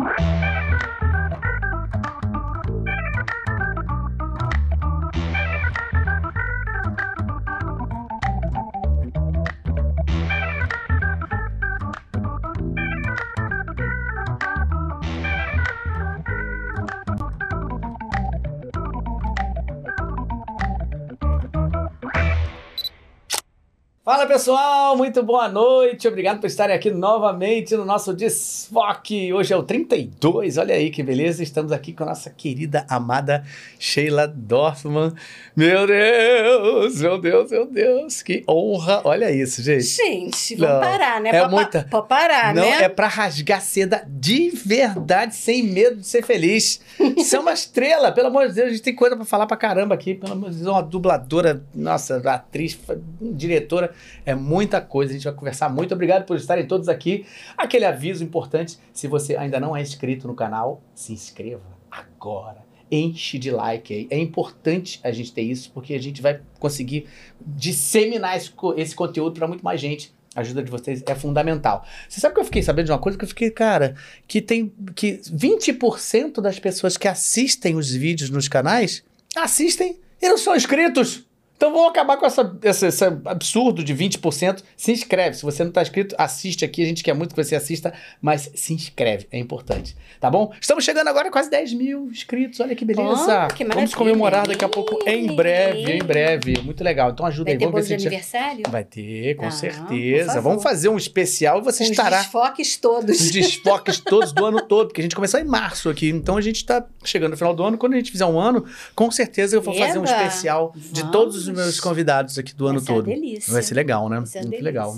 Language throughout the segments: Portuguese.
What? Fala pessoal, muito boa noite. Obrigado por estarem aqui novamente no nosso Desfoque. Hoje é o 32, olha aí que beleza. Estamos aqui com a nossa querida, amada Sheila Dorfman. Meu Deus, meu Deus, meu Deus, que honra. Olha isso, gente. Gente, vamos Não, parar, né? é pra, muita- pra parar, Não né? é pra rasgar seda de verdade, sem medo de ser feliz. Você é uma estrela, pelo amor de Deus, a gente tem coisa pra falar pra caramba aqui. Pelo amor de Deus, uma dubladora, nossa, atriz, diretora, é muita coisa. A gente vai conversar. Muito obrigado por estarem todos aqui. Aquele aviso importante: se você ainda não é inscrito no canal, se inscreva agora. Enche de like aí. É importante a gente ter isso, porque a gente vai conseguir disseminar esse, esse conteúdo para muito mais gente. A ajuda de vocês é fundamental. Você sabe que eu fiquei sabendo de uma coisa que eu fiquei, cara, que tem que 20% das pessoas que assistem os vídeos nos canais assistem e não são inscritos. Então vamos acabar com essa, essa- esse absurdo de 20%. Se inscreve. Se você não está inscrito, assiste aqui. A gente quer muito que você assista, mas se inscreve. É importante. Tá bom? Estamos chegando agora a quase 10 mil inscritos. Olha que beleza. Oh, que Vamos comemorar daqui a pouco em breve, em breve. Muito legal. Então ajuda Vai aí. ter Vamos ver de aniversário? Vai ter, com Ah, certeza. Vamos fazer um especial e você Com os estará desfoques todos. os desfoques todos do ano todo, porque a gente começou em março aqui. Então a gente tá chegando no final do ano. Quando a gente fizer um ano, com certeza eu vou fazer um Eba! especial de Vamos. todos os meus convidados aqui do ano Vai todo. delícia. Vai ser legal, né? Vai ser uma Muito delícia. legal.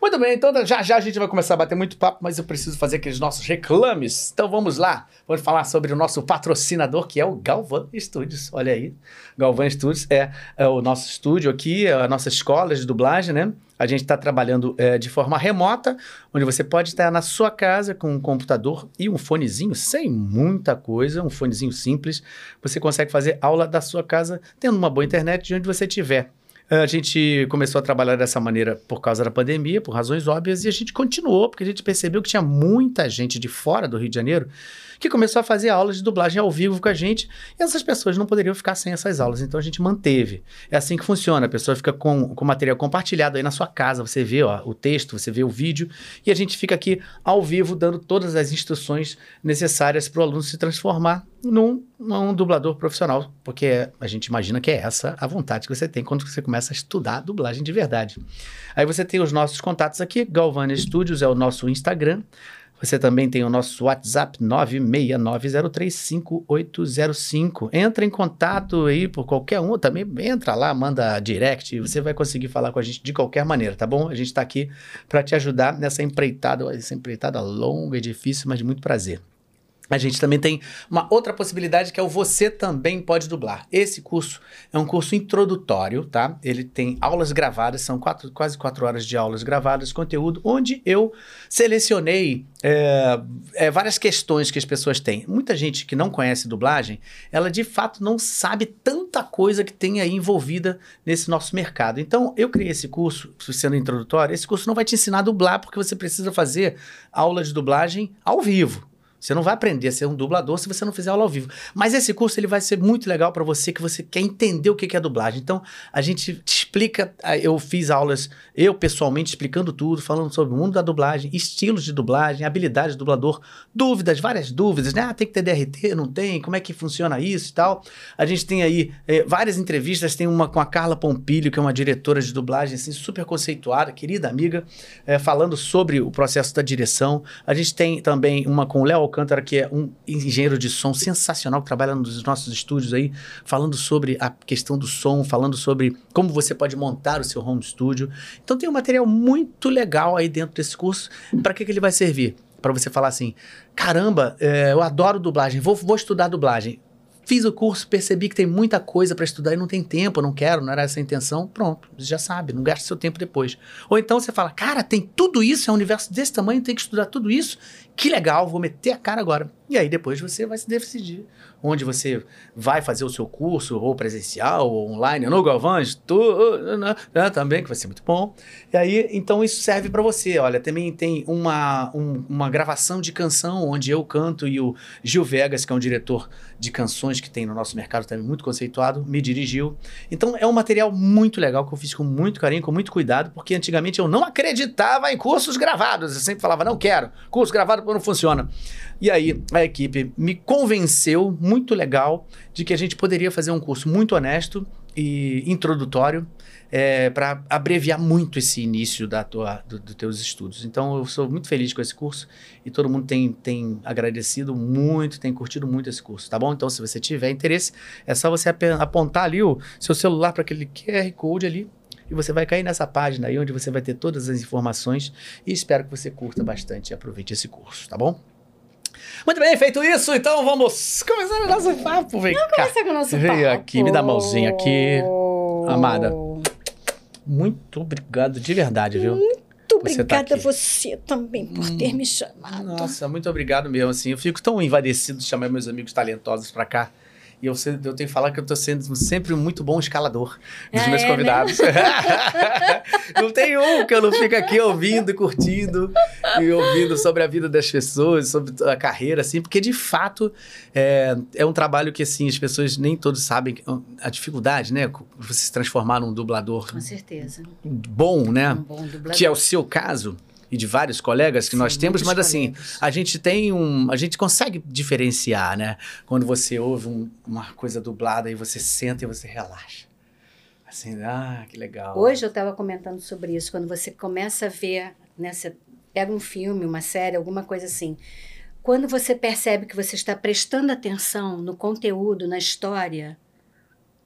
Muito bem, então já já a gente vai começar a bater muito papo, mas eu preciso fazer aqueles nossos reclames. Então vamos lá. Vamos falar sobre o nosso patrocinador, que é o Galvan Studios. Olha aí. Galvan Studios é, é o nosso estúdio aqui, é a nossa escola de dublagem, né? A gente está trabalhando é, de forma remota, onde você pode estar na sua casa com um computador e um fonezinho, sem muita coisa, um fonezinho simples. Você consegue fazer aula da sua casa, tendo uma boa internet de onde você estiver. A gente começou a trabalhar dessa maneira por causa da pandemia, por razões óbvias, e a gente continuou, porque a gente percebeu que tinha muita gente de fora do Rio de Janeiro que começou a fazer aulas de dublagem ao vivo com a gente, e essas pessoas não poderiam ficar sem essas aulas, então a gente manteve. É assim que funciona, a pessoa fica com o material compartilhado aí na sua casa, você vê ó, o texto, você vê o vídeo, e a gente fica aqui ao vivo dando todas as instruções necessárias para o aluno se transformar num, num dublador profissional, porque a gente imagina que é essa a vontade que você tem quando você começa a estudar dublagem de verdade. Aí você tem os nossos contatos aqui, Galvani Studios é o nosso Instagram, você também tem o nosso WhatsApp 969035805. Entra em contato aí por qualquer um, também entra lá, manda direct, você vai conseguir falar com a gente de qualquer maneira, tá bom? A gente está aqui para te ajudar nessa empreitada, essa empreitada longa e difícil, mas de muito prazer. A gente também tem uma outra possibilidade que é o Você Também Pode Dublar. Esse curso é um curso introdutório, tá? Ele tem aulas gravadas, são quatro, quase quatro horas de aulas gravadas, conteúdo, onde eu selecionei é, é, várias questões que as pessoas têm. Muita gente que não conhece dublagem, ela de fato não sabe tanta coisa que tem aí envolvida nesse nosso mercado. Então, eu criei esse curso, sendo introdutório, esse curso não vai te ensinar a dublar, porque você precisa fazer aula de dublagem ao vivo. Você não vai aprender a ser um dublador se você não fizer aula ao vivo. Mas esse curso ele vai ser muito legal para você que você quer entender o que é dublagem. Então, a gente te explica, eu fiz aulas, eu pessoalmente explicando tudo, falando sobre o mundo da dublagem, estilos de dublagem, habilidades do dublador, dúvidas, várias dúvidas, né? Ah, tem que ter DRT, não tem? Como é que funciona isso e tal? A gente tem aí eh, várias entrevistas, tem uma com a Carla Pompilho, que é uma diretora de dublagem assim super conceituada, querida amiga, eh, falando sobre o processo da direção. A gente tem também uma com o Léo Alcântara, que é um engenheiro de som sensacional, que trabalha nos nossos estúdios aí, falando sobre a questão do som, falando sobre como você pode montar o seu home studio. Então tem um material muito legal aí dentro desse curso. Para que, que ele vai servir? Para você falar assim: caramba, é, eu adoro dublagem, vou, vou estudar dublagem. Fiz o curso, percebi que tem muita coisa para estudar e não tem tempo, não quero, não era essa a intenção. Pronto, você já sabe, não gasta seu tempo depois. Ou então você fala, cara, tem tudo isso, é um universo desse tamanho, tem que estudar tudo isso. Que legal, vou meter a cara agora. E aí depois você vai se decidir onde você vai fazer o seu curso, ou presencial, ou online, no Galvães, tu, né, né, também, que vai ser muito bom. E aí, então isso serve para você. Olha, também tem uma, um, uma gravação de canção onde eu canto e o Gil Vegas, que é um diretor de canções que tem no nosso mercado também muito conceituado, me dirigiu. Então é um material muito legal que eu fiz com muito carinho, com muito cuidado, porque antigamente eu não acreditava em cursos gravados. Eu sempre falava, não quero, curso gravado não funciona. E aí a equipe me convenceu, muito legal, de que a gente poderia fazer um curso muito honesto e introdutório é, para abreviar muito esse início da tua, do, dos teus estudos. Então eu sou muito feliz com esse curso e todo mundo tem, tem agradecido muito, tem curtido muito esse curso, tá bom? Então se você tiver interesse, é só você apontar ali o seu celular para aquele QR Code ali e você vai cair nessa página aí onde você vai ter todas as informações e espero que você curta bastante e aproveite esse curso, tá bom? Muito bem, feito isso, então vamos começar o nosso papo. Vem Vamos cá. começar com o nosso Vem papo. aqui, me dá a mãozinha aqui. Amada. Muito obrigado de verdade, viu? Muito Você tá obrigada aqui. a você também por ter me chamado. Nossa, muito obrigado mesmo, assim. Eu fico tão envadecido de chamar meus amigos talentosos pra cá. E eu, eu tenho que falar que eu tô sendo sempre um muito bom escalador dos Ah, meus é, né? convidados. não tem um que eu não fico aqui ouvindo, curtindo e ouvindo sobre a vida das pessoas, sobre a carreira, assim, porque de fato é, é um trabalho que, assim, as pessoas nem todos sabem a dificuldade, né? Você se transformar num dublador Com certeza. bom, né? Um bom dublador. que é o seu caso e de vários colegas que Sim, nós temos, mas assim, colegas. a gente tem um, a gente consegue diferenciar, né? Quando você ouve um- uma coisa dublada e você senta e você relaxa. Assim, ah, que legal. Hoje eu estava comentando sobre isso, quando você começa a ver, né, você pega um filme, uma série, alguma coisa assim. Quando você percebe que você está prestando atenção no conteúdo, na história,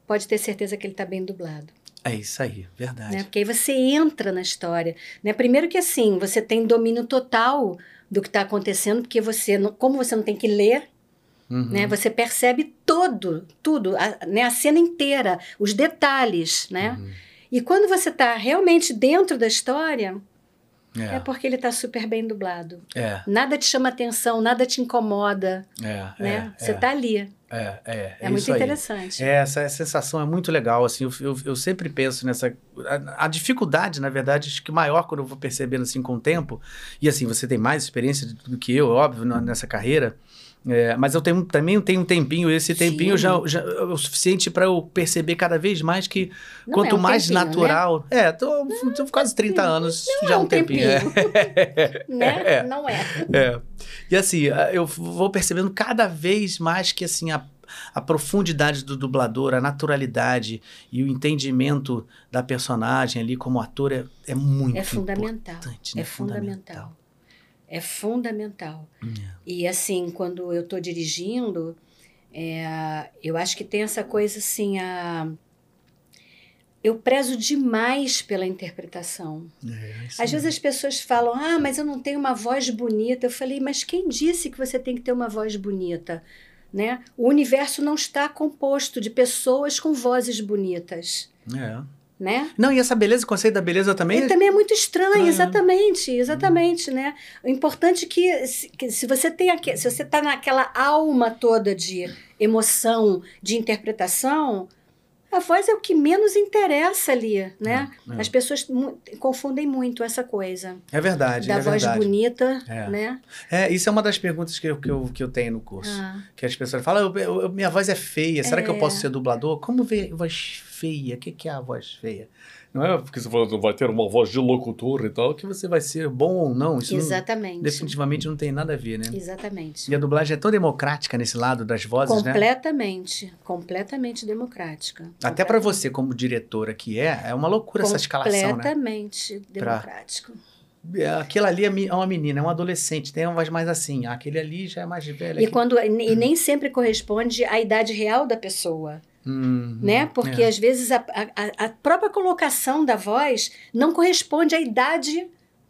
pode ter certeza que ele está bem dublado. É isso aí, verdade. né? Porque aí você entra na história. Né? Primeiro que assim, você tem domínio total do que está acontecendo, porque você, não, como você não tem que ler, Uhum. né? Você percebe todo, tudo, a, né? a cena inteira, os detalhes, né? Uhum. E quando você está realmente dentro da história, é, É, porque ele está super bem dublado. é, Nada te chama atenção, nada te incomoda, é, né? é, você é, está ali. é, é, É, muito isso aí. interessante. É, essa sensação é muito legal, assim, eu, eu, eu sempre penso nessa... A, a dificuldade, na verdade, acho que maior quando eu vou percebendo, assim, com o tempo, e assim, você tem mais experiência do que eu, óbvio, na- nessa carreira, é, mas eu tenho, também tenho um tempinho, esse tempinho já, já é o suficiente para eu perceber cada vez mais que Não quanto é um mais tempinho, natural... É, tô, tô quase 30 anos, já é um tempinho. é. Né? É. Não é. É. E assim, eu vou percebendo cada vez mais que assim a, a profundidade do dublador, a naturalidade e o entendimento da personagem ali como ator é, é muito É fundamental. importante, né? É fundamental. É fundamental. E assim, quando eu estou dirigindo, é, eu acho que tem essa coisa assim, a... eu prezo demais pela interpretação. É, Às vezes as pessoas falam, ah, mas eu não tenho uma voz bonita. Eu falei, mas quem disse que você tem que ter uma voz bonita? Né? O universo não está composto de pessoas com vozes bonitas. É. Né? Não, e essa beleza, o conceito da beleza também. Ele também é muito estranho, Estranho. exatamente, exatamente, né? O importante é que se, que se você tem aque- se você está naquela alma toda de emoção, de interpretação, a voz é o que menos interessa ali, né? É, é. As pessoas mu- confundem muito essa coisa É verdade, da é voz verdade. bonita, É. né? É, isso é uma das perguntas que eu, que eu, que eu tenho no curso. Ah, Que as pessoas falam, "Eu- eu- minha voz é feia, será que eu É. posso ser dublador? Como ver voz feia? O que, que é a voz feia? Não é porque você fala, vai ter uma voz de locutor e tal, que você vai ser bom ou não. Isso não- exatamente. definitivamente não tem nada a ver, né? Exatamente. E a dublagem é tão democrática nesse lado das vozes, né? Completamente, completamente democrática. Até pra você, como diretora que é, é uma loucura essa escalação, né? Completamente democrático. É, Aquilo ali é é uma menina, é um adolescente, tem uma voz mais assim. Aquele ali já é mais velho. E, quando, e nem sempre corresponde à idade real da pessoa, Uhum, né? Porque é. às vezes a, a, a própria colocação da voz não corresponde à idade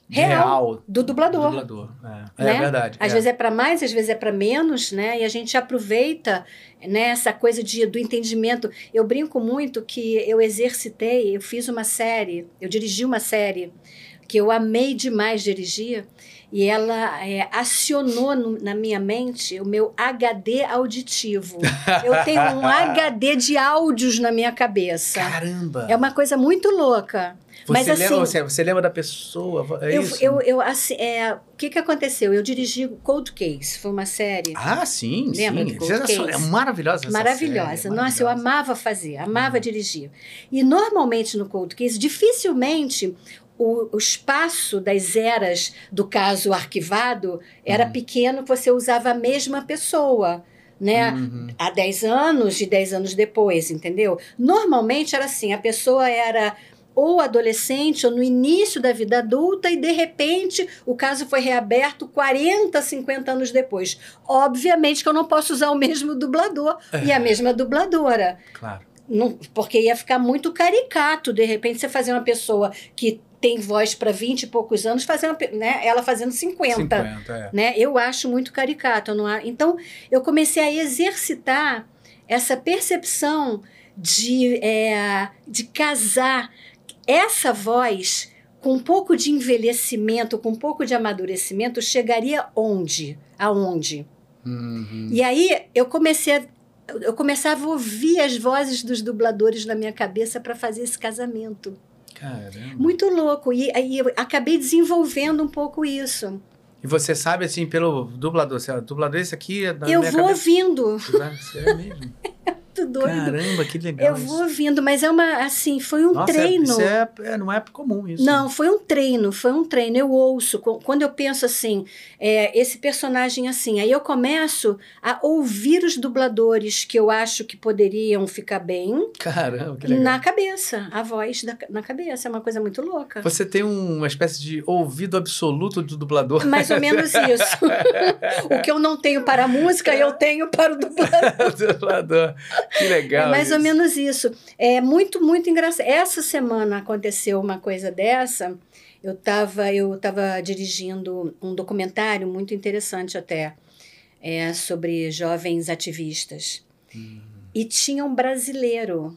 real, do dublador. do dublador. É, né? é verdade. Às é. vezes é para mais, às vezes é para menos, né? E a gente aproveita né, essa coisa de, do entendimento. Eu brinco muito que eu exercitei, eu fiz uma série, eu dirigi uma série que eu amei demais dirigir e ela é, acionou no, na minha mente o meu HD auditivo. Eu tenho um HD de áudios na minha cabeça. Caramba! É uma coisa muito louca. Você, Mas lembra, assim, você, você lembra da pessoa? É eu, isso? eu, eu, assim, é, o que, que aconteceu? Eu dirigi Cold Case, foi uma série Ah, sim, Lembra sim. Cold é Case? maravilhosa essa maravilhosa. série, Nossa, eu amava fazer, amava dirigir. E normalmente no Cold Case, dificilmente o, o espaço das eras do caso arquivado era Uhum. pequeno, você usava a mesma pessoa. Né? Uhum. Há 10 anos e 10 anos depois, entendeu? Normalmente era assim: a pessoa era ou adolescente ou no início da vida adulta e de repente o caso foi reaberto 40, 50 anos depois. Obviamente que eu não posso usar o mesmo dublador e a mesma dubladora, Claro. Não, porque ia ficar muito caricato de repente você fazer uma pessoa que tem voz para 20 e poucos anos, pe- né, ela fazendo 50 50, é. né? Eu acho muito caricato. Não há... Então, eu comecei a exercitar essa percepção de, é, de casar essa voz com um pouco de envelhecimento, com um pouco de amadurecimento, chegaria onde? Aonde? Uhum. E aí eu comecei a, eu começava a ouvir as vozes dos dubladores na minha cabeça para fazer esse casamento. Caramba. Muito louco. E aí eu acabei desenvolvendo um pouco isso. E você sabe, assim, pelo dublador, se, o dublador esse aqui é da eu vou cabeça. ouvindo. É mesmo. Muito doido. Caramba, que legal Eu isso. vou ouvindo, mas é uma assim, foi um Nossa, é- treino. é, é- não é comum isso. Não, foi um treino, foi um treino. Eu ouço, quando eu penso assim, é, esse personagem assim, aí eu começo a ouvir os dubladores que eu acho que poderiam ficar bem Caramba, que legal. na cabeça, a voz da- na cabeça, é uma coisa muito louca. Você tem uma espécie de ouvido absoluto do dublador. Mais ou menos isso. o que eu não tenho para a música, eu tenho para o dublador. dublador. Que legal. É mais ou isso. menos isso. É muito, muito engraçado. Essa semana aconteceu uma coisa dessa. Eu estava eu tava dirigindo um documentário muito interessante até, é, sobre jovens ativistas. E tinha um brasileiro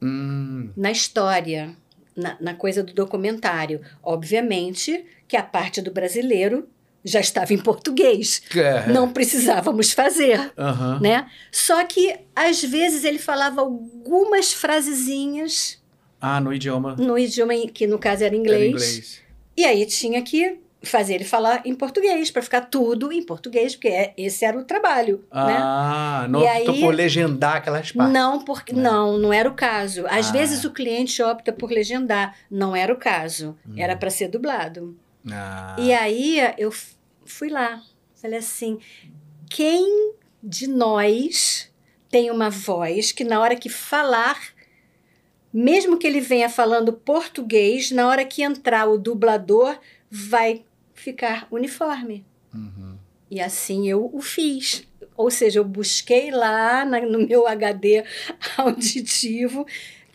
Hum, na história, na, na coisa do documentário. Obviamente que a parte do brasileiro já estava em português. é. Não precisávamos fazer Aham. né? Só que às vezes ele falava algumas frasezinhas Ah, no idioma. no idioma que no caso era Era inglês, inglês. e aí tinha que fazer ele falar em português para ficar tudo em português, porque é- esse era o trabalho, né? Ah, não E aí- tocou legendar aquelas partes. Não, porque né? não, não era o caso. Às Ah. vezes o cliente opta por legendar, não era o caso. Hum. Era para ser dublado. Ah, E aí eu fui lá, falei assim: quem de nós tem uma voz que na hora que falar, mesmo que ele venha falando português, na hora que entrar o dublador, vai ficar uniforme. uhum. E assim eu o fiz. Ou seja, eu busquei lá na- no meu HD auditivo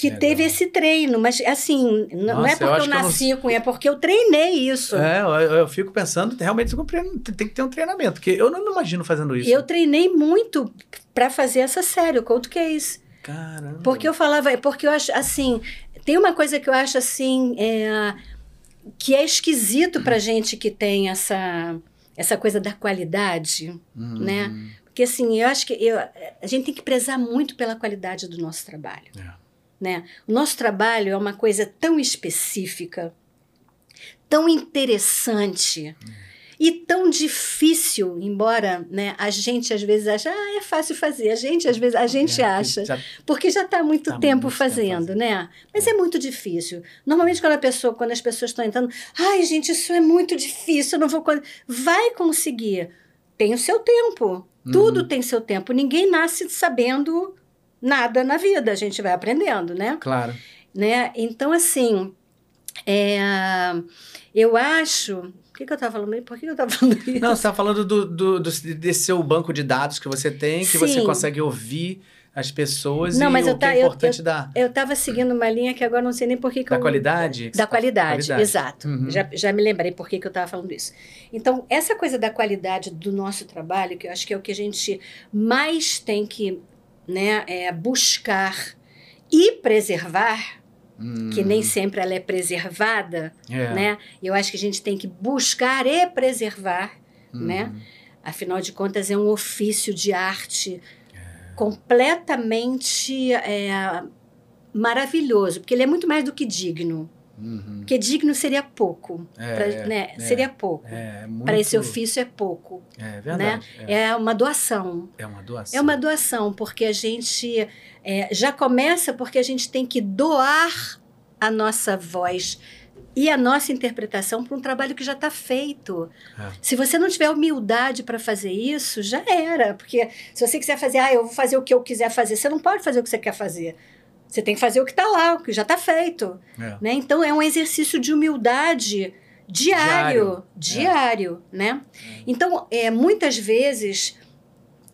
que Legal. teve esse treino, mas assim, n- não Nossa, é eu porque eu, acho que eu não nasci com, é porque eu treinei isso. É, eu, eu fico pensando, realmente tem que- tem que ter um treinamento, porque eu não me imagino fazendo isso. E eu treinei muito para fazer essa série, o Cold Case. Caramba. Porque eu falava, porque eu acho assim, tem uma coisa que eu acho assim, é, que é esquisito pra gente que tem essa essa coisa da qualidade, Hum, né? porque assim, eu acho que eu, a gente tem que prezar muito pela qualidade do nosso trabalho, É. né? O nosso trabalho é uma coisa tão específica, tão interessante. E tão difícil, embora né, a gente às vezes ache, ah, é fácil fazer. A gente às vezes a gente É, acha. já- Porque já está há muito Tá tempo muito tempo fazendo, fazendo. né? Mas é. muito difícil. Normalmente, quando, a pessoa, quando as pessoas estão entrando, ai, gente, isso é muito difícil, eu não vou. con-". Vai conseguir. Tem o seu tempo. Tudo Uhum. tem seu tempo. Ninguém nasce sabendo nada na vida. A gente vai aprendendo, né? Claro. né? Então, assim, é, eu acho. Por que, que eu estava falando? Por que, que eu estava falando isso? Não, você está falando do, do, do- desse seu banco de dados que você tem, que você Sim. consegue ouvir as pessoas Não, e mas o eu que tá- é eu- importante da, Eu estava seguindo uma linha que agora não sei nem por que, que da eu. qualidade. Da qualidade, Qualidade. exato. Uhum. Já, já me lembrei por que, que eu estava falando isso. Então, essa coisa da qualidade do nosso trabalho, que eu acho que é o que a gente mais tem que né, é, buscar e preservar, que nem sempre ela é preservada, É. né? Eu acho que a gente tem que buscar e preservar, né? Uhum. Afinal de contas, é um ofício de arte completamente é, maravilhoso, porque ele é muito mais do que digno. Uhum. Porque digno seria pouco, É, pra- né? é. Seria pouco. É, muito... Para esse ofício é pouco. É verdade. É. É uma doação. É uma doação. É uma doação, porque a gente é, já começa porque a gente tem que doar a nossa voz e a nossa interpretação para um trabalho que já está feito. É. Se você não tiver humildade para fazer isso, já era. Porque se você quiser fazer, ah, eu vou fazer o que eu quiser fazer, você não pode fazer o que você quer fazer. Você tem que fazer o que está lá, o que já está feito. É. Né? Então, é um exercício de humildade diário, Diário. diário, né? Então, é, muitas vezes,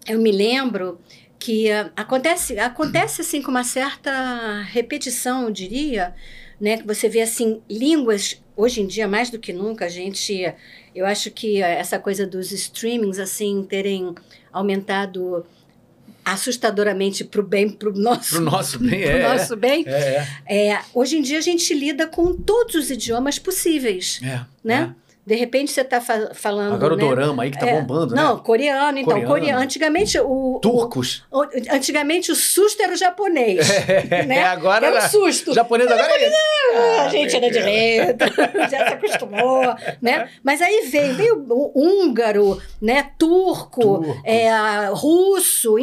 eu me lembro que ah, acontece, acontece assim com uma certa repetição, eu diria, né? Que você vê assim, línguas, hoje em dia, mais do que nunca, a gente, eu acho que essa coisa dos streamings, assim, terem aumentado assustadoramente para o bem, para o nosso, Pro nosso bem, pro é. nosso bem, É, é. é, hoje em dia a gente lida com todos os idiomas possíveis, É, né? De repente você está falando. Agora o né? dorama aí que tá É, bombando, Não, né? coreano, então. Coreano. Coreano. Antigamente o, o- Turcos. o- antigamente o susto era o japonês. né? É, agora era o susto. O japonês agora é. Ah, a gente era direita, já se acostumou, né? Mas aí veio, veio o húngaro, né? Turco, Turco. é, russo,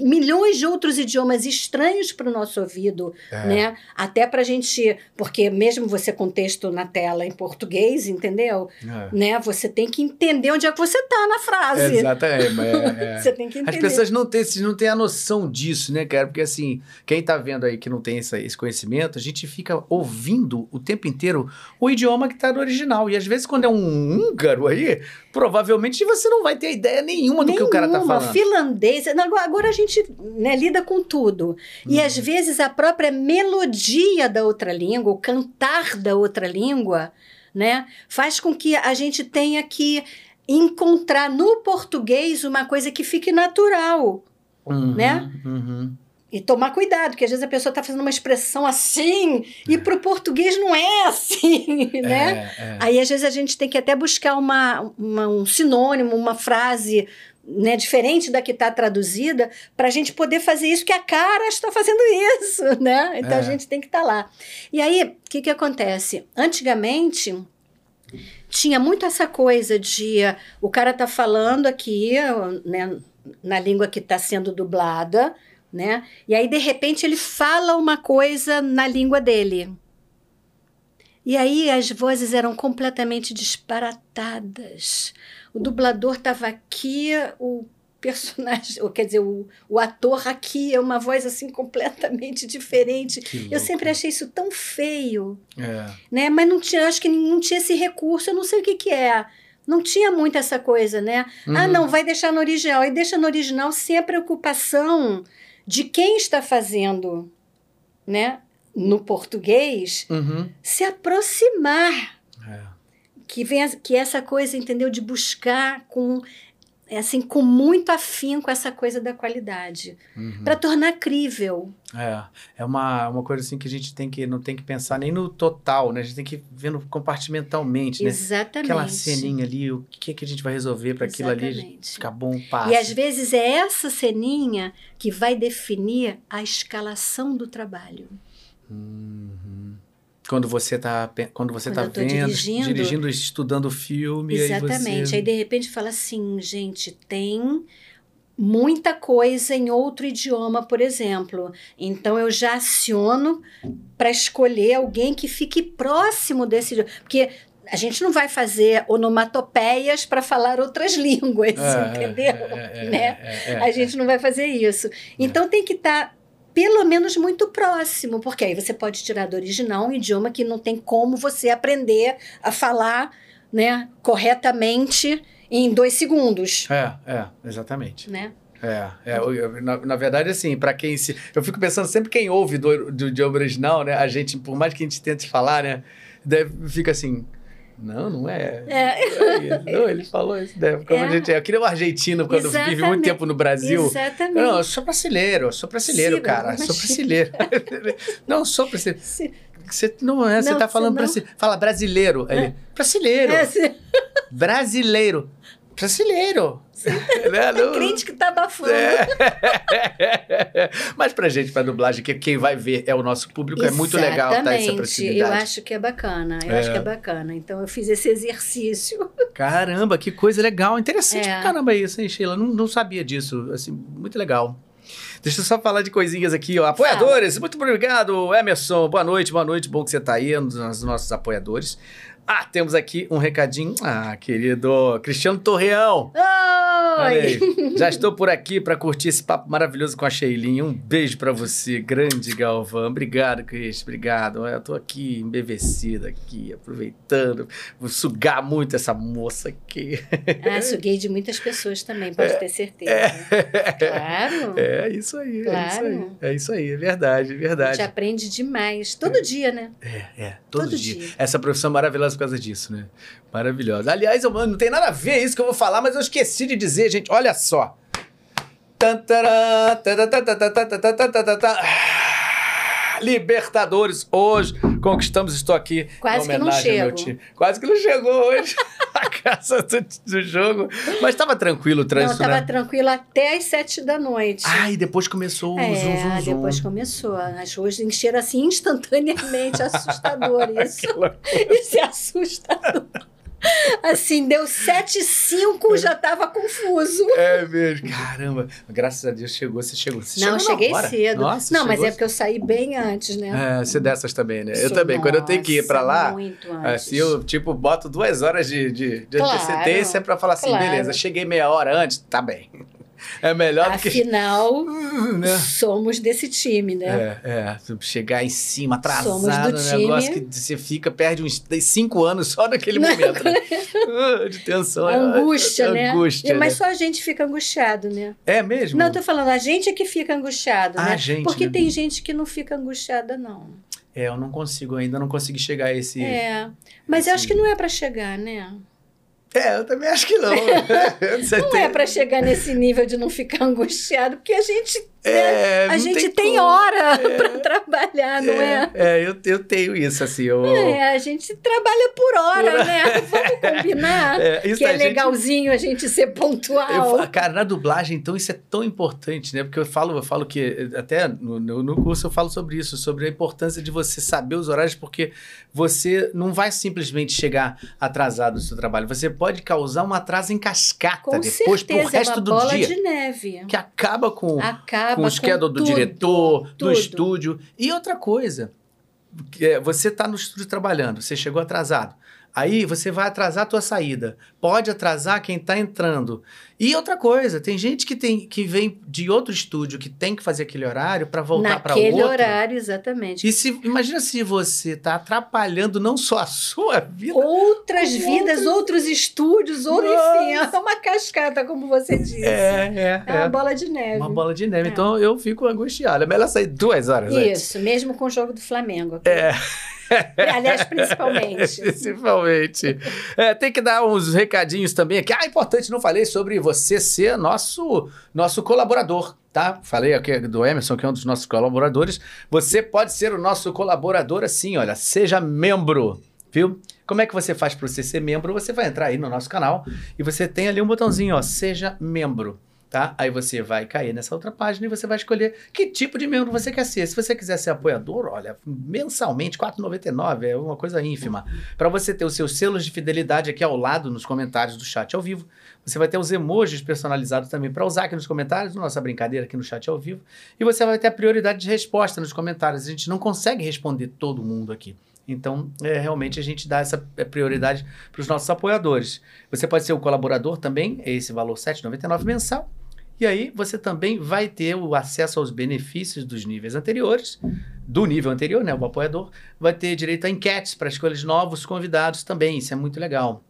milhões de outros idiomas estranhos para o nosso ouvido, É. né? Até para a gente, porque mesmo você com texto na tela em português, entendeu? É. Né? Você tem que entender onde é que você está na frase. Exatamente. é, é. Você tem que As entender. pessoas não têm, não têm a noção disso, né, cara? Porque assim, quem tá vendo aí que não tem essa- esse conhecimento, a gente fica ouvindo o tempo inteiro o idioma que tá no original. E às vezes, quando é um húngaro aí, provavelmente você não vai ter ideia nenhuma do que o cara tá Nenhuma, falando. finlandês. Agora, a gente né, lida com tudo. E Uhum. às vezes a própria melodia da outra língua, o cantar da outra língua, né, faz com que a gente tenha que encontrar no português uma coisa que fique natural. Uhum, né? uhum. E tomar cuidado, porque às vezes a pessoa está fazendo uma expressão assim, e para o português não é assim, né? É, é. Aí, às vezes, a gente tem que até buscar uma, uma- um sinônimo, uma frase né, diferente da que está traduzida, para a gente poder fazer isso, que a cara está fazendo isso, né? Então, É. a gente tem que estar lá. E aí, o que, que acontece? Antigamente, tinha muito essa coisa de o cara tá falando aqui, né, na língua que está sendo dublada, né? E aí, de repente, ele fala uma coisa na língua dele. E aí as vozes eram completamente disparatadas. O dublador estava aqui, o personagem, ou quer dizer, o, o ator aqui é uma voz assim completamente diferente. Eu sempre achei isso tão feio, É. né? Mas não tinha, acho que não tinha esse recurso, eu não sei o que que é. Não tinha muito essa coisa, né? Ah, Uhum. não, vai deixar no original. E deixa no original sem a preocupação de quem está fazendo, né? No português, Uhum. se aproximar. É. Que, vem, que essa coisa, entendeu? De buscar com é assim com muito afinco essa coisa da qualidade Uhum. para tornar crível É, é uma, uma coisa assim que a gente tem que não tem que pensar nem no total, né? A gente tem que ir vendo compartimentalmente, né? exatamente Aquela ceninha ali, o que que a gente vai resolver para aquilo ali ficar bom, passa. e às vezes é essa ceninha que vai definir a escalação do trabalho Uhum. Quando você tá, pe- quando você Quando tá vendo, dirigindo. estudando o filme, Exatamente. aí você... Aí, de repente, fala assim, gente, tem muita coisa em outro idioma, por exemplo. Então, eu já aciono para escolher alguém que fique próximo desse idioma. Porque a gente não vai fazer onomatopeias para falar outras línguas, É, entendeu? é, é, né? é, é, a gente não vai fazer isso. Então, tem que estar. Pelo menos muito próximo, porque aí você pode tirar do original um idioma que não tem como você aprender a falar né, corretamente em dois segundos. É, é, exatamente. Né? É, é eu- na, na verdade, assim, para quem se. Eu fico pensando sempre quem ouve do, do idioma original, né? A gente, por mais que a gente tente falar, né? Deve, fica assim. Não, não é. É. Não, ele falou isso. Né? Como É. a gente, eu queria um argentino quando vive muito Exatamente. tempo no Brasil. Exatamente. Não, eu sou brasileiro, eu sou brasileiro, Sim, cara. Sou brasileiro. não, sou brasileiro. Se- Você não é, você Não, tá falando você não- brasileiro. Fala brasileiro. Ele, brasileiro. É, Brasileiro. Brasileiro. Né? Não- crente que tá abafando. É. Mas pra gente, pra dublagem, que quem vai ver é o nosso público, é muito legal tá, essa Exatamente. Eu proximidade. acho que é bacana. Eu É. acho que é bacana. Então eu fiz esse exercício. Caramba, que coisa legal. Interessante É. pra caramba isso, hein, Sheila? Não, não sabia disso. Assim, muito legal. Deixa eu só falar de coisinhas aqui, ó. Apoiadores, muito obrigado, Emerson. Boa noite, boa noite. Bom que você tá aí, um dos nossos apoiadores. Ah, temos aqui um recadinho. Ah, querido Cristiano Torreão. Oi! Já estou por aqui para curtir esse papo maravilhoso com a Sheilinha. Um beijo para você, grande Galvão. Obrigado, Cris. Obrigado. Eu tô aqui embevecida aqui, aproveitando. Vou sugar muito essa moça aqui. Ah, suguei de muitas pessoas também, pode ter certeza. Claro. É isso aí, é isso Claro. aí. É isso aí, é verdade, é A gente verdade. aprende demais. Todo dia, né? É, é, todo, Todo dia. dia. Essa profissão é maravilhosa causa disso, né? Maravilhosa. Aliás, eu, não tem nada a ver isso que eu vou falar, mas eu esqueci de dizer, gente. Olha só. Tan, taran, tan, tan, tan, tan, tan, Libertadores, hoje conquistamos, estou aqui Quase que não chego. time. Quase que não chegou hoje a casa do, do jogo. Mas estava tranquilo o Não, trânsito, tava né? tranquilo até às sete da noite. Ai, depois começou o é, zum, zum, zum. depois começou. As ruas encheram assim instantaneamente. Assustador isso. Isso é assustador. Assim, deu sete e cinco, já tava confuso. É mesmo. Caramba. Graças a Deus chegou. Você chegou. Você não, eu chegou cheguei hora. cedo. Nossa, não, mas é porque eu saí bem antes, né? É, você dessas também, né? eu Sou- também. Quando eu tenho que ir pra nossa, lá, Muito antes. assim, eu, tipo, boto duas horas de, de, de Claro, antecedência pra falar assim, claro. beleza, cheguei meia hora antes, tá bem. É melhor do que... Afinal, né? somos desse time, né? É, é, chegar em cima, Somos do atrasado, um negócio time. que você fica, perde uns cinco anos só naquele momento, né? De tensão. A angústia, né? Angústia, Mas né? só a gente fica angustiado, né? É mesmo? Não, eu tô falando, a gente é que fica angustiado, A né? gente, Porque né? tem gente que não fica angustiada, não. É, eu não consigo ainda, não consegui chegar a esse... É. Mas eu acho Esse- que não é pra chegar, né? É, eu também acho que não. Você Não é pra chegar nesse nível de não ficar angustiado, porque a gente, É, a não gente tem tem, hora pra trabalhar, não é? É, eu, eu tenho isso, assim. Eu, É, a gente trabalha por hora, né? Vamos combinar. É, isso que a é gente- legalzinho a gente ser Eu pontual. fa- cara, na dublagem, então, isso é tão importante, né? Porque eu falo, eu falo que, até no, no, curso eu falo sobre isso, sobre a importância de você saber os horários, porque você não vai simplesmente chegar atrasado no seu trabalho. Você pode causar um atraso em cascata Com depois pro certeza, resto é uma do bola dia. de neve. Que acaba com, Acaba com o schedule do tudo, diretor, do tudo. estúdio. E outra coisa, é, você está no estúdio trabalhando, você chegou atrasado. Aí você vai atrasar a tua saída. Pode atrasar quem está entrando. E outra coisa, tem gente que, tem, que vem de outro estúdio que tem que fazer aquele horário para voltar para outro. Naquele horário, exatamente. E se, imagina se você está atrapalhando não só a sua vida, Outras vidas, outros estúdios, ou enfim, é uma cascata, como você disse. é, É uma bola de neve. uma bola de neve. É. Então eu fico angustiado. É melhor sair duas horas antes. Isso, mesmo com o jogo do Flamengo. É. Aliás, principalmente. Principalmente. É, tem que dar uns recadinhos também aqui. Ah, importante, não falei sobre você ser nosso, nosso colaborador. Tá? Falei aqui do Emerson, que é um dos nossos colaboradores. Você pode ser o nosso colaborador assim, olha, seja membro, viu? Como é que você faz para você ser membro? Você vai entrar aí no nosso canal e você tem ali um botãozinho, ó, seja membro. Tá? Aí você vai cair nessa outra página e você vai escolher que tipo de membro você quer ser. Se você quiser ser apoiador, olha, mensalmente, R$ 4,99 é uma coisa ínfima. Para você ter os seus selos de fidelidade aqui ao lado nos comentários do chat ao vivo. Você vai ter os emojis personalizados também para usar aqui nos comentários, nossa brincadeira aqui no chat ao vivo. E você vai ter a prioridade de resposta nos comentários. A gente não consegue responder todo mundo aqui. Então, é, realmente, a gente dá essa é, prioridade para os nossos apoiadores. Você pode ser o colaborador também, é esse valor R$ 7,99 mensal. E aí você também vai ter o acesso aos benefícios dos níveis anteriores, do nível anterior, né? O apoiador vai ter direito a enquetes para escolhas de novos convidados também. Isso é muito legal.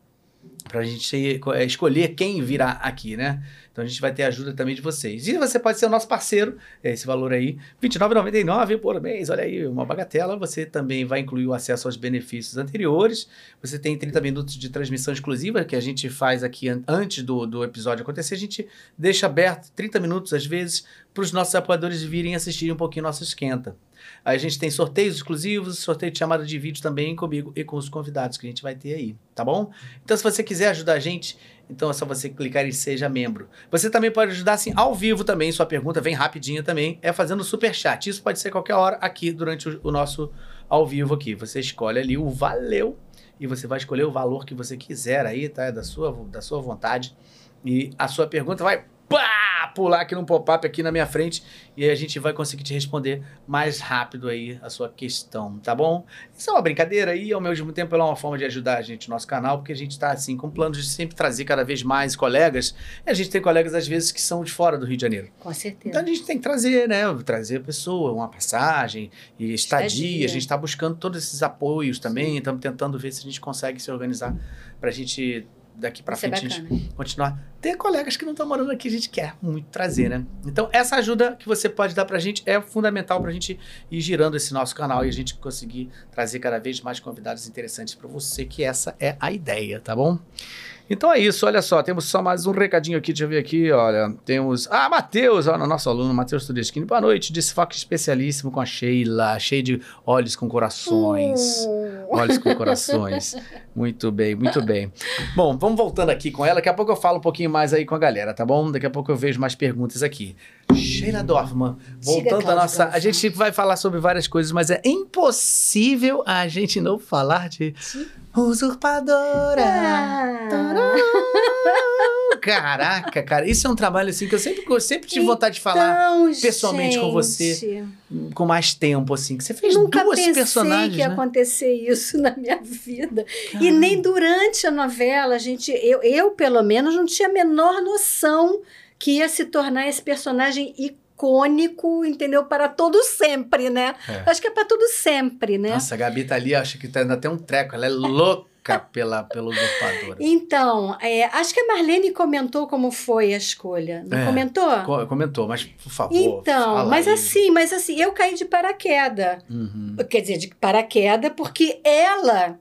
para a gente é, escolher quem virá aqui, né? Então a gente vai ter ajuda também de vocês. E você pode ser o nosso parceiro, esse valor aí, R$ 29,99 por mês, olha aí, uma bagatela. Você também vai incluir o acesso aos benefícios anteriores. Você tem 30 minutos de transmissão exclusiva que a gente faz aqui antes do, do episódio acontecer. A gente deixa aberto 30 minutos, às vezes, para os nossos apoiadores virem assistir um pouquinho nosso esquenta. A gente tem sorteios exclusivos, sorteio de chamada de vídeo também comigo e com os convidados que a gente vai ter aí, tá bom? Então, se você quiser ajudar a gente, então é só você clicar em Seja Membro. Você também pode ajudar assim ao vivo também, sua pergunta vem rapidinho também, é fazendo super chat. Isso pode ser qualquer hora aqui durante o, o nosso ao vivo aqui. Você escolhe ali o valeu e você vai escolher o valor que você quiser aí, tá? É da sua, da sua vontade. E a sua pergunta vai pá, pular aqui no pop-up aqui na minha frente e aí a gente vai conseguir te responder mais rápido aí a sua questão, tá bom? Isso é uma brincadeira e ao mesmo tempo é uma forma de ajudar a gente no nosso canal, porque a gente está assim com planos de sempre trazer cada vez mais colegas. E a gente tem colegas às vezes que são de fora do Rio de Janeiro. Com certeza. Então a gente tem que trazer, né? Trazer a pessoa, uma passagem e estadia. estadia. A gente está buscando todos esses apoios também, estamos tentando ver se a gente consegue se organizar para a gente daqui para é frente é a gente continuar. Ter colegas que não estão morando aqui, a gente quer muito trazer, né? Então, essa ajuda que você pode dar para a gente é fundamental para a gente ir girando esse nosso canal e a gente conseguir trazer cada vez mais convidados interessantes para você, que essa é a ideia, tá bom? Então é isso, olha só, temos só mais um recadinho aqui, deixa eu ver aqui, olha, temos, ah, Matheus, olha, nosso aluno, Matheus Tudeschini, boa noite, desfoque especialíssimo com a Sheila, cheio de olhos com corações, uh. olhos com corações, muito bem, muito bem. Bom, vamos voltando aqui com ela, daqui a pouco eu falo um pouquinho mais aí com a galera, tá bom? Daqui a pouco eu vejo mais perguntas aqui. Sheila Dorfman, voltando à nossa, a gente vai falar sobre várias coisas, mas é impossível a gente não falar de... Usurpadora. Ah. Caraca, cara, isso é um trabalho assim que eu sempre, eu sempre tive então, vontade de falar pessoalmente gente, com você, com mais tempo, assim. Que você fez nunca duas personagens. que ia né? acontecer isso na minha vida. Caramba. E nem durante a novela, a gente, eu, eu, pelo menos, não tinha a menor noção que ia se tornar esse personagem icônico icônico, entendeu? Para todo sempre, né? É. Acho que é para todo sempre, né? Nossa, a Gabi tá ali, acho que tá dando até um treco, ela é louca pela, pelo usurpador. Então, é, acho que a Marlene comentou como foi a escolha. Não é, comentou? Co comentou, mas por favor. Então, mas aí. assim, mas assim, eu caí de paraquedas. Uhum. Quer dizer, de paraquedas, porque ela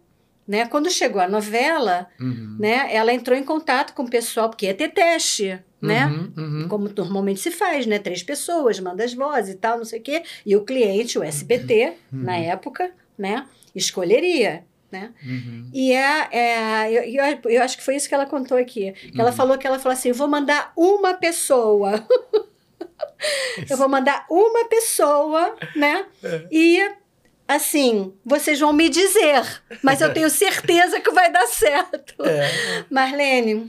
né? Quando chegou a novela, uhum. né, ela entrou em contato com o pessoal, porque ia ter teste, né? Uhum, uhum. Como normalmente se faz, né? Três pessoas, manda as vozes e tal, não sei o quê. E o cliente, o SBT, uhum. na época, né? Escolheria. Né? Uhum. E é, é eu, eu, eu, acho que foi isso que ela contou aqui. Ela uhum. falou que ela falou assim: vou mandar uma pessoa. eu vou mandar uma pessoa, né? É. E assim, vocês vão me dizer, mas eu tenho certeza que vai dar certo. É. Marlene,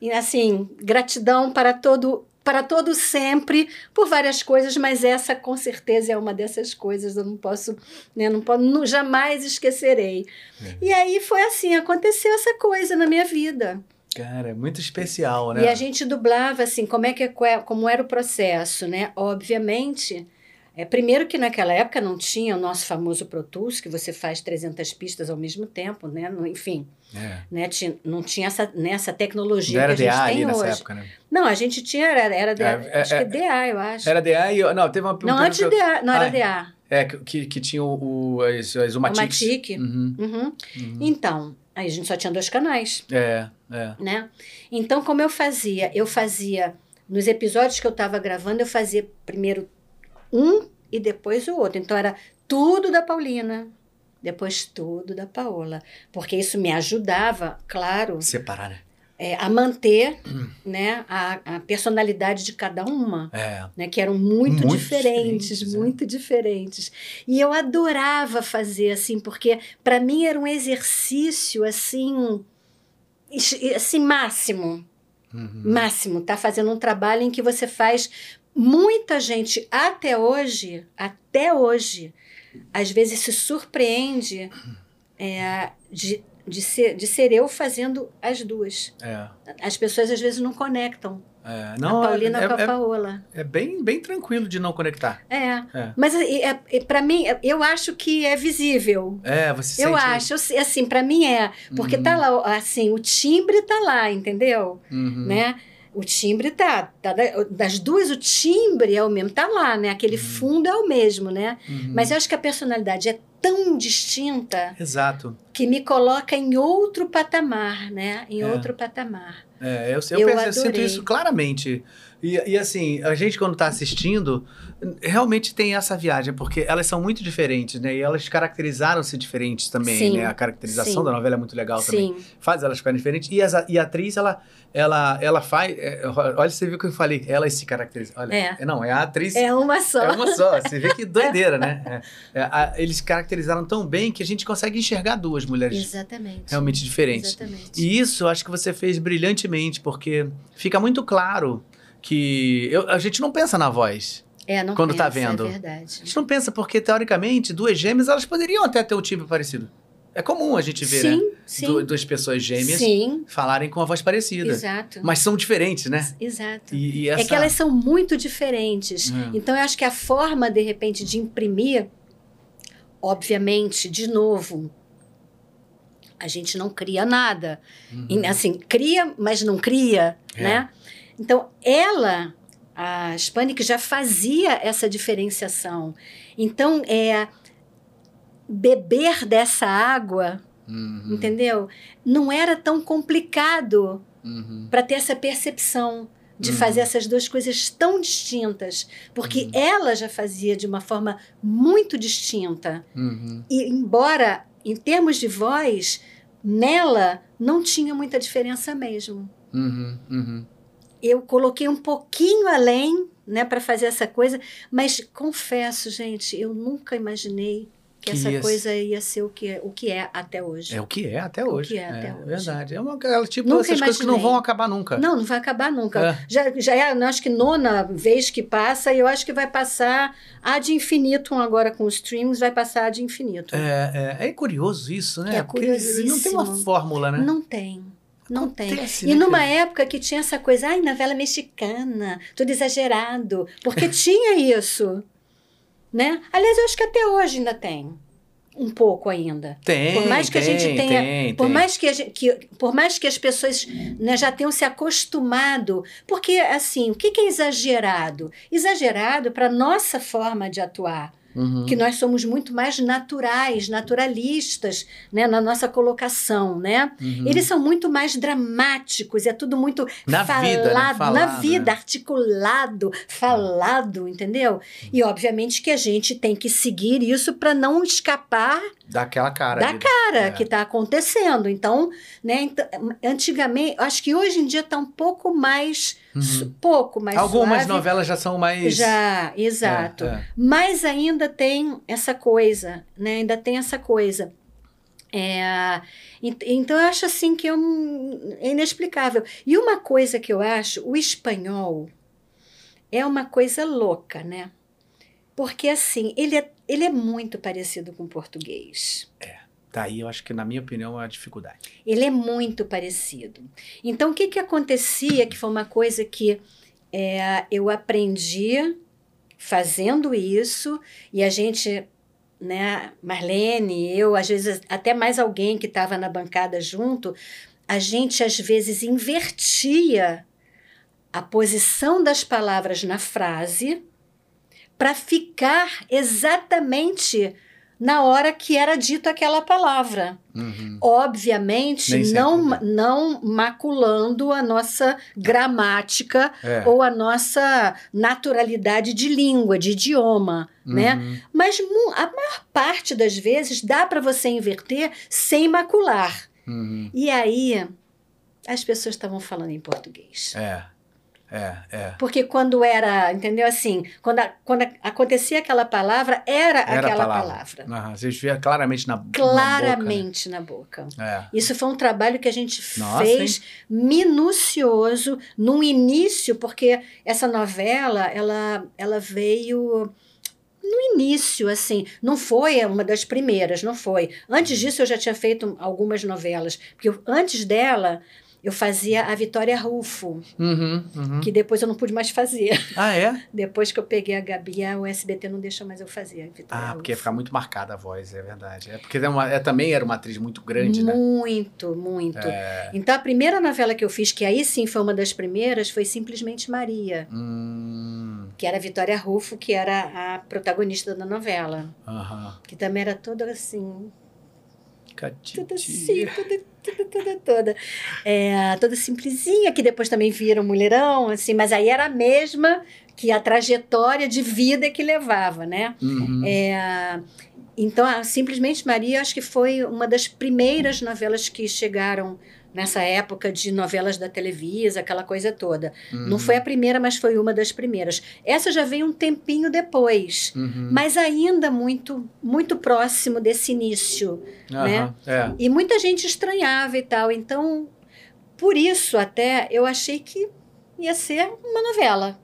e assim, gratidão para todo para todo sempre por várias coisas, mas essa com certeza é uma dessas coisas. Eu não posso, né, não posso, não, jamais esquecerei. É. E aí foi assim, aconteceu essa coisa na minha vida. Cara, é muito especial, né? E a gente dublava assim, como é que como era o processo, né? Obviamente, é, primeiro que naquela época não tinha o nosso famoso Pro Tools, que você faz 300 pistas ao mesmo tempo, né? Enfim, é. né? Tinha, não tinha essa, nessa tecnologia não era que a gente DA tem ali hoje. nessa época, né? Não, a gente tinha, era, era DA, É, é, acho que é. é DA, eu acho. Era DA e... Não, teve uma... não, antes de DA, não era Ah, DA. É, que, que tinha o, o, as, as Umatics. Matic. Uhum, Uhum. uhum. Então, aí a gente só tinha dois canais, É, é. né? Então, como eu fazia? Eu fazia, nos episódios que eu estava gravando, eu fazia primeiro um e depois o outro. Então, era tudo da Paulina, depois tudo da Paola. Porque isso me ajudava, claro, Separar, né? é, a manter né, a, a personalidade de cada uma. É. Né, que eram muito, Muito diferentes, diferentes, é. muito diferentes. E eu adorava fazer assim, porque para mim era um exercício assim, assim máximo, Uhum. máximo, tá fazendo um trabalho em que você faz muita gente até hoje, até hoje, às vezes se surpreende é, de de ser, de ser eu fazendo as duas. É. As pessoas às vezes não conectam. É, não, a Paulina é, com a é, Paola. é bem, bem tranquilo de não conectar. É. É. Mas é, é, para mim, eu acho que é visível. É, você Eu sente... acho, eu assim, para mim é. Porque Uhum. tá lá, assim, o timbre tá lá, entendeu? Uhum. Né? O timbre tá, tá da- Das duas, o timbre é o mesmo, tá lá, né? Aquele fundo é o mesmo, né? Uhum. Mas eu acho que a personalidade é tão distinta Exato. que me coloca em outro patamar, né? Em É. outro patamar. É, eu, eu, Eu penso- eu sinto isso claramente. E, e assim, a gente quando tá assistindo, realmente tem essa viagem, porque elas são muito diferentes, né? E elas caracterizaram-se diferentes também, Sim, né? A caracterização sim. da novela é muito legal também. Sim, Faz elas ficarem diferentes. E, as- e a atriz, ela, ela, ela faz... é, olha, você viu o que eu falei, elas se caracterizam. Olha, É. Não, é a atriz... é uma só. É uma só, você vê que doideira, né? É, é, a- eles caracterizaram tão bem que a gente consegue enxergar duas mulheres Exatamente. realmente diferentes. Exatamente. E isso eu acho que você fez brilhantemente, porque fica muito claro que eu- a gente não pensa na voz. É, não quando tá pensa, vendo. É verdade. A gente não pensa porque, teoricamente, duas gêmeas elas poderiam até ter um timbre parecido. É comum a gente ver, sim, né? sim. Du- duas pessoas gêmeas Sim, falarem com a voz parecida. exato. Mas são diferentes, né? Exato. E, e essa... É que elas são muito diferentes. É. Então, eu acho que a forma, de repente, de imprimir, obviamente, de novo, a gente não cria nada. Uhum. E, Assim, cria, mas não cria, É. né? Então, ela, a Spanik, já fazia essa diferenciação. Então, é beber dessa água, Uhum. entendeu? Não era tão complicado Uhum. para ter essa percepção de Uhum. fazer essas duas coisas tão distintas, porque ela já fazia de uma forma muito distinta. Uhum. E embora em termos de voz, nela não tinha muita diferença mesmo. Uhum. Uhum. Eu coloquei um pouquinho além, né, para fazer essa coisa, mas confesso, gente, eu nunca imaginei que, Que essa ia coisa ia ser o que é, o que é até hoje. É o que é até hoje. que é até hoje. verdade. É uma aquela tipo Nunca essas coisas que não imaginei. vão acabar nunca. Não, não vai acabar nunca. É. Já, já é, acho que nona vez que passa, e eu acho que vai passar a de infinito agora com os streams, vai passar a de infinito. É, é, é curioso isso, né? É Porque Não tem uma fórmula, né? Não tem. Não tem. Acontece, E né, numa cara? época que tinha essa coisa, ai, novela mexicana, tudo exagerado. Porque tinha isso. Né? Aliás, eu acho que até hoje ainda tem. Um pouco ainda. Tem. Por mais que a tem, gente tenha- Tem, Por tem. mais que, a gente- que- por mais que as pessoas né, já tenham se acostumado. Porque, assim, o que, que é exagerado? Exagerado para nossa forma de atuar. Uhum. Que nós somos muito mais naturais, naturalistas, né, na nossa colocação, né? Uhum. Eles são muito mais dramáticos, é tudo muito Na falado, vida, né? na Falado, vida, né? articulado, falado, entendeu? E obviamente que a gente tem que seguir isso para não escapar Daquela cara. da ali. cara É. que está acontecendo. Então, né, ent- antigamente, acho que hoje em dia está um pouco mais, Uhum. pouco mais Algumas suave. novelas já são mais. Já, exato. É, é. Mas ainda tem essa coisa, né? Ainda tem essa coisa. É, ent- então eu acho assim que é, um- é inexplicável. E uma coisa que eu acho, o espanhol é uma coisa louca, né? Porque assim, ele é, ele é muito parecido com o português. Tá aí, eu acho que, na minha opinião, é a dificuldade. Ele é muito parecido. Então, o que, que acontecia, que foi uma coisa que é, eu aprendi fazendo isso, e a gente, né, Marlene, eu, às vezes até mais alguém que estava na bancada junto, a gente às vezes invertia a posição das palavras na frase para ficar exatamente na hora que era dito aquela palavra. Uhum. Obviamente, não, né? não maculando a nossa gramática É. ou a nossa naturalidade de língua, de idioma, né? Uhum. Mas mu- a maior parte das vezes dá para você inverter sem macular. Uhum. E aí as pessoas estavam falando em português. É. É, é. Porque quando era, entendeu assim, quando, a- quando a- acontecia aquela palavra, era, Era aquela palavra. palavra. Aham, Vocês viam claramente na, Claramente na boca. na boca. né? Isso foi um trabalho que a gente Nossa, fez minucioso no início, porque essa novela ela, ela veio no início, assim, não foi uma das primeiras, não foi. Antes disso eu já tinha feito algumas novelas, porque eu, antes dela eu fazia a Vitória Rufo, Uhum, uhum. que depois eu não pude mais fazer. Ah, é? Depois que eu peguei a Gabi, a- o SBT não deixa mais eu fazer a Vitória Ah, porque ia Rufo. ficar muito marcada a voz, é verdade. É porque é uma- é, também era uma atriz muito grande, né? Muito, muito. É. Então a primeira novela que eu fiz, que aí sim foi uma das primeiras, foi Simplesmente Maria, Hum, que era a Vitória Rufo, que era a protagonista da novela. aham. Que também era toda assim, Catiti. toda assim, toda, toda, toda, toda. É, toda simplesinha, que depois também vira um mulherão, assim, mas aí era a mesma que a trajetória de vida que levava, né? Uhum. É, então, a Simplesmente Maria, acho que foi uma das primeiras novelas que chegaram nessa época de novelas da Televisa, aquela coisa toda. Não Uhum. foi a primeira, mas foi uma das primeiras. Essa já veio um tempinho depois, Uhum. mas ainda muito muito próximo desse início. né? Aham, É. E muita gente estranhava e tal. Então, por isso até eu achei que ia ser uma novela.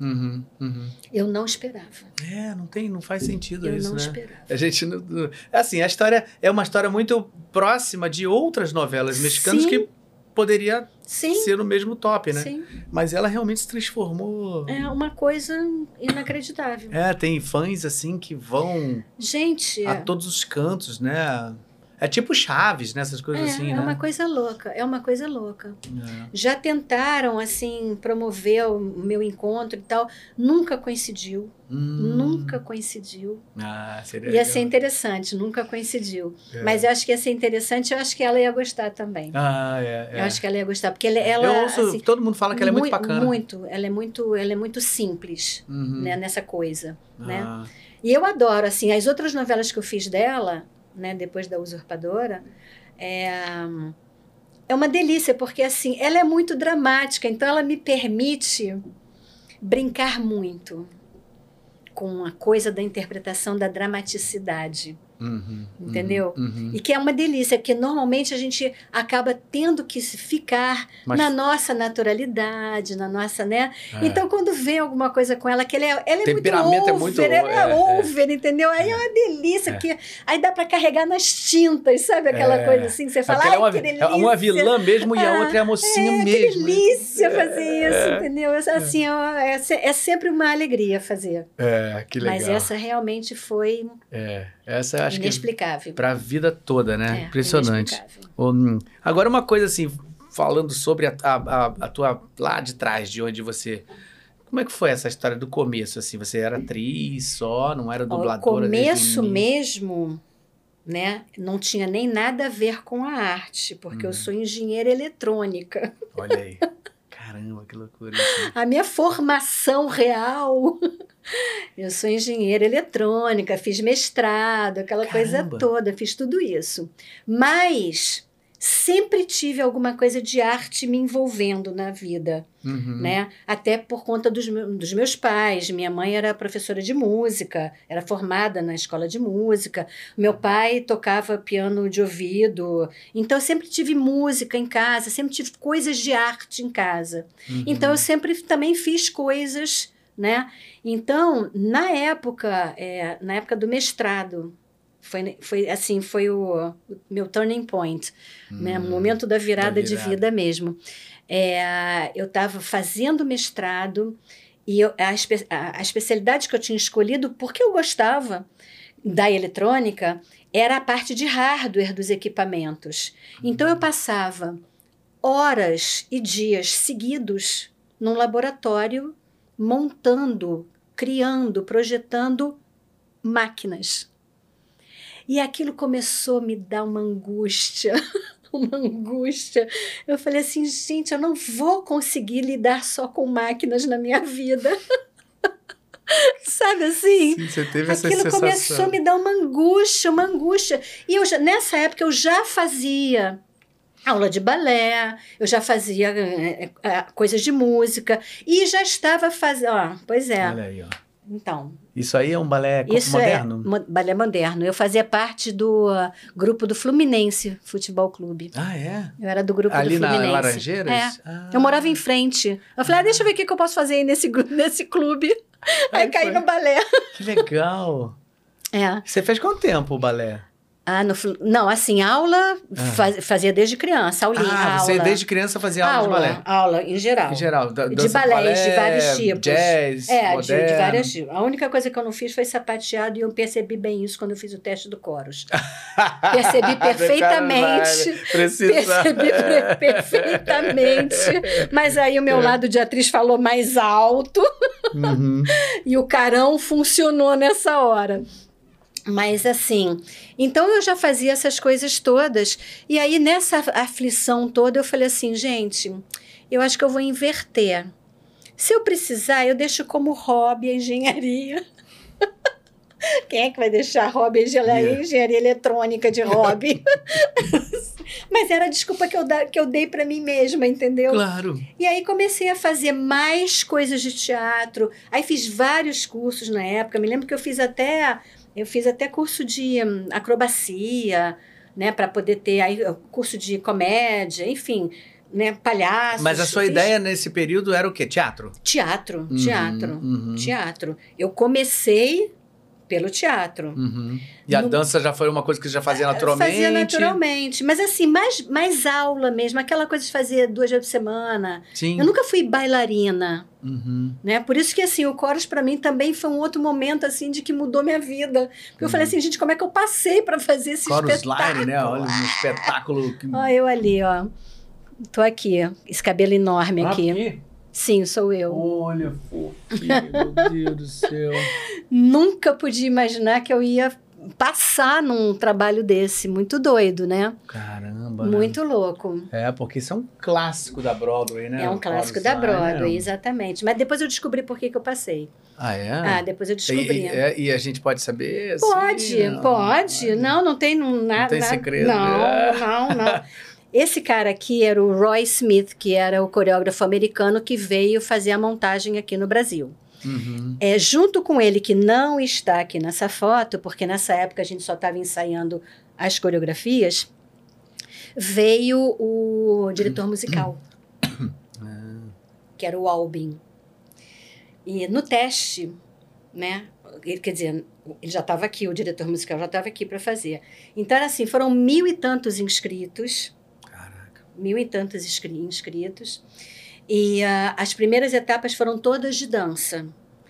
Uhum, uhum. Eu não esperava. É, não tem, não faz sentido Eu isso, não né? esperava. A gente não, não- assim, a história é uma história muito próxima de outras novelas mexicanas Sim. que poderia Sim, ser no mesmo top, né? sim. Mas ela realmente se transformou. É uma coisa inacreditável. É, tem fãs assim que vão Gente, a é, todos os cantos, né? É tipo Chaves, né? Essas coisas assim, é né? uma coisa louca. É uma coisa louca. É. Já tentaram, assim, promover o meu encontro e tal. Nunca coincidiu. Hum. Nunca coincidiu. Ah, seria Ia legal. ser interessante, nunca coincidiu. É. Mas eu acho que ia ser interessante, eu acho que ela ia gostar também. Ah, é. é. Eu acho que ela ia gostar, porque ela, ela Eu ouço, assim, todo mundo fala que ela é muito mui- bacana. Muito, ela é muito, ela é muito simples, Uhum. né, nessa coisa, né? Ah, E eu adoro, assim, as outras novelas que eu fiz dela, né, depois da Usurpadora, é, é uma delícia, porque, assim, ela é muito dramática, então ela me permite brincar muito com a coisa da interpretação da dramaticidade. Uhum, Entendeu? uhum, uhum. E que é uma delícia, porque normalmente a gente acaba tendo que se ficar Mas- na nossa naturalidade, na nossa, né? É. Então, quando vê alguma coisa com ela, que ela é, ela é muito over, é muito- ela é, é, é. over, entendeu? Aí é uma delícia, É. que aí dá para carregar nas tintas, sabe? Aquela É. coisa assim, que você É fala, é que uma, delícia. é uma vilã mesmo e a Ah, outra é a mocinha é, mesmo. Que delícia fazer É, isso, entendeu? Assim, é, é se- é sempre uma alegria fazer. É, que legal. Mas essa realmente foi É, essa eu acho inexplicável. pra vida toda, né? É, Impressionante. Hum, Agora, uma coisa assim, falando sobre a, a, a- a tua. lá de trás, de onde você. Como é que foi essa história do começo? Assim, você era atriz só, não era dubladora? o começo mesmo, né, não tinha nem nada a ver com a arte, porque eu Uhum. sou engenheira eletrônica. Olha aí. Caramba, que loucura isso. né? A minha formação real, eu sou engenheira eletrônica, fiz mestrado, aquela coisa Caramba. toda, fiz tudo isso. Mas sempre tive alguma coisa de arte me envolvendo na vida. Uhum. né? Até por conta dos, dos meus pais. Minha mãe era professora de música, era formada na escola de música. Meu pai tocava piano de ouvido. Então, eu sempre tive música em casa, sempre tive coisas de arte em casa. Uhum. Então, eu sempre também fiz coisas, né? Então, na época, é, na época do mestrado, foi, foi assim, foi o, o meu turning point, né? Hum, Momento da virada, de virada. vida mesmo. É, eu estava fazendo mestrado e eu- a, espe- a- a especialidade que eu tinha escolhido, porque eu gostava da eletrônica, era a parte de hardware dos equipamentos. Então eu passava horas e dias seguidos num laboratório montando, criando, projetando máquinas. E aquilo começou a me dar uma angústia, uma angústia. Eu falei assim, gente, eu não vou conseguir lidar só com máquinas na minha vida. Sabe assim? Sim, você teve essa Aquilo sensação. começou a me dar uma angústia, uma angústia. E eu já- nessa época eu já fazia aula de balé, eu já fazia eh, eh, coisas de música e já estava fazendo. Pois é, Olha aí, ó. Então, Isso aí é um balé isso moderno? é balé moderno. Eu fazia parte do ah, grupo do Fluminense Futebol Clube. Ah, é? Eu era do grupo Ali do na Fluminense. Laranjeiras? É. Ah. Eu morava em frente. Eu falei, ah, deixa eu ver o que, que eu posso fazer aí nesse, nesse clube. Aí, Aí caí foi. no balé. Que legal. É. Você fez quanto tempo o balé? Ah, no, não, assim, aula faz- fazia desde criança, aulinha, ah, você aula. desde criança fazia aula, de balé? Aula, em geral. Em geral. da- De dança balés de vários tipos. Jazz, É, de, de várias tipos. A única coisa que eu não fiz foi sapateado e eu percebi bem isso quando eu fiz o teste do Chorus. Percebi perfeitamente. Precisa. Percebi per- perfeitamente. Mas aí o meu É. lado de atriz falou mais alto Uhum. e o carão funcionou nessa hora. Mas assim, então eu já fazia essas coisas todas. E aí, nessa aflição toda, eu falei assim, gente, eu acho que eu vou inverter. Se eu precisar, eu deixo como hobby a engenharia. Quem é que vai deixar hobby a engenharia, engenharia eletrônica de hobby? Mas era a desculpa que eu, da- que eu dei para mim mesma, entendeu? Claro. E aí comecei a fazer mais coisas de teatro. Aí fiz vários cursos na época. Me lembro que eu fiz até eu fiz até curso de hum, acrobacia, né, para poder ter aí curso de comédia, enfim, né, palhaços. Mas a sua Fiz ideia nesse período era o quê? Teatro? teatro, Uhum, teatro, uhum. teatro. Eu comecei pelo teatro. Uhum. E a No- dança já foi uma coisa que você já fazia naturalmente? Fazia naturalmente, mas assim, mais, mais aula mesmo, aquela coisa de fazer duas vezes por semana. Sim. Eu nunca fui bailarina. Uhum. né? Por isso que assim, o Chorus para mim também foi um outro momento assim de que mudou minha vida. Porque eu falei assim, gente, como é que eu passei para fazer esse Uhum. Chorus espetáculo? Line, né? Olha, um espetáculo. Que... Ó, eu ali, ó. Tô aqui, esse cabelo enorme Ah, aqui. Sim, sou eu. Olha, fofinho, meu Deus do céu. Nunca podia imaginar que eu ia passar num trabalho desse, muito doido, né? Caramba. né? Muito louco. É, porque isso é um clássico da Broadway, né? É um clássico da Line, Broadway, né? exatamente. Mas depois eu descobri por que, que eu passei. Ah, é? Ah, depois eu descobri. E, é, e a gente pode saber? assim? Pode, Não, pode. Não, não tem não, nada. tem nada- segredo. Não, não, não. Esse cara aqui era o Roy Smith, que era o coreógrafo americano que veio fazer a montagem aqui no Brasil. Uhum. É, junto com ele, que não está aqui nessa foto, porque nessa época a gente só estava ensaiando as coreografias, veio o diretor musical, que era o Albin. E no teste, né? ele- Quer dizer, ele já estava aqui, o diretor musical já estava aqui para fazer. Então, assim, foram mil e tantos inscritos. Mil e tantos inscri- inscritos, e ah, as primeiras etapas foram todas de dança.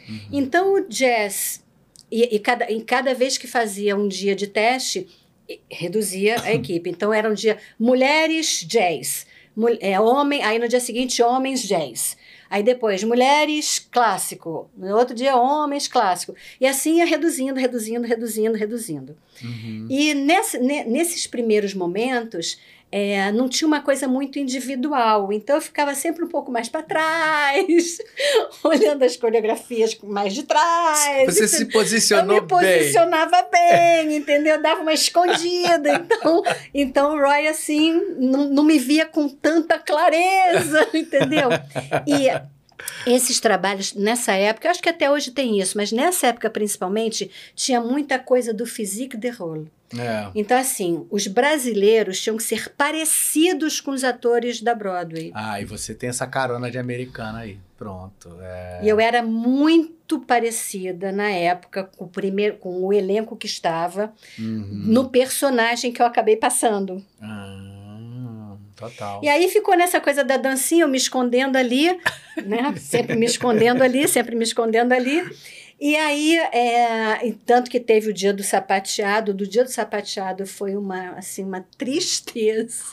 Uhum. Então, o jazz, e, e cada, em cada vez que fazia um dia de teste, e- reduzia a equipe. Então, era um dia mulheres jazz, mul- é, homem, aí no dia seguinte, homens jazz. Aí depois, mulheres clássico. No outro dia, homens clássico. E assim ia reduzindo, reduzindo, reduzindo, reduzindo. Uhum. E nesse- ne- nesses primeiros momentos, é, não tinha uma coisa muito individual. Então eu ficava sempre um pouco mais para trás, olhando as coreografias mais de trás. Você se Eu posicionou me bem. posicionava bem, entendeu? Dava uma escondida. Então, então o Roy, assim, não, não me via com tanta clareza, entendeu? E esses trabalhos, nessa época, eu acho que até hoje tem isso, mas nessa época principalmente, tinha muita coisa do physique de rôle. É. Então, assim, os brasileiros tinham que ser parecidos com os atores da Broadway. Ah, e você tem essa carona de americana aí. Pronto. É. E eu era muito parecida na época com o primeiro, com o elenco que estava Uhum. no personagem que eu acabei passando. Ah, total. E aí ficou nessa coisa da dancinha, eu me escondendo ali, né? Sempre me escondendo ali, sempre me escondendo ali. E aí, é, e tanto que teve o dia do sapateado, do dia do sapateado foi uma, assim, uma tristeza.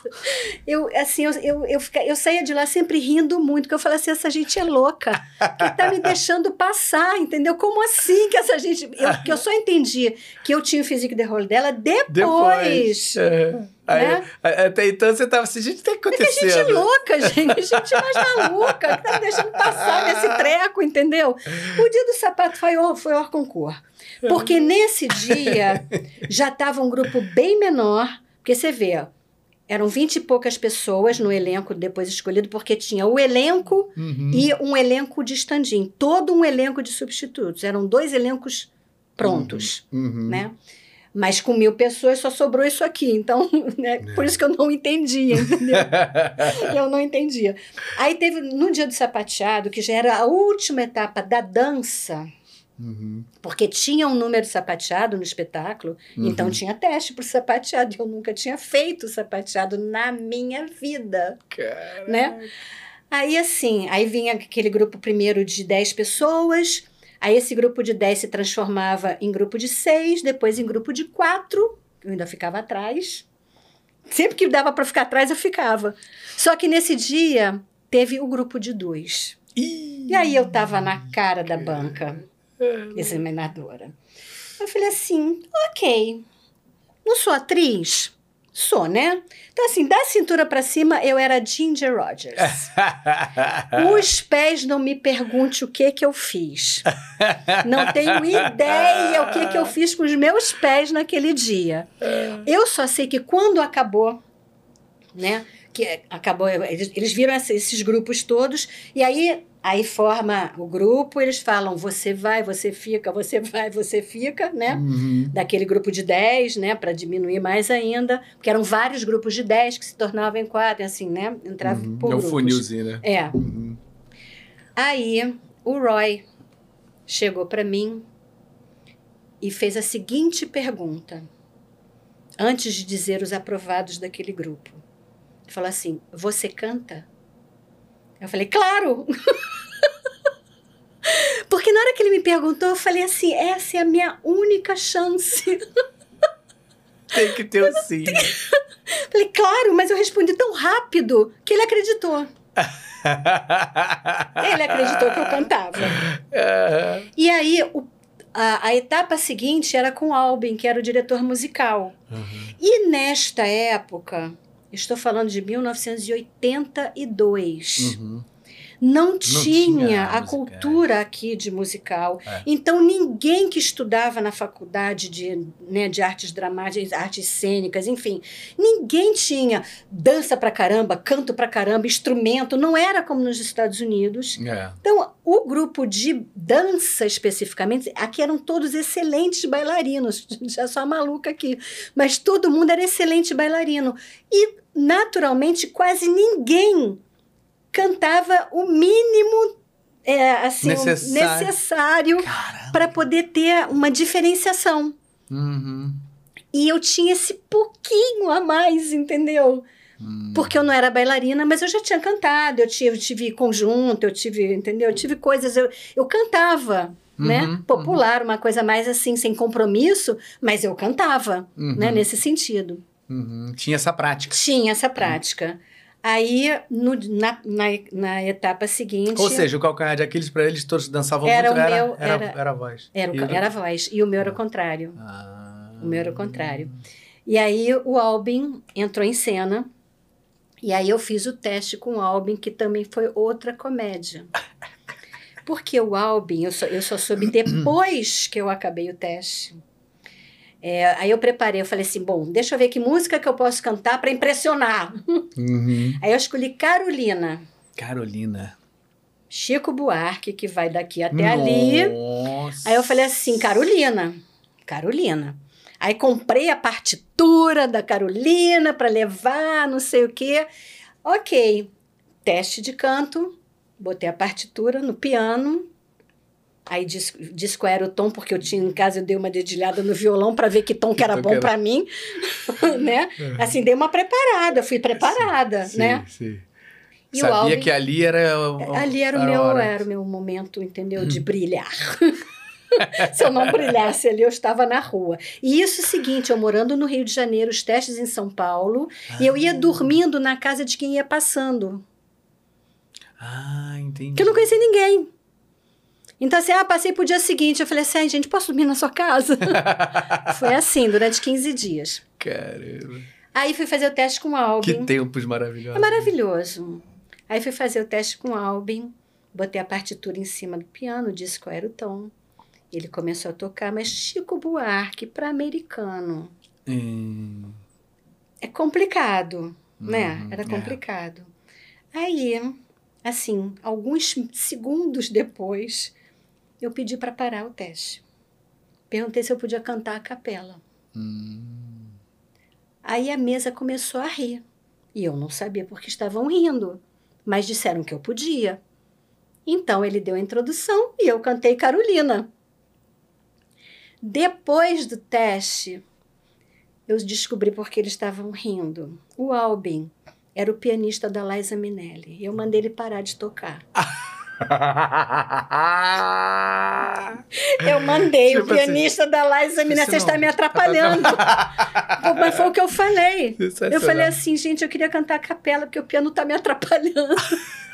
Eu, assim, eu, eu, eu, eu saía de lá sempre rindo muito, porque eu falei assim, essa gente é louca, que tá me deixando passar, entendeu? Como assim que essa gente... Eu, que eu só entendi que eu tinha o physique de role dela depois. É. Aí, né? Até então você tava assim, gente, o que tá Que acontecendo? gente louca, gente. Que gente mais maluca. Que tá me deixando passar nesse treco, entendeu? O dia do sapato foi, o- foi hors concours. Porque nesse dia já estava um grupo bem menor. Porque você vê, eram vinte e poucas pessoas no elenco depois escolhido, porque tinha o elenco Uhum. e um elenco de stand-in. Todo um elenco de substitutos. Eram dois elencos prontos, Uhum. né? Mas com mil pessoas só sobrou isso aqui. Então, né? por isso que eu não entendia, entendeu? eu não entendia. Aí teve, no dia do sapateado, que já era a última etapa da dança, Uhum. porque tinha um número sapateado no espetáculo, Uhum. então tinha teste para o sapateado. Eu nunca tinha feito sapateado na minha vida, né? Aí assim, aí vinha aquele grupo primeiro de 10 pessoas, aí esse grupo de 10 se transformava em grupo de 6, depois em grupo de 4, eu ainda ficava atrás. Sempre que dava para ficar atrás, eu ficava. Só que nesse dia teve o grupo de 2. E aí eu tava na cara da banca examinadora. Eu falei assim, ok, não sou atriz? Sou, né? Então, assim, da cintura pra cima, eu era Ginger Rogers. Os pés, não me pergunte o que que eu fiz. Não tenho ideia o que que eu fiz com os meus pés naquele dia. Eu só sei que quando acabou, né? Que acabou, eles, eles viram essa- esses grupos todos, e aí, aí forma o grupo, eles falam: você vai, você fica, você vai, você fica, né? Uhum. daquele grupo de 10, né, para diminuir mais ainda, porque eram vários grupos de 10 que se tornavam em quatro, assim, né, entrava Uhum. por É um funilzinho, né? É. Uhum. Aí o Roy chegou para mim e fez a seguinte pergunta, antes de dizer os aprovados daquele grupo. Ele falou assim: Você canta? Eu falei: Claro! Porque na hora que ele me perguntou, eu falei assim: essa é a minha única chance. Tem que ter o sim. Falei, claro, mas eu respondi tão rápido que ele acreditou. Ele acreditou que eu cantava. E aí, o- a, a etapa seguinte era com Albin, que era o diretor musical. Uhum. E nesta época, estou falando de 1982, Uhum. Não, tinha, tinha a música, cultura aqui de musical. É. Então, ninguém que estudava na faculdade de, né, de artes dramáticas, artes cênicas, enfim, ninguém tinha dança pra caramba, canto pra caramba, instrumento. Não era como nos Estados Unidos. É. Então, o grupo de dança especificamente, aqui eram todos excelentes bailarinos. Já sou a maluca aqui. Mas todo mundo era excelente bailarino. E, naturalmente, quase ninguém cantava o mínimo é, assim, Necessário. para poder ter uma diferenciação. Uhum. E eu tinha esse pouquinho a mais, entendeu? Hum. Porque eu não era bailarina, mas eu já tinha cantado, eu tive, eu tive conjunto, eu tive, entendeu? Eu tive coisas, eu, eu cantava, né? Uhum, Popular, uma coisa mais assim, sem compromisso, mas eu cantava, Uhum. né? Nesse sentido. Uhum. Tinha essa prática. Tinha essa prática. Aí, no- na, na, na etapa seguinte. Ou seja, o calcanhar de Aquiles para eles todos dançavam Era muito, o era, meu- era, era- era a voz. era, o era a voz, e o meu era o contrário. Ah. O meu era o contrário. E aí o Albin entrou em cena. E aí eu fiz o teste com o Albin, que também foi outra comédia. Porque o Albin, eu só, eu só soube depois que eu acabei o teste. É, aí eu preparei, eu falei assim, bom, deixa eu ver que música que eu posso cantar para impressionar. Uhum. Aí eu escolhi Carolina, Carolina. Chico Buarque, que vai daqui até ali. Nossa. Aí eu falei assim, Carolina, Carolina. Aí comprei a partitura da Carolina para levar, não sei o quê. Ok, teste de canto, botei a partitura no piano. Aí disse, disse qual era o tom, porque eu tinha em casa, eu dei uma dedilhada no violão para ver que tom que era tom bom era. para mim, né? Assim, dei uma preparada, fui preparada, Sim, né? sim. E o Sabia Albin- que ali era o, Ali era o meu, hora. era o meu momento, entendeu? De brilhar. Se eu não brilhasse ali, eu estava na rua. E isso é o seguinte, eu morando no Rio de Janeiro, os testes em São Paulo, e eu ia dormindo na casa de quem ia passando. Ah, entendi. Que eu não conhecia ninguém. Então, assim, ah, passei pro dia seguinte. Eu falei assim, ai, gente, posso dormir na sua casa? Foi assim, durante 15 dias. Caramba. Aí fui fazer o teste com o Albin. Que tempos maravilhosos. É maravilhoso. Aí fui fazer o teste com o Albin, botei a partitura em cima do piano, disse qual era o tom. Ele começou a tocar, mas Chico Buarque para americano. Hum. é complicado, né? Uhum, Era é. complicado. Aí, assim, alguns segundos depois, eu pedi para parar o teste. Perguntei se eu podia cantar a capela. Hum. Aí a mesa começou a rir. E eu não sabia porque estavam rindo, mas disseram que eu podia. Então ele deu a introdução e eu cantei Carolina. Depois do teste, eu descobri por que eles estavam rindo. O Albin era o pianista da Liza Minnelli. Eu mandei ele parar de tocar. Eu mandei Tipo o pianista da Liza Minnelli. Você está me atrapalhando. Mas foi o que eu falei. Eu Sensacional. falei assim, gente, eu queria cantar a capela porque o piano tá me atrapalhando.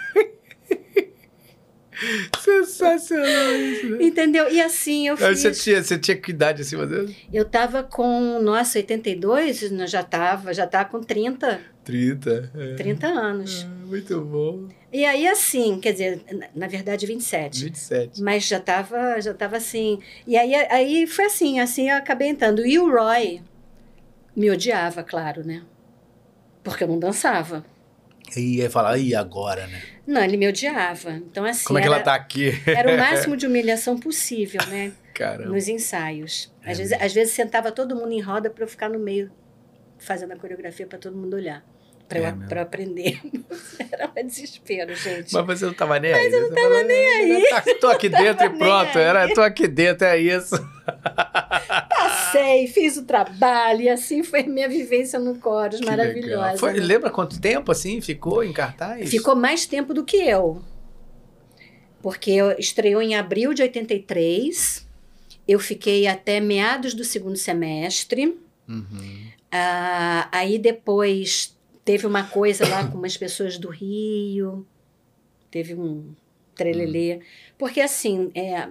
Sensacional isso. né? Entendeu? E assim eu Aí Você fiz. tinha, você tinha que idade assim, mas eu- Eu tava com, nossa, 82, né, já tava, já tava com 30, 30. É. 30 anos. Ah, muito bom. E aí assim, quer dizer, na, na verdade 27. 27. Mas já tava, já tava assim. E aí, aí foi assim, assim eu acabei entrando. E o Roy me odiava, claro, né? Porque eu não dançava. E ia falar, e agora, né? Não, ele me odiava. Então, assim, Como é que era, ela tá aqui? era o máximo de humilhação possível, né? Caramba. Nos ensaios. É Às, vezes, mesmo. às vezes sentava todo mundo em roda para eu ficar no meio, fazendo a coreografia para todo mundo olhar. Para É eu, aprender. Era um desespero, gente. Mas você não tava nem aí. Mas eu não tava nem aí. Tá, tô aqui dentro e pronto. Era, tô aqui dentro, é isso. Passei, fiz o trabalho e assim foi minha vivência no Coros, Que maravilhosa. Foi, né? lembra quanto tempo assim ficou em cartaz? Ficou mais tempo do que eu. Porque eu estreou em abril de 83. Eu fiquei até meados do segundo semestre. Uhum. Ah, aí depois teve uma coisa lá com umas pessoas do Rio. Teve um trelelê. Porque assim, é,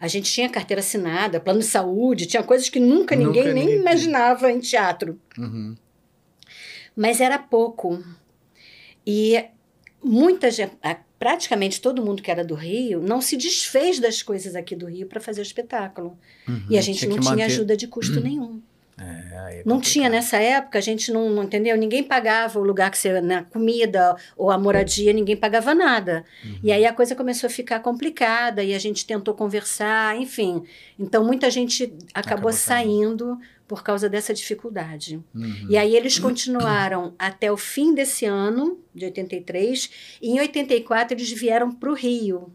a gente tinha carteira assinada, plano de saúde, tinha coisas que nunca, Nunca ninguém nem ninguém- imaginava em teatro. Uhum. Mas era pouco. E muita gente, praticamente todo mundo que era do Rio não se desfez das coisas aqui do Rio para fazer o espetáculo. Uhum. E a gente Tinha não tinha manter- ajuda de custo nenhum. É, é Não tinha nessa época, a gente não, não entendeu? Ninguém pagava o lugar que você, na comida ou a moradia, ninguém pagava nada. Uhum. E aí a coisa começou a ficar complicada e a gente tentou conversar, enfim. Então muita gente acabou, Acabou saindo. saindo por causa dessa dificuldade. Uhum. E aí eles continuaram até o fim desse ano, de 83, e em 84 eles vieram para o Rio,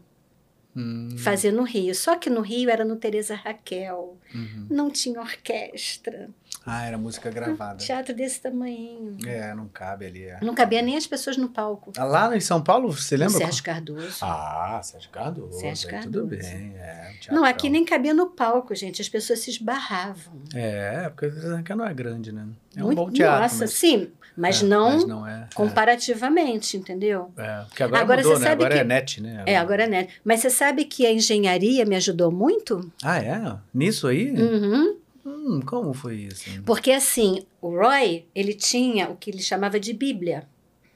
Hum, fazer no Rio. Só que no Rio era no Teresa Raquel, uhum. não tinha orquestra, Ah, era música gravada. teatro desse tamanho. É, não cabe ali. é. Não cabia nem as pessoas no palco. Ah, Lá em São Paulo, você O lembra? Sérgio Cardoso. Ah, Sérgio Cardoso. Sérgio aí Tudo Cardoso. bem. É, um não, aqui nem cabia no palco, gente. As pessoas se esbarravam. É, porque aqui não é grande, né? É um Muito- bom teatro. Nossa, mas, sim, mas, é, não mas não é. comparativamente, entendeu? É, é, porque agora, Agora, mudou, você né? sabe Agora é que- net, né? É, agora é né? Mas você sabe que a engenharia me ajudou muito? Ah, é? Nisso aí? Uhum. Hum, como foi isso? Porque assim, o Roy, ele tinha o que ele chamava de Bíblia.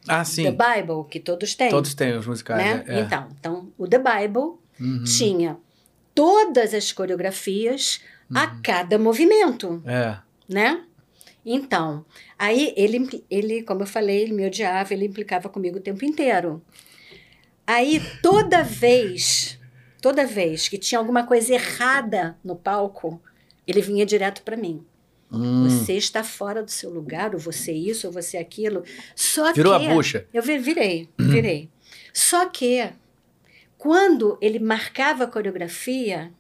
Ah, The sim. Bible, que todos têm. Todos têm os musicais. né? é. Então, então, o The Bible Uhum. tinha todas as coreografias a cada movimento, É. né? Então, aí ele, ele, como eu falei, ele me odiava, ele implicava comigo o tempo inteiro. Aí, toda vez, toda vez que tinha alguma coisa errada no palco, ele vinha direto para mim. Hum. Você está fora do seu lugar, ou você isso, ou você aquilo. Só Virou que... a bucha. Eu vi- virei, virei. Só que, quando ele marcava a coreografia,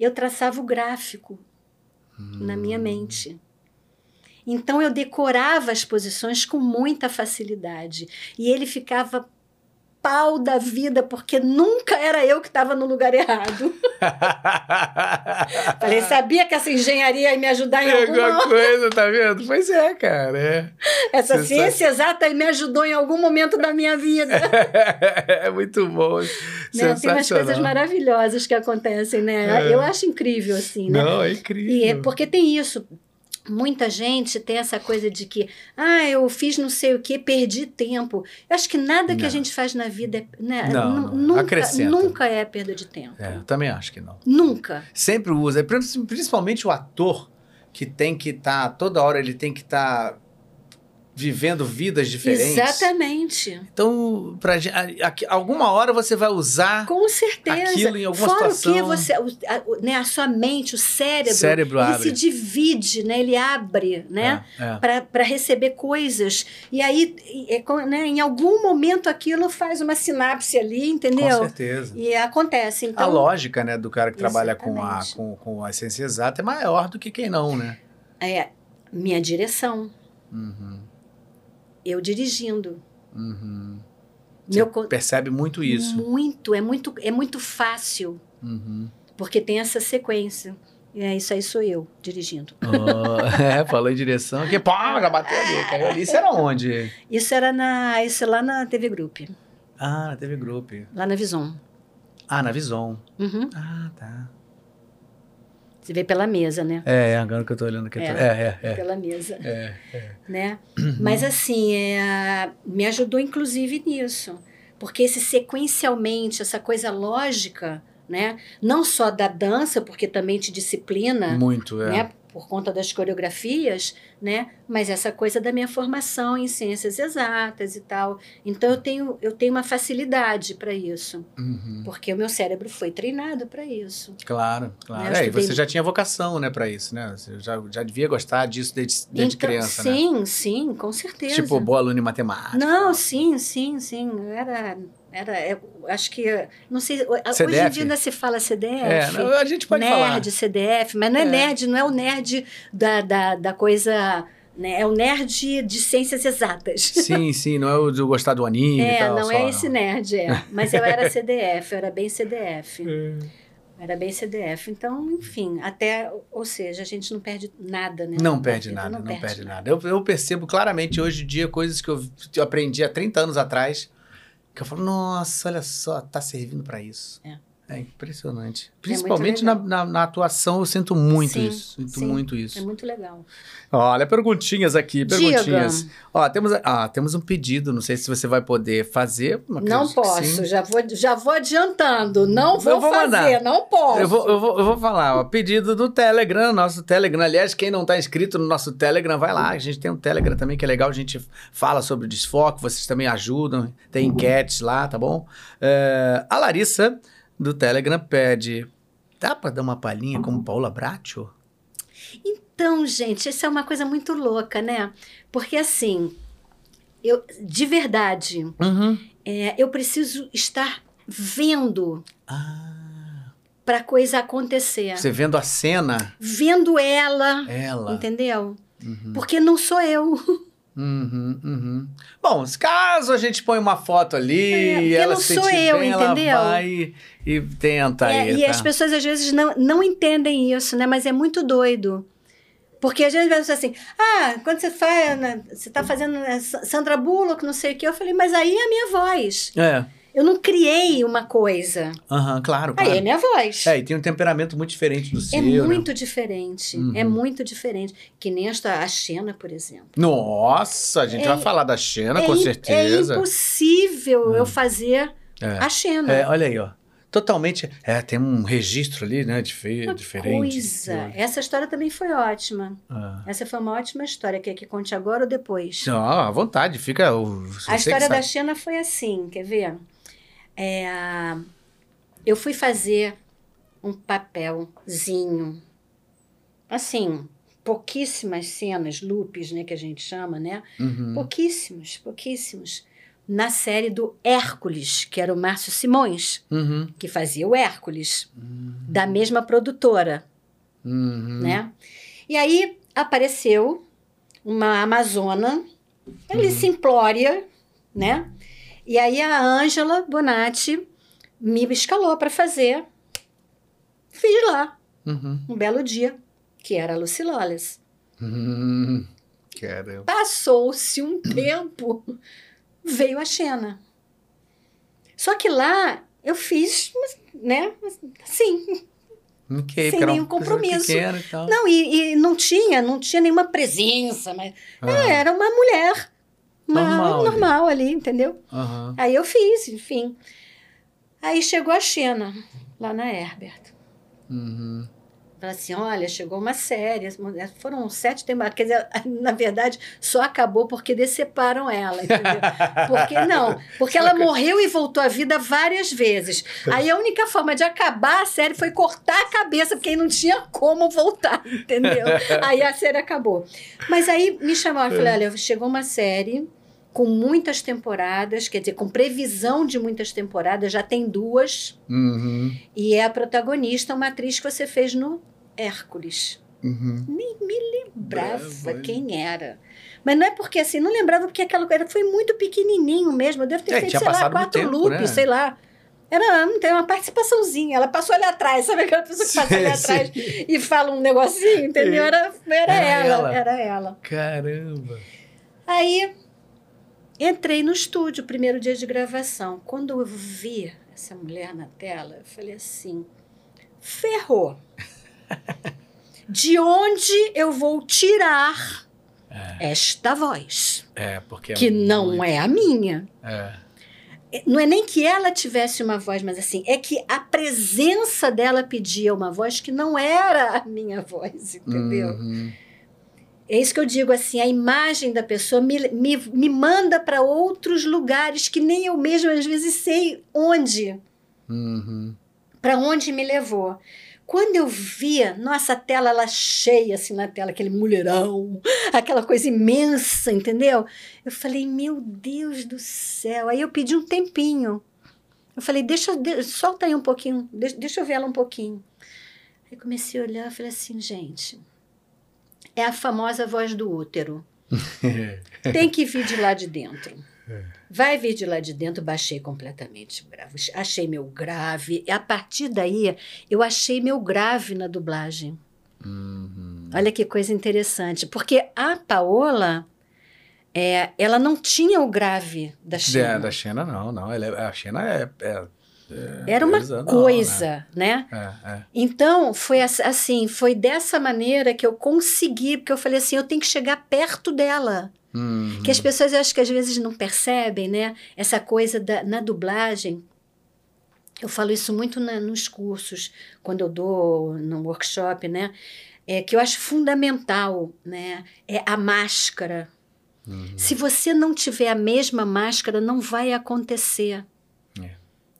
eu traçava o gráfico na Hum. minha mente. Então eu decorava as posições com muita facilidade. E ele ficava pau da vida, porque nunca era eu que estava no lugar errado. Falei, sabia que essa engenharia ia me ajudar em É alguma alguma coisa, tá vendo? Pois é, cara. É, Essa Você ciência exata me ajudou em algum momento da minha vida. é muito bom. Né? Tem umas coisas maravilhosas que acontecem, né? É. Eu acho incrível, assim, né? Não, é E incrível. é porque tem isso. Muita gente tem essa coisa de que, ah, eu fiz não sei o que, perdi tempo. Eu acho que nada que Não. a gente faz na vida é, né, Não, não. nunca, Acrescenta. nunca é perda de tempo. É, eu também acho que não. Nunca. Sempre usa, principalmente o ator que tem que estar, toda hora ele tem que estar vivendo vidas diferentes. Exatamente. Então, pra, a- a- alguma hora você vai usar Com certeza. aquilo em alguma Fora situação. o que você, a, né, a sua mente, o cérebro, Cérebro ele abre. se divide, né? Ele abre, né? É, é. Para receber coisas. E aí, é com- né, em algum momento, aquilo faz uma sinapse ali, Com entendeu? certeza. E acontece. a Então, lógica, né, do cara que trabalha com a, com, com a ciência exata é maior do que quem não, né? é minha direção. Uhum, Eu dirigindo. uhum. Meu percebe muito isso. Muito, é muito, é muito fácil, Uhum. porque tem essa sequência. É, isso aí sou eu dirigindo. Oh, é, falou em direção aqui, pá, já bateu ali, caiu ali. Isso era onde? Isso era na, isso é lá na TV Group, Ah, na TV Group. lá na Vison. Ah, na Vison. Uhum. Ah, tá. Você vê pela mesa, né? É, é, agora que eu tô olhando aqui. eu tô- É. É, é, é. Pela mesa, É, né? Mas assim, é, me ajudou inclusive nisso. Porque esse sequencialmente, essa coisa lógica, né? Não só da dança, porque também te disciplina, Muito, é. né? Por conta das coreografias, né? Mas essa coisa da minha formação em ciências exatas e tal. Então eu tenho, eu tenho uma facilidade para isso, Uhum. porque o meu cérebro foi treinado para isso. Claro, claro. Eu É, e você já tinha vocação, né, pra isso, né? Você já, já devia gostar disso desde, desde Então, criança, né? sim, sim, com certeza. Tipo, boa aluna em matemática. Não, sim, sim, sim. Era, era é, acho que, não sei, hoje em CDF? dia ainda se fala CDF. É, não, a gente pode nerd, falar. CDF, mas não é, É. nerd, não é o nerd da, da, da coisa, né? É o nerd de ciências exatas. Sim, sim, não é o de gostar do anime e É, tal. não só, é esse nerd, é. Mas eu era CDF, eu era bem CDF. Era bem CDF. Então, enfim, até, ou seja, a gente não perde nada, né? Não perde nada, não, perde, nada. Eu, eu percebo claramente hoje em dia coisas que eu, eu aprendi há 30 anos atrás, que eu falo, nossa, olha só, tá servindo pra isso. É. É impressionante. muito Principalmente na, legal. na, na atuação, eu sinto muito Sim, isso. Sinto sim. muito É isso. muito legal. Olha, perguntinhas aqui, perguntinhas. Diga. Ó, temos, ah, temos um pedido, não sei se você vai poder fazer. Não posso, já vou, já vou adiantando. Não vou, vou fazer, mandar. não posso. Eu vou, eu, vou, eu vou falar, ó, pedido do Telegram, nosso Telegram. Aliás, quem não tá inscrito no nosso Telegram, vai lá. A gente tem um Telegram também que é legal, a gente fala sobre desfoque, vocês também ajudam, tem enquetes lá, tá bom? É, a Larissa, do Telegram, pede. Dá pra dar uma palhinha como Paula Bracho? Então, gente, isso é uma coisa muito louca, né? Porque assim, eu de verdade, Uhum. é, eu preciso estar vendo Ah, para coisa acontecer. você vendo a cena, Vendo ela, ela. entendeu? Uhum. Porque não sou eu. Uhum, uhum. Bom, caso a gente põe uma foto ali É, ela não se sou eu, bem, entendeu? ela vai e, e tenta É, aí, e tá? as pessoas às vezes não, não entendem isso, né? Mas é muito doido. Porque a gente pensa assim, ah, quando você faz, né, você tá fazendo né, Sa- Sandra Bullock, não sei o quê, eu falei, mas aí é a minha voz. É, Eu não criei uma coisa. aham, claro, Aí claro. é minha voz. É, e tem um temperamento muito diferente do seu, É né? muito diferente. Uhum. É muito diferente. Que nem esta, a Xena, por exemplo. Nossa, a gente É- vai falar da Xena, é, com im- certeza. É impossível eu Hum. fazer É. a Xena. É, olha aí, ó. Totalmente. É, tem um registro ali, né? Uma diferente. coisa. Essa história também foi ótima. Ah. Essa foi uma ótima história. Quer que conte agora ou depois? Não, à vontade, fica. A história da. Xena foi assim, quer ver? É, eu fui fazer um papelzinho, assim, pouquíssimas cenas, loops, né, que a gente chama, né? Uhum. Pouquíssimos, pouquíssimos. Na série do Hércules, que era o Márcio Simões, Uhum. que fazia o Hércules, da mesma produtora, Uhum. né? E aí apareceu uma amazona, ali simplória, né? E aí a Ângela Bonatti me escalou para fazer. Fiz lá, Uhum. um belo dia, que era a Lucy Lawless. Uhum. Passou-se um tempo, veio a Xena. Só que lá eu fiz, né? Assim, Ok, Sem nenhum compromisso. e tal. Não, e, e não tinha, não tinha nenhuma presença, mas é, era uma mulher. Uma, Normal normal, ali. ali. entendeu? aham. Aí eu fiz, enfim. Aí chegou a Xena, lá na Herbert. Uhum. Fala assim, olha, chegou uma série, foram sete temporadas, quer dizer, na verdade, só acabou porque deceparam ela, entendeu? Porque não, porque ela morreu e voltou à vida várias vezes. Aí a única forma de acabar a série foi cortar a cabeça, porque aí não tinha como voltar, entendeu? Aí a série acabou. Mas aí me chamaram, eu falei, olha, chegou uma série com muitas temporadas, quer dizer, com previsão de muitas temporadas, já tem duas. Uhum. E é a protagonista, uma atriz que você fez no Hércules. Uhum. Nem me lembrava Brava, quem era. Mas não é porque assim, não lembrava porque aquela coisa foi muito pequenininho mesmo. Eu devo ter É, feito, sei lá, quatro tempo, loops, né? sei lá. Era, não tem uma participaçãozinha. Ela passou ali atrás, sabe aquela pessoa que passa ali atrás e fala um negocinho, entendeu? Era, era, Era ela, ela. era ela. Caramba. Aí entrei no estúdio, primeiro dia de gravação. Quando eu vi essa mulher na tela, eu falei assim: ferrou. De onde eu vou tirar esta voz? É, porque. Que não é a minha. É. Não é nem que ela tivesse uma voz, mas assim, é que a presença dela pedia uma voz que não era a minha voz, entendeu? Uhum. É isso que eu digo, assim, a imagem da pessoa me, me, me manda para outros lugares que nem eu mesma às vezes sei onde, Uhum. para onde me levou. Quando eu via, nossa, a tela ela cheia assim na tela, aquele mulherão, aquela coisa imensa, entendeu? Eu falei, meu Deus do céu. Aí eu pedi um tempinho. Eu falei, deixa, de, solta aí um pouquinho, deixa, deixa eu ver ela um pouquinho. Aí comecei a olhar, falei assim, gente, é a famosa voz do útero. Tem que vir de lá de dentro. Vai vir de lá de dentro, baixei completamente o grave. Achei meu grave. E a partir daí, eu achei meu grave na dublagem. Uhum. Olha que coisa interessante. Porque a Paola, é, ela não tinha o grave da É, Xena. da Xena não, não. Ela é- a Xena é. é- é Era uma coisa, não, coisa, né? né? É, é. Então, foi ass- assim, foi dessa maneira que eu consegui, porque eu falei assim, eu tenho que chegar perto dela. Uhum. Que as pessoas, eu acho que às vezes não percebem, né? Essa coisa da, na dublagem. Eu falo isso muito na- nos cursos, quando eu dou no workshop, né? É, que eu acho fundamental, né? É a máscara. Uhum. Se você não tiver a mesma máscara, não vai acontecer. É.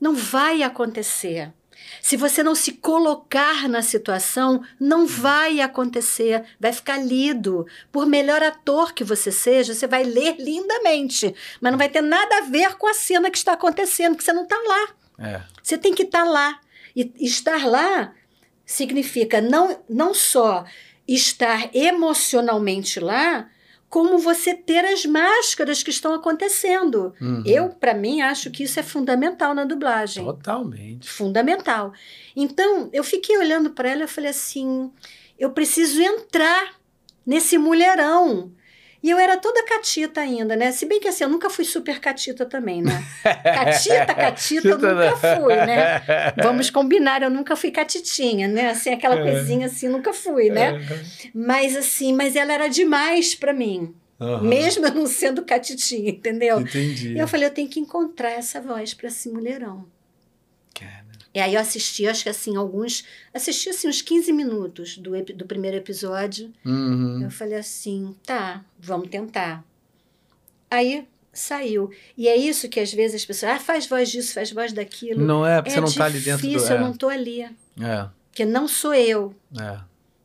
Não vai acontecer. Se você não se colocar na situação, não vai acontecer. Vai ficar lido. Por melhor ator que você seja, você vai ler lindamente. Mas não vai ter nada a ver com a cena que está acontecendo, porque você não está lá. É. Você tem que estar lá. E estar lá significa não, não só estar emocionalmente lá, como você ter as máscaras que estão acontecendo. Uhum. Eu, para mim, acho que isso é fundamental na dublagem. Totalmente. Fundamental. Então, eu fiquei olhando para ela e falei assim: eu preciso entrar nesse mulherão. E eu era toda catita ainda, né? Se bem que assim, eu nunca fui super catita também, né? Catita, catita, eu nunca fui, né? Vamos combinar, eu nunca fui catitinha, né? Assim, aquela É. coisinha assim, nunca fui, né? Mas assim, mas ela era demais para mim, Aham. mesmo eu não sendo catitinha, entendeu? Entendi. E eu falei, eu tenho que encontrar essa voz para esse mulherão. Cara. E aí eu assisti, acho que assim, alguns. Assisti assim, uns 15 minutos do, do primeiro episódio. Uhum. Eu falei assim, tá, vamos tentar. Aí saiu. E é isso que às vezes as pessoas, ah, faz voz disso, faz voz daquilo. Não é porque é você não tá ali dentro do. difícil, É. eu não tô ali. É. Porque não sou eu. É.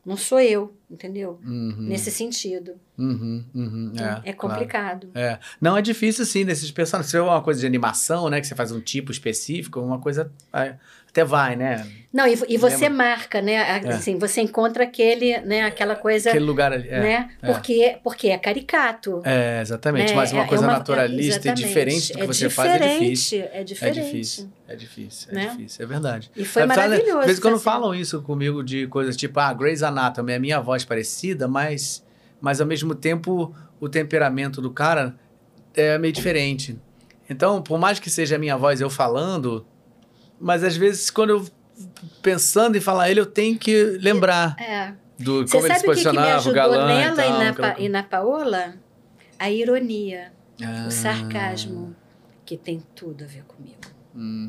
Não sou eu, entendeu? Uhum. Nesse sentido. Uhum, uhum, É, é, claro. complicado. É. Não, é difícil, sim, desses personagens. Se for uma coisa de animação, né? Que você faz um tipo específico, uma coisa. É, Até vai, né? Não, e, e você Lembra? marca, né? A- Assim, você encontra aquele, né, aquela coisa, Aquele lugar ali. É, né? é. Porque, porque é caricato. É, exatamente. né? Mas uma É- coisa é uma- naturalista e diferente do que É você faz é difícil. diferente, É É diferente. difícil. É difícil. É Né? difícil. É verdade. E foi sabe, maravilhoso. De vez em quando assim. falam isso comigo de coisas tipo, ah, Grey's Anatomy é a minha voz parecida, mas, mas ao mesmo tempo o temperamento do cara é meio diferente. Então, por mais que seja a minha voz eu falando, mas às vezes quando eu pensando em falar ele, eu tenho que lembrar É. do Você como ele se sabe o que, que me posicionava, ajudou galã e nela e, tal. na, aquela Pa- e na Paola? A ironia, Ah. o sarcasmo, que tem tudo a ver comigo. Hum.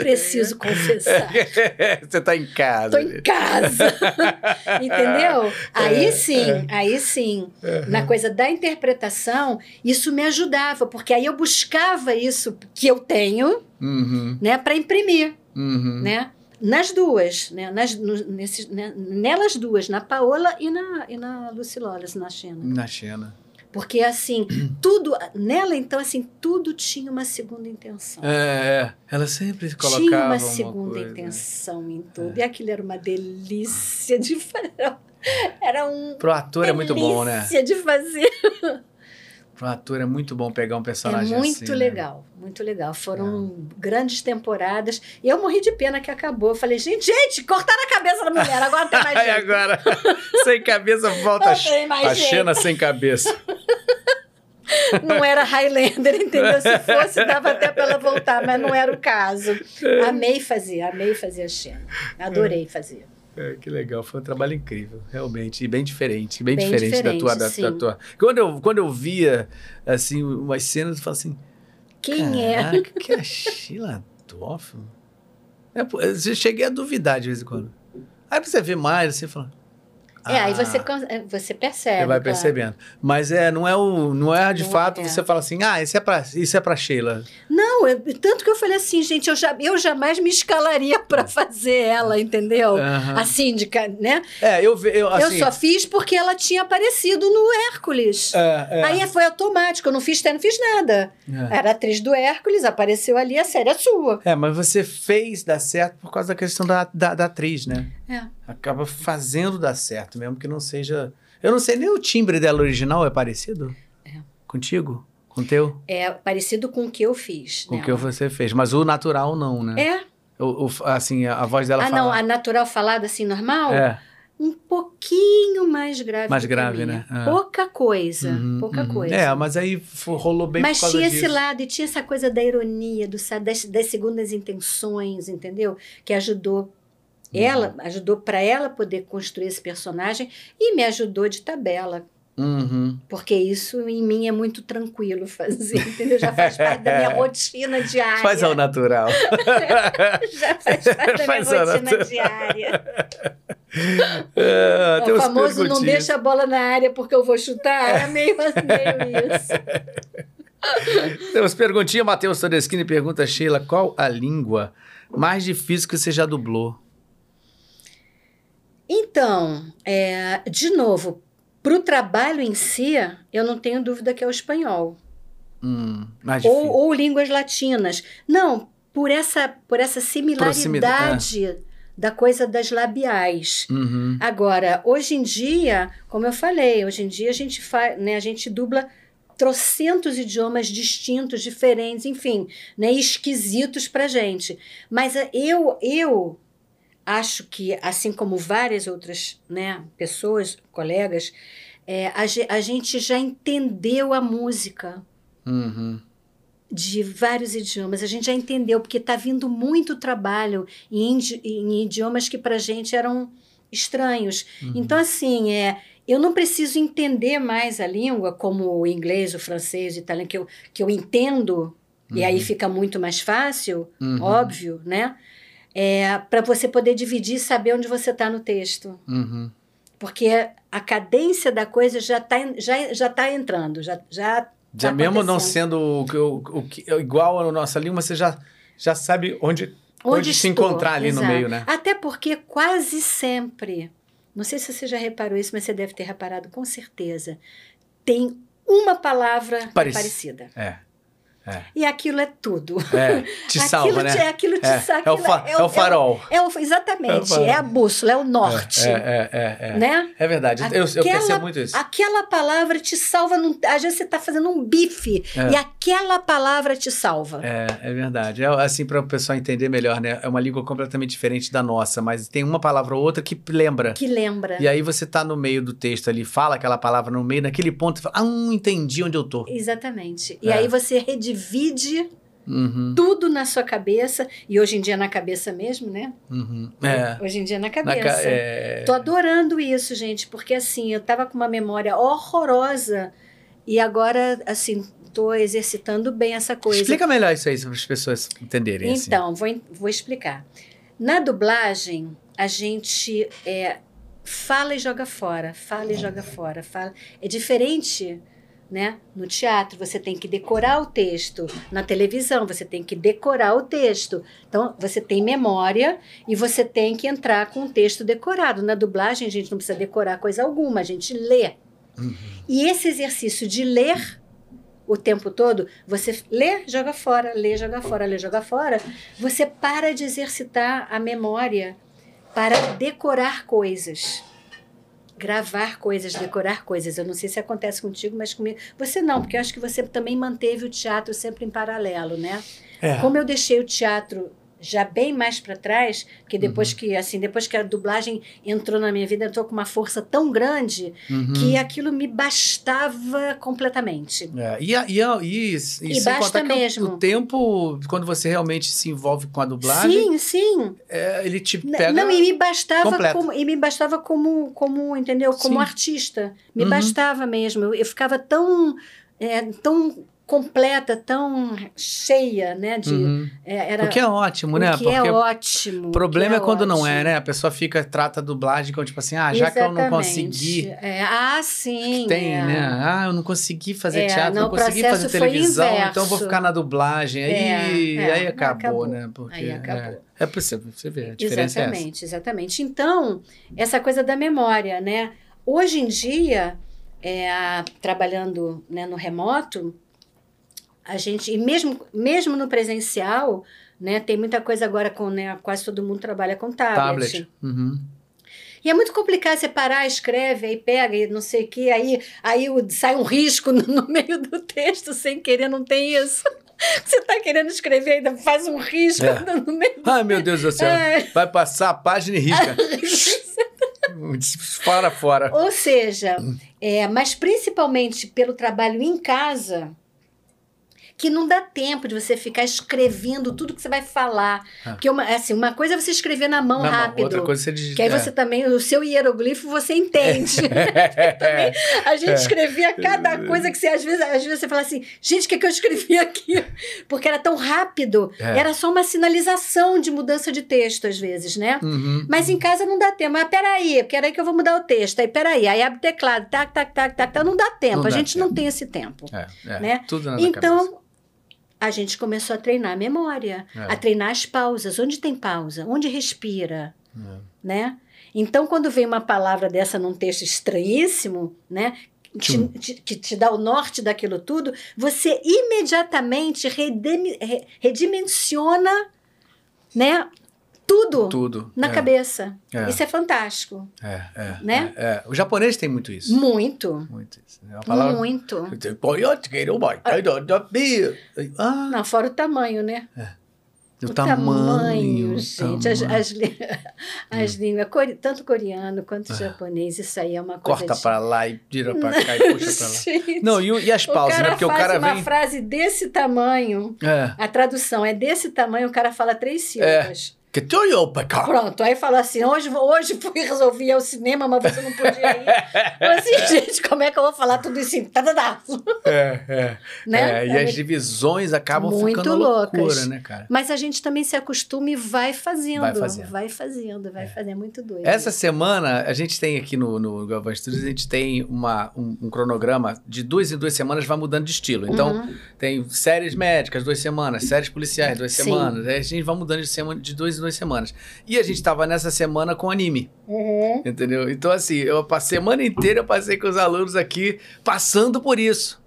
Preciso confessar. Você está em casa. Estou em casa. Entendeu? Aí sim, aí sim, na coisa da interpretação, isso me ajudava, porque aí eu buscava isso que eu tenho, Uhum, né, para imprimir, uhum. né? Nas duas, né? Nas, no- nesses, né? Nelas duas, na Paola e na, e na Lucilolas, na Xena. Na Xena. Porque, assim, tudo... Nela, então, assim, tudo tinha uma segunda intenção. É, é. ela sempre colocava Tinha uma segunda. É. intenção em tudo. E aquilo era uma delícia de fazer. Era um. Pro ator é muito bom, né? delícia de fazer. Pro ator é muito bom pegar um É personagem muito assim, né? legal, muito legal. Foram grandes temporadas. E eu morri de pena que acabou. Eu falei, gente, gente, cortaram a cabeça da mulher, agora não tem mais jeito. agora, sem cabeça, volta a. Xena sem cabeça. Não era Highlander, entendeu? Se fosse, dava até para ela voltar, mas não era o caso. Amei fazer, amei fazer a Xena. Adorei fazer. É, que legal, foi um trabalho incrível, realmente, e bem diferente, bem, Bem diferente, da tua, diferente, da, da tua. Quando eu, quando eu via, assim, umas cenas, eu falava assim, Quem é? que é a Sheila Toffel? É, eu cheguei a duvidar de vez em quando. Aí você vê mais, você fala... É, aí ah, você, con- você percebe. Você vai claro. percebendo. Mas é, não é o, não é de Não fato é. você fala assim, ah, isso é pra, isso é pra Sheila. Não, eu- tanto que eu falei assim, gente, eu, já, eu jamais me escalaria para fazer ela, entendeu? Aham. A síndica, né? É, eu eu assim. eu só fiz porque ela tinha aparecido no Hércules. é, é, Aí foi automático, eu não fiz, não fiz nada. é. Era atriz do Hércules, apareceu ali, a série é sua. É, mas você fez dar certo por causa da questão da, da, da atriz, né? É. Acaba fazendo dar certo, mesmo que não seja. Eu não sei nem o timbre dela original é parecido? É. Contigo? Com o teu? É parecido com o que eu fiz. Com o nela. que você fez. Mas o natural não, né? É. O, o- assim, a, a voz dela ah, fala. não, a natural falada assim, normal? É. Um pouquinho mais grave. Mais grave, né? Ah. Pouca coisa, Uhum, pouca uhum. coisa. É, mas aí rolou bem Mas tinha disso. esse lado e tinha essa coisa da ironia, do, das, das segundas intenções, entendeu? Que ajudou Uhum. ela, ajudou para ela poder construir esse personagem e me ajudou de tabela. Uhum. Porque isso em mim é muito tranquilo fazer, entendeu? Já faz parte da minha rotina diária. Faz ao natural. Já faz parte da Faz minha ao rotina natural. diária. É, o famoso não deixa a bola na área porque eu vou chutar. É meio, meio isso. Temos perguntinha, Matheus Todeschini pergunta, Sheila, qual a língua mais difícil que você já dublou? Então, é, de novo, para o trabalho em si, eu não tenho dúvida que é o espanhol. Hum. Ou, ou línguas latinas. Não, por essa, por essa similaridade da coisa das labiais. Uhum. Agora, hoje em dia, como eu falei, hoje em dia a gente faz, né, a gente dubla trocentos idiomas distintos, diferentes, enfim, né, esquisitos pra gente. Mas eh, eu eu acho que assim como várias outras, né, pessoas, colegas, é, a, a gente já entendeu a música Uhum. de vários idiomas. A gente já entendeu, porque está vindo muito trabalho em, em idiomas que para a gente eram estranhos. Uhum. Então, assim, é, eu não preciso entender mais a língua, como o inglês, o francês, o italiano, que eu, que eu entendo, e aí fica muito mais fácil, Uhum. óbvio, né? É, para você poder dividir e saber onde você está no texto. Uhum. Porque a cadência da coisa já está já, já tá entrando, já, já Já Tá mesmo não sendo o, o, o que- igual à nossa língua, você já, já sabe onde, onde, se estou, encontrar ali no exato. meio, né? Até porque quase sempre, não sei se você já reparou isso, mas você deve ter reparado com certeza, tem uma palavra é parecida. É. É. E aquilo é tudo. É, te aquilo salva, te, né? Aquilo te É, salva. é o, fa- é o farol. É o, exatamente, É o farol. é a bússola, é o norte. É, é, é, é. Né? É verdade, eu, eu Aquela- percebo muito isso. Aquela palavra te salva. Num, às vezes você está fazendo um bife É. e aquela palavra te salva. É, é verdade. É assim, para o pessoal entender melhor, né? É uma língua completamente diferente da nossa, mas tem uma palavra ou outra que lembra. Que lembra. E aí você tá no meio do texto ali, fala aquela palavra no meio, naquele ponto, e fala, ah, hum, entendi onde eu tô. Exatamente. E É. aí você redivide Uhum, tudo na sua cabeça, e hoje em dia na cabeça mesmo, né? uhum. É. Hoje em dia na Na cabeça. ca- é... Tô adorando isso, gente, porque assim, eu tava com uma memória horrorosa e agora, assim, tô exercitando bem essa coisa. Explica melhor isso aí para as pessoas entenderem. assim. Então, vou, en- vou explicar. Na dublagem, a gente é, fala e joga fora, fala e joga fora. Fala. É diferente, né? No teatro, você tem que decorar o texto. Na televisão, você tem que decorar o texto. Então, você tem memória e você tem que entrar com o texto decorado. Na dublagem, a gente não precisa decorar coisa alguma, a gente lê. Uhum. E esse exercício de ler o tempo todo, você lê, joga fora, lê, joga fora, lê, joga fora, você para de exercitar a memória para decorar coisas. Gravar coisas, decorar coisas. Eu não sei se acontece contigo, mas comigo. Você não, porque eu acho que você também manteve o teatro sempre em paralelo, né? É. Como eu deixei o teatro já bem mais para trás, porque depois Uhum. que assim, depois que a dublagem entrou na minha vida, entrou com uma força tão grande Uhum. que aquilo me bastava completamente. É, e, e, e, e, E basta que o- mesmo. o tempo, quando você realmente se envolve com a dublagem, Sim, sim. é, ele te pega. Não, e me bastava como, e me bastava como, como entendeu? Como Sim. artista. Me Uhum. bastava mesmo. Eu, eu ficava tão, é, tão completa, tão cheia, né? De, Uhum. é, era, O que é ótimo, o né? que Porque é o ótimo. problema é, o que quando não é, ótimo. né? A pessoa fica, trata a dublagem como tipo assim, ah, já que eu não Exatamente. consegui. É, ah, sim. Tem, é. né? Ah, eu não consegui fazer É, teatro, não, não, o consegui fazer televisão, inverso. então eu vou ficar na dublagem. Aí, É, é, aí acabou, acabou. né? Porque, Aí acabou. É, é possível, você vê, a diferença Exatamente, exatamente. Então, essa coisa da memória, né? Hoje em dia, é, trabalhando né, no remoto, a gente, e mesmo, mesmo no presencial, né, tem muita coisa agora com, né, quase todo mundo trabalha com tablet. Tablet. Uhum. E é muito complicado você parar, escreve, aí pega e não sei o que, aí, aí sai um risco no, no meio do texto sem querer, não tem isso. Você está querendo escrever, ainda faz um risco É. no meio Ai, meu Deus do céu. É. Vai passar a página e risca. fora, fora. Ou seja, é, mas principalmente pelo trabalho em casa, que não dá tempo de você ficar escrevendo tudo que você vai falar. Ah. Porque uma, assim, uma coisa é você escrever na mão Na mão, rápido. Outra coisa você digita. Que aí você também, o seu hieroglifo você entende. É. A gente É. escrevia cada coisa que você, às vezes, às vezes você fala assim, gente, o que, é que eu escrevi aqui? Porque era tão rápido. É. Era só uma sinalização de mudança de texto, às vezes, né? Uhum. Mas em casa não dá tempo. Mas peraí, peraí que eu vou mudar o texto. Aí peraí, aí abre o teclado, tac, tac, tac, tac, tac. Não dá tempo. Não a dá gente não tem esse tempo. É, é. Né? Tudo na cabeça. A gente começou a treinar a memória, É. a treinar as pausas. Onde tem pausa? Onde respira? É. Né? Então, quando vem uma palavra dessa num texto estranhíssimo, né? te- te- que te dá o norte daquilo tudo, você imediatamente redimi- re- redimensiona né, tudo, Tudo. na é. cabeça. É. Isso é fantástico. É, é, Né? é, é. O japonês tem muito isso. Muito. Muito isso. É uma palavra. Muito. Ah, Não, fora o tamanho, né? o o tamanho. gente. As, tamanho. as, li- as línguas, core- tanto coreano quanto japonês, isso aí é uma coisa. Corta de- pra lá e tira pra cá e puxa pra lá. Gente, Não, e, e as pausas, né? Porque o cara uma vem. frase desse tamanho. É. A tradução é desse tamanho, o cara fala três sílabas. Que tu olhou pra cá. Pronto, aí fala assim: hoje, hoje fui resolver ir ao cinema, mas você não podia ir. Eu assim, gente, como é que eu vou falar tudo isso? Tá, tá. É, é. Né? É, e É as divisões acabam muito ficando loucas. loucura, né, cara? Mas a gente também se acostuma e vai fazendo. Vai fazendo. Vai fazendo, vai fazendo. É muito doido. Essa semana, a gente tem aqui no, no Galvão Studios, a gente tem uma, um, um cronograma de duas em duas semanas, vai mudando de estilo. Então, Uhum. tem séries médicas, duas semanas, séries policiais, duas Sim. semanas. Aí a gente vai mudando de, semana, de duas em duas semanas. E a gente tava nessa semana com anime, Uhum. entendeu? Então, assim, eu a semana inteira eu passei com os alunos aqui, passando por isso.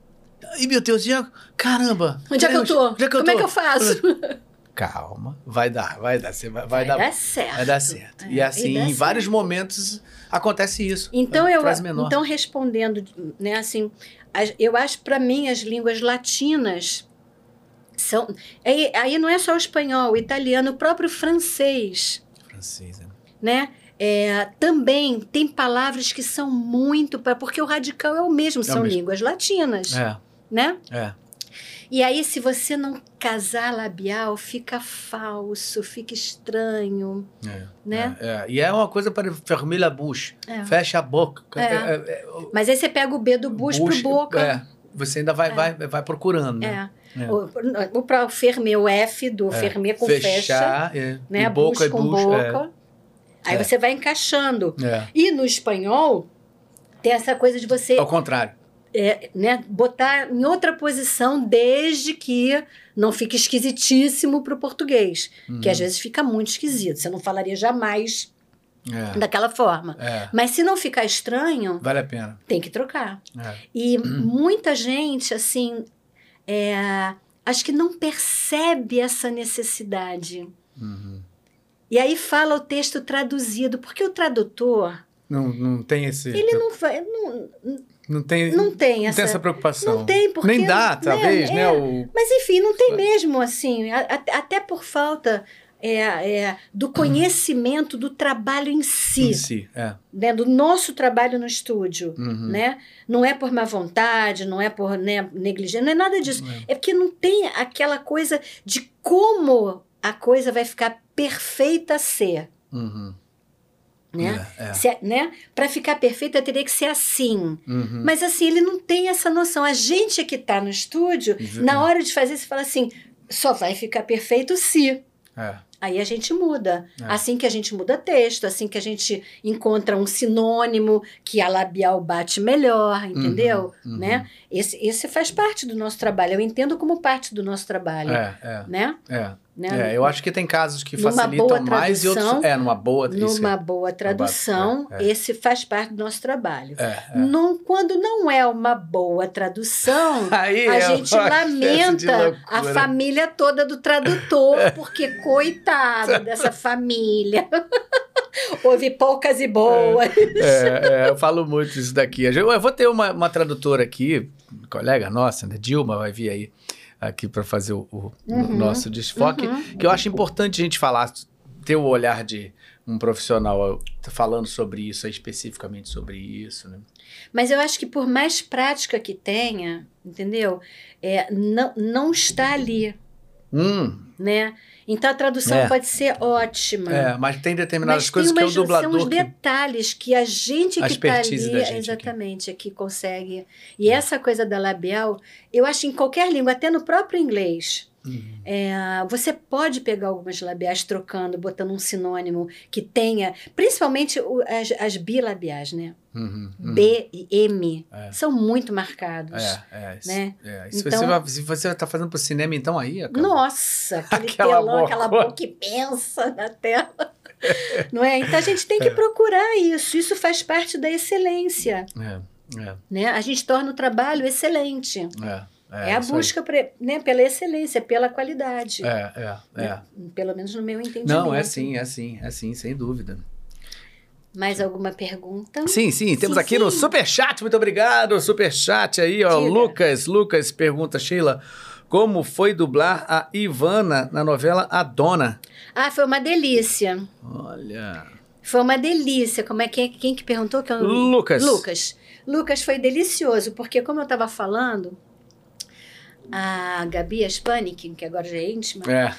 E, meu Deus, já, caramba! Onde é que eu tô? Onde é que eu Como é tô? que eu faço? Calma, vai dar, vai dar. Você vai, vai Vai dar dar certo. Vai dar certo. É, e assim, em vários certo. momentos acontece isso. Então É, eu, então respondendo, né, assim, as- eu acho para mim as línguas latinas são aí, aí não é só o espanhol, o italiano, o próprio francês, Francês, né? né? É, também tem palavras que são muito pa- porque o radical é o mesmo, são mesmo. línguas latinas, É, né? é. E aí se você não casar labial, fica falso, fica estranho, É, Né? é, é. E é uma coisa para fermer a bouche. É. Fecha a boca. É. É, é, Mas aí você pega o B do bush, buche, pro boca. é. você ainda vai, É. vai, vai procurando, né? É. É. O, o, pra o Fermé, o F do É. Fermé com fecha, Fechar, é. né? E boca e com bucho, boca. Aí É. você vai encaixando. É. E no espanhol, tem essa coisa de você Ao contrário. é, né, botar em outra posição, desde que não fique esquisitíssimo para o português. Uhum. Que às vezes fica muito esquisito. Você não falaria jamais É. daquela forma. É. Mas se não ficar estranho, Vale a pena. tem que trocar. É. E muita gente, assim, é, acho que não percebe essa necessidade. Uhum. E aí fala o texto traduzido, porque o tradutor, Não, não tem esse. ele não, vai, não, não tem, não tem não essa. tem essa preocupação. não tem, porque. Nem dá, né, talvez, é, né? O... Mas enfim, não tem mesmo assim, a- a- até por falta é, é, do conhecimento do trabalho em si, Em si. É. né, do nosso trabalho no estúdio. Uhum. Né? Não é por má vontade, não é por né, negligência, não é nada disso. É porque não tem aquela coisa de como a coisa vai ficar perfeita a ser. Uhum. Né? É, é. Se- né? Para ficar perfeita teria que ser assim. Uhum. Mas assim, ele não tem essa noção. A gente que está no estúdio, Exa- na hora de fazer, você fala assim: só vai ficar perfeito se. É. Aí a gente muda. É. Assim que a gente muda texto, assim que a gente encontra um sinônimo que a labial bate melhor, entendeu? Uhum, uhum. Né? Esse, esse faz parte do nosso trabalho. Eu entendo como parte do nosso trabalho. É, é, Né? é. Né? É, eu acho que tem casos que Numa facilitam mais e outros. É, numa boa. isso Numa boa tradução, é, é. esse faz parte do nosso trabalho. É, é. Não- quando não é uma boa tradução, Aí a é gente lamenta a família toda do tradutor, porque coitado dessa família. Houve poucas e boas. É, é, eu falo muito isso daqui. Eu eu vou ter uma, uma tradutora aqui, colega nossa, né? Dilma, vai vir aí aqui para fazer o, o- Uhum, nosso desfoque, uhum. que eu acho importante a gente falar, ter o olhar de um profissional falando sobre isso, aí, especificamente sobre isso, né? Mas eu acho que por mais prática que tenha, entendeu? É, não, não está ali, Hum, né? Então a tradução É. pode ser ótima. é, mas tem determinadas Mas coisas tem que é o umas, são dublador uns que... detalhes que a gente que está ali, gente aqui. exatamente, que consegue. E essa coisa da labial, eu acho em qualquer língua, até no próprio inglês, Uhum. é, você pode pegar algumas labiais trocando, botando um sinônimo que tenha, principalmente o- as, as bilabiais, né? Uhum, uhum. B e M É. são muito marcados. É, é. Isso, né? é. Se, Então- você vai, se você tá fazendo pro cinema, então aí... acabou. Nossa, aquele Aquela telão, aquela boca. boca que pensa na tela. Não é? Então a gente tem que procurar isso. Isso faz parte da excelência. É, é, Né? A gente torna o trabalho excelente. é. É, a busca pre- né, pela excelência, pela qualidade. É, é, é. né? Pelo menos no meu entendimento. Não, é sim, é sim, é sim, sem dúvida. Mais alguma pergunta? Sim, sim, temos Sim, aqui no sim. Superchat, muito obrigado, Superchat aí, ó, Diga. Lucas, Lucas pergunta, Sheila, como foi dublar a Ivana na novela A Dona? Ah, foi uma delícia. Olha... Foi uma delícia. Como é que quem que perguntou que eu Lucas. Lucas. Lucas foi delicioso, porque como eu estava falando, a Gabi Spanik, que agora já é íntima, É.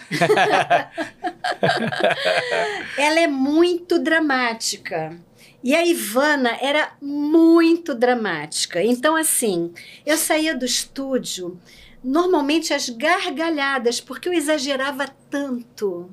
ela é muito dramática. E a Ivana era muito dramática. Então, assim, eu saía do estúdio, normalmente as gargalhadas, porque eu exagerava tanto.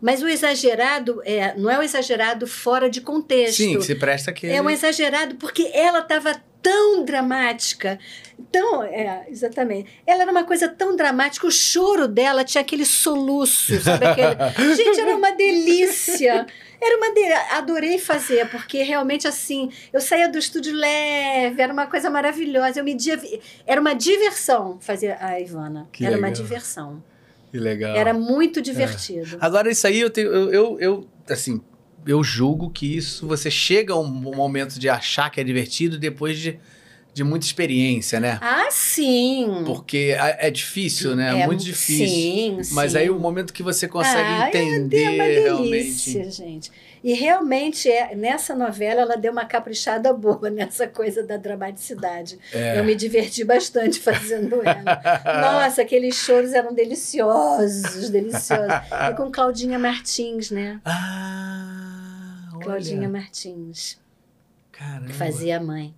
Mas o exagerado é, não é o exagerado fora de contexto. Sim, que se presta aqui. É um exagerado porque ela estava tão dramática. Então, é, exatamente. Ela era uma coisa tão dramática, o choro dela tinha aquele soluço, sabe aquele? Gente, era uma delícia. Era uma de... adorei fazer, porque realmente assim, eu saía do estúdio leve, era uma coisa maravilhosa. Eu me div... era uma diversão fazer a Ivana. Que era uma legal. diversão. Que legal. Era muito divertido. Agora, isso aí, eu, tenho, eu, eu, eu, assim, eu julgo que isso, você chega a um momento de achar que é divertido depois de, de muita experiência, né? Ah, sim. Porque é, é difícil, né? É, muito difícil. Sim, Mas sim. aí o momento que você consegue Ah, entender é uma realmente. delícia, gente. E realmente, é, nessa novela, ela deu uma caprichada boa nessa coisa da dramaticidade. É. Eu me diverti bastante fazendo ela. Nossa, aqueles choros eram deliciosos, deliciosos. E com Claudinha Martins, né? Ah, olha. Claudinha Martins, Caramba. que fazia a mãe.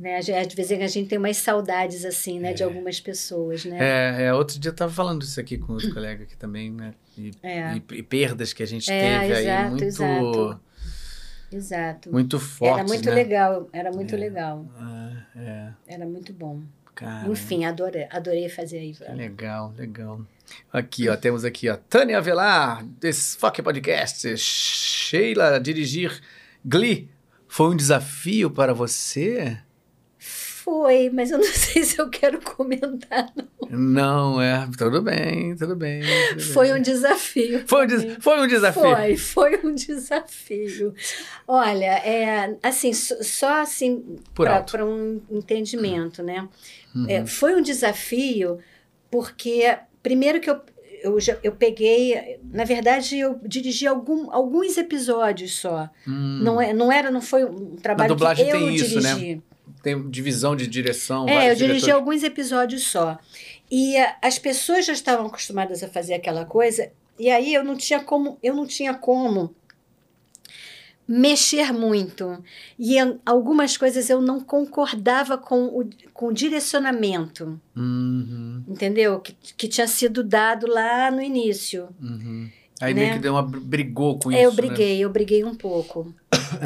Né? Às vezes a gente tem umas saudades, assim, né? De É. algumas pessoas, né? É, é, outro dia eu tava falando isso aqui com outro colega aqui também, né? E, É. e- e perdas que a gente É, teve aí exato, muito, exato. Exato. muito fortes, era muito né? legal, era muito É. legal. Ah, é, Era muito bom. cara. Enfim, adorei, adorei fazer aí. Que legal, legal. Aqui, ó, temos aqui, ó, Tânia Avelar, desse Fuck Podcast. Sheila, dirigir Glee foi um desafio para você? Foi, mas eu não sei se eu quero comentar. não. Não, é, tudo bem, tudo bem. tudo Foi bem. um desafio. Foi um, des- foi um desafio. Foi, foi um desafio. Olha, é, assim, só, assim, para um entendimento, né? Uhum. É, foi um desafio porque, primeiro que eu, eu, já, eu peguei, na verdade, eu dirigi algum, alguns episódios só. Hum, Não, é, não era, não foi um trabalho que eu tem isso, né? Tem divisão de direção. É, eu dirigi diretores. alguns episódios só. E ah, as pessoas já estavam acostumadas a fazer aquela coisa, e aí eu não tinha como, eu não tinha como mexer muito. E em algumas coisas eu não concordava com o, com o direcionamento, Uhum, entendeu? Que, que tinha sido dado lá no início. uhum. Aí Né? meio que deu uma, brigou com É, eu isso, né? briguei, eu briguei um pouco.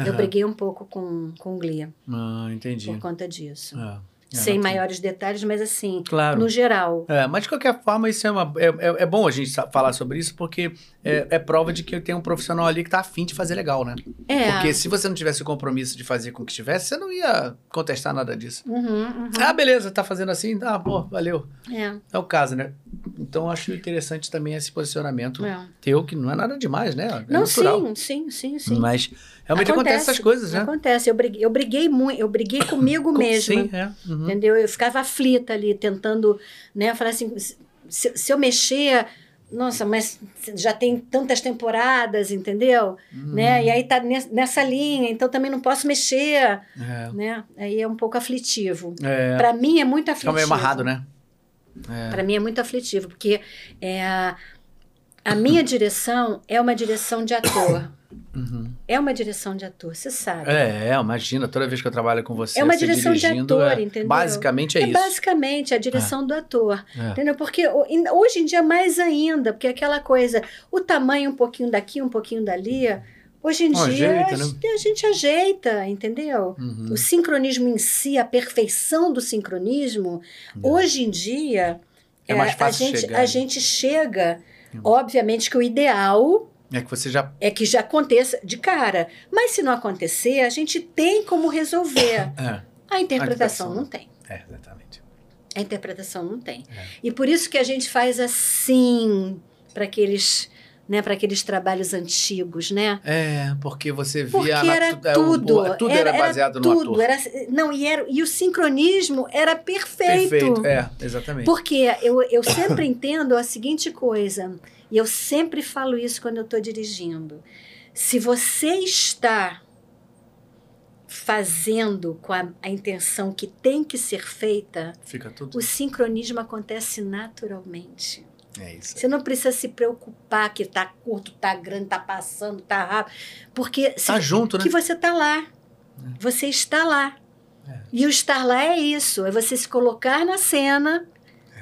Eu briguei um pouco com, com o Glee Ah, entendi. por conta disso. É, Sem maiores detalhes, mas assim, Claro. no geral. É, mas de qualquer forma, isso é, uma, é, é, é bom a gente falar sobre isso, porque é, é prova de que tem um profissional ali que tá afim de fazer legal, né? É. Porque se você não tivesse o compromisso de fazer com que tivesse, você não ia contestar nada disso. Uhum, uhum. Ah, beleza, tá fazendo assim? Ah, pô, valeu. É, É o caso, né? Então, eu acho interessante também esse posicionamento é. teu, que não é nada demais, né? É Não, natural. sim, sim, sim, sim. Mas realmente acontece essas coisas, né? Acontece. Eu briguei, eu briguei muito, eu briguei comigo Com- mesma. Sim, é. Uhum. Entendeu? Eu ficava aflita ali, tentando, né? Falar assim, se, se eu mexer, nossa, mas já tem tantas temporadas, entendeu? Uhum. Né? E aí tá nes- nessa linha, então também não posso mexer, É. né? Aí é um pouco aflitivo. É. Para mim é muito Fica aflitivo. meio amarrado, né? É. Para mim é muito aflitivo, porque é, a minha direção é uma direção de ator. Uhum. É uma direção de ator, você sabe. É, é, imagina, toda vez que eu trabalho com você, É uma você direção de ator, é- entendeu? Basicamente é, É isso. basicamente a direção do ator. É. Entendeu? Porque hoje em dia mais ainda, porque aquela coisa, o tamanho um pouquinho daqui, um pouquinho dali, hoje em dia ajeita, a, né? a gente ajeita, entendeu? Uhum. O sincronismo em si, a perfeição do sincronismo, hoje em dia É mais a, fácil gente, chegar, a né? gente chega, obviamente que o ideal É que você já. é que já aconteça de cara, mas se não acontecer, a gente tem como resolver. É, A interpretação interpretação. não tem. é exatamente. A interpretação não tem. É. E por isso que a gente faz assim para aqueles, né, para aqueles trabalhos antigos, né? É, porque você via. Porque era é, tudo, o- tudo era, baseado no tudo, ator. era não e era e o sincronismo era perfeito. Perfeito. É, exatamente. Porque eu, eu sempre entendo a seguinte coisa, e eu sempre falo isso quando eu estou dirigindo. Se você está fazendo com a, a intenção que tem que ser feita, Fica tudo. o sincronismo acontece naturalmente. É isso. Você não precisa se preocupar que está curto, está grande, está passando, está rápido, porque se- Tá junto, né? que você está lá. Você está lá. É. E o estar lá é isso, é você se colocar na cena,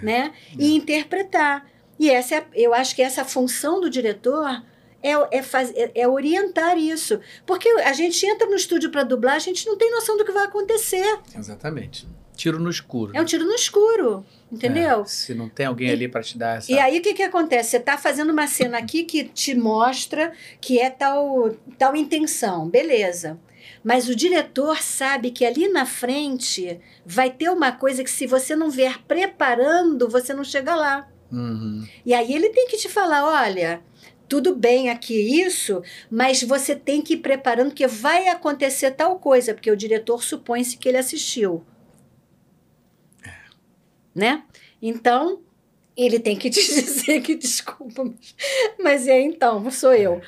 É. né? E interpretar. E essa é, eu acho que essa função do diretor é, é, faz, é, é orientar isso. Porque a gente entra no estúdio para dublar, a gente não tem noção do que vai acontecer. Exatamente. Tiro no escuro. É um tiro no escuro, entendeu? É, se não tem alguém ali para te dar essa. E aí o que, que acontece? Você está fazendo uma cena aqui que te mostra que é tal, tal intenção, beleza. Mas o diretor sabe que ali na frente vai ter uma coisa que se você não vier preparando, você não chega lá. Uhum. E aí ele tem que te falar, olha, tudo bem aqui isso, mas você tem que ir preparando que vai acontecer tal coisa, porque o diretor supõe-se que ele assistiu. Né? Então, ele tem que te dizer que desculpa, mas, mas é então, sou eu.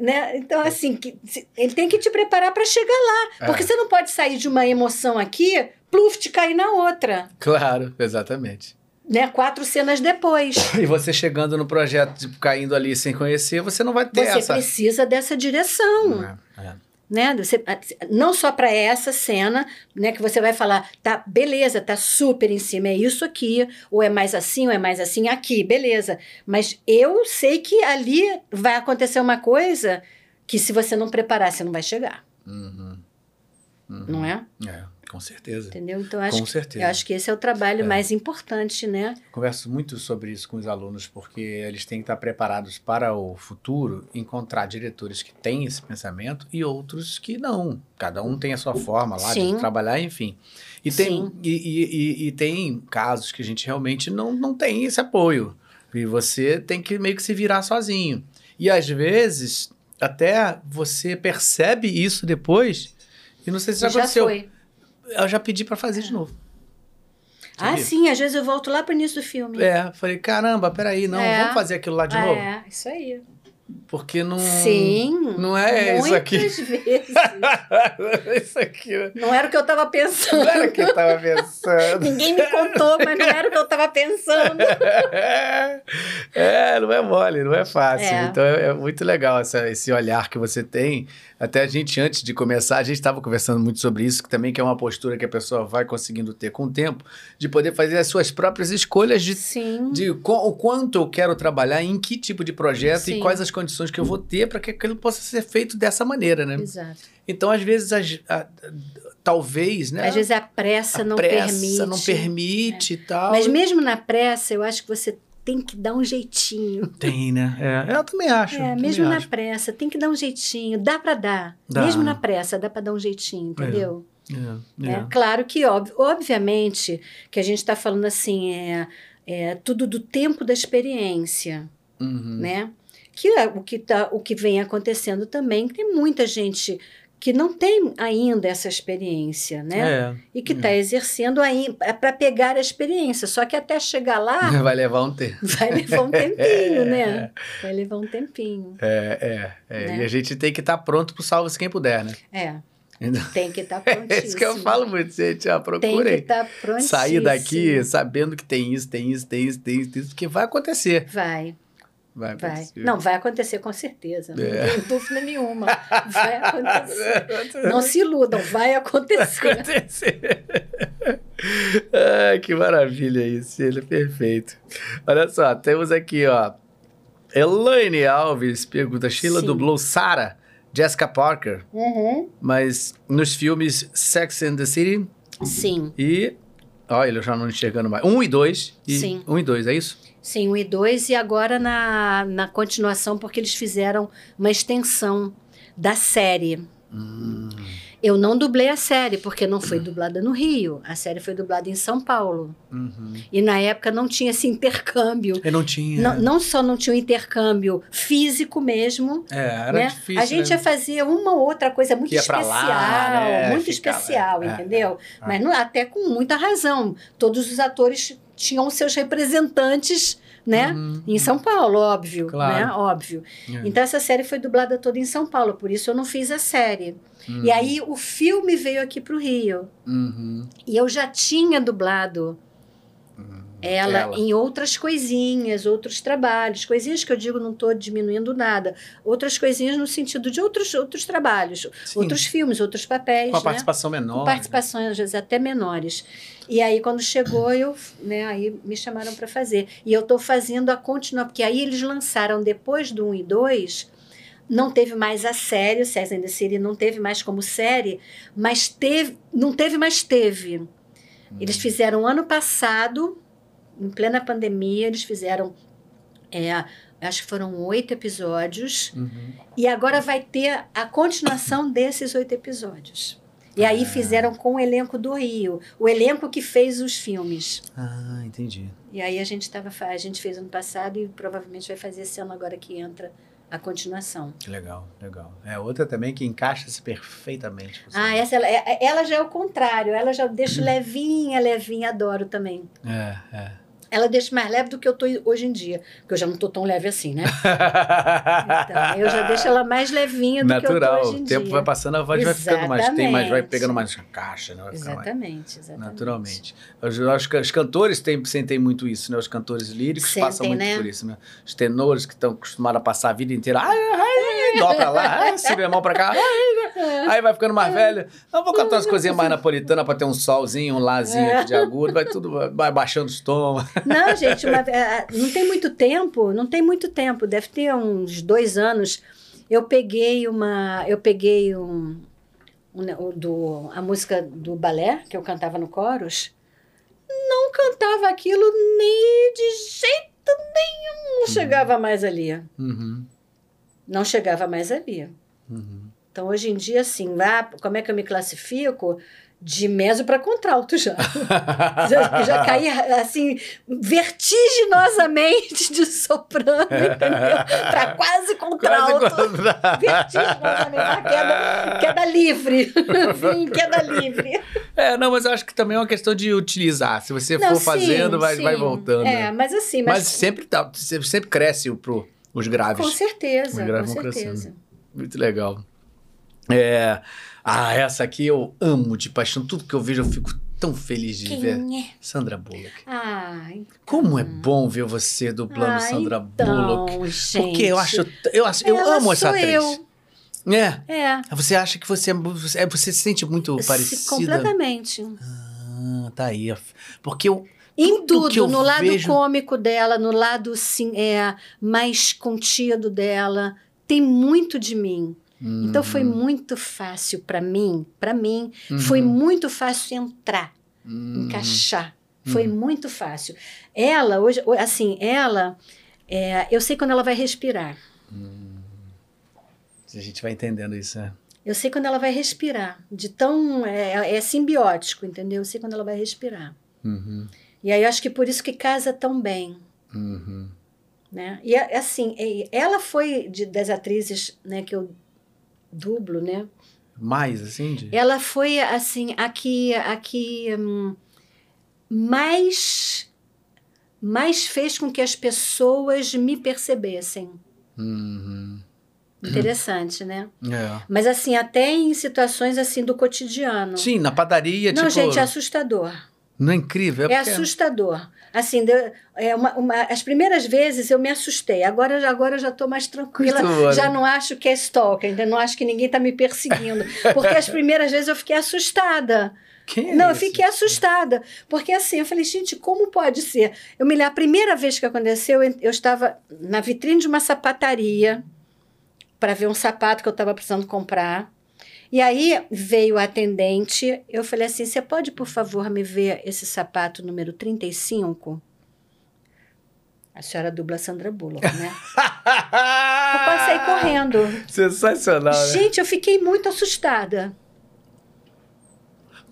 Né? Então, assim, que, ele tem que te preparar para chegar lá. Porque É. você não pode sair de uma emoção aqui, pluf, te cair na outra. Claro, exatamente. Né? Quatro cenas depois. E você chegando no projeto, tipo, caindo ali sem conhecer, você não vai ter Você essa. precisa dessa direção. É, é. Né? Você, não só para essa cena, né? Que você vai falar, tá, beleza, tá super em cima, é isso aqui, ou é mais assim, ou é mais assim aqui, beleza. Mas eu sei que ali vai acontecer uma coisa que se você não preparar, você não vai chegar. Uhum. Uhum. Não é? É, com certeza. Entendeu? Então, acho, Com que- certeza. eu acho que esse é o trabalho É. mais importante, né? Converso muito sobre isso com os alunos, porque eles têm que estar preparados para o futuro, encontrar diretores que têm esse pensamento e outros que não. Cada um tem a sua forma lá Sim. de trabalhar, enfim. E tem, e, e- e- e tem casos que a gente realmente não, não tem esse apoio. E você tem que meio que se virar sozinho. E às vezes, até você percebe isso depois, e não sei se já, já aconteceu. foi. Eu já pedi para fazer de novo. Ah, Sabia? sim, às vezes eu volto lá pro início do filme. É, falei, caramba, peraí, não, É. vamos fazer aquilo lá de novo. É, isso aí. Porque não. Sim. Não é isso aqui. Muitas vezes. isso aqui. né? Não era o que eu tava pensando. Não era o que eu tava pensando. Ninguém me contou, mas não era o que eu tava pensando. é, não é mole, não é fácil. É. Então é, é muito legal essa- esse olhar que você tem. Até a gente, antes de começar, a gente estava conversando muito sobre isso, que também que é uma postura que a pessoa vai conseguindo ter com o tempo, de poder fazer as suas próprias escolhas de Sim. de o quanto eu quero trabalhar, em que tipo de projeto Sim. e quais as condições que eu vou ter para que aquilo possa ser feito dessa maneira, né? Exato. Então, às vezes, as- a- talvez, né? Às vezes a pressa a não pressa permite. É. não permite e tal. Mas mesmo na pressa, eu acho que você tem que dar um jeitinho. Tem, né? É, eu também acho. É, também mesmo na acho. pressa, tem que dar um jeitinho. Dá pra dar. Dá. Mesmo na pressa, dá pra dar um jeitinho, entendeu? É, É, é. claro que, ob- obviamente, que a gente está falando assim, é, é tudo do tempo da experiência, Uhum. né? Que é o que, tá, o que vem acontecendo também, que tem muita gente que não tem ainda essa experiência, né? É. E que está exercendo ainda para pegar a experiência. Só que até chegar lá Vai levar um tempo. vai levar um tempinho, né? Vai levar um tempinho. É, é, é. Né? E a gente tem que estar pronto pro salve-se quem puder, né? É, Então, tem que estar É prontíssimo. isso que eu falo muito, gente. Ó, Tem que procurem. estar prontíssimo. Sair daqui sabendo que tem isso, tem isso, tem isso, tem isso, tem isso, porque vai acontecer. Vai. Vai Vai. Não, vai acontecer com certeza. Não É. tem dúvida nenhuma. Vai acontecer. Não se iludam, vai acontecer. acontecer. Ai, que maravilha isso, ele é perfeito. Olha só, temos aqui, ó. Elaine Alves pergunta: Sheila Sim. dublou Sarah, Jessica Parker, Uhum. mas nos filmes Sex and the City Sim, e. Olha, ele já não enxergando mais. Um e dois. E, Sim. Um e dois, é isso? Sim, um e dois, e agora na, na continuação, porque eles fizeram uma extensão da série. Hum, Eu não dublei a série, porque não foi dublada no Rio. A série foi dublada em São Paulo. uhum. E na época não tinha esse intercâmbio. Eu não tinha. Não, não só não tinha o intercâmbio físico mesmo, É, era né? difícil. a gente né? ia fazer uma outra coisa muito especial, lá, né? muito Ficava- especial, é, é, entendeu? é. Mas não- até com muita razão. Todos os atores tinham seus representantes, né? Uhum. Em São Paulo, óbvio, Claro. né? Óbvio. É. Então essa série foi dublada toda em São Paulo, por isso eu não fiz a série. Uhum. E aí o filme veio aqui para o Rio. Uhum. E eu já tinha dublado ela, Ela. em outras coisinhas, outros trabalhos. Coisinhas que eu digo, não estou diminuindo nada. Outras coisinhas no sentido de outros, outros trabalhos, Sim. outros filmes, outros papéis. Com a né? participação menor. Com participações, às vezes, até menores. E aí, quando chegou, eu, né, aí me chamaram para fazer. E eu estou fazendo a continuação, porque aí eles lançaram, depois do 1 e 2, não teve mais a série, o and the City não teve mais como série, mas teve, não teve, mas teve. Hum. Eles fizeram ano passado, em plena pandemia, eles fizeram, é, acho que foram oito episódios, Uhum. e agora vai ter a continuação desses oito episódios. E aí Ah. fizeram com o elenco do Rio, o elenco que fez os filmes. Ah, entendi. E aí a gente tava, a gente fez ano passado e provavelmente vai fazer esse ano agora que entra a continuação. Legal, legal. É outra também que encaixa-se perfeitamente. Ah, essa ela, é- ela já é o contrário, ela já deixa levinha, levinha, adoro também. É, é. Ela deixa mais leve do que eu tô hoje em dia, porque eu já não tô tão leve assim, né? Então, eu já deixo ela mais levinha do que eu Natural. tô hoje em O tempo dia. vai passando, a voz vai ficando mais. Tem mais, vai pegando mais caixa, né? Vai ficando mais. Exatamente, exatamente. Naturalmente. Eu acho que os cantores têm, sentem muito isso, né? Os cantores líricos Sentem, passam muito né? por isso, né? Os tenores que estão acostumados a passar a vida inteira. Ai, ai, ai, dó pra lá, ah, si bemol pra cá. Aí vai ficando mais velho. Eu vou cantar umas coisinhas mais napolitanas pra ter um solzinho, um lazinho aqui de agudo. Vai tudo vai baixando os tons. Não, gente, uma, é, não tem muito tempo, não tem muito tempo. Deve ter uns dois anos. Eu peguei uma. Eu peguei um, um, do, a música do balé, que eu cantava no Coros. Não cantava aquilo nem de jeito nenhum. Não chegava mais ali. Uhum. Não chegava mais ali. Uhum. Então, hoje em dia, assim, lá, como é que eu me classifico? De meso para contralto já. já. Já caí, assim, vertiginosamente de soprano, entendeu? Para quase contralto. Quase Vertiginosamente, uma queda, queda livre. Queda livre. É, não, mas eu acho que também é uma questão de utilizar. Se você Não, for sim, fazendo, vai, sim. vai voltando. É, mas assim, mas, Mas sempre, tá, sempre sempre cresce pro, os graves. com certeza, Os graves com vão certeza. crescendo. Muito legal. É, ah, essa aqui eu amo de paixão. Tudo que eu vejo eu fico tão feliz de ver. Quem é? Sandra Bullock. Ah, então. Como é bom ver você dublando Ah, Sandra então, Bullock. gente. Porque eu acho, eu acho, eu Ela amo essa atriz. eu. É. É. Você acha que você é, você, é- você se sente muito parecida? Completamente. Ah, tá aí. Porque eu Em Tudo tudo, no lado vejo- cômico dela, no lado sim, é, mais contido dela, tem muito de mim. Então foi muito fácil para mim, para mim, foi Uhum. muito fácil entrar, Uhum. encaixar. Foi muito fácil. Ela hoje, assim, ela, é, eu sei quando ela vai respirar. A gente vai entendendo isso, né? Eu sei quando ela vai respirar. De tão é, é simbiótico, entendeu? Eu sei quando ela vai respirar. Uhum. E aí acho que por isso que casa tão bem. Uhum. né? E é- assim, é- ela foi de, das atrizes, né, que eu dublo, né? Mais, assim? De... Ela foi assim a que, a que hum, mais mais fez com que as pessoas me percebessem. Uhum. Interessante, né? É. Mas assim, até em situações assim do cotidiano. Sim, na padaria, Não, tipo... gente, é assustador. Não é incrível? É porque- assustador. Assim, deu- é uma, uma- as primeiras vezes eu me assustei. Agora, agora eu já estou mais tranquila. Né? Já não acho que é stalker, ainda não acho que ninguém está me perseguindo. Porque as primeiras vezes eu fiquei assustada. É não, eu fiquei assustada. Porque assim, eu falei, gente, como pode ser? Eu me lembro, a primeira vez que aconteceu, eu eu estava na vitrine de uma sapataria para ver um sapato que eu estava precisando comprar. E aí veio a atendente, eu falei assim: você pode, por favor, me ver esse sapato número 35? A senhora dubla Sandra Bullock, né? Eu passei correndo. Sensacional, né? Gente, eu fiquei muito assustada.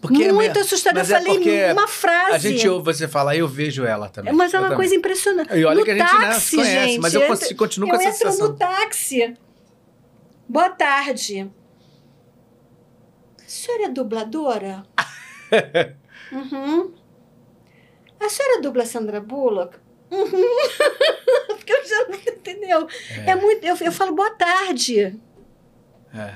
Porque é muito me- assustada. Eu é falei porque uma frase. A gente ouve você falar, eu vejo ela também. Mas é Eu uma também. coisa impressionante. E olha no que a gente, né, táxi, se conhece, gente. mas eu consigo- continuo com eu entro sensação. no táxi. Boa tarde. A senhora é dubladora? uhum. A senhora dubla Sandra Bullock? Uhum. Porque eu já não entendeu. É, muito. Eu, eu falo boa tarde. É.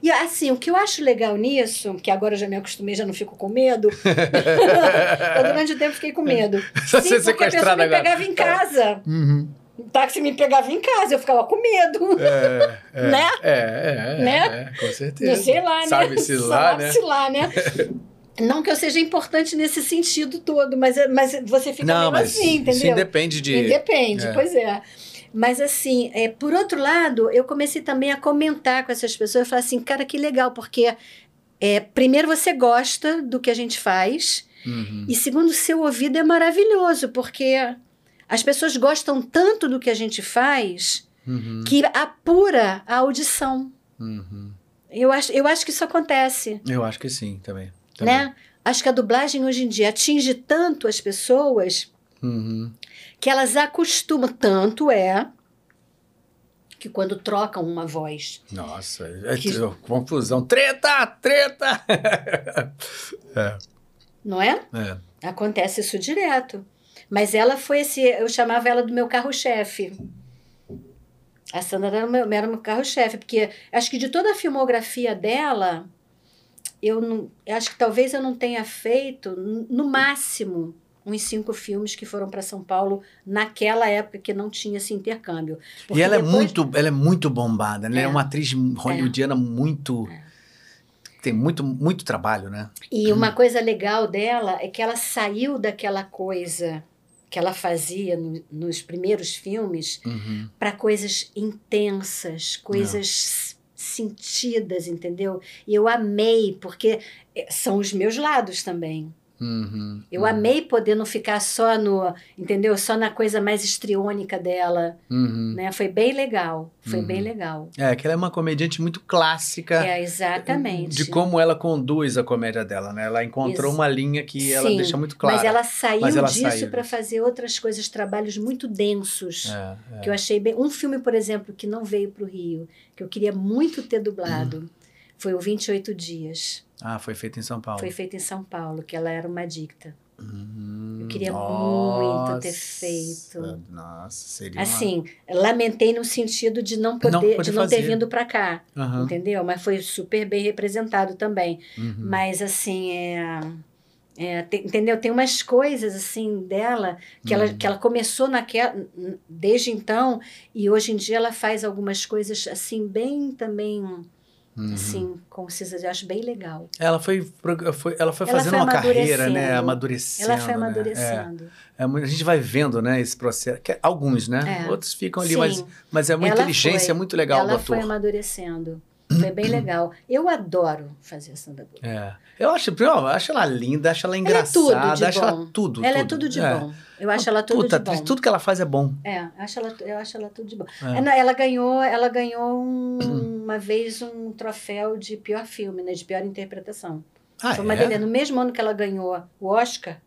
E assim, o que eu acho legal nisso, que agora eu já me acostumei, já não fico com medo. eu durante o tempo fiquei com medo. Você Sim, porque a pessoa me agora. pegava em casa. Uhum. O táxi me pegava em casa, eu ficava com medo. É, é, Né? É, é, Né? é, com certeza. Sei lá, né? Sabe-se lá, né? Sabe-se lá, né? Não que eu seja importante nesse sentido todo, mas, mas você fica Não, mas assim, entendeu? isso independe de... Depende, é. pois é. Mas assim, é, por outro lado, eu comecei também a comentar com essas pessoas. Eu falei assim, cara, que legal, porque é, primeiro você gosta do que a gente faz, Uhum. e segundo, seu ouvido é maravilhoso, porque as pessoas gostam tanto do que a gente faz Uhum. que apura a audição. Uhum. Eu acho, eu acho que isso acontece, Eu acho que sim, também. também. né? Acho que a dublagem hoje em dia atinge tanto as pessoas Uhum. que elas acostumam. Tanto é que quando trocam uma voz. Nossa, é Que- confusão. Treta, treta! é, Não é? é. Acontece isso direto. Mas ela foi esse. Eu chamava ela do meu carro-chefe. A Sandra era o meu, meu carro-chefe, porque acho que de toda a filmografia dela, eu não, acho que talvez eu não tenha feito, no máximo, uns cinco filmes que foram para São Paulo naquela época que não tinha esse intercâmbio. e ela é muito, ela é muito bombada, né? É, É. uma atriz hollywoodiana muito tem muito muito trabalho, né? E uma coisa legal dela é que ela saiu daquela coisa que ela fazia no- nos primeiros filmes Uhum. para coisas intensas, coisas sentidas, entendeu? E eu amei, porque eh, são os meus lados também. Uhum. Eu uhum. amei poder não ficar só no, entendeu? Só na coisa mais histriônica dela, Uhum. né? Foi bem legal, foi Uhum. bem legal. É, que ela é uma comediante muito clássica. É, exatamente. De como ela conduz a comédia dela, né? Ela encontrou Ex- uma linha que ela Sim, deixa muito clara. Mas ela saiu Mas ela disso para fazer outras coisas, trabalhos muito densos. É, é. Que eu achei bem. Um filme, por exemplo, que não veio para o Rio, que eu queria muito ter dublado, Hum. Foi o 28 Dias. Ah, foi feito em São Paulo. Foi feito em São Paulo, que ela era uma dicta. Hum, Eu queria nossa, muito ter feito. Nossa, seria uma- Assim, lamentei no sentido de não poder, Não poder de não ter fazer. vindo para cá, Aham, entendeu? Mas foi super bem representado também. uhum. Mas assim, é, é, tem- entendeu? Tem umas coisas assim dela que ela, Uhum. que ela começou naquela desde então e hoje em dia ela faz algumas coisas assim bem também Uhum. assim concisas. Eu acho bem legal. Ela foi, foi- ela foi Ela fazendo foi uma carreira, né? amadurecendo. Ela foi né? amadurecendo. É, é muito- a gente vai vendo, né, esse processo. que- alguns, né? É. Outros ficam ali, Sim. mas, mas é uma Ela inteligência foi. muito legal ela do foi ator. amadurecendo. Foi bem legal. Eu adoro fazer a Sandra Bullock. É. Eu acho, eu acho ela linda, acho ela Ela é engraçada, tudo de acho bom. ela tudo. ela é tudo de É. bom. Eu acho ela tudo Puta, de bom. tudo que ela faz é bom. É, acho ela, eu acho ela tudo de bom. É. Ela, ela ganhou, ela ganhou um- uma vez um troféu de pior filme, né, de pior interpretação. Ah, Foi uma é? No mesmo ano que ela ganhou o Oscar,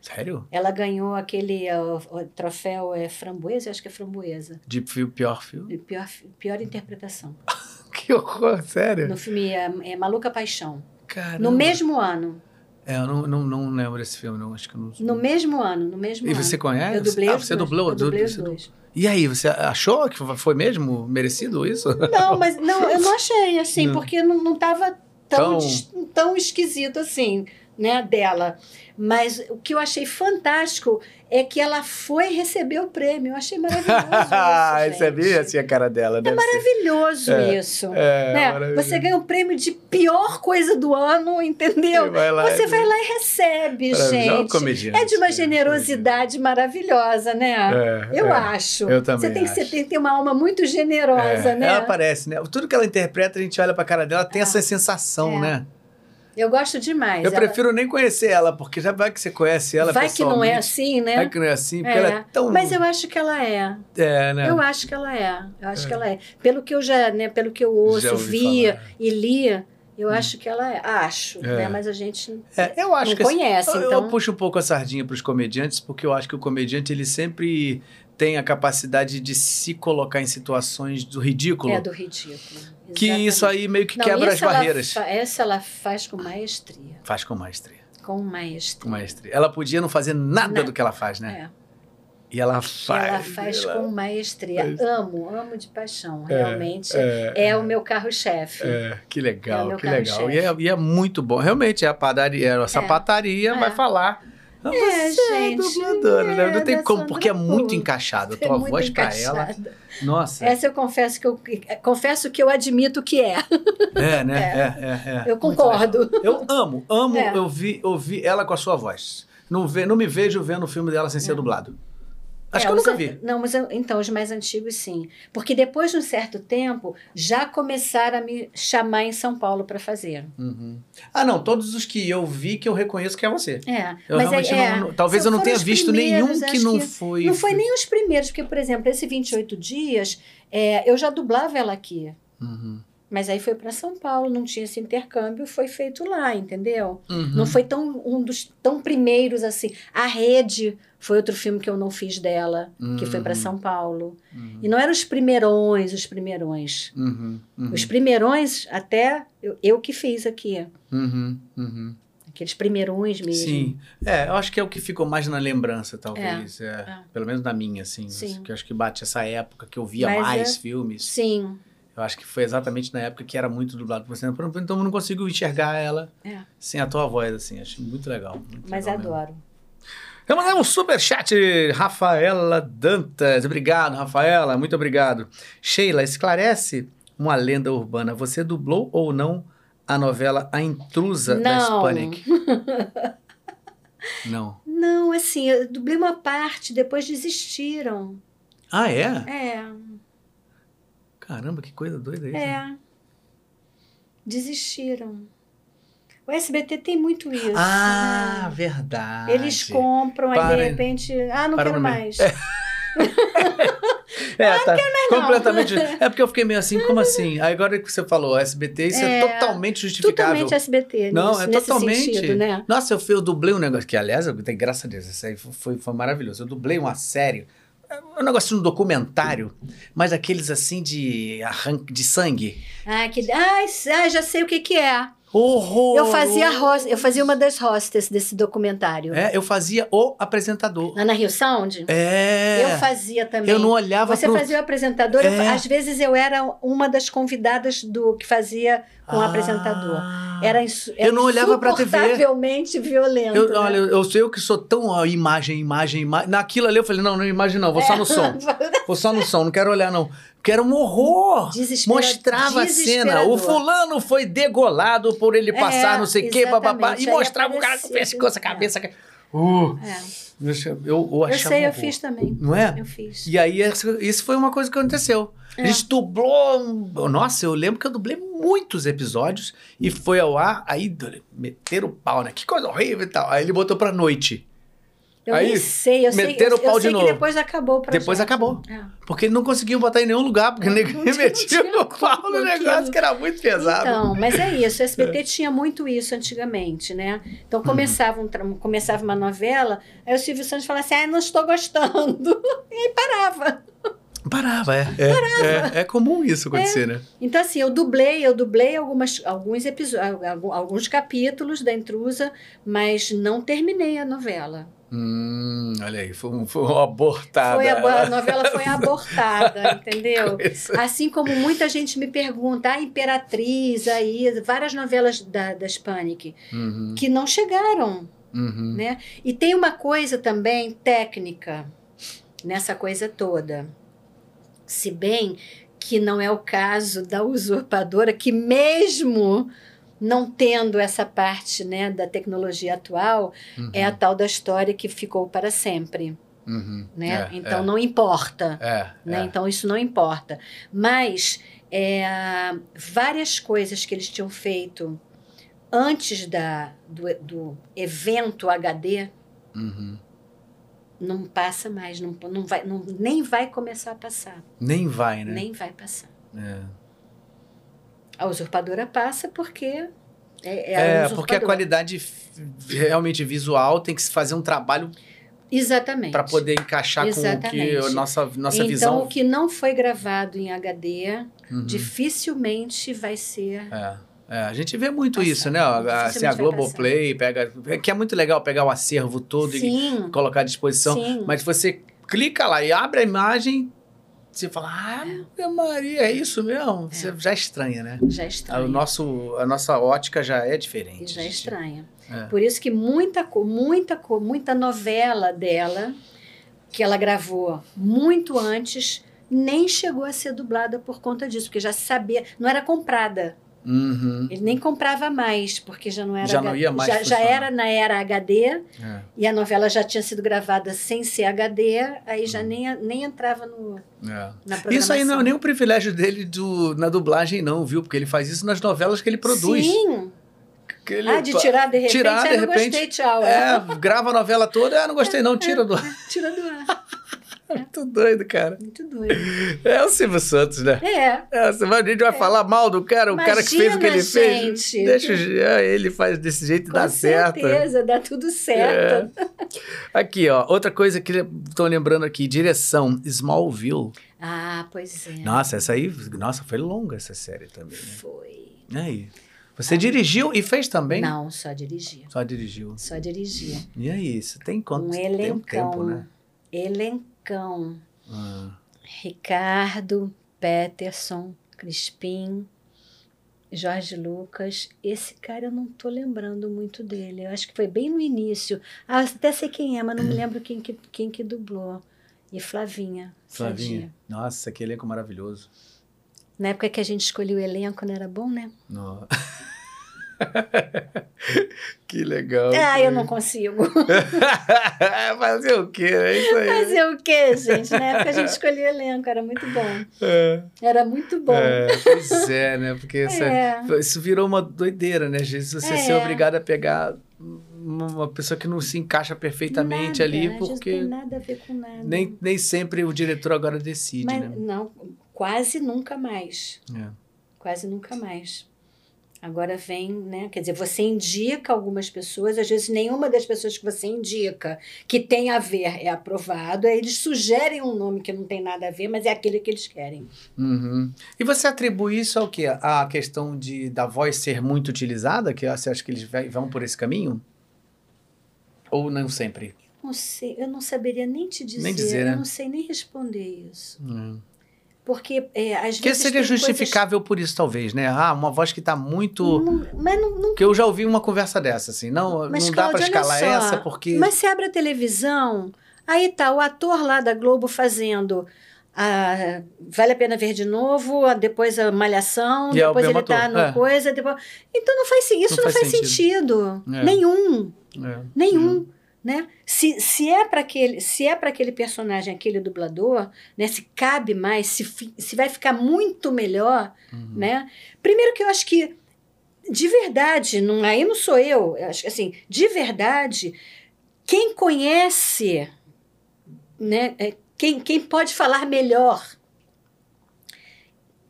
Sério? ela ganhou aquele o troféu é framboesa, acho que é framboesa, De pior filme? de pior, pior interpretação. Que horror, sério? No filme é, é Maluca Paixão. Caramba. No mesmo ano, É, eu não, não, não lembro desse filme, não. Acho que não. no mesmo ano, no mesmo E ano. você conhece? Eu dublei ah, você dois. dublou? Eu dublei os dois. E aí, você achou que foi mesmo merecido isso? Não, mas não, eu não achei assim, Não. porque não, não tava tão, Tão- tão esquisito assim, né, dela. Mas o que eu achei fantástico é que ela foi receber o prêmio. Eu achei maravilhoso isso, Você viu gente. assim a cara dela, né? Maravilhoso É, isso. É, né? maravilhoso. Você ganha o prêmio de pior coisa do ano, entendeu? Você vai lá Você e- vai lá e recebe. É gente. É de uma é, generosidade maravilhosa, né? É, Eu é. acho. Eu também Você tem, que ser- acho. tem que ter uma alma muito generosa, É, né? Ela parece, né? Tudo que ela interpreta, a gente olha pra cara dela, tem essa sensação, É. né? Eu gosto demais. Eu Ela- prefiro nem conhecer ela, porque já vai que você conhece ela Vai que não é assim, né? Vai que não é assim, porque É. ela é tão... Mas eu acho que ela é. É, né? Eu acho que ela é. Eu acho que ela é. Pelo que eu já, né, pelo que eu ouço, via falar. e lia, eu acho que ela é. Acho, É. né? Mas a gente É, eu acho não que conhece, eu, então. eu puxo um pouco a sardinha para os comediantes, porque eu acho que o comediante ele sempre tem a capacidade de se colocar em situações do ridículo, é do ridículo. que Exatamente. isso aí meio que Não, quebra as ela barreiras. fa- essa ela faz com maestria. Faz com maestria. Com maestria. Com maestria. Ela podia não fazer nada Não. do que ela faz, né? É. E ela faz. ela faz ela- com maestria. faz. Amo, amo de paixão. É, Realmente é, é, o meu carro-chefe. É, que É legal, meu que legal. E é, e é muito bom. Realmente, é a padaria, a sapataria É. vai falar. "Ah, É, você gente, é dubladora, né? é, Não tem como, porque é muito encaixado. A É tua muito voz pra ela. Nossa. Essa eu confesso que eu confesso que eu admito que é. É, né? É, é, é. Eu concordo. Eu amo, amo É. vi, ouvir ela com a sua voz. Não, ve, não me vejo vendo o filme dela sem ser É. dublado. Acho É, que eu os nunca an- vi. Não, mas eu- então, os mais antigos sim. Porque depois de um certo tempo, já começaram a me chamar em São Paulo para fazer. Uhum. Ah, não, todos os que eu vi que eu reconheço que é você. É, Eu mas realmente é, é, não, talvez são- eu não tenha visto nenhum que não foi. Não foi nem os primeiros, porque, por exemplo, esse 28 dias, é, eu já dublava ela aqui. Uhum. Mas aí foi para São Paulo, não tinha esse intercâmbio, foi feito lá, entendeu? Uhum. Não foi tão um dos tão primeiros assim. A Rede foi outro filme que eu não fiz dela, que foi para Uhum. São Paulo. Uhum. E não eram os primeirões, os primeirões. Uhum. Uhum. Os primeirões, até eu, eu que fiz aqui. Uhum. Uhum. Aqueles primeirões mesmo. Sim. É, eu acho que é o que ficou mais na lembrança, talvez. É, é. Pelo menos na minha, assim. Sim. Que eu acho que bate essa época que eu via Mas mais é- filmes. Sim. Eu acho que foi exatamente na época que era muito dublado por você. Então eu não consigo enxergar ela É. sem a tua voz, assim. Acho muito legal. muito Mas legal mesmo. Eu mandei um super chat, Rafaela Dantas. Obrigado, Rafaela, muito obrigado. Sheila, esclarece uma lenda urbana. Você dublou ou não a novela A Intrusa da Não. Hispanic? não. Não, assim, eu dublei uma parte, depois desistiram. Ah, é? É, Caramba, que coisa doida isso. é. Desistiram. O SBT tem muito isso. Ah, né? verdade. Eles compram, aí Para- de repente. Ah, não para quero mais. É, tá não. completamente. É porque eu fiquei meio assim, como assim? Aí agora que você falou SBT, isso é, É, totalmente justificável. Totalmente SBT. Não, nisso, é totalmente. sentido, né? Nossa, eu, fui- eu dublei um negócio, que aliás, eu tenho graças a Deus, isso aí foi, foi maravilhoso. Eu dublei uma série, é um negócio de um documentário, mas aqueles assim de arranque de sangue. Ah, que, ah, ah, já sei o que, que é. Horror! Eu fazia, host, eu fazia uma das hostess desse documentário. É, eu fazia o apresentador. Lá na Rio Sound? É. Eu fazia também. Eu não olhava Você pro... fazia o apresentador, eu- É. às vezes eu era uma das convidadas do que fazia com o Ah. apresentador. Era, era Eu não olhava pra TV. insuportavelmente violento. Eu, né? olha, eu, eu sei eu que sou tão ó, imagem, imagem, imagem. Naquilo ali eu falei, não, não imagem não, vou só no som. Vou só no som, não quero olhar não. Porque era um horror. Mostrava a cena. O fulano foi degolado por ele É, passar não sei o bababá. exatamente. E mostrava o cara com pescoço, a cabeça. Uh, É. eu, eu, eu sei, eu fiz também. Não é? Eu fiz. E aí, isso foi uma coisa que aconteceu. A É. gente dublou. Nossa, eu lembro que eu dublei muitos episódios e foi ao ar. Aí meteram o pau, né? Que coisa horrível e tal. Aí ele botou pra noite. Eu Aí, nem sei, eu sei, eu, o pau eu de sei novo. que depois acabou projeto. Depois acabou. É. Porque não conseguiu botar em nenhum lugar, porque Não, ninguém metia o pau no negócio que era muito pesado. Então, mas é isso, o SBT tinha muito isso antigamente, né? Então começava, um começava uma novela, aí o Silvio Santos falava assim, ah, não estou gostando. E aí parava. Parava, é. É, é, é comum isso acontecer, né? Então, assim, eu dublei, eu dublei algumas, alguns episódios, alguns capítulos da Intrusa, mas não terminei a novela. Hum, olha aí, foi, um- foi uma abortada. Foi a, a novela foi abortada, entendeu? Isso. Assim como muita gente me pergunta, a Imperatriz, aí, várias novelas da, da Hispanic, Uhum, que não chegaram, uhum. né? E tem uma coisa também técnica nessa coisa toda. Se bem que não é o caso da usurpadora, que mesmo não tendo essa parte né, da tecnologia atual, Uhum, é a tal da história que ficou para sempre. uhum. Né? É, então é, não importa. É, né? é. Então isso não importa. Mas é, várias coisas que eles tinham feito antes da, do, do evento HD Uhum. não passa mais, não, não vai, não, nem vai começar a passar. Nem vai, né? Nem vai passar. É, A usurpadora passa porque é, é, É, porque a qualidade realmente visual tem que se fazer um trabalho Exatamente. para poder encaixar com o que Exatamente. a nossa, nossa então, visão. o que não foi gravado em HD, Uhum. dificilmente vai ser. É, é, a gente vê muito Passar. isso, né? Assim, a Globoplay pega. Que é muito legal pegar o acervo todo e Sim, colocar à disposição. sim. Mas você clica lá e abre a imagem, você fala, ah, Maria, é isso mesmo? Você já estranha, né? já A, estranha. o nosso, a nossa ótica já é diferente. já estranha. É. Por isso que muita, muita, muita novela dela, que ela gravou muito antes, nem chegou a ser dublada por conta disso, porque já sabia, não era comprada. Uhum. Ele nem comprava mais, porque já não era Já não ia mais já, já era na era HD É. e a novela já tinha sido gravada sem ser HD, aí já nem, nem entrava no, É. Uhum. Isso aí não é nem um privilégio dele do, na dublagem, não, viu? Porque ele faz isso nas novelas que ele produz. Sim. Ele Ah, de tirar de repente, tirar, ah, de repente, gostei, tchau. É, grava a novela toda, ah, não gostei não, tira do... Tira do ar. Muito doido, cara. Muito doido. É o Silvio Santos, né? É, É, você vai- a gente vai falar mal do cara, o cara que fez o que ele Imagina, fez. gente. Deixa o- é, ele faz desse jeito e com dá certo. certeza, dá tudo certo. Aqui, ó, outra coisa que estou lembrando aqui, direção, Smallville. Ah, pois é. Nossa, essa aí, nossa, foi longa essa série também, né? Foi. Aí? Você dirigiu e fez também? Não, só dirigir. Só dirigiu. Só dirigir. E aí, você tem quanto Um elencão. tempo, né? Elencão. Ah, Ricardo, Peterson, Crispim, Jorge Lucas, esse cara eu não tô lembrando muito dele. Eu acho que foi bem no início. Ah, até sei quem é, mas não me lembro quem que, quem que dublou. E Flavinha. Flavinha. Sadia. Nossa, que elenco maravilhoso. Na época que a gente escolheu o elenco, não era bom, né? No- que legal. Ah, eu não consigo. Fazer o quê? É isso aí. Fazer o quê, gente? Na época a gente escolheu o elenco, era muito bom. É, Era muito bom. é, pois é, né? Porque essa- É. isso virou uma doideira, né? Às vezes você É. ser obrigado a pegar uma pessoa que não se encaixa perfeitamente Nada, ali, às vezes Não porque tem nada a ver com nada. nem, nem sempre o diretor agora decide, Mas, né? não, quase nunca mais. É. Quase nunca mais. Agora vem, né? Quer dizer, você indica algumas pessoas, às vezes nenhuma das pessoas que você indica que tem a ver é aprovado, aí eles sugerem um nome que não tem nada a ver, mas é aquele que eles querem. Uhum. E você atribui isso ao quê? A questão de, da voz ser muito utilizada? Que você acha que eles vão por esse caminho? Ou não sempre? Não sei, eu não saberia nem te dizer, dizer, né? eu não sei nem responder isso. Hum. Porque é, às Porque vezes. seria tem coisas- justificável por isso, talvez, né? Ah, uma voz que tá muito. Não- mas não, não Porque eu já ouvi uma conversa dessa, assim. Não, Mas, não dá olha escalar só, essa porque. Mas você abre a televisão, aí tá o ator lá da Globo fazendo. a vale a pena ver de novo, a- depois a Malhação, E é depois mesmo ele tá ator, no é. coisa. Depois... Então não faz, isso Não não, faz faz sentido. É. Nenhum. É. Nenhum. Né? Se, se é para aquele se é para aquele personagem aquele dublador né se cabe mais se, fi- se vai ficar muito melhor Uhum. né? Primeiro que eu acho que de verdade, não, aí não sou eu, assim, de verdade, quem conhece, né, é, quem, quem pode falar melhor,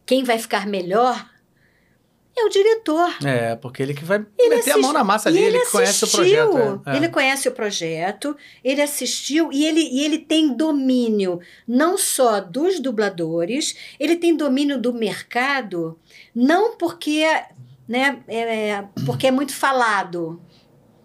quem vai ficar melhor é o diretor. É, porque ele que vai Ele meter a mão na massa ali, ele, que conhece o projeto. é. É. Ele conhece o projeto, ele assistiu e ele, e ele tem domínio não só dos dubladores, ele tem domínio do mercado, não porque, né, é, porque é muito falado.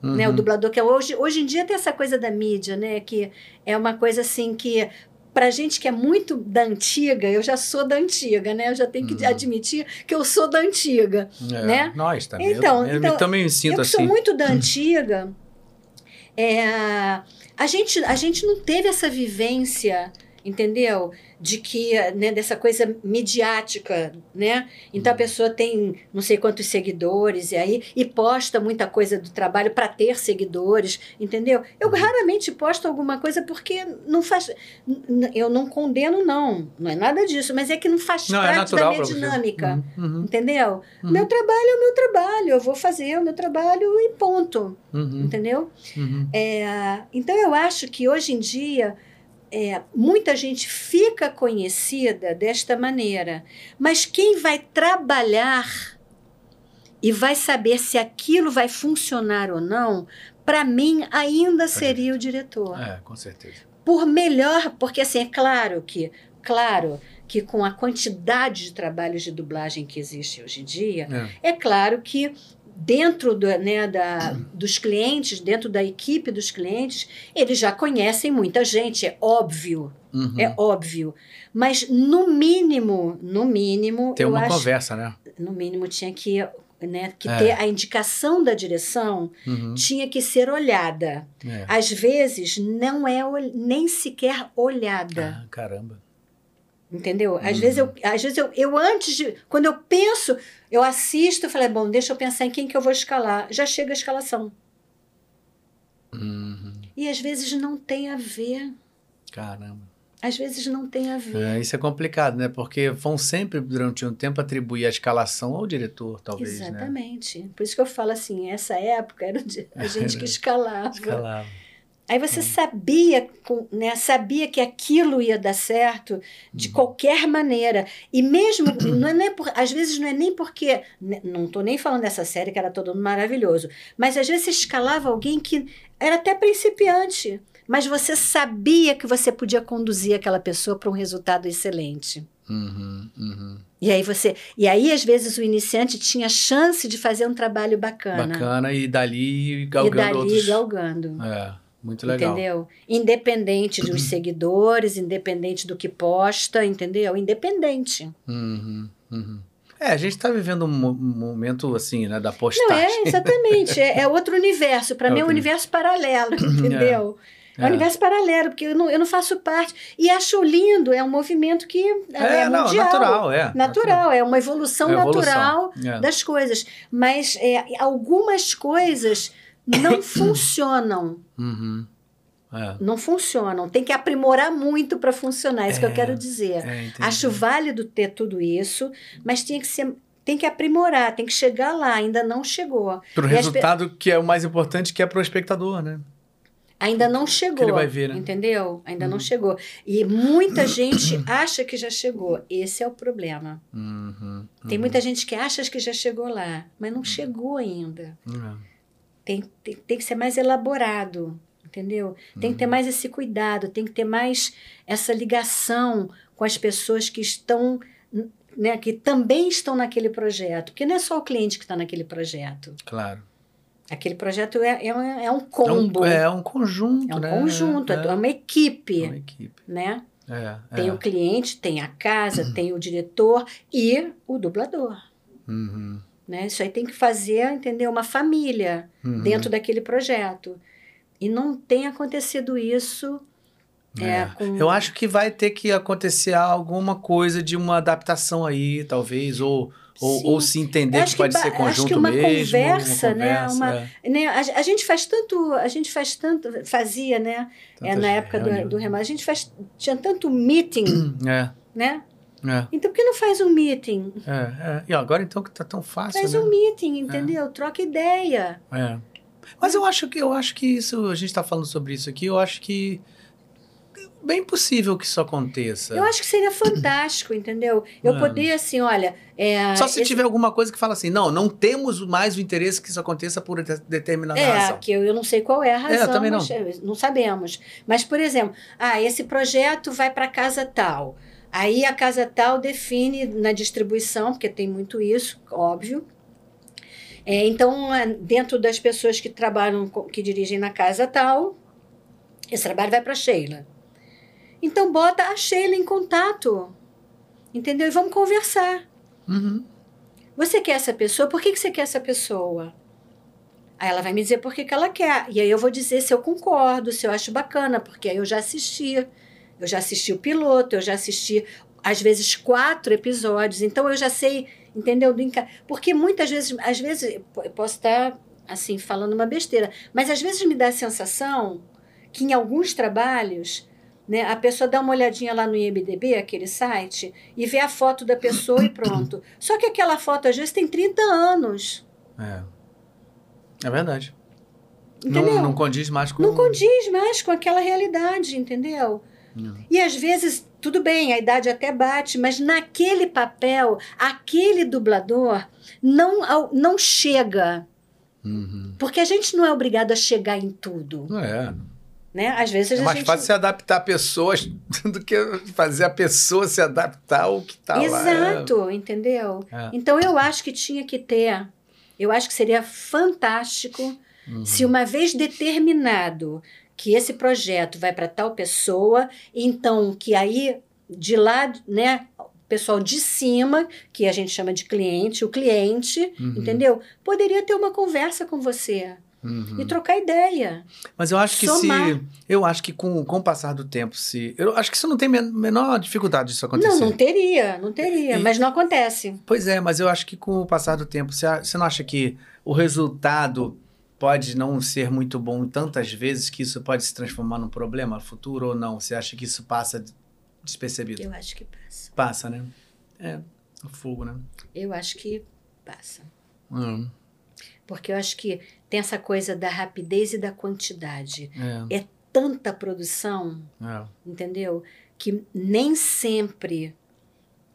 Né, o Uhum. dublador que é hoje, hoje em dia tem essa coisa da mídia, né, que é uma coisa assim que pra gente que é muito da antiga, eu já sou da antiga, né? Eu já tenho que Uhum. admitir que eu sou da antiga. É, né? Nós também. Então, eu, eu então, também me sinto eu assim. sou muito da antiga, é, a, gente, a gente não teve essa vivência, entendeu? De que, né, dessa coisa midiática, né? Então a pessoa tem não sei quantos seguidores e aí e posta muita coisa do trabalho para ter seguidores, entendeu? Eu raramente posto alguma coisa porque não faz eu não condeno não, não é nada disso, mas é que não faz Não, é parte natural da minha dinâmica. Uhum, uhum, Entendeu? Uhum. Meu trabalho é o meu trabalho, eu vou fazer o meu trabalho e ponto. uhum, Entendeu? uhum. É, então eu acho que hoje em dia é, muita gente fica conhecida desta maneira, mas quem vai trabalhar e vai saber se aquilo vai funcionar ou não, para mim ainda seria o diretor É, com certeza. por melhor, porque assim, é claro que, claro que com a quantidade de trabalhos de dublagem que existe hoje em dia, É. é claro que dentro do, né, da, dos clientes, dentro da equipe dos clientes, eles já conhecem muita gente, é óbvio, Uhum. é óbvio. Mas no mínimo, no mínimo, Ter uma acho, conversa, né? no mínimo tinha que, né, que É. ter a indicação da direção Uhum. tinha que ser olhada. É. Às vezes não é nem sequer olhada, Ah, caramba. Entendeu? Às Uhum. vezes, eu, às vezes eu, eu antes de. Quando eu penso, eu assisto e falei, bom, deixa eu pensar em quem que eu vou escalar. Já chega a escalação. Uhum. E às vezes não tem a ver. Caramba. Às vezes não tem a ver. É, isso é complicado, né? Porque vão sempre, durante um tempo, atribuir a escalação ao diretor, talvez, né? Exatamente. Por isso que eu falo assim, essa época era a gente que escalava. Escalava. Aí você sabia, com- né, sabia que aquilo ia dar certo de qualquer maneira. E mesmo, não é nem por, às vezes não é nem porque, né, não estou nem falando dessa série que era todo mundo maravilhoso, mas às vezes você escalava alguém que era até principiante, mas você sabia que você podia conduzir aquela pessoa para um resultado excelente. Uhum, uhum. E aí você, e aí às vezes o iniciante tinha chance de fazer um trabalho bacana. Bacana, e dali e galgando dali outros. galgando. É, muito legal. Entendeu? Independente dos seguidores, independente do que posta, entendeu? Independente. Uhum, uhum. É, a gente está vivendo um mo- momento assim, né, da Não, postagem. é, exatamente. É, é outro universo. Para É mim é um universo paralelo, entendeu? É. um É. universo paralelo, porque eu não, eu não faço parte. E acho lindo, é um movimento que é, É, não, mundial. natural, é. Natural, é uma evolução É evolução, natural é. das coisas. Mas é, algumas coisas não funcionam. Uhum. É. Não funcionam. Tem que aprimorar muito para funcionar. É isso que eu É, quero dizer. É. Acho válido ter tudo isso, mas tinha que ser. Tem que aprimorar, tem que chegar lá, ainda não chegou. As pe- resultado que é o mais importante, que é pro espectador, né? Ainda não chegou. ele vai ver, né? Entendeu? Ainda não Uhum. chegou. E muita gente acha que já chegou. Esse é o problema. Uhum. Tem uhum. muita gente que acha que já chegou lá, mas não chegou ainda. É. Tem, tem, tem que ser mais elaborado, entendeu? Tem que ter mais esse cuidado, tem que ter mais essa ligação com as pessoas que estão, né, que também estão naquele projeto. Porque não é só o cliente que está naquele projeto. Claro. Aquele projeto é, é, um, é um É um, combo, é, é um conjunto, um né? conjunto, é, é, uma equipe, é uma equipe. né? É, Tem é. o cliente, tem a casa, tem o diretor e o dublador. Uhum. Né? Isso aí tem que fazer, entendeu? Uma família Uhum. dentro daquele projeto. E não tem acontecido isso. É, É. com- Eu acho que vai ter que acontecer alguma coisa de uma adaptação aí, talvez, ou, ou, ou se entender Acho que pode que ser ba- acho conjunto que uma mesmo. conversa, né, conversa, uma- é. Né? A, a gente faz tanto, a gente faz tanto, fazia, né? É, na época do, do remate, a gente faz, tinha tanto meeting, É, né? É, Então por que não faz um meeting? é, é. E agora então que tá tão fácil, Faz né? um meeting, entendeu? Troca ideia. É. Mas eu acho que eu acho que isso, a gente está falando sobre isso aqui, eu acho que é bem possível que isso aconteça. Eu acho que seria fantástico, entendeu? Eu É. poder, assim, olha. é, Só se esse- tiver alguma coisa que fala assim, não, não temos mais o interesse que isso aconteça por de- determinada É, razão. que eu, eu não sei qual é a razão. eu também não. não sabemos. Mas, por exemplo, ah, esse projeto vai para casa tal. Aí a casa tal define na distribuição, porque tem muito isso, óbvio. É, então, eh, dentro das pessoas que trabalham, que dirigem na casa tal, esse trabalho vai para Sheila. Então, bota a Sheila em contato. Entendeu? E vamos conversar. Uhum. Você quer essa pessoa? Por que, que você quer essa pessoa? Aí ela vai me dizer por que, que ela quer. E aí eu vou dizer se eu concordo, se eu acho bacana, porque aí eu já assisti. Eu já assisti o piloto, eu já assisti, às vezes, quatro episódios. Então eu já sei, entendeu? Porque muitas vezes, às vezes, eu posso estar assim, falando uma besteira, mas às vezes me dá a sensação que em alguns trabalhos. Né, a pessoa dá uma olhadinha lá no IMDB, aquele site, e vê a foto da pessoa e pronto. Só que aquela foto, às vezes, tem 30 anos. É. É verdade. Entendeu? Não, não condiz mais com. Não condiz mais com aquela realidade, entendeu? Não. E às vezes, tudo bem, a idade até bate, mas naquele papel, aquele dublador não, não chega. Uhum. Porque a gente não é obrigado a chegar em tudo. É. Né? Às vezes É mais gente. fácil se adaptar a pessoas do que fazer a pessoa se adaptar ao que tá lá. Exato, entendeu? É. Então eu acho que tinha que ter. Eu acho que seria fantástico Uhum. se uma vez determinado que esse projeto vai para tal pessoa, então que aí de lá, né, o pessoal de cima, que a gente chama de cliente, o cliente, Uhum. entendeu? Poderia ter uma conversa com você Uhum. e trocar ideia. Mas eu acho que Somar. se. Eu acho que com, com o passar do tempo, se. Eu acho que isso não tem men- menor dificuldade disso acontecer. Não, não teria, não teria, E- mas não acontece. Pois é, mas eu acho que com o passar do tempo, você, a- você não acha que o resultado pode não ser muito bom tantas vezes que isso pode se transformar num problema no futuro ou não? Você acha que isso passa despercebido? Eu acho que passa. Passa, né? É, o fogo, né? Eu acho que passa. Hum, Porque eu acho que tem essa coisa da rapidez e da quantidade. é, Tanta produção, é. entendeu? Que nem sempre,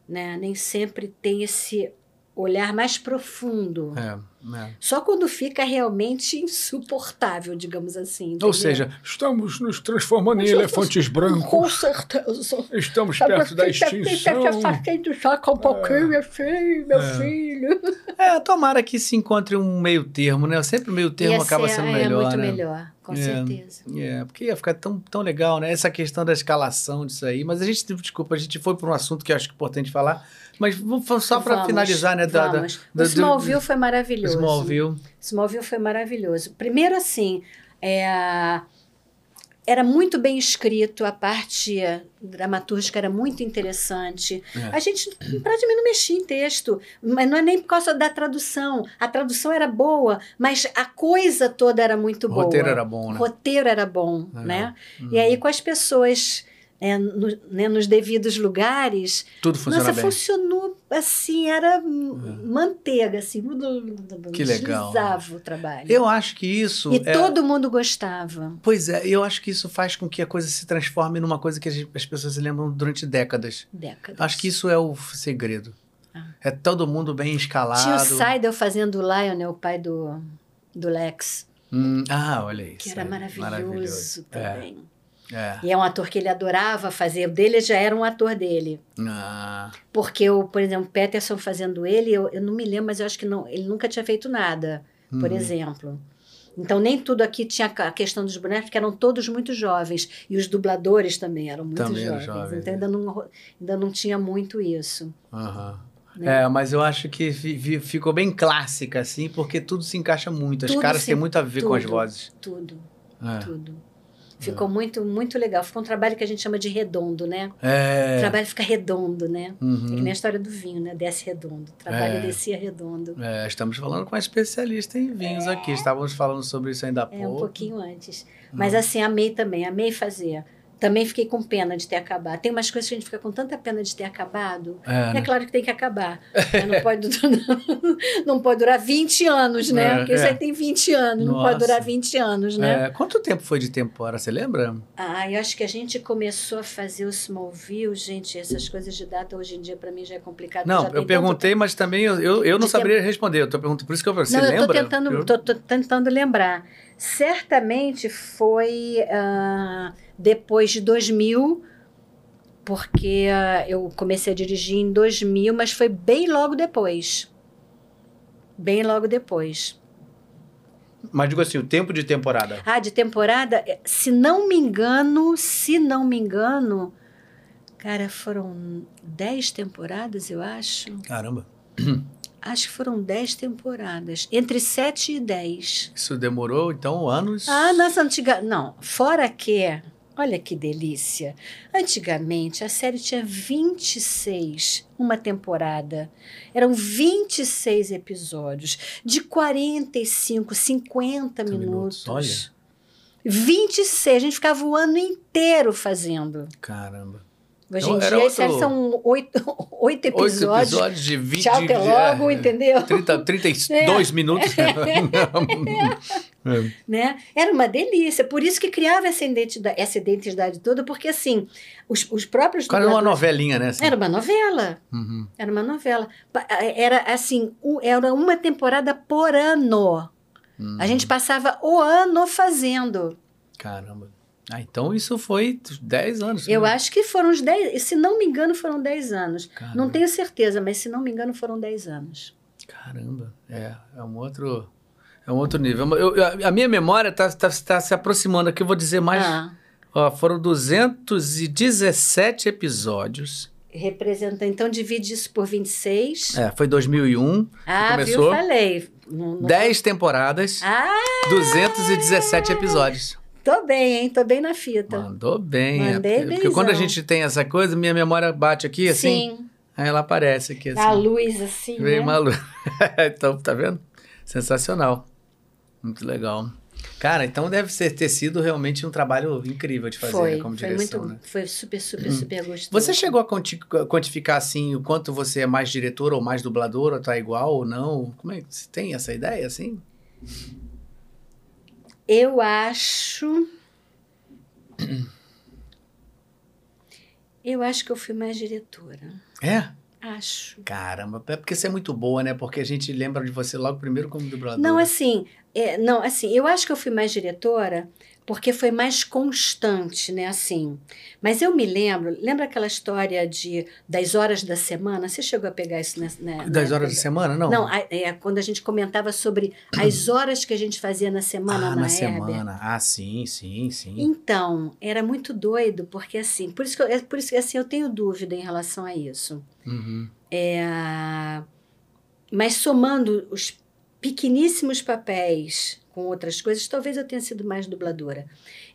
né? Nem sempre tem esse olhar mais profundo, É, É. Só quando fica realmente insuportável, digamos assim. entendeu? Ou seja, estamos nos transformando em Mas eu- elefantes Com brancos. certeza. Estamos perto da fica extinção. se afastando do saco um pouquinho, assim, meu É. filho. É, tomara que se encontre um meio termo, né? Sempre o meio termo Ia acaba ser- sendo é, melhor, muito né? melhor, com É. certeza. É, porque ia ficar tão, tão legal, né? Essa questão da escalação disso aí. Mas a gente, desculpa, a gente foi por um assunto que eu acho importante falar. Mas vamos só para finalizar, né? Da, da, vamos. da- o Smallville foi maravilhoso. Smallville. Smallville foi maravilhoso. Primeiro, assim, é, era muito bem escrito, a parte dramatúrgica era muito interessante. É. A gente praticamente não mexia em texto, mas não é nem por causa da tradução. A tradução era boa, mas a coisa toda era muito O boa. roteiro era bom, O né? roteiro era bom, Legal. né? Uhum. E aí, com as pessoas é, no- né, nos devidos lugares, Tudo funciona nossa, bem. funcionou assim, era manteiga, assim. Que legal. o trabalho. Eu acho que isso. E é- todo mundo gostava. Pois é, eu acho que isso faz com que a coisa se transforme numa coisa que as as pessoas se lembram durante décadas. Décadas. Acho que isso é o segredo. Ah. É todo mundo bem escalado. Tinha o Seidel fazendo o Lionel, o pai do, do Lex, Hum, ah, olha isso. que era é maravilhoso, É, também. É. E é um ator que ele adorava fazer. O dele já era um ator dele. Ah, Porque, o, por exemplo, Peterson fazendo ele, eu, eu não me lembro, mas eu acho que não, ele nunca tinha feito nada, por uhum. exemplo. Então, nem tudo aqui tinha a questão dos bonecos, porque eram todos muito jovens. E os dubladores também eram muito Também jovens. então, ainda não, ainda não tinha muito isso. Aham. Né? É, mas eu acho que fi- fi- ficou bem clássica, assim, porque tudo se encaixa muito. As Tudo caras se- têm muito a ver com as tudo. vozes. Tudo, É. tudo. Ficou muito, muito legal. Ficou um trabalho que a gente chama de redondo, né? O É. trabalho fica redondo, né? É que Uhum. nem a história do vinho, né? Desce redondo. O trabalho É. descia redondo. É, estamos falando com uma especialista em vinhos aqui. Estávamos falando sobre isso ainda há pouco. É, um pouquinho antes. Mas assim, amei também, amei fazer. Também fiquei com pena de ter acabado. Tem umas coisas que a gente fica com tanta pena de ter acabado. É, E é né? claro que tem que acabar. Né? Não, pode, não pode durar 20 anos, né? É, Porque isso é. aí tem 20 anos, não Nossa. pode durar 20 anos, né? É, quanto tempo foi de temporada, você lembra? Ah, eu acho que a gente começou a fazer o Smallville, gente, essas coisas de data hoje em dia para mim já é complicado. Não, eu perguntei, mas também eu, eu, eu não saberia responder. Eu tô perguntando, por isso que eu falei, você Não, eu lembra? tô tentando, Eu- tô, tô tentando lembrar. Certamente foi ah, depois de 2000, porque ah, eu comecei a dirigir em 2000, mas foi bem logo depois. Bem logo depois. Mas digo assim, o tempo de temporada. Ah, de temporada, eh, se não me engano, se não me engano, cara, foram 10 temporadas, eu acho. Caramba. Acho que foram 10 temporadas, entre 7 e 10. Isso demorou, então, anos. Ah, nossa, antiga. Não, fora que. Olha que delícia. Antigamente a série tinha 26, uma temporada. Eram 26 episódios, de 45, 50 minutos, minutos. olha. 26, a gente ficava o ano inteiro fazendo. Caramba. Hoje Então, em era dia outro- séries são oito, oito Oito episódios. episódios de 20 Tchau, até logo, é, entendeu? 30, 32 minutos. É. né? Era uma delícia. Por isso que criava essa identidade, essa identidade toda, porque assim, os, os próprios. Quase uma novelinha, né? assim? Era uma novela. Uhum. Era uma novela. Era assim, era uma temporada por ano. Uhum. A gente passava o ano fazendo. Caramba. Ah, então isso foi 10 anos. Eu né? acho que foram uns 10, se não me engano, foram 10 anos. Caramba. Não tenho certeza, mas se não me engano, foram 10 anos. Caramba, é, é um outro, é um outro nível. Eu- eu- a minha memória está tá, tá se aproximando aqui, eu vou dizer mais. Ah, Ó, foram 217 episódios. representa, então divide isso por 26. É, foi 2001. ah, começou. viu? Falei. Não, não- 10 temporadas, Ah, 217 episódios. Tô bem, hein? Tô bem na fita. Mandou bem. é, Mandei porque, porque quando a gente tem essa coisa, minha memória bate aqui assim, Sim. aí ela aparece aqui assim. A luz assim, Veio né? maluco. então, tá vendo? Sensacional. Muito legal. Cara, então deve ser, ter sido realmente um trabalho incrível de fazer foi, né, como foi direção, muito, né? foi super, super, super gostoso. Você chegou a quanti- quantificar assim o quanto você é mais diretor ou mais dublador, ou tá igual ou não? Como é que você tem essa ideia assim? Eu acho. Eu acho que eu fui mais diretora. É? Acho. Caramba, é porque você é muito boa, né? Porque a gente lembra de você logo primeiro como dubladora. Não, assim, é, não, assim, eu acho que eu fui mais diretora porque foi mais constante, né, assim. Mas eu me lembro, lembra aquela história de das horas da semana? Você chegou a pegar isso né? Das horas da semana, não? Não, é, quando a gente comentava sobre as horas que a gente fazia na semana ah, na, na semana. Ah, sim, sim, sim. Então, era muito doido, porque assim, por isso que eu, é por isso que assim, eu tenho dúvida em relação a isso. Uhum. É, mas somando os pequeníssimos papéis com outras coisas, talvez eu tenha sido mais dubladora.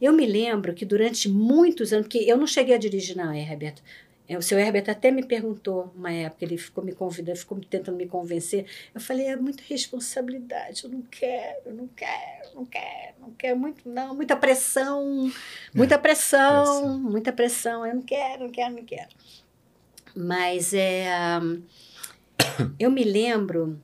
Eu me lembro que durante muitos anos, porque eu não cheguei a dirigir na Herbert. É, O seu Herbert até me perguntou uma época, ele ficou me convidando, ficou tentando me convencer. Eu falei, é muita responsabilidade, eu não quero, eu não quero, não quero, não quero muito, não, muita pressão, muita pressão, pressão. muita pressão, eu não quero, não quero, não quero. Mas é, eu me lembro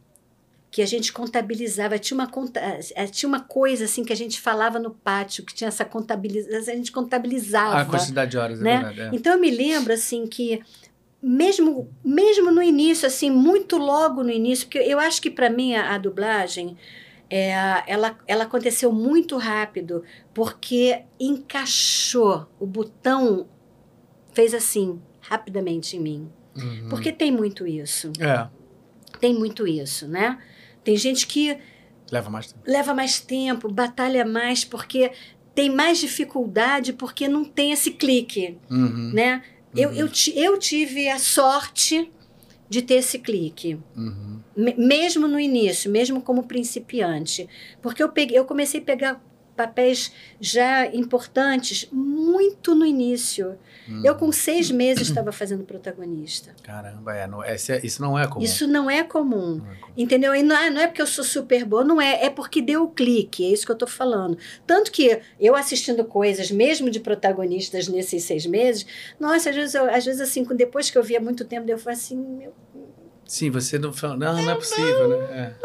que a gente contabilizava, tinha uma, conta, eh, tinha uma coisa assim que a gente falava no pátio, que tinha essa contabilização, a gente contabilizava. Ah, a quantidade de horas, é né? verdade. é. Então eu me lembro assim que mesmo mesmo no início assim muito logo no início porque eu acho que para mim a, a dublagem é, ela ela aconteceu muito rápido porque encaixou o botão fez assim rapidamente em mim Uhum. porque tem muito isso É, tem muito isso né tem gente que leva mais tempo. leva mais tempo batalha mais porque tem mais dificuldade porque não tem esse clique Uhum. né? Eu, Uhum. eu, ti- eu tive a sorte de ter esse clique, Uhum. me- mesmo no início, mesmo como principiante, porque eu peguei, eu comecei a pegar papéis já importantes muito no início. Uhum. Eu com seis meses estava fazendo protagonista. Caramba, é, não, é- isso não é comum. Isso não é comum. Não é comum. Entendeu? E não é, não é porque eu sou super boa, não é. É porque deu o clique, é isso que eu tô falando. Tanto que eu assistindo coisas, mesmo de protagonistas nesses seis meses, nossa, às vezes, eu- às vezes assim, depois que eu via muito tempo, eu falei assim, meu, Sim, você não fala. Não, não é possível, né?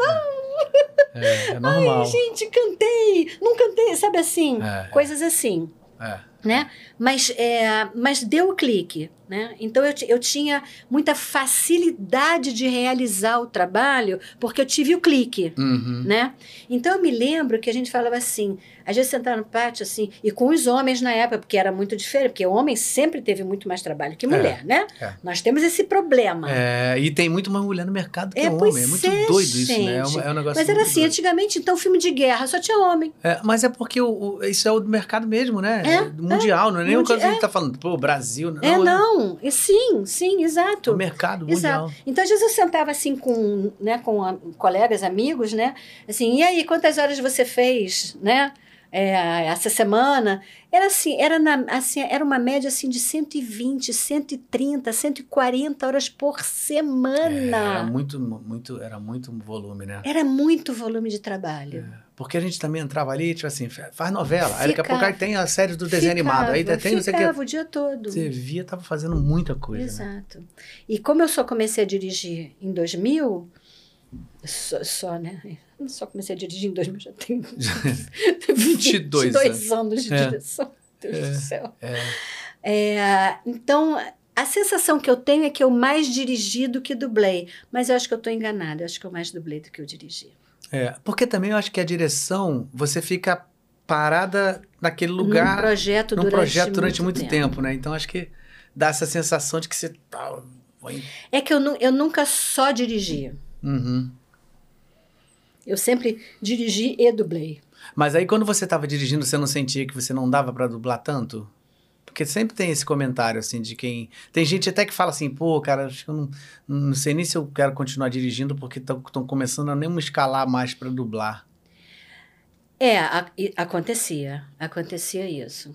É, é, é normal. gente, cantei, não cantei, sabe assim? É, Coisas assim. é. Né? Mas, é, mas deu o clique, né? Então eu, eu tinha muita facilidade de realizar o trabalho porque eu tive o clique, Uhum. né? Então eu me lembro que a gente falava assim, às vezes sentar no pátio assim, e com os homens na época, porque era muito diferente, porque o homem sempre teve muito mais trabalho que mulher, né? é. Nós temos esse problema. É, e tem muito mais mulher no mercado que É, homem. É muito é, doido isso, né? É um, gente. é um negócio Mas era assim, doido. antigamente, então, filme de guerra só tinha homem. É, mas é porque o, o- isso é o mercado mesmo, né? É, mundial, não é nem o Mundi- que a gente tá falando, pô, Brasil, não. é, né? Não. E sim, sim, É exato. o mercado Exato. mundial. Então, às vezes eu sentava assim com, né, com a- colegas, amigos, né? Assim, e aí, quantas horas você fez, né? é, essa semana? Era assim, era, na, assim, era uma média assim de 120, 130, 140 horas por É, era semana. muito, muito, era muito volume, né? Era muito volume de trabalho. Porque a gente também entrava ali, tipo assim, faz novela. aí daqui a Ficava. pouco aí tem a série do desenho animado. Aí Ficava, tem não sei o que. ficava o dia todo. Você via, tava fazendo muita coisa, né? Exato. E como eu só comecei a dirigir em 2000, só, só né? Eu só comecei a dirigir em 2000, já tenho 22 22 anos de É. direção. Deus É. do céu. É. É, então, a sensação que eu tenho é que eu mais dirigi do que dublei. Mas eu acho que eu estou enganada. Eu acho que eu mais dublei do que eu dirigi. É, porque também eu acho que a direção, você fica parada naquele Num lugar, projeto num durante, projeto durante muito tempo. né? Então acho que dá essa sensação de que você tá. É que eu, nu- eu nunca só dirigi. Uhum. Eu sempre dirigi e dublei. Mas aí quando você estava dirigindo, você não sentia que você não dava para dublar tanto? Porque sempre tem esse comentário, assim, de quem. Tem gente até que fala assim, pô, cara, acho que eu não, não sei nem se eu quero continuar dirigindo, porque estão começando a nem me escalar mais para dublar. É, a- e- acontecia. Acontecia isso.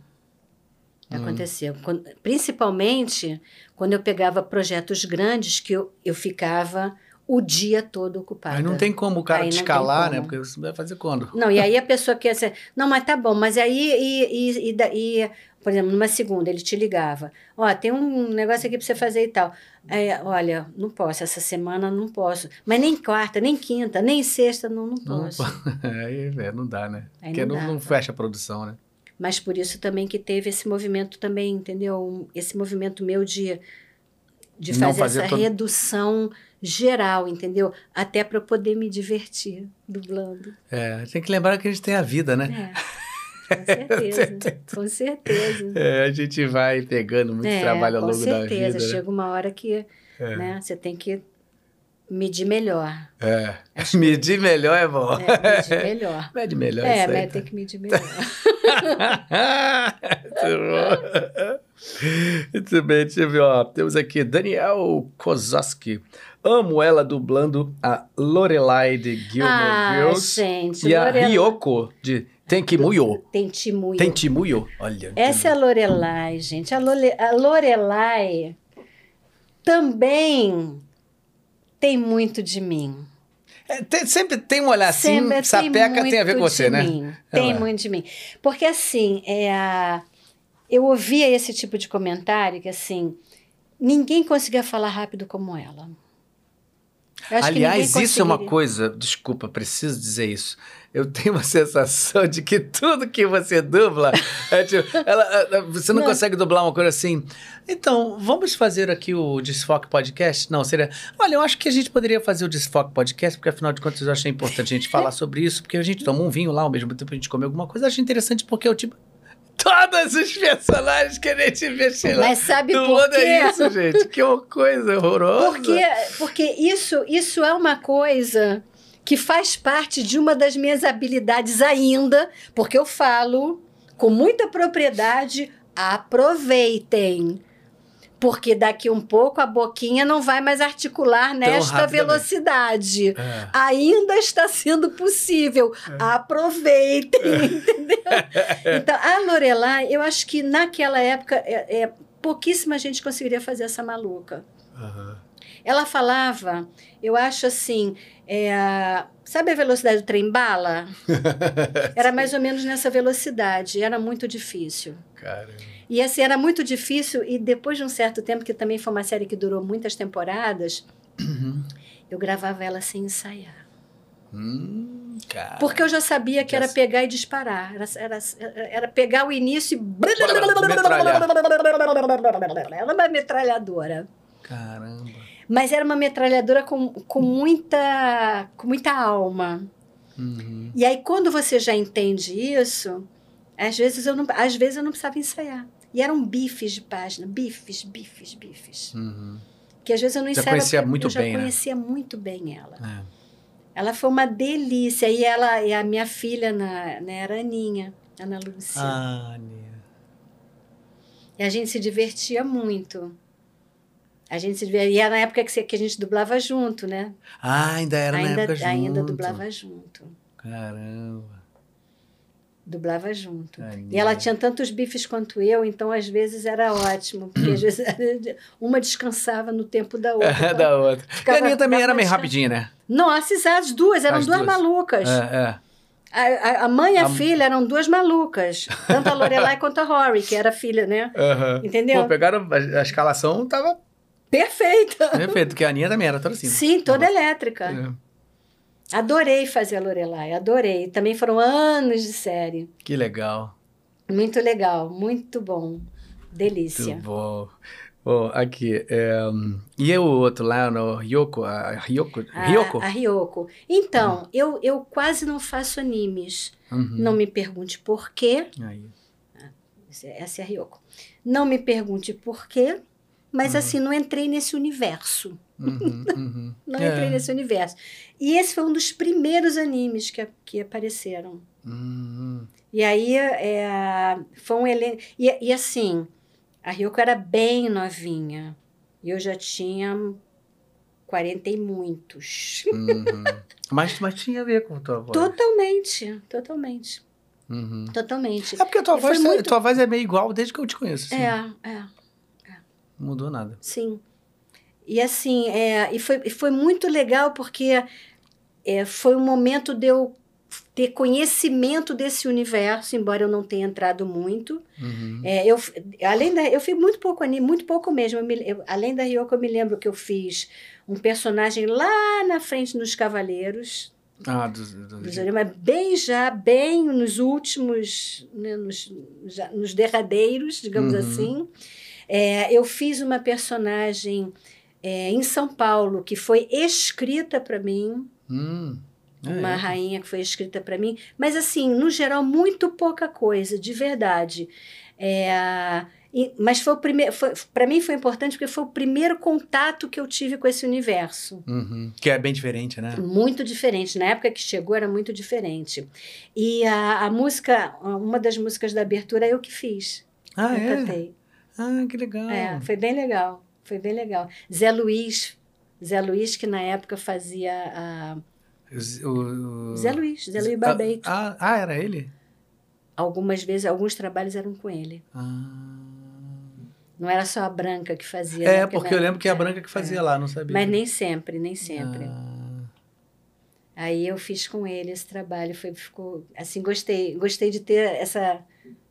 Hum. Acontecia. Quando- principalmente quando eu pegava projetos grandes que eu, eu ficava o dia todo ocupada. Aí não tem como o cara Aí te escalar, né? Porque você vai fazer quando? Não, e aí a pessoa quer dizer, não, mas tá bom, mas aí, e, e, e, daí, por exemplo, numa segunda, ele te ligava, ó, tem um negócio aqui pra você fazer e tal. Aí, olha, não posso, essa semana não posso. Mas nem quarta, nem quinta, nem sexta, não, não posso. Aí é, não dá, né? Aí Porque não não, não dava. fecha a produção, né? Mas por isso também que teve esse movimento também, entendeu? Esse movimento meu de de fazer, fazer essa todo- redução geral, entendeu? Até para eu poder me divertir dublando. É, tem que lembrar que a gente tem a vida, né? É, com certeza. com certeza. É, a gente vai pegando muito É, trabalho ao com longo da certeza. vida. né? Chega uma hora que É. né, você tem que medir melhor. É. Medir melhor é bom. É, medir melhor. Mede melhor É, isso aí, tá? tem que medir melhor. Muito bem, deixa eu ver, ó. Temos aqui Daniel Kozowski. Amo ela dublando a Lorelai de Gilmore ah, Girls gente. e a Ryoko de Tenkimuyo. Tem Timuyo. Tenkimuyo. Olha. Essa é a Lorelai, gente. A, Lole- a Lorelai também tem muito de mim. É, tem- sempre tem um olhar assim, Sempre sapeca tem a ver com você, de né? mim. Tem Ela. muito de mim. Porque assim, é, a- eu ouvia esse tipo de comentário que assim, ninguém conseguia falar rápido como ela. Acho Aliás, isso é uma coisa, desculpa, preciso dizer isso. Eu tenho uma sensação de que tudo que você dubla, é tipo, ela- você não, Não. consegue dublar uma coisa assim. Então, vamos fazer aqui o Desfoque Podcast? Não, seria. Olha, eu acho que a gente poderia fazer o Desfoque Podcast, porque afinal de contas eu achei importante a gente falar sobre isso, porque a gente toma um vinho lá, ao mesmo tempo a gente come alguma coisa. Eu achei interessante porque é o tipo. Todos os personagens que a gente vê, lá. Mas sabe do por quê? é isso, gente. Que coisa horrorosa. Porque, porque isso, isso é uma coisa que faz parte de uma das minhas habilidades ainda, porque eu falo com muita propriedade, aproveitem. Porque daqui um pouco a boquinha não vai mais articular nesta velocidade. É. Ainda está sendo possível. Aproveitem, entendeu? Então, a Lorelai, eu acho que naquela época, é, é, pouquíssima gente conseguiria fazer essa maluca. Aham. Ela falava, eu acho assim, é, sabe a velocidade do trem-bala? Era mais ou menos nessa velocidade, era muito difícil. Caramba. E assim, era muito difícil, e depois de um certo tempo, que também foi uma série que durou muitas temporadas, eu gravava ela sem ensaiar. Hum. Porque eu já sabia que era pegar e disparar. Era, era, era pegar o início e. Metralhar. Era uma metralhadora. Caramba. Mas era uma metralhadora com, com, muita, com muita alma. Uhum. E aí, quando você já entende isso, às vezes eu não, às vezes eu não precisava ensaiar. E eram bifes de página, bifes, bifes, bifes. Uhum. Que às vezes eu não Já conhecia muito eu já bem, né? conhecia muito bem ela. É. Ela foi uma delícia. E ela e a minha filha, na, né, era a Aninha, Ana Lúcia. Ah, Nia. E a gente se divertia muito. A gente se divertia. E era na época que, que a gente dublava junto, né? Ah, ainda era na ainda, época junto. ainda dublava junto. Caramba. Dublava junto. Aninha. E ela tinha tantos bifes quanto eu, então às vezes era ótimo. Porque às vezes uma descansava no tempo da outra. É, da outra. E a Aninha também era meio rapidinha, né? Nossa, as duas, eram As duas, duas. malucas. É, é. A, a- mãe e a, A- filha eram duas malucas. Tanto a Lorelai quanto a Rory, que era filha, né? Aham. Entendeu? Pô, pegaram a, a escalação, tava Perfeita. perfeito, porque a Aninha também era toda assim. né? Sim, toda elétrica. É. Adorei fazer a Lorelai, adorei. Também foram anos de série. Que legal. Muito legal, muito bom. Delícia. Muito bom. Bom, aqui. é, hum, e o outro lá no Ryoko? A Ryoko? A, Ryoko? a Ryoko. Então, eu, eu quase não faço animes. Uhum. Não me pergunte por quê. Aí. Essa é a Ryoko. Não me pergunte por quê, mas Uhum. assim, não entrei nesse universo. Uhum, uhum. Não É. entrei nesse universo. E esse foi um dos primeiros animes que, que apareceram. Uhum. E aí é, foi um elenco. E, e assim, a Ryoko era bem novinha. E eu já tinha 40 e muitos. Uhum. mas, mas tinha a ver com a tua voz. Totalmente, totalmente, Uhum. totalmente. É porque a tua E voz, muito- tua voz é meio igual desde que eu te conheço. assim. É, é, Não mudou nada. sim. E assim, é, e foi, e foi muito legal porque é, foi um momento de eu ter conhecimento desse universo, embora eu não tenha entrado muito. Uhum. É, eu, além da, eu fiz muito pouco anime, muito pouco mesmo. Eu me- eu- além da Ryoko, eu me lembro que eu fiz um personagem lá na frente nos Cavaleiros, Ah, dos, dos- dos mas bem já, bem nos últimos, né, nos, já- nos derradeiros, digamos Uhum. assim. É, eu fiz uma personagem é, em São Paulo que foi escrita para mim, Hum. É, uma é. rainha que foi escrita para mim, mas assim, no geral, muito pouca coisa, de verdade. É, e- mas foi o primeiro, para mim foi importante porque foi o primeiro contato que eu tive com esse universo. Uhum. Que é bem diferente, né? Muito diferente. Na época que chegou era muito diferente. E a, a música, uma das músicas da abertura eu que fiz. Ah, eu é? cantei. Ah, que legal. É, foi bem legal. Foi bem legal. Zé Luiz, Zé Luiz que na época fazia a O- Zé Luiz, Zé Luiz Barbeito. Ah, ah, era ele? Algumas vezes, alguns trabalhos eram com ele. Ah. Não era só a Branca que fazia. né? É, porque eu lembro que é a é, Branca que fazia é. lá, não sabia. Mas nem sempre, nem sempre. Ah. Aí eu fiz com ele esse trabalho, foi ficou assim, gostei, gostei de ter essa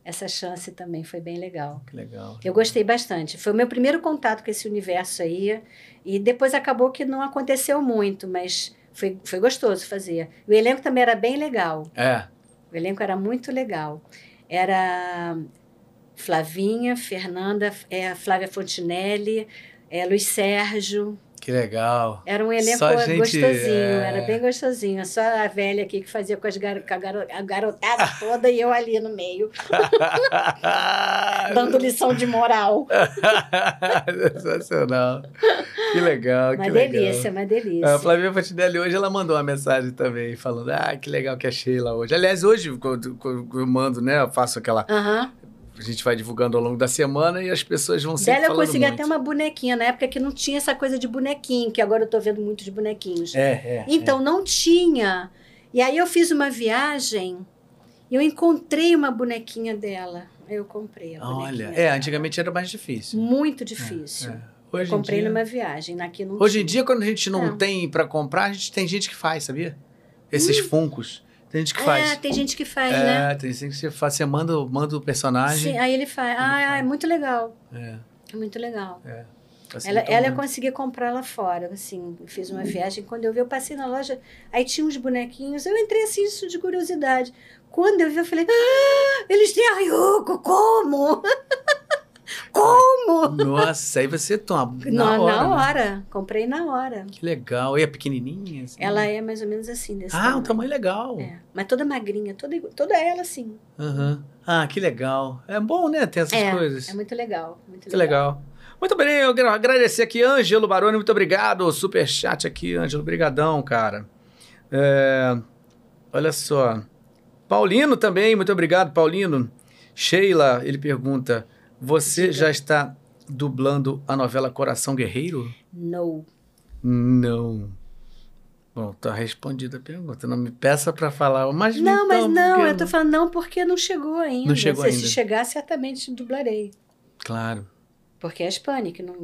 essa chance também, foi bem legal. Legal. Eu gostei bastante. Foi o meu primeiro contato com esse universo aí. E depois acabou que não aconteceu muito, mas foi, foi gostoso fazer. O elenco também era bem legal. É. O elenco era muito legal. Era Flavinha, Fernanda, é, Flávia Fontinelli, é, Luiz Sérgio. Que legal. Era um elenco gente, gostosinho, é. era bem gostosinho. Só a velha aqui que fazia com, as gar com a, garo a garotada toda e eu ali no meio, dando lição de moral. Sensacional. Que legal, Uma que delícia, legal. uma delícia. A Flavinha Fontinelli hoje ela mandou uma mensagem também falando: "Ah, que legal que é Sheila hoje". Aliás, hoje quando, quando eu mando, né, eu faço aquela Aham. A gente vai divulgando ao longo da semana e as pessoas vão sempre Dela eu consegui muito. até uma bonequinha, na época que não tinha essa coisa de bonequinho, que agora eu tô vendo muitos bonequinhos. É, é. Então, não tinha. E aí eu fiz uma viagem e eu encontrei uma bonequinha dela. Aí Eu comprei a é. Olha, é, dela. antigamente era mais difícil. Muito difícil. É. Hoje Eu comprei dia, numa viagem, aqui não Hoje em dia quando a gente não É. tem pra comprar, a gente tem gente que faz, sabia? Esses funcos. Tem gente que É, faz. tem gente que faz, né? É, tem gente que você faz, você manda, manda o personagem. Sim, aí ele faz. Ah, faz. é muito legal. É, É muito legal. é. Ela, Facilitou ela eu muito. consegui comprar lá fora, assim, eu fiz uma viagem, quando eu vi, eu passei na loja, aí tinha uns bonequinhos, eu entrei assim, isso de curiosidade. Quando eu vi, eu falei, ah, eles têm a Ryuko, como? como? Nossa, aí você toma. Na, Na, hora. na né? hora, comprei na hora. Que legal. E é pequenininha? assim? Ela é mais ou menos assim, Ah, um tamanho legal. É, mas toda magrinha, toda, toda ela assim. Aham. Ah, que legal. É bom, né, ter essas é, coisas. é muito legal, muito Que legal. Muito bem, eu quero agradecer aqui, Ângelo Baroni, muito obrigado. Super chat aqui, Ângelo, brigadão, cara. É, olha só. Paulino também, muito obrigado, Paulino. Sheila, ele pergunta, você já está dublando a novela Coração Guerreiro? No. Não. Bom, tá respondida a pergunta. Não me peça para falar, mas Não, mas então, não, porque eu tô falando não porque não chegou ainda. Não chegou se, ainda. se chegar, certamente dublarei. Claro. Porque é Hispânica, não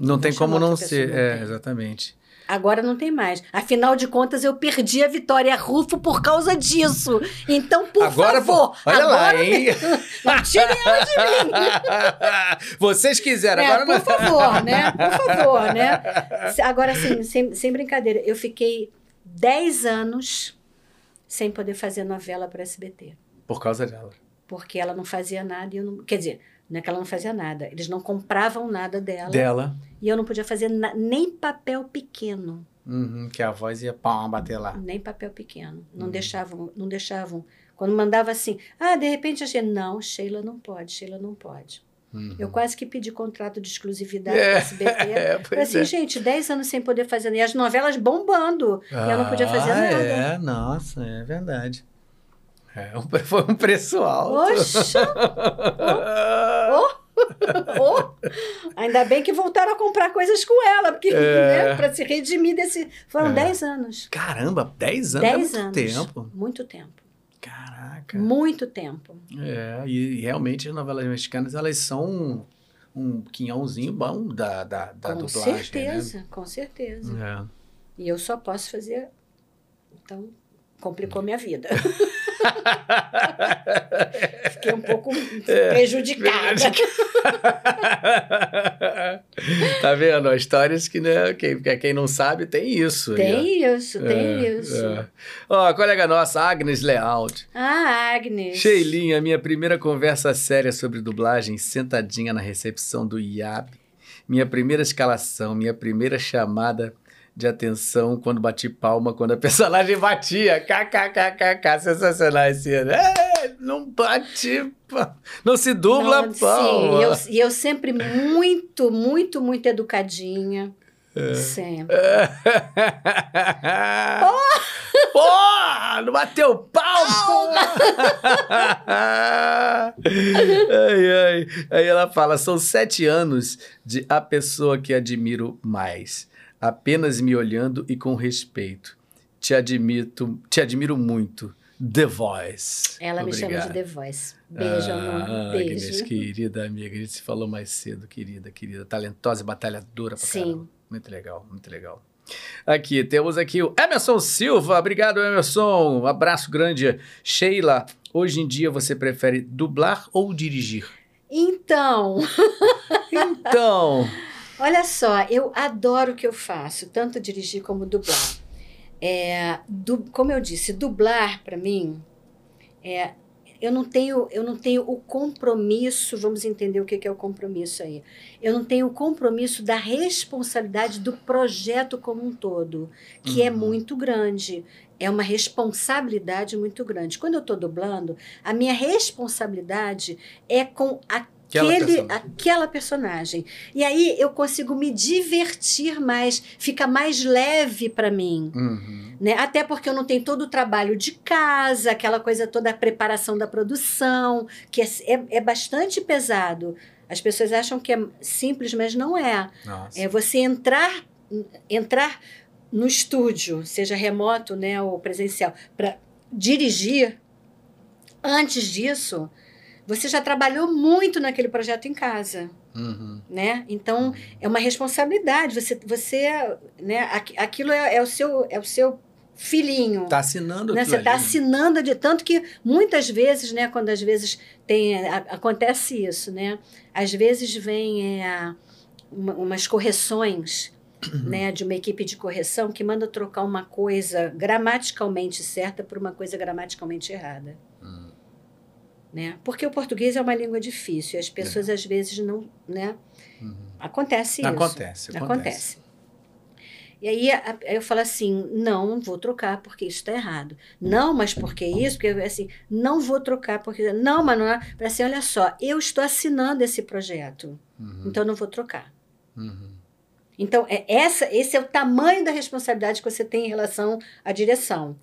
Não, tem como não ser. não É, exatamente. Agora não tem mais. Afinal de contas, eu perdi a Vitória Rufo por causa disso. Então, por Agora, favor, olha lá, agora hein? não tirem ela de mim. Vocês quiseram, É, agora por não. favor, né? Por favor, né? Agora, assim, sem, sem brincadeira, eu fiquei 10 anos sem poder fazer novela para SBT. Por causa dela. Porque ela não fazia nada e eu não. Quer dizer, não é que ela não fazia nada. Eles não compravam nada dela. Dela. E eu não podia fazer nem papel pequeno. Uhum, que a voz ia pá, bater lá. Nem papel pequeno. Não Uhum. deixavam, não deixavam. Quando mandava assim, ah, de repente achei, não, Sheila não pode, Sheila não pode. Uhum. Eu quase que pedi contrato de exclusividade É, para SBT. é, Falei assim, é. gente, 10 anos sem poder fazer. E as novelas bombando. e eu não podia fazer Ah, nada. É, nossa, é verdade. É, foi um preço alto. Poxa! Oh, ainda bem que voltaram a comprar coisas com ela, porque É. né, para se redimir desse. Foram É. 10 anos. Caramba, 10 anos 10 é muito anos. tempo. Muito tempo. Caraca. Muito tempo. É, e, e realmente as novelas mexicanas, elas são um, um quinhãozinho bom da, da, da com dublagem, certeza, com certeza. né? E eu só posso fazer. Então, complicou minha vida. Fiquei um pouco prejudicada. tá vendo? Histórias que, né, quem, quem não sabe tem isso. Tem isso, tem É, isso. é. Ó, a colega nossa, Agnes Lealt. Ah, Agnes. Sheilinha, minha primeira conversa séria sobre dublagem, sentadinha na recepção do IAB. Minha primeira escalação, minha primeira chamada de atenção quando bati palma, quando a personagem batia. KKKKK, sensacional esse ano. É, não bate, pa- não se dubla Não, palma. Sim, eu, e eu sempre muito, muito, muito educadinha. É. Sempre. Porra! Não bateu palma! ai, ai. Aí ela fala: são sete anos de a pessoa que admiro mais. Apenas me olhando e com respeito. Te admito, te admiro muito. The Voice. Ela me chama de Obrigado. The Voice. Beijo, amor. Ah, Agnes, Beijo. querida amiga, a gente se falou mais cedo, querida, querida, talentosa e batalhadora pra Sim. caramba. Muito legal, muito legal. Aqui, temos aqui o Emerson Silva. Obrigado, Emerson. Um abraço grande. Sheila, hoje em dia você prefere dublar ou dirigir? Então, Então, olha só, eu adoro o que eu faço, tanto dirigir como dublar. É, du- como eu disse, dublar para mim é, eu não tenho eu não tenho o compromisso, vamos entender o que que é o compromisso aí. Eu não tenho o compromisso da responsabilidade do projeto como um todo, que é Uhum. muito grande. É uma responsabilidade muito grande. Quando eu estou dublando, a minha responsabilidade é com Aquela aquele, personagem. aquela personagem. E aí eu consigo me divertir mais, fica mais leve para mim. uhum, Né? Até porque eu não tenho todo o trabalho de casa, aquela coisa toda, a preparação da produção, que é, é, é bastante pesado. As pessoas acham que é simples, mas não é. nossa. É você entrar, entrar no estúdio, seja remoto né, ou presencial, para dirigir. Antes disso, você já trabalhou muito naquele projeto em casa Uhum, né? Então é uma responsabilidade. Você, você, né? aqu- Aquilo é, é o seu, é o seu filhinho. Tá assinando né? Você está ali, assinando de tanto que muitas vezes, né? Quando às vezes tem a- acontece isso, né? Às vezes vem é, uma- umas correções. Uhum. Né, de uma equipe de correção que manda trocar uma coisa gramaticalmente certa por uma coisa gramaticalmente errada né? Porque o português é uma língua difícil e as pessoas às vezes não, né? uhum. Acontece isso. Acontece, acontece. Acontece. E aí eu falo assim, não vou trocar porque isso está errado. Não, mas por que isso? Porque assim, não vou trocar porque não, mas não é. Para assim, olha só, eu estou assinando esse projeto, Uhum, então não vou trocar. uhum. Então é essa, esse é o tamanho da responsabilidade que você tem em relação à direção.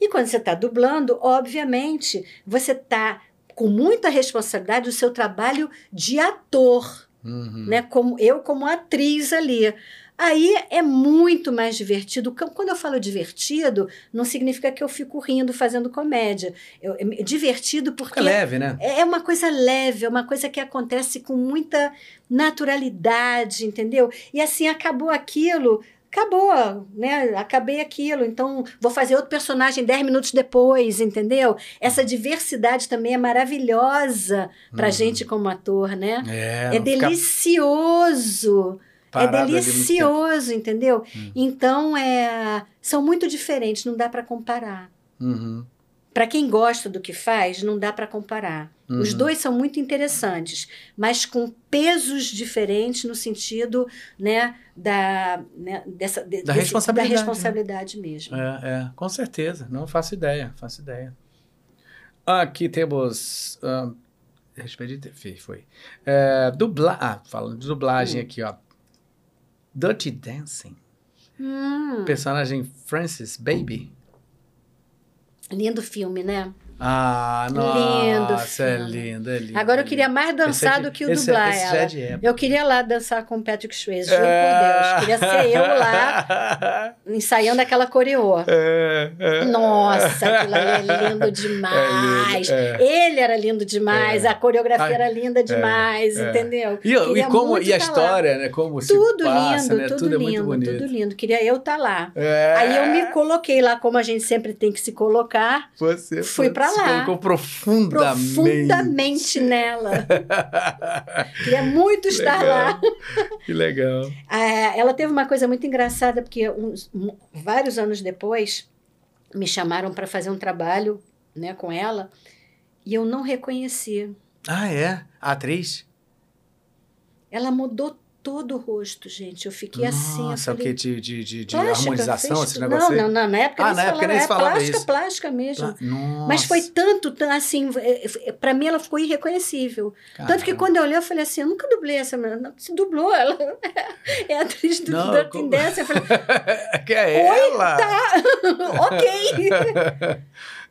E quando você está dublando, obviamente, você está com muita responsabilidade do seu trabalho de ator Uhum. né? Como eu como atriz ali. Aí é muito mais divertido. Qu- Quando eu falo divertido, não significa que eu fico rindo fazendo comédia. Eu, é divertido porque Fica leve, né? é uma coisa leve, é uma coisa que acontece com muita naturalidade, entendeu? E assim acabou aquilo, acabou, né? Acabei aquilo, então vou fazer outro personagem dez minutos depois, entendeu? Essa diversidade também é maravilhosa pra Uhum. gente como ator, né? É, É delicioso. É delicioso, entendeu? Hum. Então, é, são muito diferentes, não dá para comparar. Uhum, Para quem gosta do que faz, não dá para comparar. Os uhum. dois são muito interessantes, mas com pesos diferentes no sentido né, da, né, dessa, de- Da desse- responsabilidade, da né? responsabilidade mesmo. É, é, com certeza. Não faço ideia, faço ideia. Aqui temos. ah, Respeito, foi. É, dubla, ah, falando de dublagem Hum. aqui, ó. Dirty Dancing. Hum, Personagem Francis Baby. Lindo filme, né? Ah, Lindo nossa, é filme. lindo, é lindo. Agora eu é queria mais lindo. É dançar de- do que o é- dublar ela. é. Eu queria lá dançar com o Patrick Swayze, juro É. por Deus. Queria ser eu lá ensaiando aquela coreô. É, é. Nossa, aquilo ali é lindo demais. É lindo, Ele era lindo demais, É. a coreografia Ai, era linda demais, é. entendeu? E, e como e a tá lá. história, né? Como se Tudo passa, lindo, né? tudo, tudo é muito lindo, bonito. tudo lindo. Queria eu estar lá. É. Aí eu me coloquei lá, como a gente sempre tem que se colocar, Você fui foi- Se lá. colocou profundamente. Profundamente nela. Queria muito estar lá. Legal. Que legal. Ah, ela teve uma coisa muito engraçada, porque uns- vários anos depois me chamaram para fazer um trabalho né, com ela e eu não reconheci. Ah, é? A atriz? Ela mudou todo o rosto, gente. Eu fiquei assim. eu Nossa, o que? De, de, de, de plástica, harmonização, fez- esse negócio aí? Não, não, não, na época Ah, nem na época falava, nem se é falava plástica, isso. plástica mesmo. Nossa. Mas foi tanto, tan- assim, para mim ela ficou irreconhecível. Tanto que Caramba. quando eu olhei, eu falei assim, eu nunca dublei essa mulher. Não, se dublou, ela é atriz do Não, Dirty como- Dancing. Eu falei, que é ela? ok.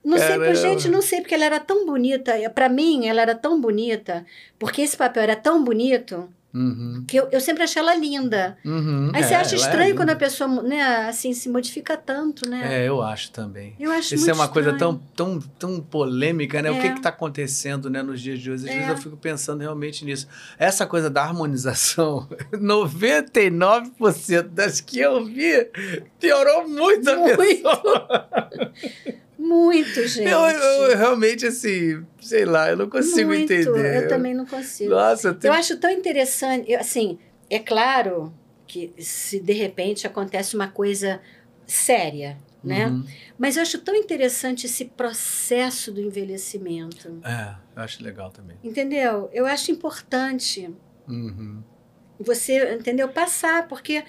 Não sei, Caramba. por gente, não sei, porque ela era tão bonita. Para mim, ela era tão bonita, porque esse papel era tão bonito, Uhum, que eu, eu sempre achei ela linda. uhum. Aí você É, acha ela é estranho quando a pessoa, né, assim, se modifica tanto, né? É, eu acho também. Eu acho Isso é uma coisa estranho. tão, tão, tão polêmica, né? O que É. está acontecendo né, nos dias de hoje? Às É. vezes eu fico pensando realmente nisso. Essa coisa da harmonização, 99% das que eu vi piorou muito a Muito. pessoa. Muito, gente. Eu, eu realmente, assim, sei lá, eu não consigo muito. entender. Eu também não consigo. Nossa, eu Eu acho tão interessante, eu, assim, é claro que se de repente acontece uma coisa séria, né? Uhum. Mas eu acho tão interessante esse processo do envelhecimento. É, eu acho legal também. Entendeu? Eu acho importante Uhum. você, entendeu? Passar, porque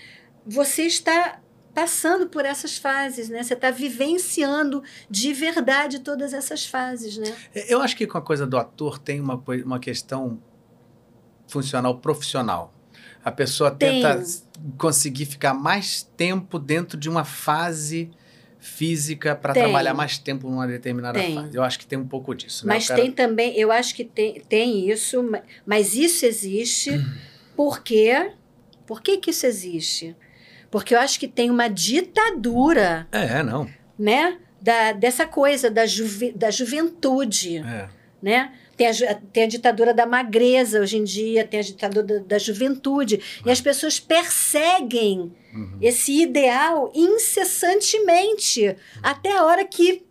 você está passando por essas fases, né? Você está vivenciando de verdade todas essas fases, né? Eu acho que com a coisa do ator tem uma, uma questão funcional profissional. A pessoa Tem. tenta s- conseguir ficar mais tempo dentro de uma fase física para Tem. trabalhar mais tempo numa determinada Tem. fase. Eu acho que tem um pouco disso. né? Mas cara- tem também, eu acho que tem, tem isso, ma- mas isso existe porque. Por que, que isso existe? Porque eu acho que tem uma ditadura, É, não. né? Da, dessa coisa da, juve, da juventude, É. né? Tem a, tem a ditadura da magreza hoje em dia, tem a ditadura da, da juventude. E as pessoas perseguem Uhum. esse ideal incessantemente, até a hora que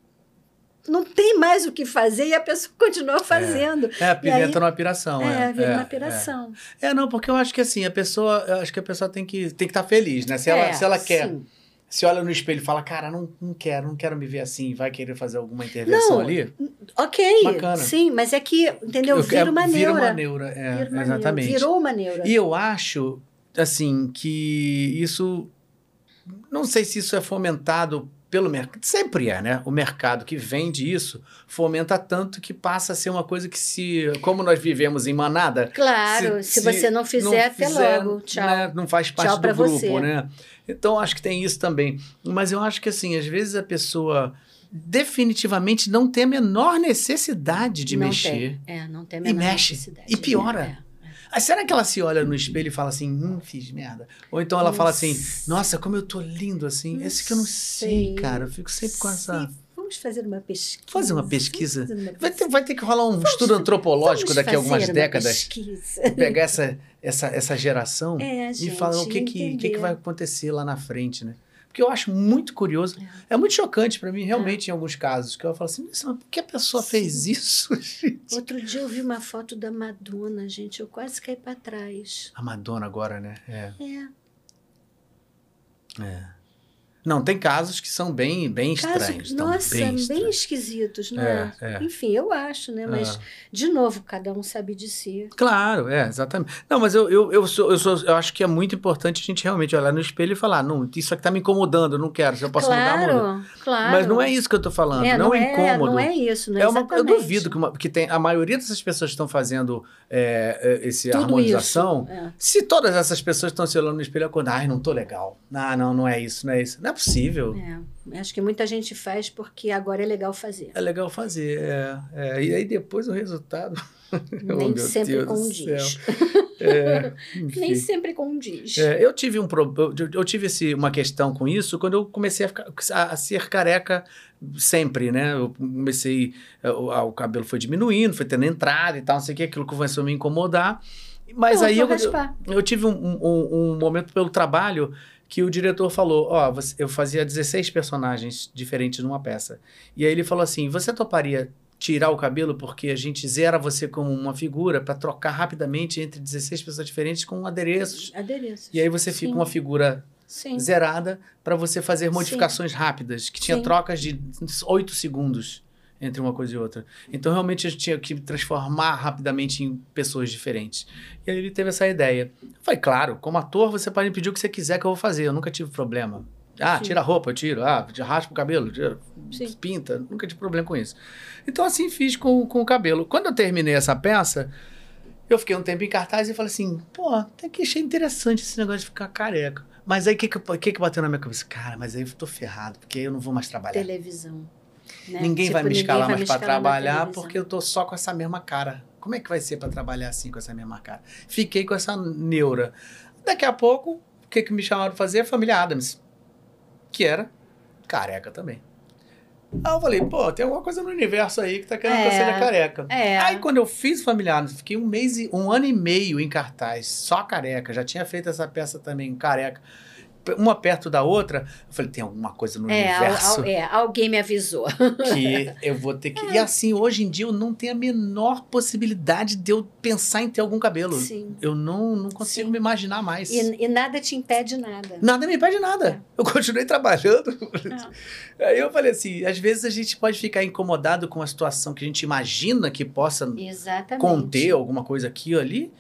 não tem mais o que fazer e a pessoa continua fazendo. É, a E aí- entra numa piração. É, É, vira é, uma piração. É. É, não, porque eu acho que assim, a pessoa, acho que a pessoa tem que tem que estar feliz, né? Se ela, É, se ela quer, sim. se olha no espelho e fala, cara, não, não quero, não quero me ver assim, vai querer fazer alguma intervenção Não, ali? Ok, Bacana. sim, mas é que, entendeu? Eu- Vira é, uma Vira neura. uma neura, é, Vira uma exatamente. neura. Virou uma neura. E eu acho, assim, que isso. Não sei se isso é fomentado pelo mercado. Sempre é, né? O mercado que vende isso fomenta tanto que passa a ser uma coisa que se. Como nós vivemos em manada. Claro, se, você não fizer, até fizer, logo. Tchau. né, não faz parte Tchau do grupo, você. né? Então acho que tem isso também. Mas eu acho que assim, às vezes a pessoa definitivamente não tem a menor necessidade de não mexer. Tem. É, não tem a E menor mexe. necessidade. E piora. É. Será que ela se olha no espelho e fala assim, hum, fiz merda? Ou então ela Não fala assim, nossa, como eu tô lindo assim. Não Esse que eu não sei, sei. cara. Eu fico sempre com essa. Vamos fazer uma pesquisa. Fazer uma Vamos pesquisa? fazer uma Vai ter, pesquisa. vai ter que rolar um estudo antropológico Vamos daqui a algumas décadas. pesquisa. Pegar essa, essa, essa geração É, e falar o que, que, que, que vai acontecer lá na frente, né? Porque eu acho muito curioso. É, muito chocante pra mim, realmente, em alguns casos. Que eu falo assim, mas por que a pessoa fez isso, gente? Outro dia eu vi uma foto da Madonna, gente. Eu quase caí para trás. A Madonna agora, né? É. É. É. Não, tem casos que são bem, bem Caso- estranhos. tão nossa, bem bem, estranhos. esquisitos, não É, é? Enfim, eu acho, né? Mas, É. de novo, cada um sabe de si. Claro, é, exatamente. Não, mas eu, eu, eu, sou, eu, sou, eu acho que é muito importante a gente realmente olhar no espelho e falar, não, isso aqui tá me incomodando, eu não quero, se eu posso mudar, muda. claro, claro. Mas não é isso que eu tô falando, É, não, é é, incômodo. Não é isso, não é, É uma, eu duvido que, uma, que tem, a maioria dessas pessoas que estão fazendo é, é, esse Tudo harmonização, se todas essas pessoas estão se olhando no espelho, quando, ai, não tô legal. Ah, não, não é isso, não é isso. Não é possível. É, acho que muita gente faz porque agora é legal fazer. É legal fazer, é, é. E aí depois o resultado. Oh, Nem meu sempre Deus condiz. É, Nem sempre condiz. É, eu tive um pro- eu, eu tive esse, uma questão com isso quando eu comecei a, ficar- a- a ser careca sempre, né? Eu comecei, eh, o, a- o cabelo foi diminuindo, foi tendo entrada e tal, não sei o que, aquilo começou a me incomodar. Mas aí eu, eu, eu tive um, um- um momento pelo trabalho que o diretor falou, ó, você- eu fazia 16 personagens diferentes numa peça. E aí ele falou assim, você toparia tirar o cabelo porque a gente zera você como uma figura para trocar rapidamente entre 16 pessoas diferentes com adereços. Adereços. E aí você fica Sim. uma figura Sim. zerada para você fazer modificações rápidas, que tinha Sim. trocas de 8 segundos entre uma coisa e outra. Então realmente gente tinha que transformar rapidamente em pessoas diferentes. E aí ele teve essa ideia. Eu falei, claro, como ator você pode me pedir o que você quiser que eu vou fazer, eu nunca tive problema. Ah, Sim. tira a roupa, eu tiro. Ah, raspa o cabelo, tira, pinta. Nunca tive problema com isso. Então assim fiz com, com o cabelo. Quando eu terminei essa peça, eu fiquei um tempo em cartaz e falei assim, pô, até que achei interessante esse negócio de ficar careca. Mas aí o que, que, que que bateu na minha cabeça? Cara, mas aí eu tô ferrado, porque aí eu não vou mais trabalhar. Televisão. Né? Ninguém Tipo, vai me escalar vai mais na trabalhar porque eu tô só com essa mesma cara. Como é que vai ser pra trabalhar assim com essa mesma cara? Fiquei com essa neura. Daqui a pouco, o que, que me chamaram pra fazer? Família Adams. Que era careca também. Aí eu falei, pô, tem alguma coisa no universo aí que tá querendo que eu É. seja careca. É. Aí quando eu fiz Família Adams, fiquei um mês, um ano e meio em cartaz, só careca. Já tinha feito essa peça também, careca. Uma perto da outra, eu falei, tem alguma coisa no É, al- universo al- é, alguém me avisou. que eu vou ter que. E assim, hoje em dia eu não tenho a menor possibilidade de eu pensar em ter algum cabelo. Sim. Eu não, não consigo Sim. me imaginar mais. E, e nada te impede nada. Nada me impede nada. Eu continuei trabalhando. É. Aí eu falei assim: às vezes a gente pode ficar incomodado com uma situação que a gente imagina que possa Exatamente. conter alguma coisa aqui ou ali.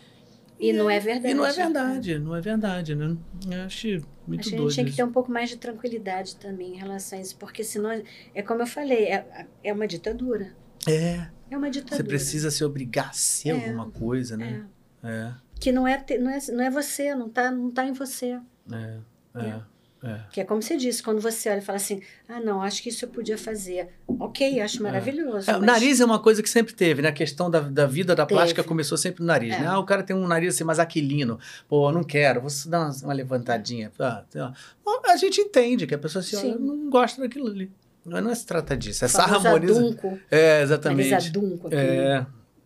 E não é verdade. E não é verdade, não é verdade, né? Eu acho muito Acho que a gente tinha que ter um pouco mais de tranquilidade também em relação a isso, porque senão, é como eu falei, é, é uma ditadura. É, É uma ditadura. você precisa se obrigar a ser É. alguma coisa, né? É. É, Que não é, não é, não é você, não tá, não tá em você. é, é. É. Que é como você disse, quando você olha e fala assim, ah, não, acho que isso eu podia fazer. Ok, acho maravilhoso. É, o mas- nariz é uma coisa que sempre teve, né? A questão da, da vida da Teve. plástica começou sempre no nariz, É. né? Ah, o cara tem um nariz assim mais aquilino. Pô, não quero, vou dar uma, uma levantadinha. Ah, tem uma- Bom, A gente entende que a pessoa se olha, Sim. não gosta daquilo ali. Mas não se trata disso, essa harmoniza. adunco, É, nariz exatamente. adunco, aquele É,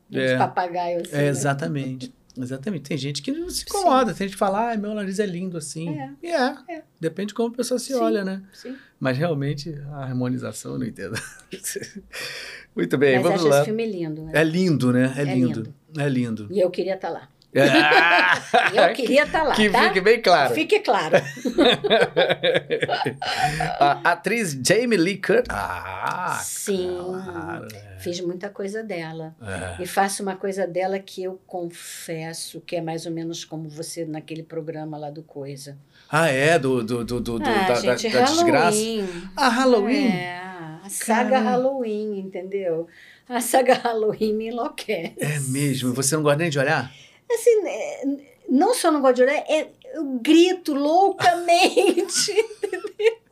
nariz é. papagaio assim. é, né? exatamente. Exatamente. Tem gente que não se incomoda, tem gente que fala, ah, meu nariz é lindo assim. É. E é. É. Depende de como a pessoa se Sim. olha, né? Sim. Mas realmente a harmonização eu não entendo. Muito bem, Mas vamos acho lá. esse filme lindo. né? É lindo, né? É, É lindo. É lindo. E eu queria estar lá. Ah! Eu queria estar lá, que tá? fique bem claro. Fique claro. a atriz Jamie Lee Curtis. Ah, Sim. claro. é. Fiz muita coisa dela. É. E faço uma coisa dela que eu confesso que é mais ou menos como você naquele programa lá do Coisa. Ah, é? Do, do, do, do, ah, da, gente, da, da desgraça? Ah, Halloween? É, a saga Caramba. Halloween, entendeu? A saga Halloween me enlouquece. É mesmo? Você não gosta nem de olhar? Assim, é, não só não gosto de olhar, é, eu grito loucamente, entendeu?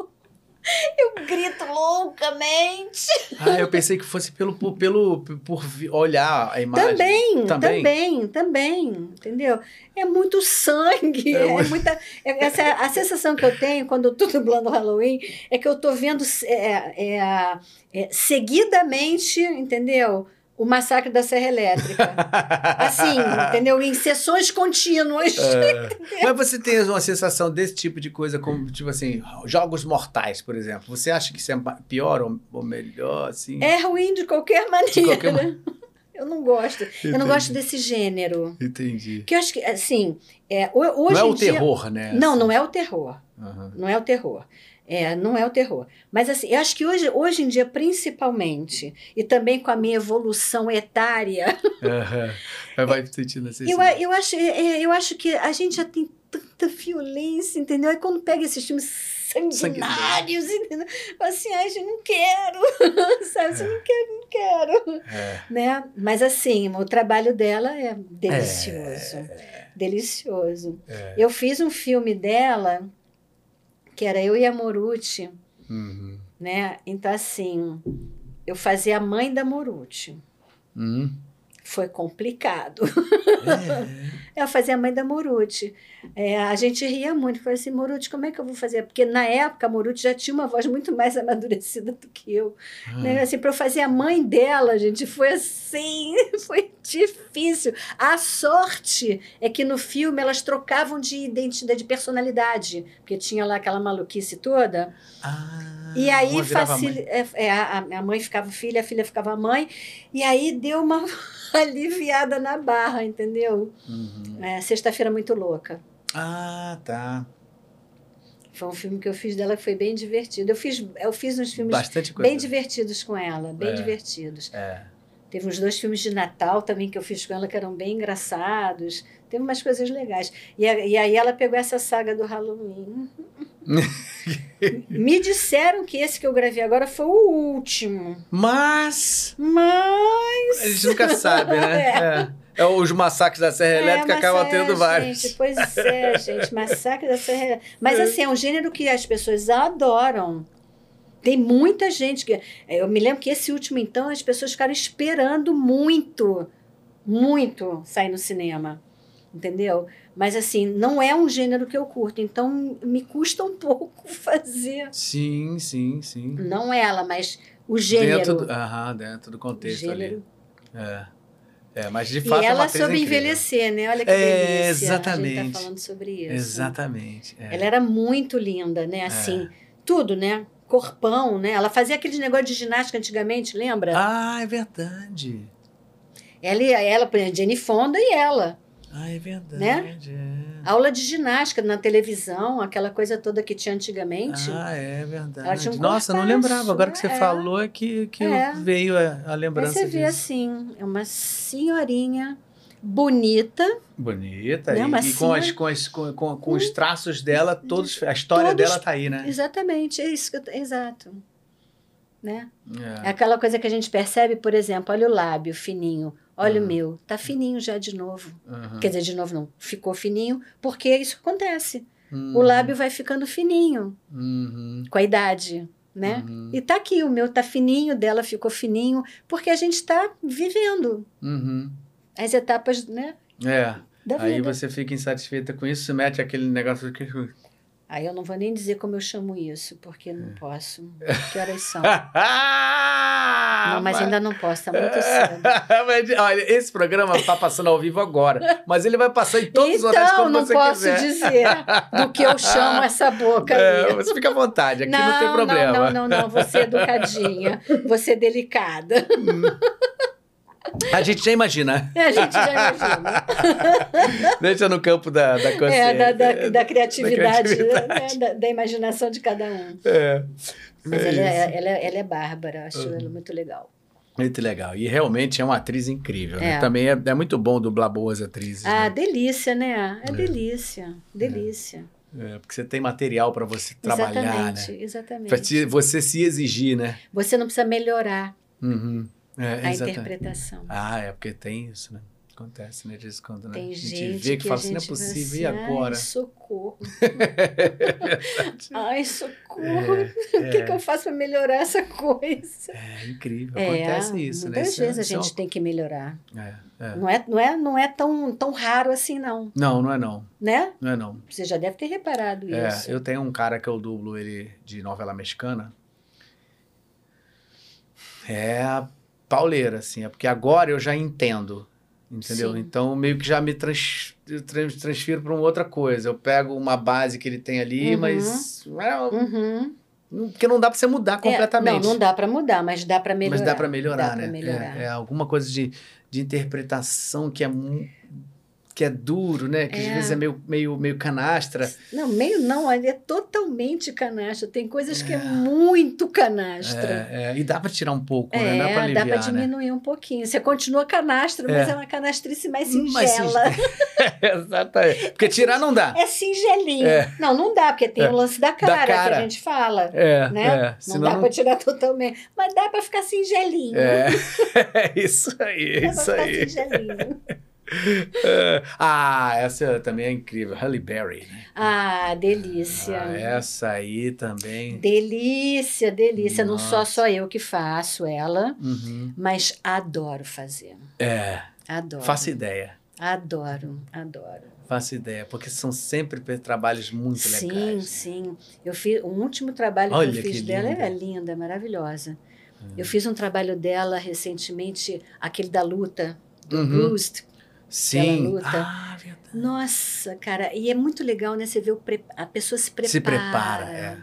Eu grito loucamente. Ah, eu pensei que fosse pelo, por, pelo, por olhar a imagem. Também, Também? também, também, entendeu? É muito sangue, É é, muito- muita. é- essa, a sensação que eu tenho quando eu estou dublando Halloween é que eu estou vendo é, é, é, seguidamente, entendeu? O massacre da Serra Elétrica. Assim, entendeu? Em sessões contínuas. É. Mas você tem uma sensação desse tipo de coisa, como, tipo assim, jogos mortais, por exemplo. Você acha que isso é pior ou, ou melhor, assim? É ruim de qualquer maneira. qualquer ma- Eu não gosto. Eu Entendi. não gosto desse gênero. Entendi. Porque eu acho que, assim, é, ho- hoje não é em o dia- terror, né? Não, não é o terror. Aham. Não é o terror. É, não é o terror. Mas assim, eu acho que hoje, hoje em dia, principalmente, e também com a minha evolução etária, vai sentindo assim. eu, eu, acho, é, eu acho que a gente já tem tanta violência, entendeu? Aí quando pega esses filmes sanguinários, entendeu? Assim, ai, gente, não quero, sabe? Assim, não quero, não quero, É. né? Mas assim, o trabalho dela é delicioso, delicioso. É. Eu fiz um filme dela, que era eu e a Moruti, Uhum. né? Então, assim, eu fazia a mãe da Moruti. Hum. Foi complicado. Eu fazia a mãe da Moruti. É, a gente ria muito. Falei assim, Moruti, como é que eu vou fazer? Porque na época a Moruti já tinha uma voz muito mais amadurecida do que eu. Ah. Né? Assim, para eu fazer a mãe dela, gente, foi assim, foi difícil. A sorte é que no filme elas trocavam de identidade, de personalidade, porque tinha lá aquela maluquice toda. Ah, E aí facil... mãe. é, é, a, a mãe ficava filha, a filha ficava mãe, e aí deu uma aliviada na barra, entendeu? Uhum. É, Sexta-feira muito louca. Ah, tá. Foi um filme que eu fiz dela que foi bem divertido. Eu fiz, eu fiz uns filmes Bastante coisa. bem divertidos com ela, bem É. divertidos. É. Teve uns dois filmes de Natal também que eu fiz com ela que eram bem engraçados. Teve umas coisas legais. E, e aí ela pegou essa saga do Halloween. Me disseram que esse que eu gravei agora foi o último. Mas Mas. a gente nunca sabe, né? É. É, os massacres da Serra Elétrica mas acabam é, tendo vários. Gente, pois é, gente. Massacre da Serra Elétrica. Mas assim, é um gênero que as pessoas adoram. Tem muita gente que. Eu me lembro que esse último, então, as pessoas ficaram esperando muito, muito sair no cinema. Entendeu? Mas assim, não é um gênero que eu curto, então me custa um pouco fazer. Sim, sim, sim. Não ela, mas o gênero. Dentro do, aham, dentro do contexto gênero. ali. É. É, mas de E fato é uma ela atriz sobre envelhecer, né? Olha que É, delícia. A gente exatamente. tá falando sobre isso. Exatamente. é. Ela era muito linda, né? Assim, tudo, né? Corpão, né? Ela fazia aquele negócio de ginástica antigamente, lembra? Ah, é verdade. Ela, e- ela, por exemplo, Jenny Fonda e ela. Ah, é verdade. Né? é. Aula de ginástica na televisão, aquela coisa toda que tinha antigamente. Ah, é verdade. um Nossa, não lembrava. Agora que você é. falou é que, que É. veio a, a lembrança você vê disso. assim, é uma senhorinha bonita, Bonita. Né, e e com, as, com, as, com, com, com os traços dela, todos, a história Todos- dela tá aí, né? exatamente, é isso que eu, exato. Né? É É. aquela coisa que a gente percebe, por exemplo, olha o lábio fininho, olha Uhum. o meu, tá fininho já de novo. Uhum. Quer dizer, de novo não, ficou fininho, porque isso acontece. O Uhum. lábio vai ficando fininho Uhum. com a idade, né? Uhum. E tá aqui, o meu tá fininho, dela ficou fininho, porque a gente tá vivendo Uhum. as etapas, né, É. Aí você fica insatisfeita com isso, mete aquele negócio que. Aí eu não vou nem dizer como eu chamo isso, porque É. não posso. Que horas são? Ah, não, mas ainda não posso, tá muito cedo. Mas, olha, esse programa tá passando ao vivo agora, mas ele vai passar em todos os horários Então, quando não você posso quiser. dizer do que eu chamo essa boca É, você fica à vontade, aqui não, tem problema. Não, não, não, não, você é educadinha, você é delicada. A gente já imagina. A gente já imagina. Deixa no campo da, da consciência. É, da, da, da criatividade, criatividade. né, da, da imaginação de cada um. É. Mas É ela, é, ela, é- ela é bárbara, acho Uhum. ela muito legal. Muito legal. E realmente é uma atriz incrível. né? É. Também é, é muito bom dublar boas atrizes. Ah, né? delícia, né? É, É. delícia, delícia. É, porque você tem material para você trabalhar, exatamente, né? exatamente. Te- você se exigir, né? Você não precisa melhorar Uhum. É, a interpretação. Ah, é porque tem isso, né? Acontece, né? De vez em quando, né? Tem a gente gente vê que, que fala assim, não é vai possível, e assim, agora? Ai, socorro. Verdade. Ai, socorro. É, O que, que eu faço para melhorar essa coisa? é incrível, É, acontece isso, né? muitas Isso é- vezes a isso é gente tem que melhorar. é, é. Não é, não é, não é tão, tão raro assim, não. Não, não é não. Né? Não é não. Você já deve ter reparado É, isso. eu tenho um cara que eu dublo ele de novela mexicana. É a pauleira, assim. É porque agora eu já entendo. Entendeu? Sim. Então, meio que já me trans, trans- transfiro para uma outra coisa. Eu pego uma base que ele tem ali, Uhum. mas. Uhum. não- Porque não dá para você mudar completamente. É, não, não dá para mudar, mas dá para melhorar. Mas dá para melhorar, Dá né? pra melhorar. É, é alguma coisa de, de interpretação que é, mu- que é duro, né? Que às É. vezes é meio, meio, meio canastra. Não, meio não, ele é totalmente canastra. Tem coisas que é muito canastra. É, é, e dá para tirar um pouco, né? É, Dá para aliviar, dá para né? diminuir um pouquinho. Você continua canastra, mas É. é uma canastrice mais singela. Exatamente. Porque tirar não dá. É singelinho. É. Não, não dá, porque tem É. o lance da cara, que cara. a gente fala. É, Né? é. Não dá não- para tirar totalmente. Mas dá para ficar singelinho. É. é isso aí, é isso pra ficar aí. singelinho. Ah, essa também é incrível. Halle Berry, né? Ah, delícia. Ah, essa aí também. Delícia, delícia. Não só Nossa. só eu que faço ela, Uhum. mas adoro fazer. É. Adoro. Faço ideia. Adoro, adoro. Faço ideia, porque são sempre trabalhos muito sim, legais. sim. Eu fiz o último trabalho Olha que eu fiz que dela linda. é linda, maravilhosa. Eu fiz um trabalho dela recentemente, aquele da luta, do Uhum. Bruce. Sim. luta. Ah, verdade. Nossa, cara, e é muito legal, né? Você vê o pre- a pessoa se prepara. Se prepara, é.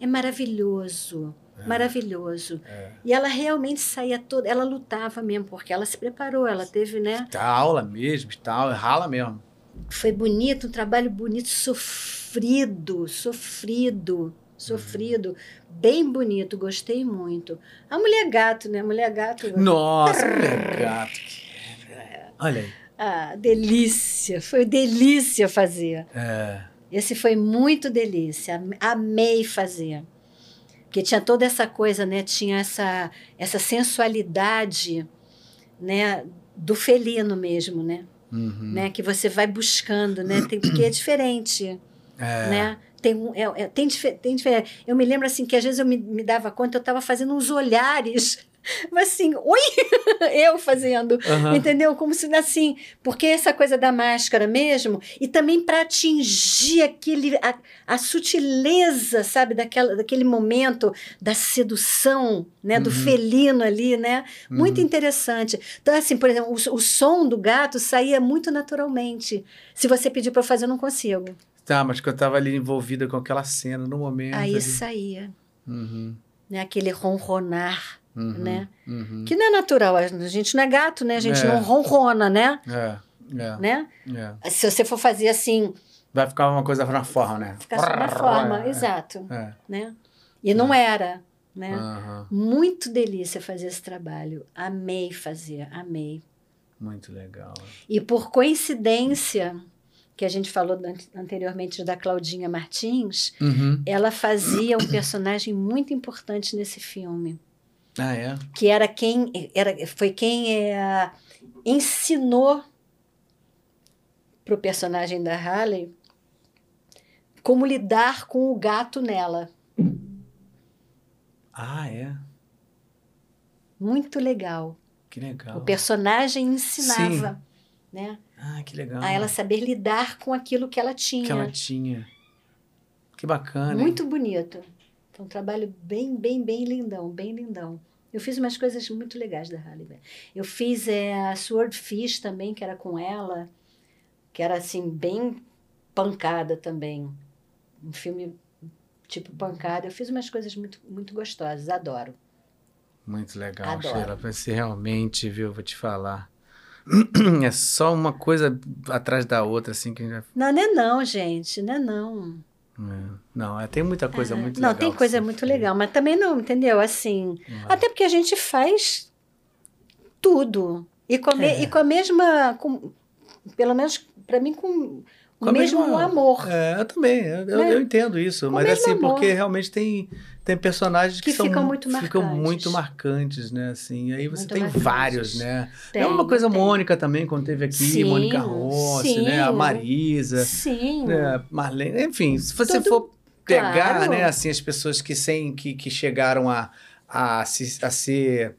É maravilhoso. É. Maravilhoso. É. E ela realmente saía toda. Ela lutava mesmo, porque ela se preparou. Ela teve, né? Tá aula mesmo, tal, rala mesmo. Foi bonito, um trabalho bonito, sofrido, sofrido, sofrido. Bem bonito, gostei muito. A mulher gato, né? A mulher gato. Nossa, mulher gato. que- Olha aí. Ah, delícia. Foi delícia fazer. É. Esse foi muito delícia. Am- Amei fazer. Porque tinha toda essa coisa, né? Tinha essa, essa sensualidade, né? Do felino mesmo, né? Uhum. né? Que você vai buscando, né? Tem, porque é diferente, É. né? Tem, um, é, é- tem, tem diferente. Eu me lembro, assim, que às vezes eu me, me dava conta, eu estava fazendo uns olhares, mas assim, oi! eu fazendo, Aham. Entendeu? Como se assim, porque essa coisa da máscara mesmo, e também para atingir aquele, a, a sutileza, sabe, daquela, daquele momento da sedução, né, do Uhum. felino ali, né? Muito Uhum. interessante. Então, assim, por exemplo, o, o som do gato saía muito naturalmente. Se você pedir para eu fazer, eu não consigo. Tá, mas que eu tava ali envolvida com aquela cena no momento. Aí ali. saía, Uhum. né? Aquele ronronar, Uhum. né? Uhum. Que não é natural. A gente não é gato, né? A gente É. não ronrona, né? É, é, né? é. Se você for fazer assim, Vai ficar uma coisa na forma, né? ficar só na forma, É. exato, É. né? E não era, né? Aham. Muito delícia fazer esse trabalho. Amei fazer, amei. Muito legal. E por coincidência, que a gente falou anteriormente da Claudinha Martins, Uhum. ela fazia um personagem muito importante nesse filme, Ah, é? que era quem era, foi quem é, ensinou para o personagem da Harley como lidar com o gato nela. Ah, é? Muito legal. Que legal. O personagem ensinava, né, Ah, que legal. a ela saber lidar com aquilo que ela tinha. Que ela tinha. Que bacana. hein? Muito bonito. Foi um trabalho bem, bem, bem lindão, bem lindão. Eu fiz umas coisas muito legais da Halle Berry. Eu fiz é, a Swordfish também, que era com ela, que era assim, bem pancada também. Um filme tipo pancada. Eu fiz umas coisas muito, muito gostosas, adoro. Muito legal, Adoro. Sheila. Você realmente, viu, vou te falar. É só uma coisa atrás da outra, assim, que já. Não, não é não, gente, não é não. É. Não, é, tem muita coisa muito não, legal. tem que coisa muito legal, mas também não, entendeu? Assim, Não. Até porque a gente faz tudo. E com, É. e com a mesma. Com, pelo menos para mim, com o a mesmo mesma- amor. É, eu também, eu, Né? eu entendo isso. Com mas assim, amor. porque realmente tem, tem personagens que, Que são, ficam muito ficam marcantes. muito marcantes, né? Assim, e aí você Muito tem marcantes. vários, né? Tem, é uma coisa tem. Mônica também, quando teve aqui, Sim, Mônica Rossi, sim. né? A Marisa, Sim. né? Marlene, enfim, se você Tudo- for pegar, claro. né, assim, as pessoas que, sem, que, que chegaram a, a, se, a ser...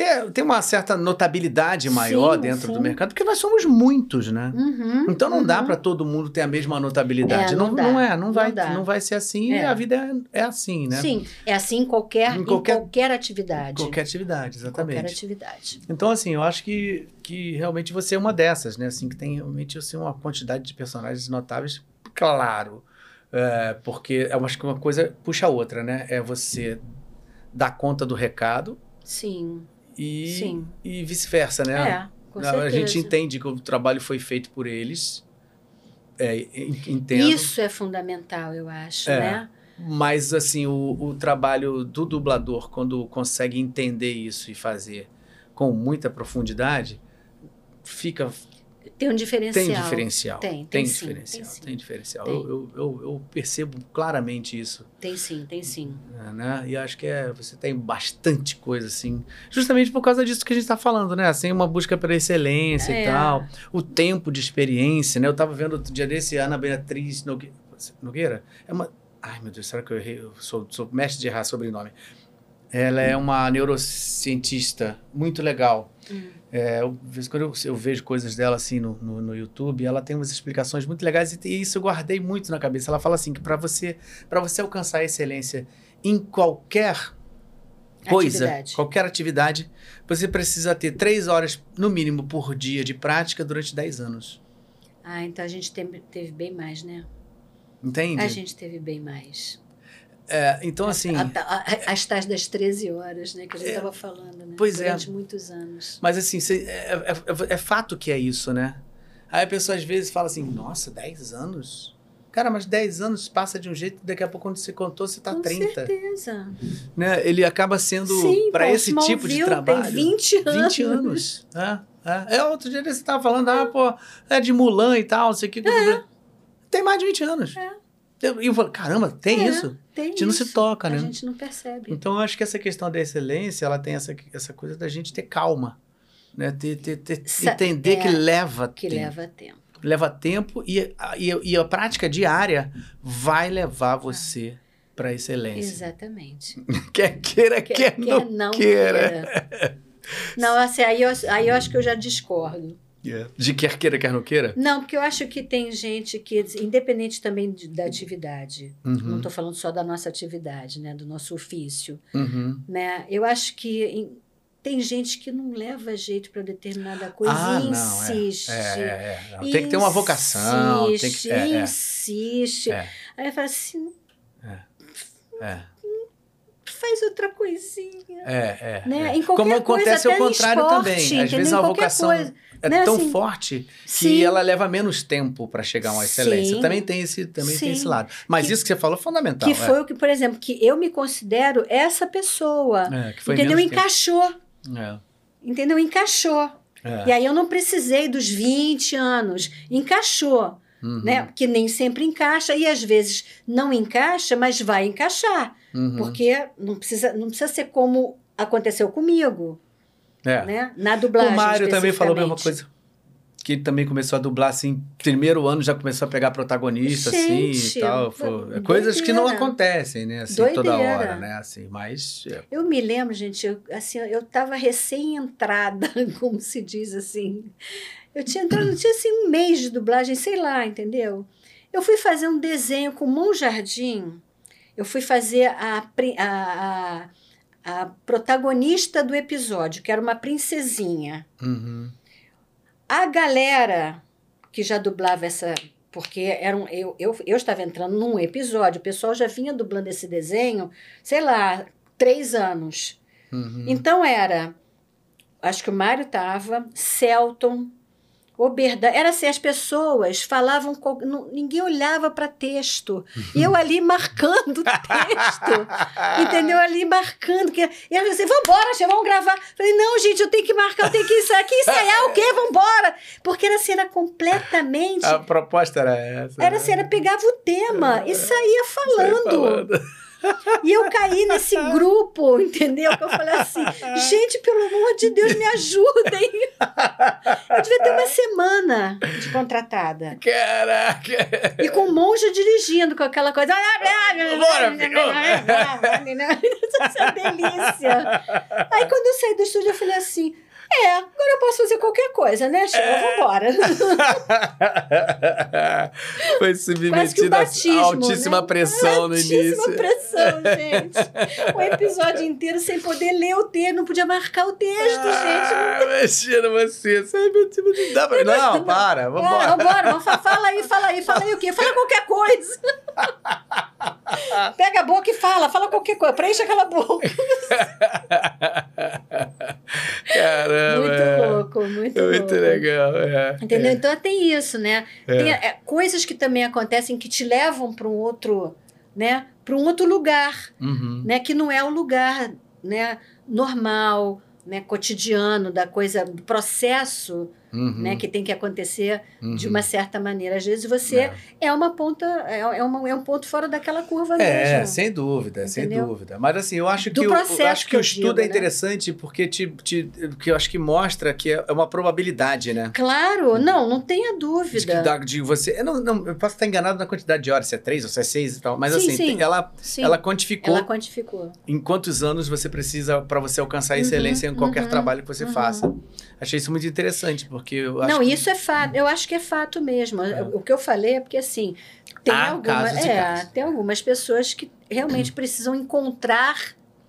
Ter, ter uma certa notabilidade maior Sim, dentro do sim. mercado, porque nós somos muitos, né? Uhum, Então não dá uhum. para todo mundo ter a mesma notabilidade. É, não, não dá, não é, não não vai, dá. não vai ser assim. É. E a vida é, é assim, né? Sim, é assim em qualquer, Em em qualquer- qualquer, atividade. Qualquer atividade, exatamente. Qualquer atividade. Então assim, eu acho que, que realmente você é uma dessas, né? Assim que tem realmente assim, uma quantidade de personagens notáveis, claro, é, porque uma, acho que uma coisa puxa a outra, né? É você dar conta do recado Sim, e, Sim. e vice-versa, né? é, com a certeza. gente entende que o trabalho foi feito por eles. É, en- entendo. Isso é fundamental, eu acho, É. né? Mas, assim, o, o trabalho do dublador, quando consegue entender isso e fazer com muita profundidade, fica. Tem um diferencial. Tem diferencial. Tem, tem sim, diferencial. tem sim. Tem diferencial. Tem. Eu, eu, eu, percebo claramente isso. Tem sim, tem sim. Né? E acho que é, você tem bastante coisa, assim. Justamente por causa disso que a gente está falando, né? Assim, uma busca pela excelência É. e tal. O tempo de experiência, né? Eu estava vendo outro dia desse, a Ana Beatriz Nogue- Nogueira. É uma. Ai, meu Deus, será que eu errei? Eu sou, sou mestre de errar sobrenome. Ela é uma neurocientista muito legal. Hum. É, eu, de vez em quando eu, eu vejo coisas dela assim no, no, no YouTube, ela tem umas explicações muito legais e, e isso eu guardei muito na cabeça. Ela fala assim que para você, para você alcançar a excelência em qualquer coisa, Atividade. qualquer atividade, você precisa ter três horas no mínimo por dia de prática durante 10 anos. Ah, então a gente teve, teve bem mais, né? Entende? A gente teve bem mais. É, então, assim. A- a- as tais das 13 horas, né? Que a gente É, estava falando, né? pois é. Durante muitos anos. Mas assim, cê- é, é- é- é fato que é isso, né? Aí a pessoa às vezes fala assim, nossa, 10 anos? Cara, mas 10 anos passa de um jeito, daqui a pouco quando você contou, você tá Com 30. certeza. Né? Ele acaba sendo, para esse tipo de trabalho... Tem 20 anos. 20 anos. É, é. é, outro dia você tava falando, ah, pô, é de Mulan e tal, não sei o que. Tem mais de 20 anos. É. Eu, eu falo, caramba, tem É, isso? Tem A gente não se isso. toca, A né? gente não percebe. Então, eu acho que essa questão da excelência, ela tem essa, essa coisa da gente ter calma. Né? Ter, ter, ter- Sa- entender é, que leva Que tempo. leva tempo. Leva tempo e, a- e, a- e a prática diária vai levar você para a excelência. Exatamente. Quer queira, quer, não, queira. queira. Não, assim, aí eu, aí eu acho que eu já discordo. De quer queira, quer não queira? Não, porque eu acho que tem gente que, independente também de- da atividade, não Uhum, estou falando só da nossa atividade, né, do nosso ofício, uhum. né? Eu acho que em- tem gente que não leva jeito para determinada coisa Ah, e não, é. insiste. É, é, é. Não, tem que ter uma vocação. Tem que, é, é, insiste. é, Aí eu falo assim, é, faz outra coisinha. é, é, Né? Em qualquer Como acontece coisa, ao até em contrário esporte, também. Às vezes a vocação coisa, é né? tão Assim, forte que sim. ela leva menos tempo para chegar a uma excelência. Sim. Também tem esse, também tem Sim. esse lado. Mas Que- isso que você falou é fundamental. Que foi o que, por exemplo, que eu me considero essa pessoa. é. É, que foi entendeu? Encaixou. É, Entendeu? Encaixou. é. E aí eu não precisei dos 20 anos. Encaixou. Uhum, Né? Que nem sempre encaixa e às vezes não encaixa, mas vai encaixar. uhum. Porque não precisa, não precisa ser como aconteceu comigo, É. né? Na dublagem. O Mário também falou a mesma coisa. Que ele também começou a dublar assim, primeiro ano já começou a pegar protagonista, assim Gente, e tal. Foi- coisas que não acontecem, né? Assim, toda Doideira. hora, né? Assim, mas. é, Eu me lembro, gente, eu, assim, eu estava recém-entrada, como se diz assim. Eu tinha entrado, eu tinha assim um mês de dublagem, sei lá, entendeu? Eu fui fazer um desenho com Mão Jardim. Eu fui fazer a, a, a, a protagonista do episódio, que era uma princesinha. uhum. A galera que já dublava essa. Porque era um, eu, eu, eu estava entrando num episódio, o pessoal já vinha dublando esse desenho, sei lá, três anos. Uhum. Então era. Acho que o Mário estava, Celton, Oberda. Era assim, as pessoas falavam. ninguém olhava para texto. E eu ali marcando o texto. Entendeu? Ali marcando. Que... E ela disse: vambora, vamos gravar. Falei: não, gente, eu tenho que marcar, eu tenho que ensaiar. Que ensaiar o quê? Vambora. Porque era assim, era completamente. A proposta era essa. Era né? assim, era pegava o tema e saía falando. falando. E eu caí nesse grupo, entendeu? Que eu falei assim, gente, pelo amor de Deus, me ajudem. Eu devia ter uma semana de contratada. Caraca! E com o monge dirigindo, com aquela coisa. Bora, Essa é delícia. Aí quando eu saí do estúdio, eu falei assim. É, agora eu posso fazer qualquer coisa, né, Sheila? Vambora. Foi submetido a batismo, altíssima né? pressão no Altíssima início. pressão, gente. O episódio inteiro sem poder ler o texto, não podia marcar o texto, gente. Ah, mexendo você. Sai, meu time, não dá pra... Não, para, É, vambora. vambora, vamos fa- fala aí, fala aí, fala aí o quê? Fala qualquer coisa. Pega a boca e fala, fala qualquer coisa, preenche aquela boca. Caramba. muito é. louco, muito, É muito louco. legal, é. Entendeu? É. Então tem isso, né? Tem coisas que também acontecem que te levam para um outro, né? Para um outro lugar, Uhum. né? Que não é o lugar, né? Normal, né? Cotidiano da coisa, do processo Uhum. né? Que tem que acontecer de Uhum. uma certa maneira. Às vezes você É. é, uma ponta, é, é, uma, é um ponto fora daquela curva É, mesmo. sem dúvida, sem Entendeu? dúvida. Mas assim, eu acho Do que, o- eu, processo acho que, o eu estudo digo, é né? interessante porque te, te, que eu acho que mostra que é uma probabilidade, né? Claro, não, não tenha De, que dúvida. de você. Eu, não, não, eu posso estar enganado na quantidade de horas, se é três ou se é seis e tal, mas Sim, assim, sim. ela, Sim, ela quantificou ela quantificou. em quantos anos você precisa para você alcançar Uhum, excelência em qualquer uhum, trabalho que você uhum. faça. Achei isso muito interessante, porque eu acho Não, que- isso é fato. Eu acho que é fato mesmo. É. O que eu falei é porque assim tem Há alguma, casos é, tem algumas pessoas que realmente precisam encontrar,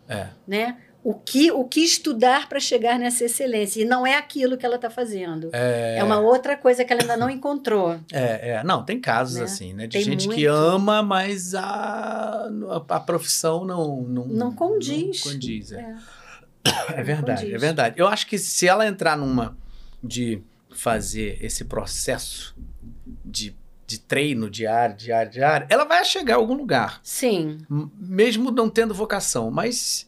É. né? O que, o que estudar para chegar nessa excelência. E não é aquilo que ela está fazendo. É, É uma outra coisa que ela ainda não encontrou. é, é. Não, tem casos Né? assim, né? De Tem gente que muito. ama, mas a, a, profissão não, não, Não condiz. Não condiz, é. É. É verdade, condiz. é verdade. Eu acho que se ela entrar numa de fazer esse processo de, de treino diário, diário, diário, ela vai chegar a algum lugar, Sim. mesmo não tendo vocação, mas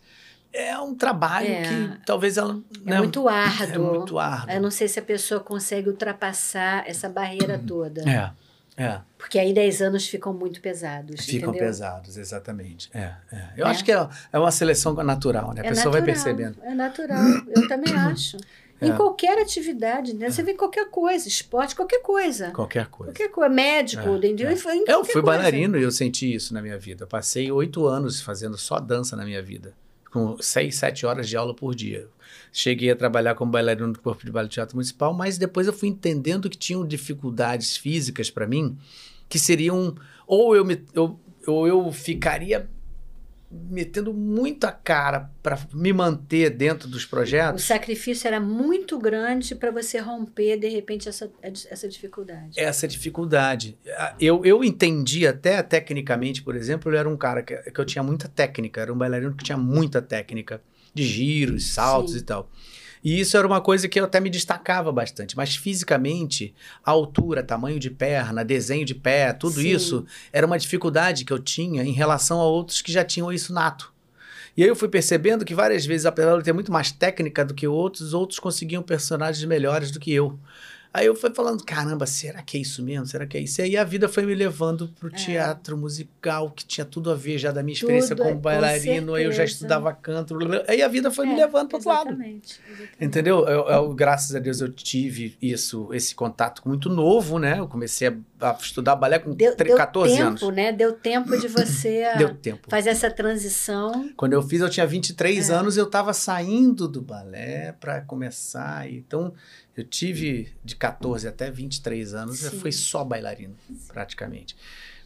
é um trabalho É. que talvez ela É né, muito árduo. é muito árduo. Eu não sei se a pessoa consegue ultrapassar essa barreira toda. É, é. Porque aí 10 anos ficam muito pesados. Ficam entendeu? pesados, exatamente. É, é. Eu É. acho que é, é uma seleção natural, né? A É pessoa vai natural, percebendo. É natural, eu também acho. É. Em qualquer atividade, né? Você vê qualquer coisa, esporte, qualquer coisa. Qualquer coisa. Qualquer coisa, médico, É, entendeu? é. Eu fui bailarino e eu senti isso na minha vida. Eu passei oito anos fazendo só dança na minha vida, com seis, sete horas de aula por dia. Cheguei a trabalhar como bailarino no Corpo de Baile do Teatro Municipal, mas depois eu fui entendendo que tinham dificuldades físicas para mim, que seriam ou eu me, eu, ou eu ficaria metendo muita cara para me manter dentro dos O projetos. sacrifício era muito grande para você romper, de repente, essa, essa dificuldade. essa dificuldade. Ah, Eu, eu entendi até tecnicamente, por exemplo, eu era um cara que, que eu tinha muita técnica, era um bailarino que tinha muita técnica de giros, saltos Sim. e tal. E isso era uma coisa que eu até me destacava bastante, mas fisicamente, a altura, tamanho de perna, desenho de pé, tudo Sim. isso era uma dificuldade que eu tinha em relação a outros que já tinham isso nato. E aí eu fui percebendo que várias vezes, apesar de eu ter muito mais técnica do que outros, outros conseguiam personagens melhores do que eu. Aí eu fui falando, caramba, será que é isso mesmo? Será que é isso? E aí a vida foi me levando pro teatro musical, que tinha tudo a ver já da minha experiência É. Tudo, como com bailarino, aí eu já estudava canto, aí a vida foi me É, levando pro outro lado. exatamente. Entendeu? Eu, eu, graças a Deus eu tive isso, esse contato muito novo, né? Eu comecei a, a estudar balé com Deu, tre- deu 14 tempo, anos. né? Deu tempo de você Deu tempo. fazer essa transição. Quando eu fiz, eu tinha 23 É. anos, eu estava saindo do balé para começar. Então, eu tive de 14 até 23 anos, eu Sim. fui só bailarino, praticamente.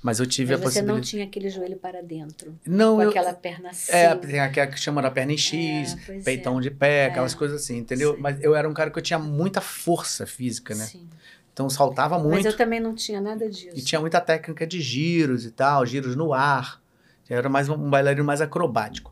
Mas eu tive Mas a você não possibilidade. tinha aquele joelho para dentro, Não, com eu. aquela perna assim. É, tem aquela que chama da perna em X, É, pois peitão de pé, aquelas É. coisas assim, entendeu? Sim. Mas eu era um cara que eu tinha muita força física, né? Sim. Então saltava Mas muito. eu também não tinha nada disso. E tinha muita técnica de giros e tal, giros no ar. Eu era mais um um bailarino mais acrobático.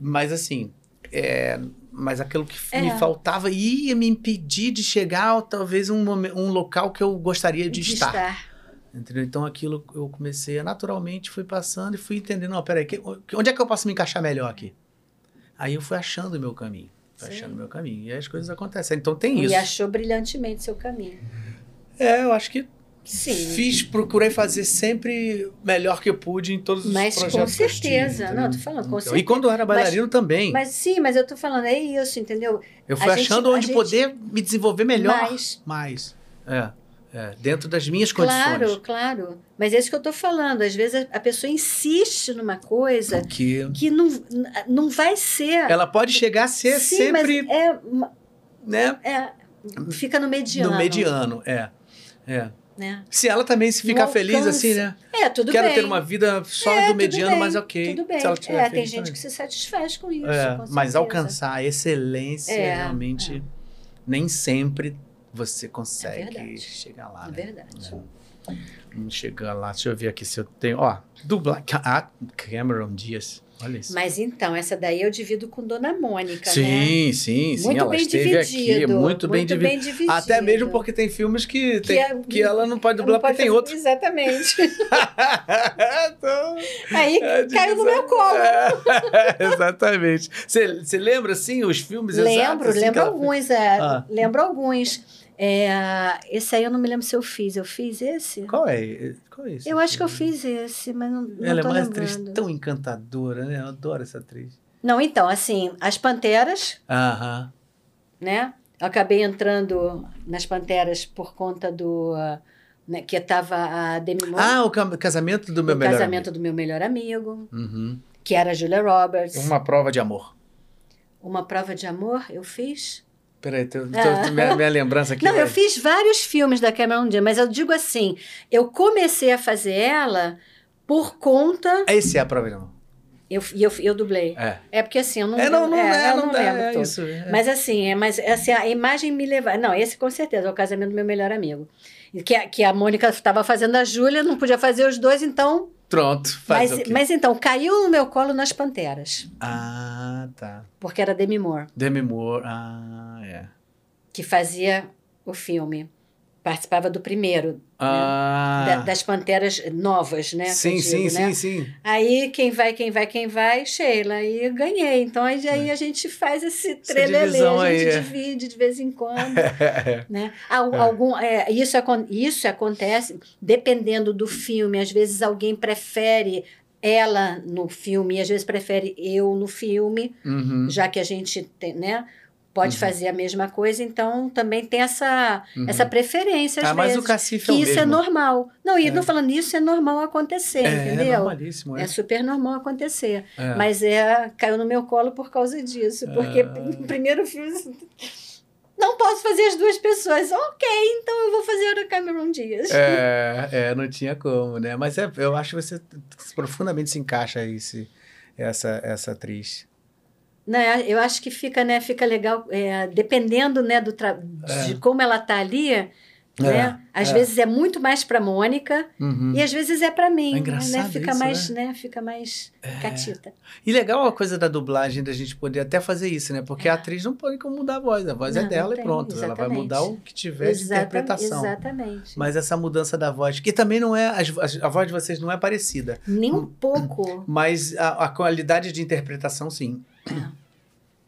Mas assim, é, mas aquilo que É. me faltava ia me impedir de chegar a talvez um, um local que eu gostaria de, estar. Entendeu? Então aquilo eu comecei naturalmente, fui passando e fui entendendo, não, peraí, que, onde é que eu posso me encaixar melhor aqui? Aí eu fui achando o meu caminho. Fui Sim. achando o meu caminho. E aí as coisas acontecem. Então tem E isso. achou brilhantemente seu caminho. É, eu acho que Sim. Fiz, procurei fazer sempre melhor que eu pude em todos os Mas com projetos. que eu tive, certeza. entendeu? Não, tô falando, com Então, certeza. E quando eu era bailarino também. Mas sim, mas eu tô falando, é isso, entendeu? eu fui a gente- achando a onde gente- poder me desenvolver melhor. Mais. Mais. É, é, dentro das minhas condições. Claro, claro. Mas é isso que eu tô falando. Às vezes a, pessoa insiste numa coisa Que que não, não vai ser. ela pode chegar a ser Sim, sempre, mas é, né, é, fica no mediano. no mediano. É, é. Né? Se ela também se ficar No feliz alcance. assim, né? É, tudo Quero bem. ter uma vida só É, do mediano, bem, mas ok. Tudo bem. Se ela estiver É, tem feliz gente também. que se satisfaz com isso. É, com mas alcançar a excelência É, realmente nem sempre você consegue verdade. chegar lá. É né? verdade. É. Vamos chegar lá. Deixa eu ver aqui se eu tenho. Ó, dubla. Ah, Cameron Dias. Olha isso. Mas então, essa daí eu divido com Dona Mônica, né? sim, sim, sim. Muito ela bem esteve aqui. dividido. Muito bem dividido. dividido. Até mesmo porque tem filmes que, tem, é- que ela não pode dublar não pode porque tem fazer- outro. Exatamente. então, Aí é, caiu no meu colo. É, exatamente. Você lembra, assim, os filmes Lembro, exatos? assim, que lembro ela- alguns. É, Ah. Lembro alguns. É, esse aí eu não me lembro se eu fiz. Eu fiz esse? Qual é? Qual é esse? Eu acho que eu fiz esse, mas não, não Ela é uma lembrando. atriz tão encantadora, né? Eu adoro essa atriz. Não, então, assim, as Panteras, Aham. né? Eu acabei entrando nas Panteras por conta do... né, que estava a Demi Moore, Ah, o ca- casamento do meu o melhor casamento do meu melhor amigo, amigo. Uhum. que era a Julia Roberts. Uma prova de amor. Uma prova de amor, eu fiz? Peraí, teu, teu- Ah. minha, minha lembrança aqui. Não, vai- eu fiz vários filmes da Cameron Diaz, mas eu digo assim, eu comecei a fazer ela por conta... Esse é a amor. Eu, e eu, eu dublei. É. É porque assim, eu não, É, não, não, é, é, eu não, não lembro é todo. isso. é. Mas assim, é, mas, assim, a imagem me leva. Não, esse com certeza é o casamento do meu melhor amigo. Que, a- que a Mônica estava fazendo a Júlia, não podia fazer os dois, então. Pronto, faz Mas, mas então, caiu no meu colo nas Panteras, Ah, tá. porque era Demi Moore, Demi Moore, ah, é. que fazia o filme. Participava do primeiro, Ah, da- das Panteras novas, né? sim, digo, sim, né? sim, sim. Aí quem vai, quem vai, quem vai, Sheila. Aí eu ganhei. Então aí, aí a gente faz esse trelelê, a gente aí, é. divide de vez em quando. né? Al- Algum, é, isso, isso acontece dependendo do filme. Às vezes alguém prefere ela no filme, e às vezes prefere eu no filme, Uhum, já que a gente tem, né? Pode Uhum. fazer a mesma coisa, então também tem essa, uhum. essa preferência às Ah, mas vezes. o cacife que é o isso é mesmo. normal. Não, e É. não falando isso, é normal acontecer, É, é entendeu? normalíssimo, é. É super normal acontecer. É. Mas é, caiu no meu colo por causa disso. Porque Ah. no primeiro filme. Não posso fazer as duas pessoas. Ok, então eu vou fazer a Cameron Diaz. É, é, não tinha como, né? Mas é, eu acho que você profundamente se encaixa aí, esse, essa, essa atriz. Né? Eu acho que fica, né, fica legal, é, dependendo né, do tra- de como ela tá ali. Né? Às é. vezes é muito mais para Mônica Uhum. e às vezes é para mim. É né? Fica isso, mais, né? né? Fica mais catita. E legal a coisa da dublagem, da gente poder até fazer isso, né? Porque a É. atriz não pode como mudar a voz, a voz Não, é dela e pronto. Ela vai exatamente. mudar o que tiver de Exata- interpretação. Exatamente. Mas essa mudança da voz, que também não é. a voz de vocês não é parecida, Nem um pouco. mas a, a qualidade de interpretação, sim.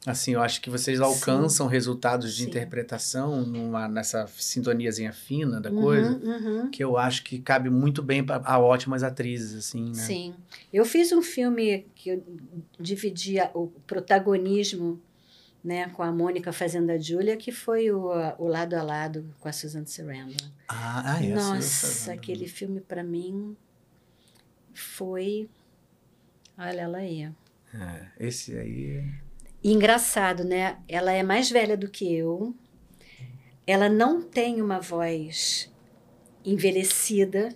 Assim, eu acho que vocês alcançam resultados de Sim. interpretação numa, nessa sintoniazinha fina da Uhum, coisa, uhum. que eu acho que cabe muito bem pra- a ótimas atrizes, assim, né? Sim. Eu fiz um filme que eu dividia o protagonismo né, com a Mônica fazendo a Júlia, que foi o, o Lado a Lado com a Susan Sarandon. Ah, ah, Nossa, essa- aquele filme para mim foi... Olha ela aí. É, esse aí. E engraçado, né? Ela é mais velha do que eu. Ela não tem uma voz envelhecida,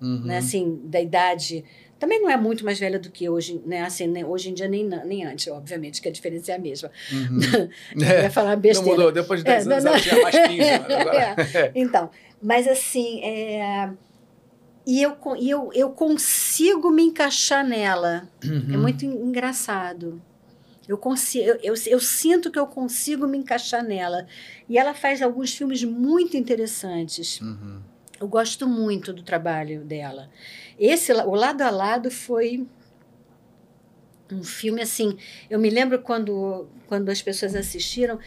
Uhum. né? Assim, da idade. Também não é muito mais velha do que hoje, né? Assim, né? hoje em dia nem, nem antes, obviamente, que a diferença é a mesma. Uhum. Eu É, ia falar não besteira. mudou, depois de 10 É, anos não, ela não. tinha mais 15. Agora. Então, mas assim, é... e, eu, e eu, eu consigo me encaixar nela. É Uhum. muito en- engraçado. Eu, consigo, eu, eu, eu sinto que eu consigo me encaixar nela. E ela faz alguns filmes muito interessantes. Uhum. Eu gosto muito do trabalho dela. Esse, O Lado a Lado, foi um filme assim. Eu me lembro quando, quando as pessoas assistiram,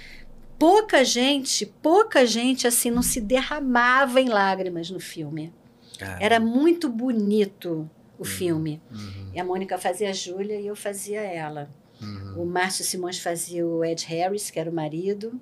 pouca gente, pouca gente assim não se derramava em lágrimas no filme. Era muito bonito o filme. uhum, E a Mônica fazia a Júlia e eu fazia ela. uhum. O Márcio Simões fazia o Ed Harris, que era o marido.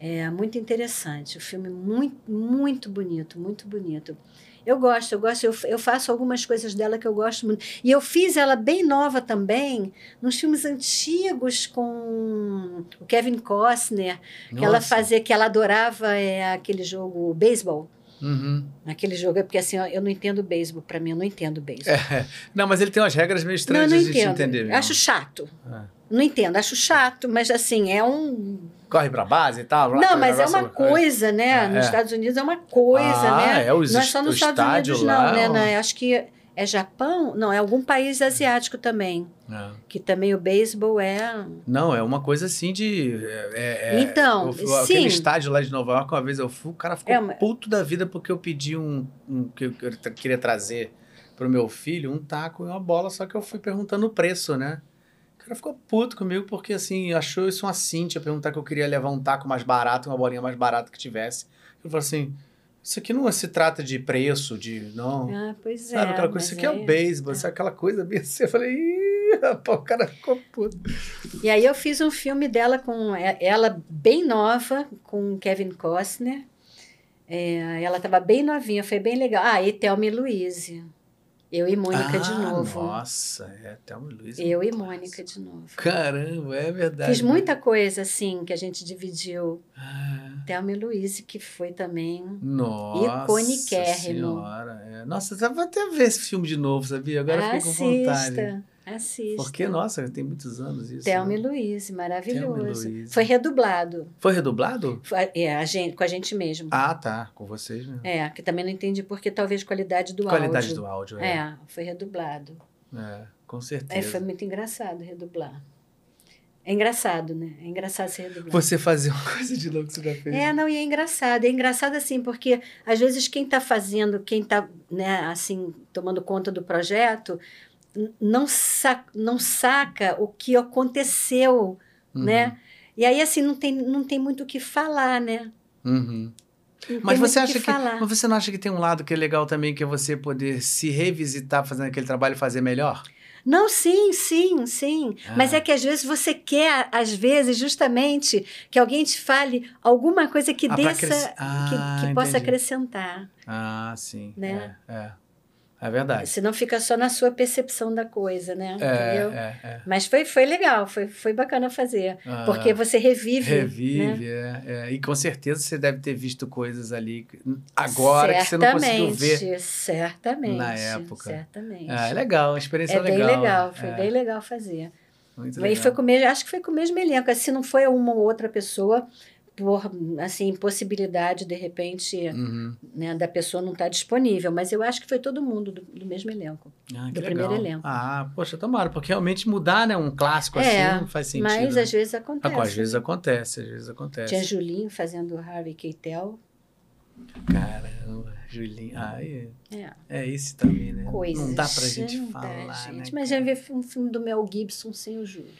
É muito interessante. O filme muito, muito bonito, muito bonito. Eu gosto, eu gosto, eu, eu faço algumas coisas dela que eu gosto muito. E eu fiz ela bem nova também, nos filmes antigos com o Kevin Costner, que ela Nossa. fazia, que ela adorava é, aquele jogo beisebol. Uhum. Aquele jogo, é porque assim, ó, eu não entendo beisebol, para mim eu não entendo beisebol. É. Não, mas ele tem umas regras meio Não, estranhas não de a gente entendo. entender. mesmo. Acho chato. É. Não entendo, acho chato, mas assim, é um. Corre pra base e tal. Não, mas é uma coisa, né? É, Nos é. Estados Unidos é uma coisa, Ah, né? é, os não é só nos Estados Unidos, lá, não, né? ó. Não, Acho que é Japão, não, é algum país asiático também. É. Que também o beisebol é. Não, é uma coisa assim de. é- é- Então, eu. Aquele estádio lá de Nova York, uma vez eu fui, o cara ficou É uma- puto da vida porque eu pedi um. um que eu, eu queria trazer pro meu filho um taco e uma bola, só que eu fui perguntando o preço, né? cara ficou puto comigo porque, assim, achou isso uma Cintia, perguntar que eu queria levar um taco mais barato, uma bolinha mais barata que tivesse. Ele falou assim, isso aqui não se trata de preço, de... Não. Ah, pois Sabe é. aquela coisa, isso aqui é o aí- beisebol, sabe aquela coisa bem assim. Eu falei, ih, rapaz, o cara ficou puto. E aí eu fiz um filme dela com é- ela bem nova, com Kevin Costner. É, ela estava bem novinha, foi bem legal. Ah, e Thelma e Louise. Eu e Mônica de Ah, novo. Nossa, é, Thelma e Luiz. Eu e Mônica de novo. Caramba, é verdade. Fiz muita coisa assim que a gente dividiu. Ah, Thelma e Louise, que foi também. Nossa Iconiquérrimo. senhora. É. Nossa, eu vou até ver esse filme de novo, sabia? Agora fiquei com vontade. Assista. Porque, nossa, tem muitos anos isso. Thelma né? e Louise, maravilhoso. Louise. Foi redublado. Foi redublado? Foi- É, a gente, com a gente mesmo. Ah, tá. Com vocês, né? É, que também não entendi porque talvez qualidade do Qualidade áudio. do áudio, é. É, foi redublado. É, com É, certeza. foi muito engraçado redublar. É engraçado, né? É engraçado ser redublado. Você fazer uma coisa de novo que você já fez. É, não, e é engraçado. É engraçado assim, porque às vezes quem está fazendo, quem está, né, assim, tomando conta do projeto, não, sa não saca o que aconteceu, Uhum, né? E aí, assim, não tem, não tem muito o que falar, né? uhum. Mas você acha que, falar. mas você não acha que tem um lado que é legal também que é você poder se revisitar fazendo aquele trabalho e fazer melhor? Não, sim, sim, sim. Mas Ah. é que às vezes você quer, às vezes, justamente, que alguém te fale alguma coisa que Ah, desça, acresce- que, Ah, que possa entendi. acrescentar. Ah, sim. Né? É, é. É verdade. Senão fica só na sua percepção da coisa, né? É, Entendeu? é, é. Mas foi, foi legal, foi, foi bacana fazer. Ah, Porque você revive. né? Revive, é, é. E com certeza você deve ter visto coisas ali agora que você não conseguiu ver. Certamente, certamente. na época. Certamente. Ah, é legal, uma experiência É bem legal. legal, foi é, bem legal fazer. Muito E legal. foi com mesmo, acho que foi com o mesmo elenco. Se não foi uma ou outra pessoa, por assim, possibilidade, de repente, Uhum. né, da pessoa não estar disponível. Mas eu acho que foi todo mundo do, do mesmo elenco. Ah, do legal. primeiro elenco. Ah, poxa, tomara, porque realmente mudar, né, um clássico É, assim não faz sentido. Mas né? às vezes Ah, acontece. às vezes acontece, às vezes acontece. Tinha Julinho fazendo o Harvey Keitel. Caramba, Julinho. Ah, é, É, esse também, né? coisas. Não dá pra gente dá, falar, gente. né? Mas já vi um filme do Mel Gibson sem o Júlio.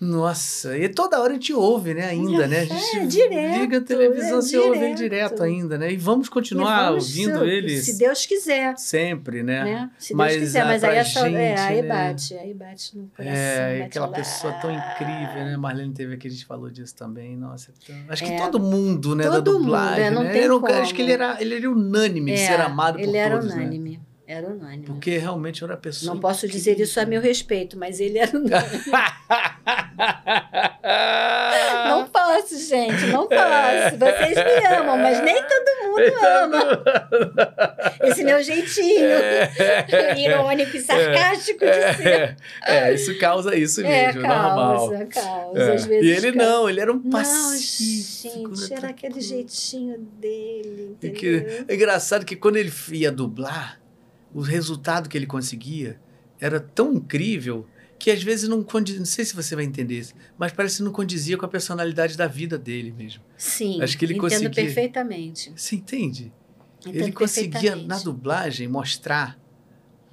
Nossa, e toda hora a gente ouve, né, ainda, né? A gente É, direto, liga a televisão, é, você ouve ele direto. direto ainda, né? E vamos E continuar vamos, ouvindo se- ele Se Deus quiser. sempre, né? Né? Se Mas, Deus quiser, ah, mas aí, essa, é, gente, aí né? bate, aí bate no coração. É, e aquela lá. pessoa tão incrível, né? Marlene teve aqui, a gente falou disso também. Nossa, é tão- acho que É. todo mundo, né, da Todo mundo, dublagem, é, não né? tem Era um- como. acho que ele era, ele era unânime de É, ser amado por ele era todos, né? Era unânime. Porque realmente era uma pessoa Não posso dizer isso a meu respeito, mas ele era unânime. não posso, gente, não posso. Vocês me amam, mas nem todo mundo ama. Esse meu jeitinho irônico e sarcástico de ser. É, é, isso causa isso É, mesmo, normal. causa, causa. É. Às vezes E ele causa. não, ele era um Não, pacífico. gente, né? era aquele jeitinho dele, que, é engraçado que quando ele ia dublar, o resultado que ele conseguia era tão incrível que às vezes não condizia, não sei se você vai entender isso, mas parece que não condizia com a personalidade da vida dele mesmo. Sim, Acho que ele entendo conseguia- perfeitamente. Você entende? Entendo ele conseguia na dublagem mostrar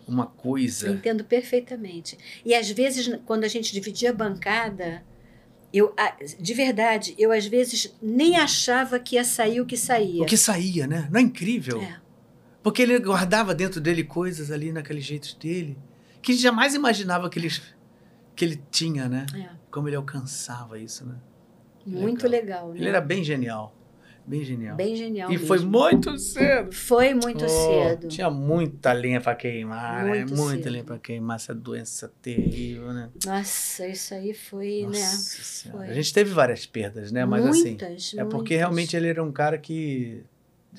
uma coisa. Entendo perfeitamente. E às vezes, quando a gente dividia a bancada, eu, de verdade, eu às vezes nem achava que ia sair o que saía. O que saía, né? Não é incrível? É. Porque ele guardava dentro dele coisas ali naquele jeito dele que a gente jamais imaginava que ele, que ele tinha, né? É, Como ele alcançava isso, né? muito legal, né? Ele era bem genial. Bem genial. bem genial e mesmo. foi muito cedo. Foi muito Oh, cedo. Tinha muita lenha pra queimar, Muito né? Muita cedo. lenha pra queimar, essa doença terrível, né? Nossa, isso aí foi, Nossa né? Senhora. Foi. A gente teve várias perdas, né? Mas assim, muitas, é porque realmente ele era um cara que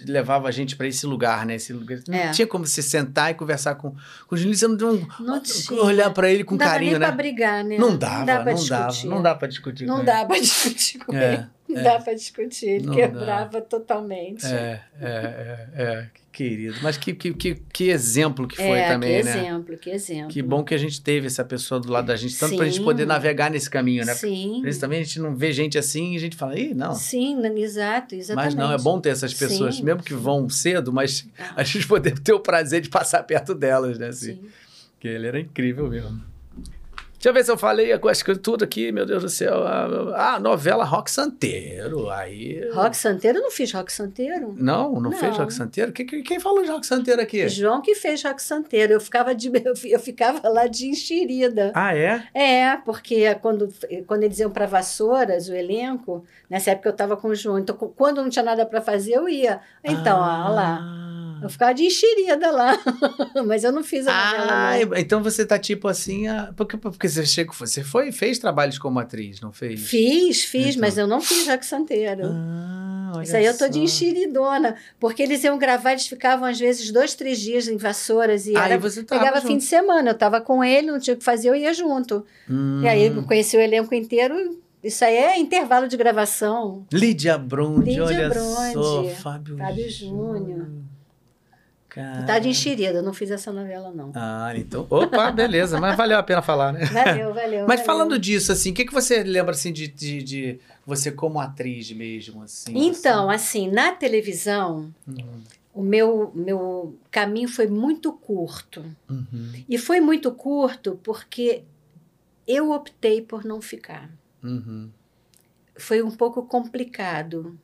levava a gente para esse lugar, né? Esse lugar. Não É. tinha como se sentar e conversar com, com o Julinho, você não, não, Não tinha. olhar para ele com não dava carinho, nem né? pra brigar, né? Não dava, dá pra não dava, discutir. não dá para discutir. Não com dá pra discutir com ele. ele. Não é. dá pra discutir. Ele Não quebrava totalmente. É, é, é, é, que querido. Mas que, que, que, que exemplo que foi É, também, que né? exemplo, que exemplo. Que bom que a gente teve essa pessoa do lado da gente, tanto pra gente Sim. poder navegar nesse caminho, né? Sim. Vezes também a gente não vê gente assim e a gente fala, ih, não. Sim, exato, exatamente. Mas não, é bom ter essas pessoas, Sim. mesmo que vão cedo, mas Ah, a gente poder ter o prazer de passar perto delas, né? Assim. sim. Porque ele era incrível mesmo. Deixa eu ver se eu falei com as coisas tudo aqui, meu Deus do céu. Ah, novela Rock Santeiro. Aí. Rock Santeiro? Eu não fiz Rock Santeiro. Não, não, não. fez Rock Santeiro? Quem, quem falou de Rock Santeiro aqui? João que fez Rock Santeiro. Eu ficava, de, eu ficava lá de enxerida. Ah, é? É, porque quando, quando eles iam para Vassouras, o elenco, nessa época eu estava com o João. Então, quando não tinha nada para fazer, eu ia. Então, ah. ó lá. Eu ficava de enxerida lá, mas eu não fiz a novela. Ah, então você tá tipo assim, a... porque, porque você chegou, você foi, fez trabalhos como atriz, não fez? Fiz, fiz, então... mas eu não fiz Jack Santeiro. Ah, Isso aí eu tô de enxeridona, porque eles iam gravar, eles ficavam às vezes dois, três dias em Vassouras e era, você pegava junto. fim de semana, eu tava com ele, não tinha o que fazer, eu ia junto. Hum. E aí eu conheci o elenco inteiro, isso aí é intervalo de gravação. Lídia Bronde, Lídia olha Bronde, só, Fábio, Fábio Júnior. Tá de enxerida, não fiz essa novela, não. Ah, então. Opa, beleza, mas valeu a pena falar, né? Valeu, valeu. mas valeu. falando disso, assim, o que, que você lembra assim, de, de, de você como atriz mesmo? Assim, então, assim, assim na televisão, uhum. o meu, meu caminho foi muito curto. Uhum. E foi muito curto porque eu optei por não ficar. Uhum. Foi um pouco complicado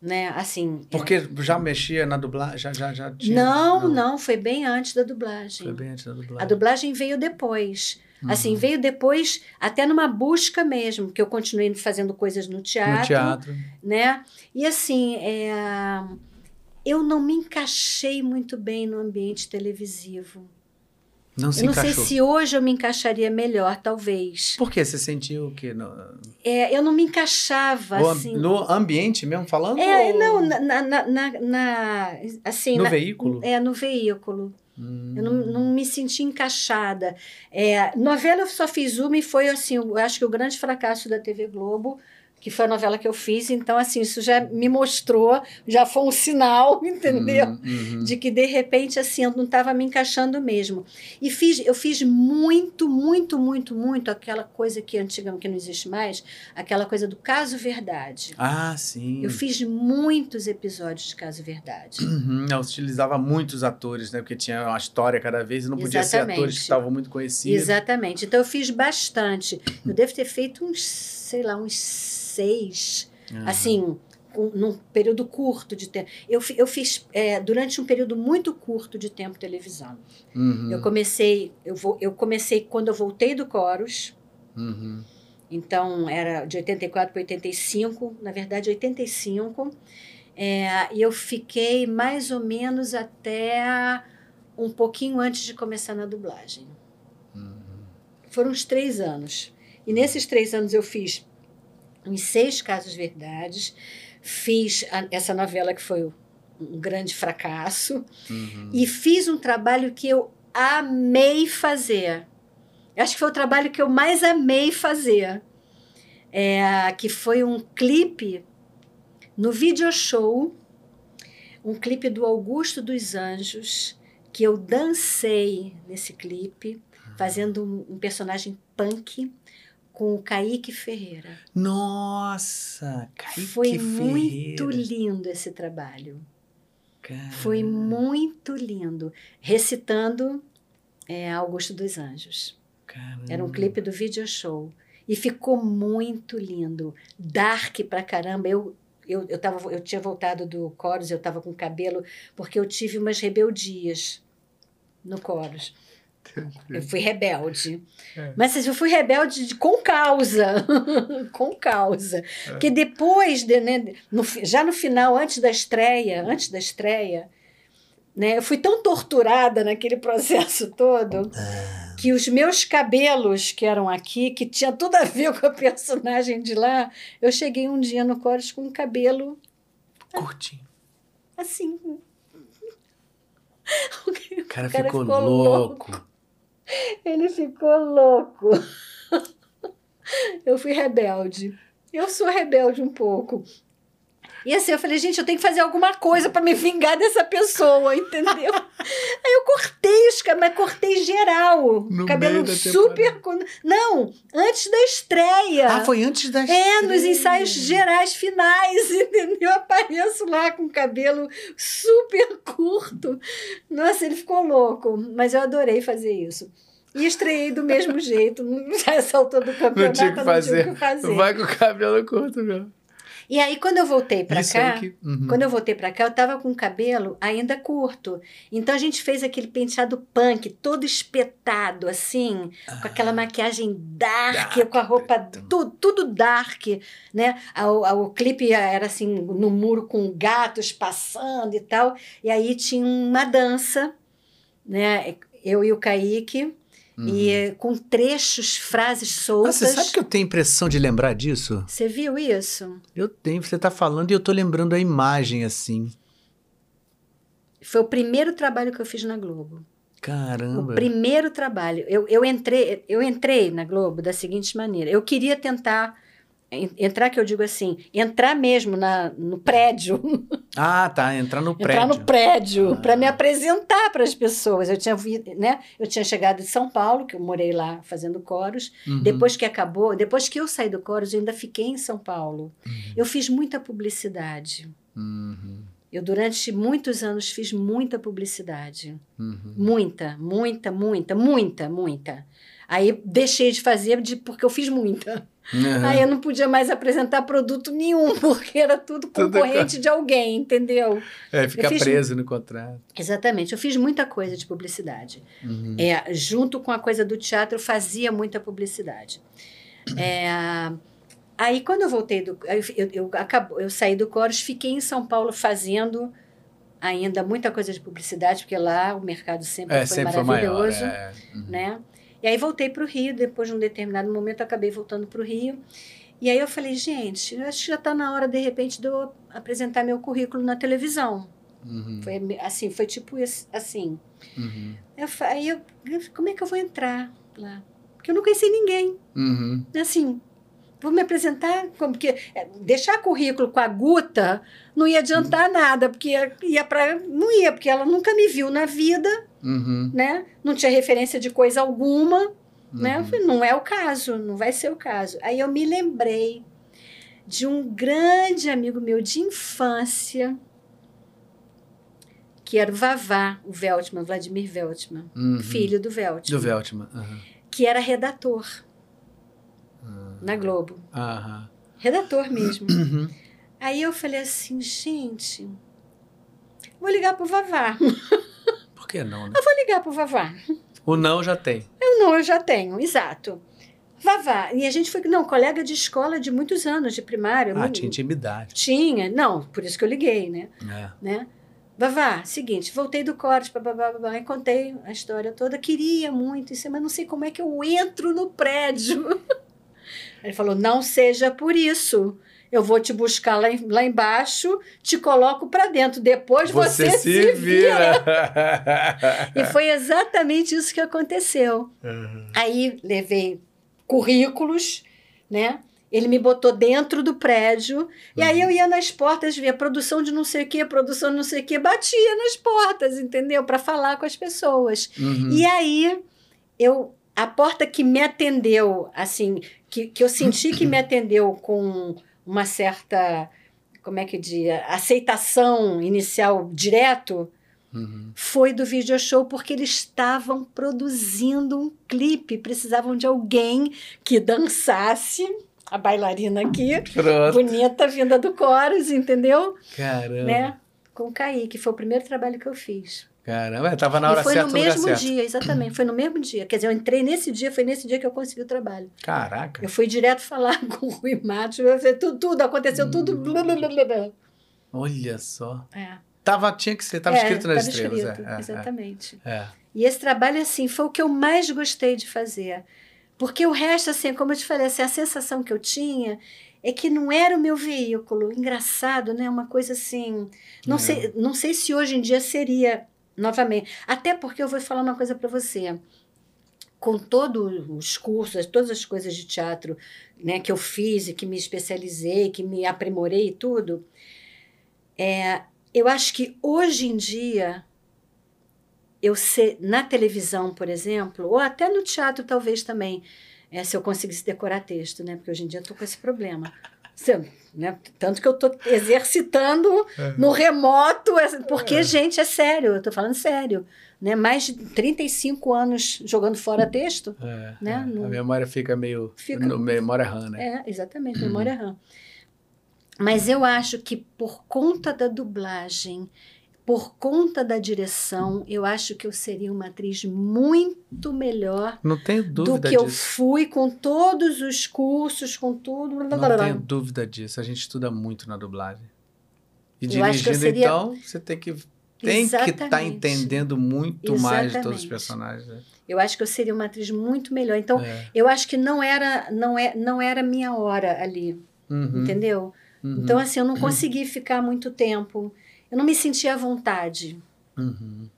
né? Assim. Porque é... já mexia na dublagem? Já, já, já tinha... não, não, não, foi bem antes da dublagem. Foi bem antes da dublagem. A dublagem veio depois. Uhum. Assim, veio depois, até numa busca mesmo, que eu continuei fazendo coisas no teatro. No teatro. Né? E assim, é... eu não me encaixei muito bem no ambiente televisivo. Não se eu não encaixou. sei se hoje eu me encaixaria melhor, talvez. Por que? Você sentiu o quê? No... É, eu não me encaixava, no, assim... No ambiente mesmo, falando? É, ou... não, na, na, na, na assim... No veículo? É, no veículo. Hum. Eu não, não, me senti encaixada. É, novela eu só fiz uma e foi, assim, eu acho que o grande fracasso da TV Globo que foi a novela que eu fiz. Então, assim, isso já me mostrou, já foi um sinal, entendeu? Uhum, uhum. De que, de repente, assim, eu não estava me encaixando mesmo. E fiz, eu fiz muito, muito, muito, muito aquela coisa que antigamente que não existe mais, aquela coisa do caso verdade. Ah, sim. Eu fiz muitos episódios de caso verdade. Uhum, eu utilizava muitos atores, né? Porque tinha uma história cada vez e não podia Exatamente. ser atores que estavam muito conhecidos. Exatamente. Então, eu fiz bastante. Eu devo ter feito uns, sei lá, uns seis, uhum. assim, um, num período curto de tempo. Eu, eu fiz é, durante um período muito curto de tempo televisão. Uhum. Eu comecei, eu, vou, eu comecei quando eu voltei do Coros. Uhum. Então, era de 84 para 85, na verdade, 85. É, e eu fiquei mais ou menos até um pouquinho antes de começar na dublagem. Uhum. Foram uns três anos. E nesses três anos eu fiz uns seis casos verdades. Fiz a, essa novela que foi um grande fracasso. Uhum. E fiz um trabalho que eu amei fazer. Acho que foi o trabalho que eu mais amei fazer. É, que foi um clipe no video show, um clipe do Augusto dos Anjos, que eu dancei nesse clipe, fazendo um, um personagem punk com o Kaique Ferreira. Nossa, Kaique Foi Ferreira. muito lindo esse trabalho. Caramba. Foi muito lindo. Recitando é, Augusto dos Anjos. Caramba. Era um clipe do video show. E ficou muito lindo. Dark pra caramba. Eu, eu, eu, tava, eu tinha voltado do Coros, eu estava com cabelo, porque eu tive umas rebeldias no Coros. Eu fui rebelde. É. Mas assim, eu fui rebelde de, com causa. com causa. É. Porque depois, de, né, no, já no final, antes da estreia, antes da estreia, né, eu fui tão torturada naquele processo todo que os meus cabelos, que eram aqui, que tinha tudo a ver com a personagem de lá, eu cheguei um dia no Chorus com um cabelo. Curtinho. Assim. O cara, o cara ficou, ficou louco. louco. Ele ficou louco. Eu fui rebelde. Eu sou rebelde um pouco. E assim, eu falei, gente, eu tenho que fazer alguma coisa para me vingar dessa pessoa, entendeu? Aí eu cortei os cabelos, mas cortei geral. No cabelo super. Não, antes da estreia. Ah, foi antes da estreia. É, nos ensaios gerais finais, entendeu? Eu apareço lá com o cabelo super curto. Nossa, ele ficou louco, mas eu adorei fazer isso. E estreiei do mesmo jeito. Altura do campeonato. Não tinha o que fazer. Vai com o cabelo curto mesmo. E aí, quando eu voltei para cá, que... Uhum. quando eu voltei para cá, eu tava com o cabelo ainda curto. Então a gente fez aquele penteado punk, todo espetado, assim, com aquela maquiagem dark, Dark, com a roupa tudo, tudo dark, né? A- O, clipe era assim, no muro com gatos passando e tal. E aí tinha uma dança, né? Eu e o Kaique. Uhum. E com trechos, frases Ah, soltas. você sabe que eu tenho impressão de lembrar disso? Você viu isso? Eu tenho, você tá falando e eu tô lembrando a imagem assim. Foi o primeiro trabalho que eu fiz na Globo. O Caramba. primeiro trabalho. Eu, eu, entrei, eu entrei na Globo da seguinte maneira. Eu queria tentar en- entrar, que eu digo assim, entrar mesmo na, no prédio. Ah, tá. Entrar no prédio. entrar no prédio Ah. para me apresentar para as pessoas. Eu tinha, vi, né? eu tinha chegado de São Paulo, que eu morei lá fazendo coros. Uhum. Depois que acabou, depois que eu saí do coros, eu ainda fiquei em São Paulo. Uhum. Eu fiz muita publicidade. Uhum. Eu, durante muitos anos, fiz muita publicidade. Uhum. Muita, muita, muita, muita, muita. Aí deixei de fazer de, porque eu fiz muita. Uhum. Aí eu não podia mais apresentar produto nenhum, porque era tudo Tudo concorrente de alguém, entendeu? É, fica eu fiz- preso no contrato. Exatamente. Eu fiz muita coisa de publicidade. Uhum. É, junto com a coisa do teatro, eu fazia muita publicidade. É, aí, quando eu voltei do. Eu, eu, eu, acabo- eu saí do Coros, fiquei em São Paulo fazendo ainda muita coisa de publicidade, porque lá o mercado sempre É, foi sempre foi maior. maravilhoso. É. Uhum. né? E aí voltei para o Rio, depois de um determinado momento acabei voltando para o Rio. E aí eu falei, gente, acho que já está na hora, de repente, de eu apresentar meu currículo na televisão. Uhum. Foi assim, foi tipo assim. Uhum. Eu, aí eu, como é que eu vou entrar lá? Porque eu não conheci ninguém. Uhum. Assim, vou me apresentar como porque é, deixar currículo com a Guta não ia adiantar nada, porque ia, ia para não ia, porque ela nunca me viu na vida, Uhum. né? Não tinha referência de coisa alguma. né? Uhum. falei, não é o caso, não vai ser o caso. Aí eu me lembrei de um grande amigo meu de infância, que era o Vavá, o Veltman, Vladimir Veltman, Uhum. filho do Veltman, Do Veltman. Aham. que era redator Ah. na Globo. Redator mesmo. Uhum. Aí eu falei assim, gente, vou ligar pro Vavá. Que não, né? Vou ligar pro Vavá. O não já tem. Eu não, eu já tenho, exato. Vavá. E a gente foi, não, colega de escola de muitos anos, de primário. Ah, muito- tinha intimidade. Tinha, não, por isso que eu liguei, né? É. né? Vavá, seguinte, voltei do corte, babá, babá, e contei a história toda. Queria muito isso, mas não sei como é que eu entro no prédio. Ele falou: não seja por isso. Eu vou te buscar lá, lá embaixo, te coloco para dentro. Depois você, se, vira. E foi exatamente isso que aconteceu. Uhum. Aí levei currículos, né? Ele me botou dentro do prédio, e aí eu ia nas portas, via produção de não sei o quê, produção de não sei o quê, batia nas portas, entendeu? Para falar com as pessoas. Uhum. E aí eu a porta que me atendeu, assim, que, que eu senti que me atendeu com uma certa, como é que diz, aceitação inicial direto, Uhum. foi do video show porque eles estavam produzindo um clipe, precisavam de alguém que dançasse, a bailarina aqui, Pronto. bonita, vinda do Chorus, entendeu? Caramba. Né? Com o Kaique, foi o primeiro trabalho que eu fiz. Caramba, é, tava na hora e foi certa, no no mesmo dia, exatamente, foi no mesmo dia. Quer dizer, eu entrei nesse dia, foi nesse dia que eu consegui o trabalho. Caraca. Eu fui direto falar com o Rui Matos, tudo, tudo aconteceu, tudo. Blá, blá, blá, blá, blá. Olha só. É, Tava, tinha que ser, tava É, escrito nas tava estrelas. escrito, é, é, exatamente. É. E esse trabalho, assim, foi o que eu mais gostei de fazer. Porque o resto, assim, como eu te falei, assim, a sensação que eu tinha é que não era o meu veículo. Engraçado, né? Uma coisa assim. Não, É. sei, não sei se hoje em dia seria novamente. Até porque eu vou falar uma coisa para você. Com todos os cursos, todas as coisas de teatro né, que eu fiz e que me especializei, que me aprimorei e tudo, é, eu acho que hoje em dia eu ser na televisão, por exemplo, ou até no teatro talvez também, é, se eu conseguisse decorar texto, né? Porque hoje em dia eu tô com esse problema. Você, né? Tanto que eu tô exercitando no remoto, é- porque, gente, é sério, eu tô falando sério. Né? Mais de 35 anos jogando fora texto. É, Né? é. No- A memória fica meio. Fica- No memória RAM, né? É, exatamente, memória RAM. Mas eu acho que por conta da dublagem, por conta da direção, eu acho que eu seria uma atriz muito melhor Não tenho do dúvida que eu disso. fui com todos os cursos, com tudo. blá, blá, Não blá. tenho dúvida disso. A gente estuda muito na dublagem. E Eu que eu dirigindo, seria- então, você tem que tem que estar Exatamente. entendendo muito mais de todos os Exatamente. personagens. né? Eu acho que eu seria uma atriz muito melhor. Então, É. eu acho que não era, não é, não era minha hora ali, Uhum, entendeu? uhum, Então, assim, eu não consegui ficar muito tempo. Eu não me sentia à vontade. uhum.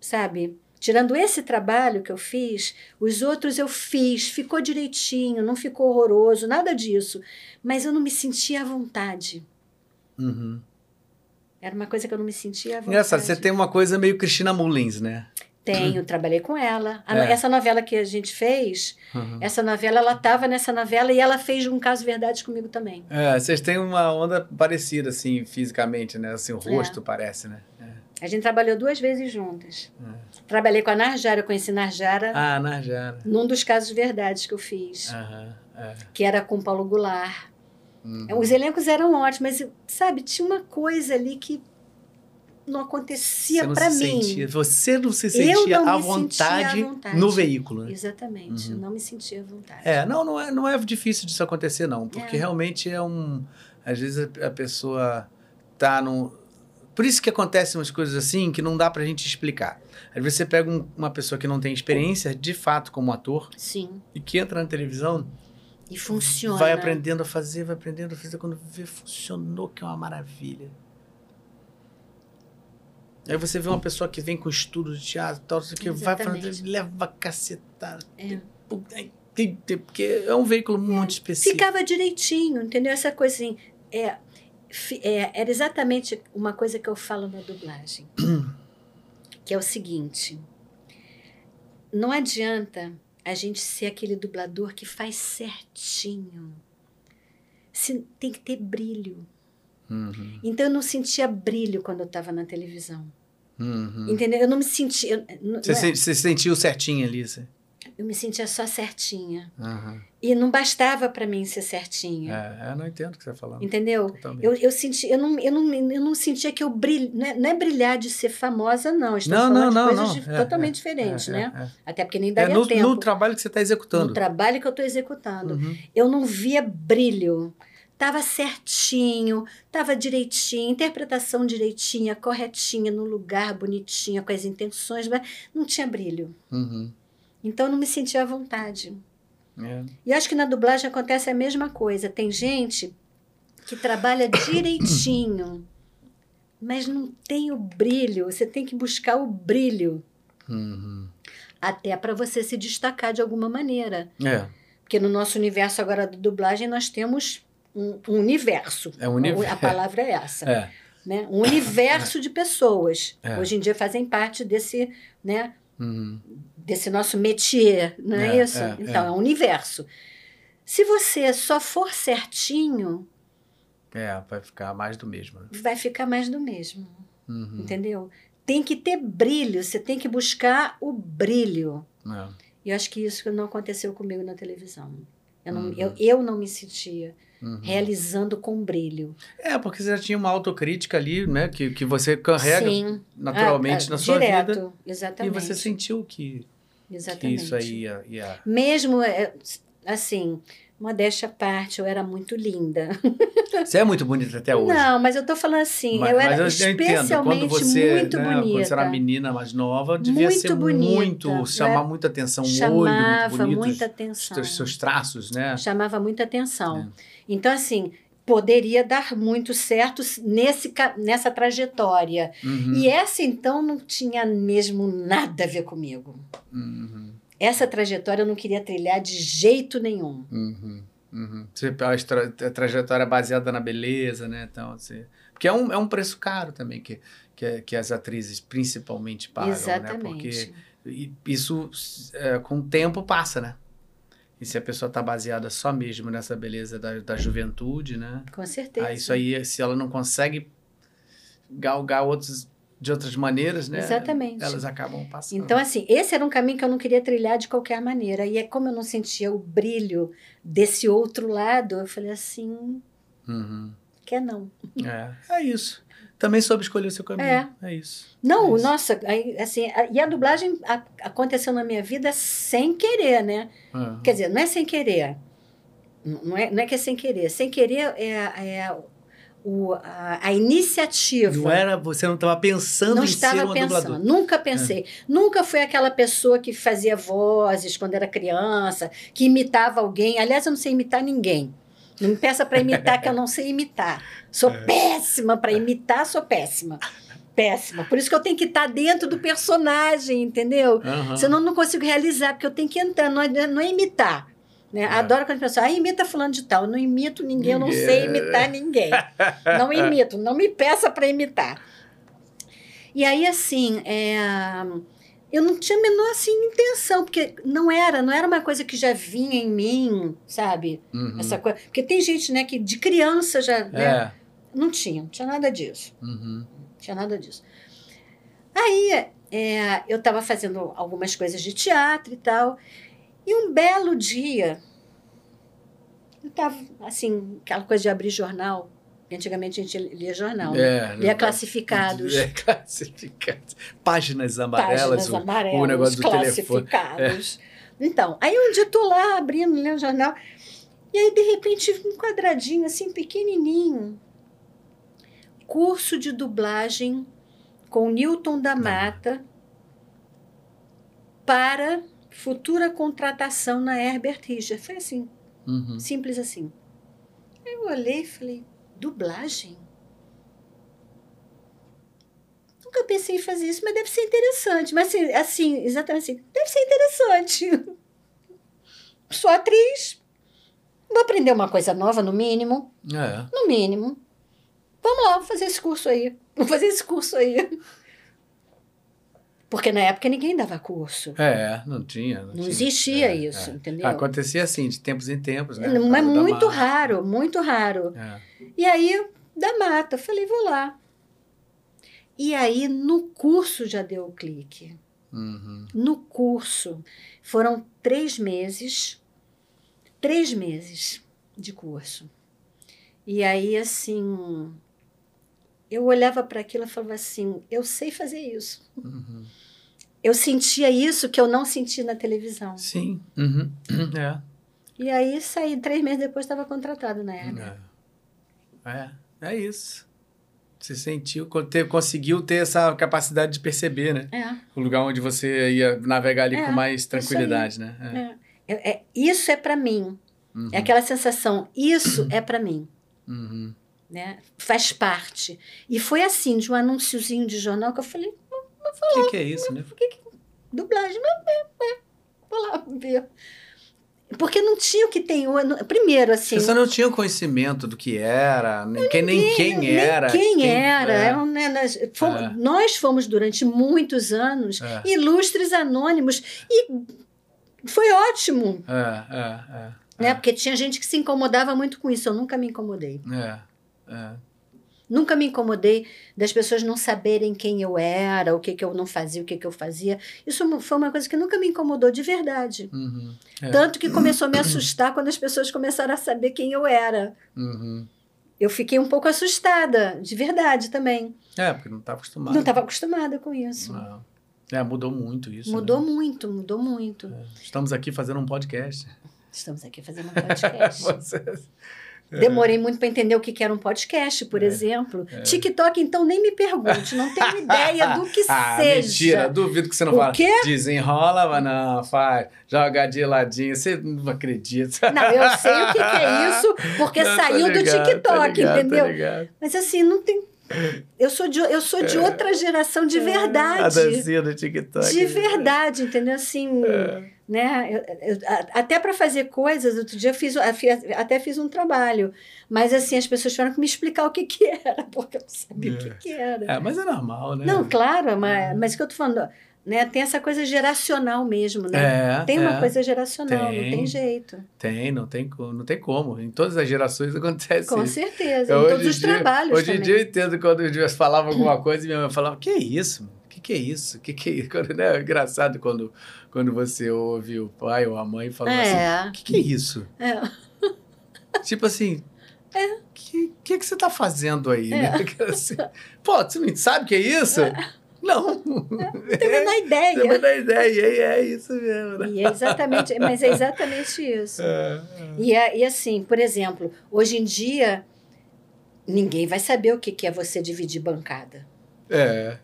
sabe? Tirando esse trabalho que eu fiz, os outros eu fiz, ficou direitinho, não ficou horroroso, nada disso. Mas eu não me sentia à vontade. Uhum. Era uma coisa que eu não me sentia à vontade. Engraçado, você tem uma coisa meio Cristina Mullins, né? Tenho, trabalhei com ela. A É. Essa novela que a gente fez, Uhum. essa novela, ela estava nessa novela e ela fez um caso verdade comigo também. É, vocês têm uma onda parecida, assim, fisicamente, né? Assim, o rosto parece, né? É. A gente trabalhou duas vezes juntas. É. Trabalhei com a Narjara, eu conheci Narjara Ah, Narjara. num dos casos verdades que eu fiz, é. que era com Paulo Goulart. Uhum. Os elencos eram ótimos, mas, sabe, tinha uma coisa ali que não acontecia para se mim. sentia- você não se sentia não à me sentia à vontade, vontade. no veículo, né? Exatamente, Uhum. eu não me sentia à vontade. É, não, não é, não é difícil disso acontecer, não. Porque É. realmente é um. Às vezes a, pessoa tá no. Por isso que acontecem umas coisas assim que não dá pra gente explicar. Às vezes você pega um- uma pessoa que não tem experiência, de fato, como ator, Sim, e que entra na televisão, e funciona. vai aprendendo a fazer, vai aprendendo a fazer. Quando vê, funcionou, que é uma maravilha. Aí você vê uma pessoa que vem com estudo de teatro tal, isso aqui, vai falando, leva cacetada. É. Porque é um veículo muito específico. Ficava direitinho, entendeu? Essa coisa assim. É, é, era exatamente uma coisa que eu falo na dublagem. que é o seguinte: não adianta a gente ser aquele dublador que faz certinho. Se- tem que ter brilho. Uhum, Então eu não sentia brilho quando eu estava na televisão. Uhum. Entendeu? Eu não me sentia. eu- não Você, é- se- você sentiu certinho ali, você. Eu me sentia só certinha. Aham. E não bastava para mim ser certinha. É, eu não entendo o que você está falando. Entendeu? Totalmente. Eu, eu, senti, eu, não, eu, não, eu não sentia que eu brilho. Não é, não é brilhar de ser famosa, não. Estamos Não, falando não, de não, coisas não. de- É, totalmente é, diferentes, é, né? é, é. Até porque nem É daria no, tempo. no trabalho que você está executando. No trabalho que eu estou executando. Uhum. Eu não via brilho. Tava certinho, tava direitinho, interpretação direitinha, corretinha, no lugar, bonitinha, com as intenções, mas não tinha brilho. Uhum. Então eu não me sentia à vontade. É. E acho que na dublagem acontece a mesma coisa. Tem gente que trabalha direitinho, mas não tem o brilho. Você tem que buscar o brilho Uhum. até para você se destacar de alguma maneira. É. Porque no nosso universo agora da dublagem nós temos um, um universo. É um universo. A palavra é essa. É. Né? Um universo de pessoas. É. Hoje em dia fazem parte desse, né, Uhum. desse nosso métier, não é, É, isso? é, então, é. é um universo. Se você só for certinho, É, vai ficar mais do mesmo. né? vai ficar mais do mesmo, Uhum. entendeu? Tem que ter brilho, você tem que buscar o brilho. É. E eu acho que isso não aconteceu comigo na televisão. Eu não, Uhum. eu, eu não me sentia Uhum. realizando com brilho. É, porque você já tinha uma autocrítica ali, né? Que, que você carrega Sim. naturalmente Ah, na ah, sua direto, vida. E Exatamente. você sentiu que, que isso aí ia. ia... Mesmo, é, assim, modéstia à parte, eu era muito linda. Você é muito bonita até hoje. Não, mas eu tô falando assim, Mas, eu era eu especialmente você, muito né, bonita. quando você era menina mais nova, devia Muito ser bonita. muito, chamar É. muita atenção, um olho Chamava muito bonito, muita os atenção. teus, seus traços, né? Chamava muita atenção. É. Então, assim, poderia dar muito certo nesse, nessa trajetória. Uhum, E essa, então, não tinha mesmo nada a ver comigo. uhum, Essa trajetória eu não queria trilhar de jeito nenhum. uhum, uhum. Você, a, tra a trajetória baseada na beleza, né? Então, assim, porque é um, é um preço caro também que, que, que as atrizes principalmente pagam, né? Exatamente. Porque e isso, é, com o tempo, passa, né? E se a pessoa tá baseada só mesmo nessa beleza da, da juventude, né? Com certeza. Aí isso aí, se ela não consegue galgar outros de outras maneiras, né? Exatamente. Elas acabam passando. Então, assim, esse era um caminho que eu não queria trilhar de qualquer maneira. E é como eu não sentia o brilho desse outro lado, eu falei assim, Uhum. quer não. É, é isso. Também soube escolher o seu caminho. É. É, isso. Não, É isso. nossa, assim, a- e a dublagem a- aconteceu na minha vida sem querer, né? Uhum. Quer dizer, não é sem querer. Não é, não é que é sem querer. Sem querer é, é o, a, a iniciativa. Não era, você não estava pensando não em ser estava uma pensando, dubladora. nunca pensei. Nunca fui aquela pessoa que fazia vozes quando era criança, que imitava alguém. Aliás, eu não sei imitar ninguém. Não me peça para imitar, que eu não sei imitar. Sou péssima para imitar, sou péssima. Péssima. Por isso que eu tenho que estar dentro do personagem, entendeu? Aham. Senão eu não consigo realizar, porque eu tenho que entrar, não é, não é imitar. Né? É. Adoro quando a pessoa, ah, imita fulano de tal. Eu não imito ninguém, eu não sei imitar ninguém. Não imito, não me peça para imitar. E aí, assim, é, eu não tinha a menor assim, intenção, porque não era, não era uma coisa que já vinha em mim, sabe? Uhum. Essa coisa. Porque tem gente, né, que de criança já. Né? É. Não tinha, não tinha nada disso. Uhum. Não tinha nada disso. Aí é, eu estava fazendo algumas coisas de teatro e tal. E um belo dia, eu estava assim, aquela coisa de abrir jornal. Antigamente a gente lia jornal, né? É, lia não- classificados. É, classificados. Páginas amarelas. páginas o- amarelas, o negócio do telefone. classificados. Então, aí um dia eu tô lá abrindo, lendo jornal, e aí de repente um quadradinho assim, pequenininho, curso de dublagem com Newton da Mata para futura contratação na Herbert Richter. Foi assim, Uhum. simples assim. Eu olhei e falei, dublagem? Nunca pensei em fazer isso, mas deve ser interessante. Mas assim, assim, exatamente assim, deve ser interessante. Sou atriz, vou aprender uma coisa nova, no mínimo, É. no mínimo. Vamos lá, vou fazer esse curso aí. Vou fazer esse curso aí. Porque na época ninguém dava curso. É, não tinha. Não, Não tinha. existia É, isso, é. entendeu? Acontecia assim, de tempos em tempos, né? Da muito raro, muito raro. É. E aí, da mata, eu falei, vou lá. E aí, no curso já deu o clique. Uhum. No curso. Foram três meses. Três meses de curso. E aí, assim. Eu olhava para aquilo e falava assim: eu sei fazer isso. Uhum. Eu sentia isso que eu não senti na televisão. Sim. Uhum. É. E aí, saí. Três meses depois, estava contratado na Herber. É. É, é isso. Você sentiu, ter- conseguiu ter essa capacidade de perceber, né? É. O lugar onde você ia navegar ali É, com mais tranquilidade, né? É. É. É- é- isso é para mim. Uhum. É aquela sensação, isso é para mim. Uhum. Né? Faz parte. E foi assim, de um anúnciozinho de jornal que eu falei, O que, que é isso, né? dublagem, mas é, é, vou lá ver. Porque não tinha o que tem hoje. Primeiro, assim. Você não tinha conhecimento do que era, nem, quem, nem quem nem era. Quem, era. é. é né, nós, fomos, É. nós fomos durante muitos anos É. ilustres anônimos. E foi ótimo. É, é, é. Né? Porque tinha gente que se incomodava muito com isso. Eu nunca me incomodei. É, é. Nunca me incomodei das pessoas não saberem quem eu era, o que, que eu não fazia, o que, que eu fazia. Isso foi uma coisa que nunca me incomodou de verdade. Uhum. É. Tanto que começou a me assustar quando as pessoas começaram a saber quem eu era. Uhum. Eu fiquei um pouco assustada, de verdade também. É, porque não estava acostumado. Não estava acostumada com isso. Não. É, mudou muito isso. Mudou né? muito, mudou muito. Estamos aqui fazendo um podcast. Estamos aqui fazendo um podcast. Você... Demorei muito para entender o que era um podcast, por É. exemplo. TikTok, então, nem me pergunte, não tenho ideia do que ah, seja. mentira. Duvido que você não O fala. quê? Desenrola, mas não, faz. Joga de ladinho. Você não acredita. Não, eu sei o que, que é isso, porque Não, saiu do ligado, tô TikTok, ligado, entendeu? Mas assim, não tem. Eu sou de, eu sou de outra geração de É. A verdade. dancinha do TikTok. De verdade, entendeu? Assim, É. né? Eu- eu- até para fazer coisas, outro dia eu fiz, até fiz um trabalho, mas assim as pessoas tiveram que me explicar o que que era, porque eu não sabia o que que era. É, mas é normal, né? Não, claro, mas, mas o que eu tô falando, né? Tem essa coisa geracional mesmo, né? É, tem uma é. coisa geracional, Tem. não tem jeito. Tem, não tem, não tem como. Em todas as gerações acontece Com isso. certeza. Eu, em todos os dia- trabalhos Hoje também. em dia eu entendo quando eu falava alguma coisa e minha mãe falava, que é isso? Que é isso? Que que é isso? Quando, né? É engraçado quando, quando você ouve o pai ou a mãe falando assim, É. que que é isso? É. Tipo assim, o que, que, que você tá fazendo aí? É. Né? Assim, Pô, você não sabe o que é isso? Não. Não tenho a menor ideia. Tem a menor ideia. E é isso mesmo. Né? E é exatamente, mas é exatamente isso. É, E, é- e assim, por exemplo, hoje em dia, ninguém vai saber o que que é você dividir bancada. é.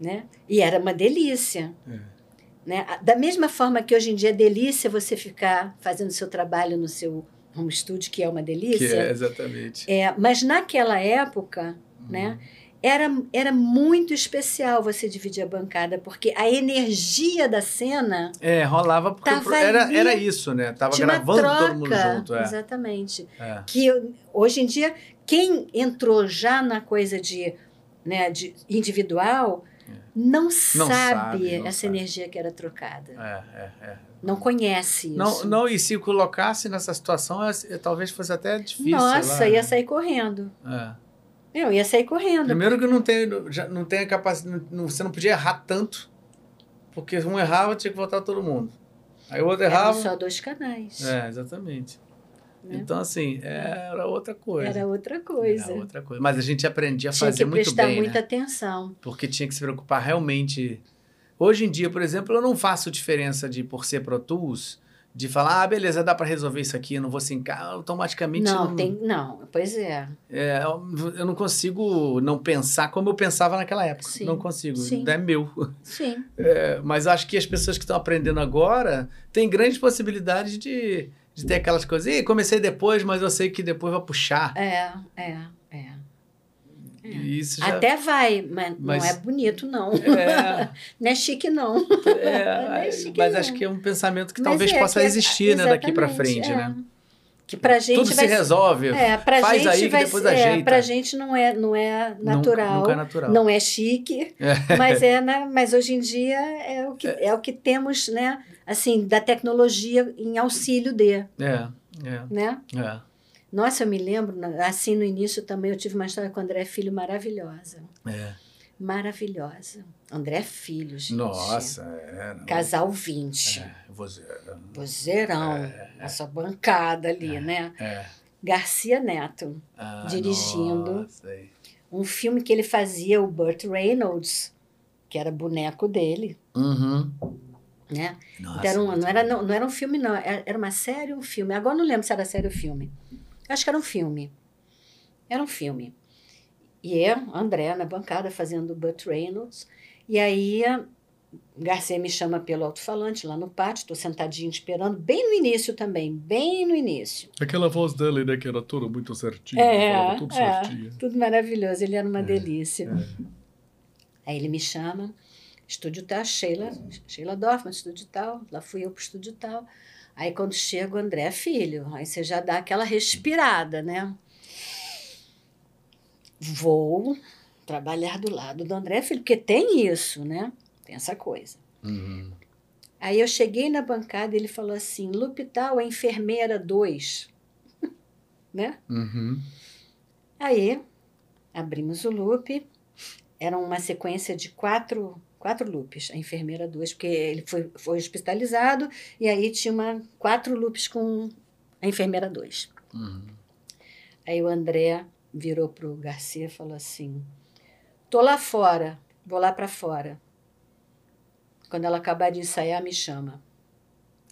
Né? E era uma delícia. É. Né? Da mesma forma que hoje em dia é delícia você ficar fazendo seu trabalho no seu home studio, que é uma que delícia. é exatamente. É, mas naquela época, né, era, era muito especial você dividir a bancada, porque a energia da cena É, rolava porque Tava era, era isso, né? Tava gravando troca. todo mundo junto. É. Exatamente. É. Que hoje em dia, quem entrou já na coisa de, né, de individual não, sabe, sabe, não essa sabe. energia que era trocada. É, é, é. Não conhece isso. Não, não, e se colocasse nessa situação, talvez fosse até difícil. Nossa, lá, ia né? sair correndo. É. Eu ia sair correndo. Primeiro que não tem, já não tem a capacidade, não- você não podia errar tanto, porque um errava, tinha que voltar todo mundo. Aí o outro Eram errava. só dois canais. É, exatamente. Né? Então, assim, era outra coisa. Era outra coisa. Era outra coisa. Mas a gente aprendia a Tinha fazer que muito prestar bem, muita né? atenção. Porque tinha que se preocupar realmente. Hoje em dia, por exemplo, eu não faço diferença de, por ser Pro Tools, de falar, ah, beleza, dá para resolver isso aqui, eu não vou sincar, automaticamente Não, tem. Não, pois é. é, eu não consigo não pensar como eu pensava naquela época. Sim, Não consigo, sim. é meu. Sim. É, mas acho que as pessoas que estão aprendendo agora têm grandes possibilidades de, de ter aquelas coisas. Ih, comecei depois, mas eu sei que depois vai puxar. É, é, é. É. Isso já. Até vai, mas, Mas- não é bonito, não. É, Não é chique, não. é, Não é chique, mas não. acho que é um pensamento que Mas talvez é, possa que é- existir né, daqui para frente, é. né? Que pra gente Tudo se vai resolve. É, pra Faz gente aí vai depois é, ajeita. pra gente não é, não é Nunca- natural, Nunca, é natural. não é chique, É. mas é, né, mas hoje em dia é o que é o que temos, né, assim, da tecnologia em auxílio de, É, é, né? é. Nossa, eu me lembro, assim no início também eu tive uma história com o André Filho maravilhosa, é. maravilhosa. André Filho, gente. Nossa, é. não. Casal 20. É, você, Vozeirão, essa bancada ali, né? é. Garcia Neto. Ah, Dirigindo. nossa, um filme que ele fazia, o Burt Reynolds, que era boneco dele, Uhum. Né? Nossa, Então, era um- não, era, não, não era um filme, não. Era era uma série ou um filme. Agora eu não lembro se era série ou filme. Acho que era um filme. Era um filme. E é André na bancada fazendo o Burt Reynolds. E aí Garcia me chama pelo alto-falante lá no pátio, estou sentadinho esperando, bem no início também, bem no início. Aquela voz dele, né, que era toda muito certinha, É, tudo é. certinho. Tudo maravilhoso, ele era uma delícia. é. Aí ele me chama, estúdio tal, Sheila, Sheila Dorfman, estúdio tal, lá fui eu pro estúdio tal. Aí quando chega o André Filho, aí você já dá aquela respirada, né? Vou trabalhar do lado do André Filho, porque tem isso, né? Tem essa coisa. Uhum. Aí eu cheguei na bancada e ele falou assim: Lupital, a enfermeira 2. né? Uhum. Aí abrimos o loop. Era uma sequência de quatro, quatro loops, a enfermeira 2, porque ele foi, foi hospitalizado e aí tinha uma, quatro loops com a enfermeira 2. Uhum. Aí o André virou pro Garcia e falou assim: Tô lá fora, vou lá para fora. Quando ela acabar de ensaiar, me chama.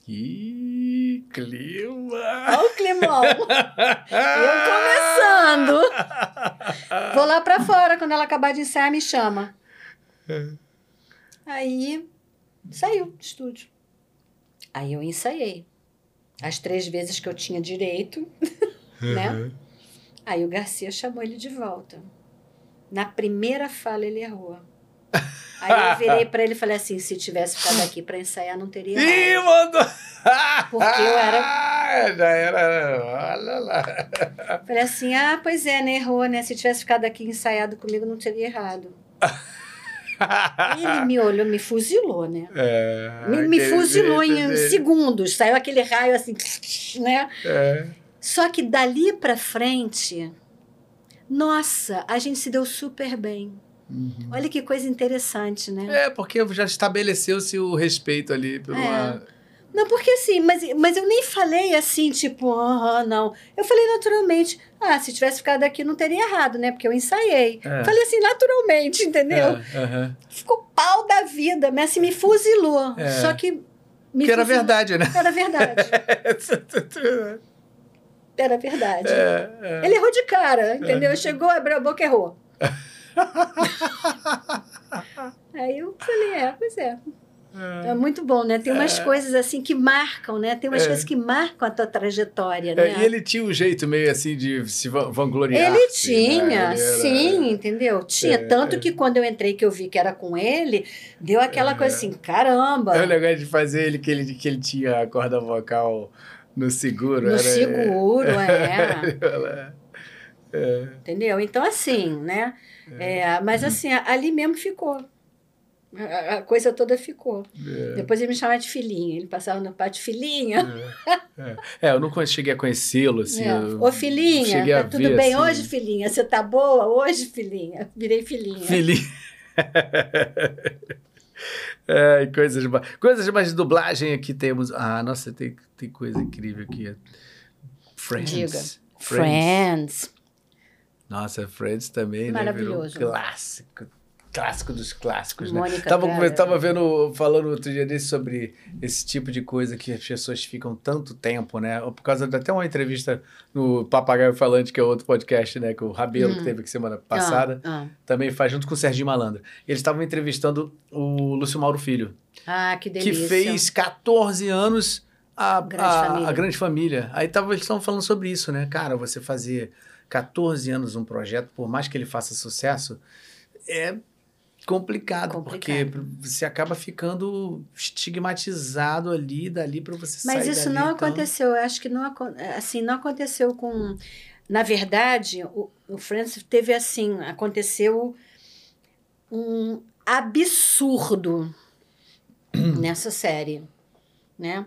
Ih, clima! Olha o climão! Eu começando! Vou lá para fora, quando ela acabar de ensaiar, me chama. Aí saiu do estúdio. Aí eu ensaiei. As três vezes que eu tinha direito, né? Aí o Garcia chamou ele de volta. Na primeira fala ele errou. Aí eu virei para ele e falei assim: se tivesse ficado aqui para ensaiar, não teria Ih, mandou! Porque eu era- Já era. Olha lá. Falei assim: ah, pois é, né? Errou, né? Se tivesse ficado aqui ensaiado comigo, não teria errado. Ele me olhou, me fuzilou, né? É, Me, me fuzilou jeito em dele. segundos. Saiu aquele raio assim, né? É. Só que dali pra frente, nossa, a gente se deu super bem. Uhum. Olha que coisa interessante, né? É, porque já estabeleceu-se o respeito ali. É. Não, porque assim, mas, mas eu nem falei assim, tipo, aham, não. Eu falei naturalmente. Ah, se tivesse ficado aqui não teria errado, né? Porque eu ensaiei. É. Falei assim, naturalmente, entendeu? É, aham. Ficou pau da vida, mas assim, me fuzilou. É. Só que. Me Que era fuzilou. verdade, né? Era verdade. Era verdade. É, é. Ele errou de cara, entendeu? Chegou, abriu a boca e errou. Aí eu falei, é, pois é. É muito bom, né? Tem umas É. coisas assim que marcam, né? Tem umas É. coisas que marcam a tua trajetória, É, né? e ele tinha um jeito meio assim de se va- vangloriar. Ele tinha, né? Ele era- sim, entendeu? Tinha. É, Tanto é. que quando eu entrei, que eu vi que era com ele, deu aquela coisa assim, caramba. É o negócio de fazer ele que ele, que ele tinha a corda vocal no seguro. No era- seguro, é. É. Entendeu? Então, assim, né? É, mas assim, ali mesmo ficou. A, a coisa toda ficou. É. Depois ele me chamava de filhinha. Ele passava no pátio, filhinha. É. É, eu não cheguei a conhecê-lo, assim. É. Ô, filhinha, tá tudo ver, bem assim. hoje, filhinha? Você tá boa hoje, filhinha? Virei filhinha. Filhinho. é, coisas, coisas mais de dublagem aqui temos. Ah, nossa, tem, tem coisa incrível aqui. Friends. Diga. Friends. Friends. Nossa, Friends também, né? Maravilhoso. Virou um clássico. Clássico dos clássicos, né? Mônica Tava, tava vendo, falando outro dia desse sobre esse tipo de coisa que as pessoas ficam tanto tempo, né? Por causa de até uma entrevista no Papagaio Falante, que é outro podcast, né? Que o Rabelo, Hum. que teve aqui semana passada, Ah, também faz junto com o Serginho Malandro. Eles estavam entrevistando o Lúcio Mauro Filho, ah. Ah, que que delícia. fez 14 anos a Grande a, Família. a Grande Família. Aí tava, eles estavam falando sobre isso, né? Cara, você fazer 14 anos um projeto, por mais que ele faça sucesso, é complicado, Complicado. porque você acaba ficando estigmatizado ali, dali para você sair Mas isso dali, não então- aconteceu. Eu acho que não, assim, não aconteceu com. Na verdade, o, o Francis teve assim, aconteceu um absurdo nessa série, né?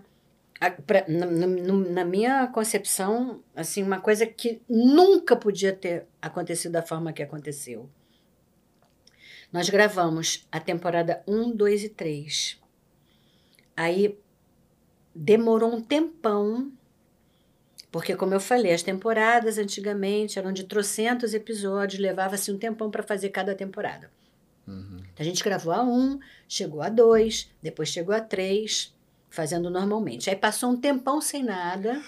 A- pra- na, na- na minha concepção, assim, uma coisa que nunca podia ter acontecido da forma que aconteceu. Nós gravamos a temporada 1, 2 e 3. Aí demorou um tempão, porque, como eu falei, as temporadas antigamente eram de trocentos episódios, levava-se um tempão para fazer cada temporada. Uhum. A gente gravou a 1, chegou a 2, depois chegou a 3, fazendo normalmente. Aí passou um tempão sem nada,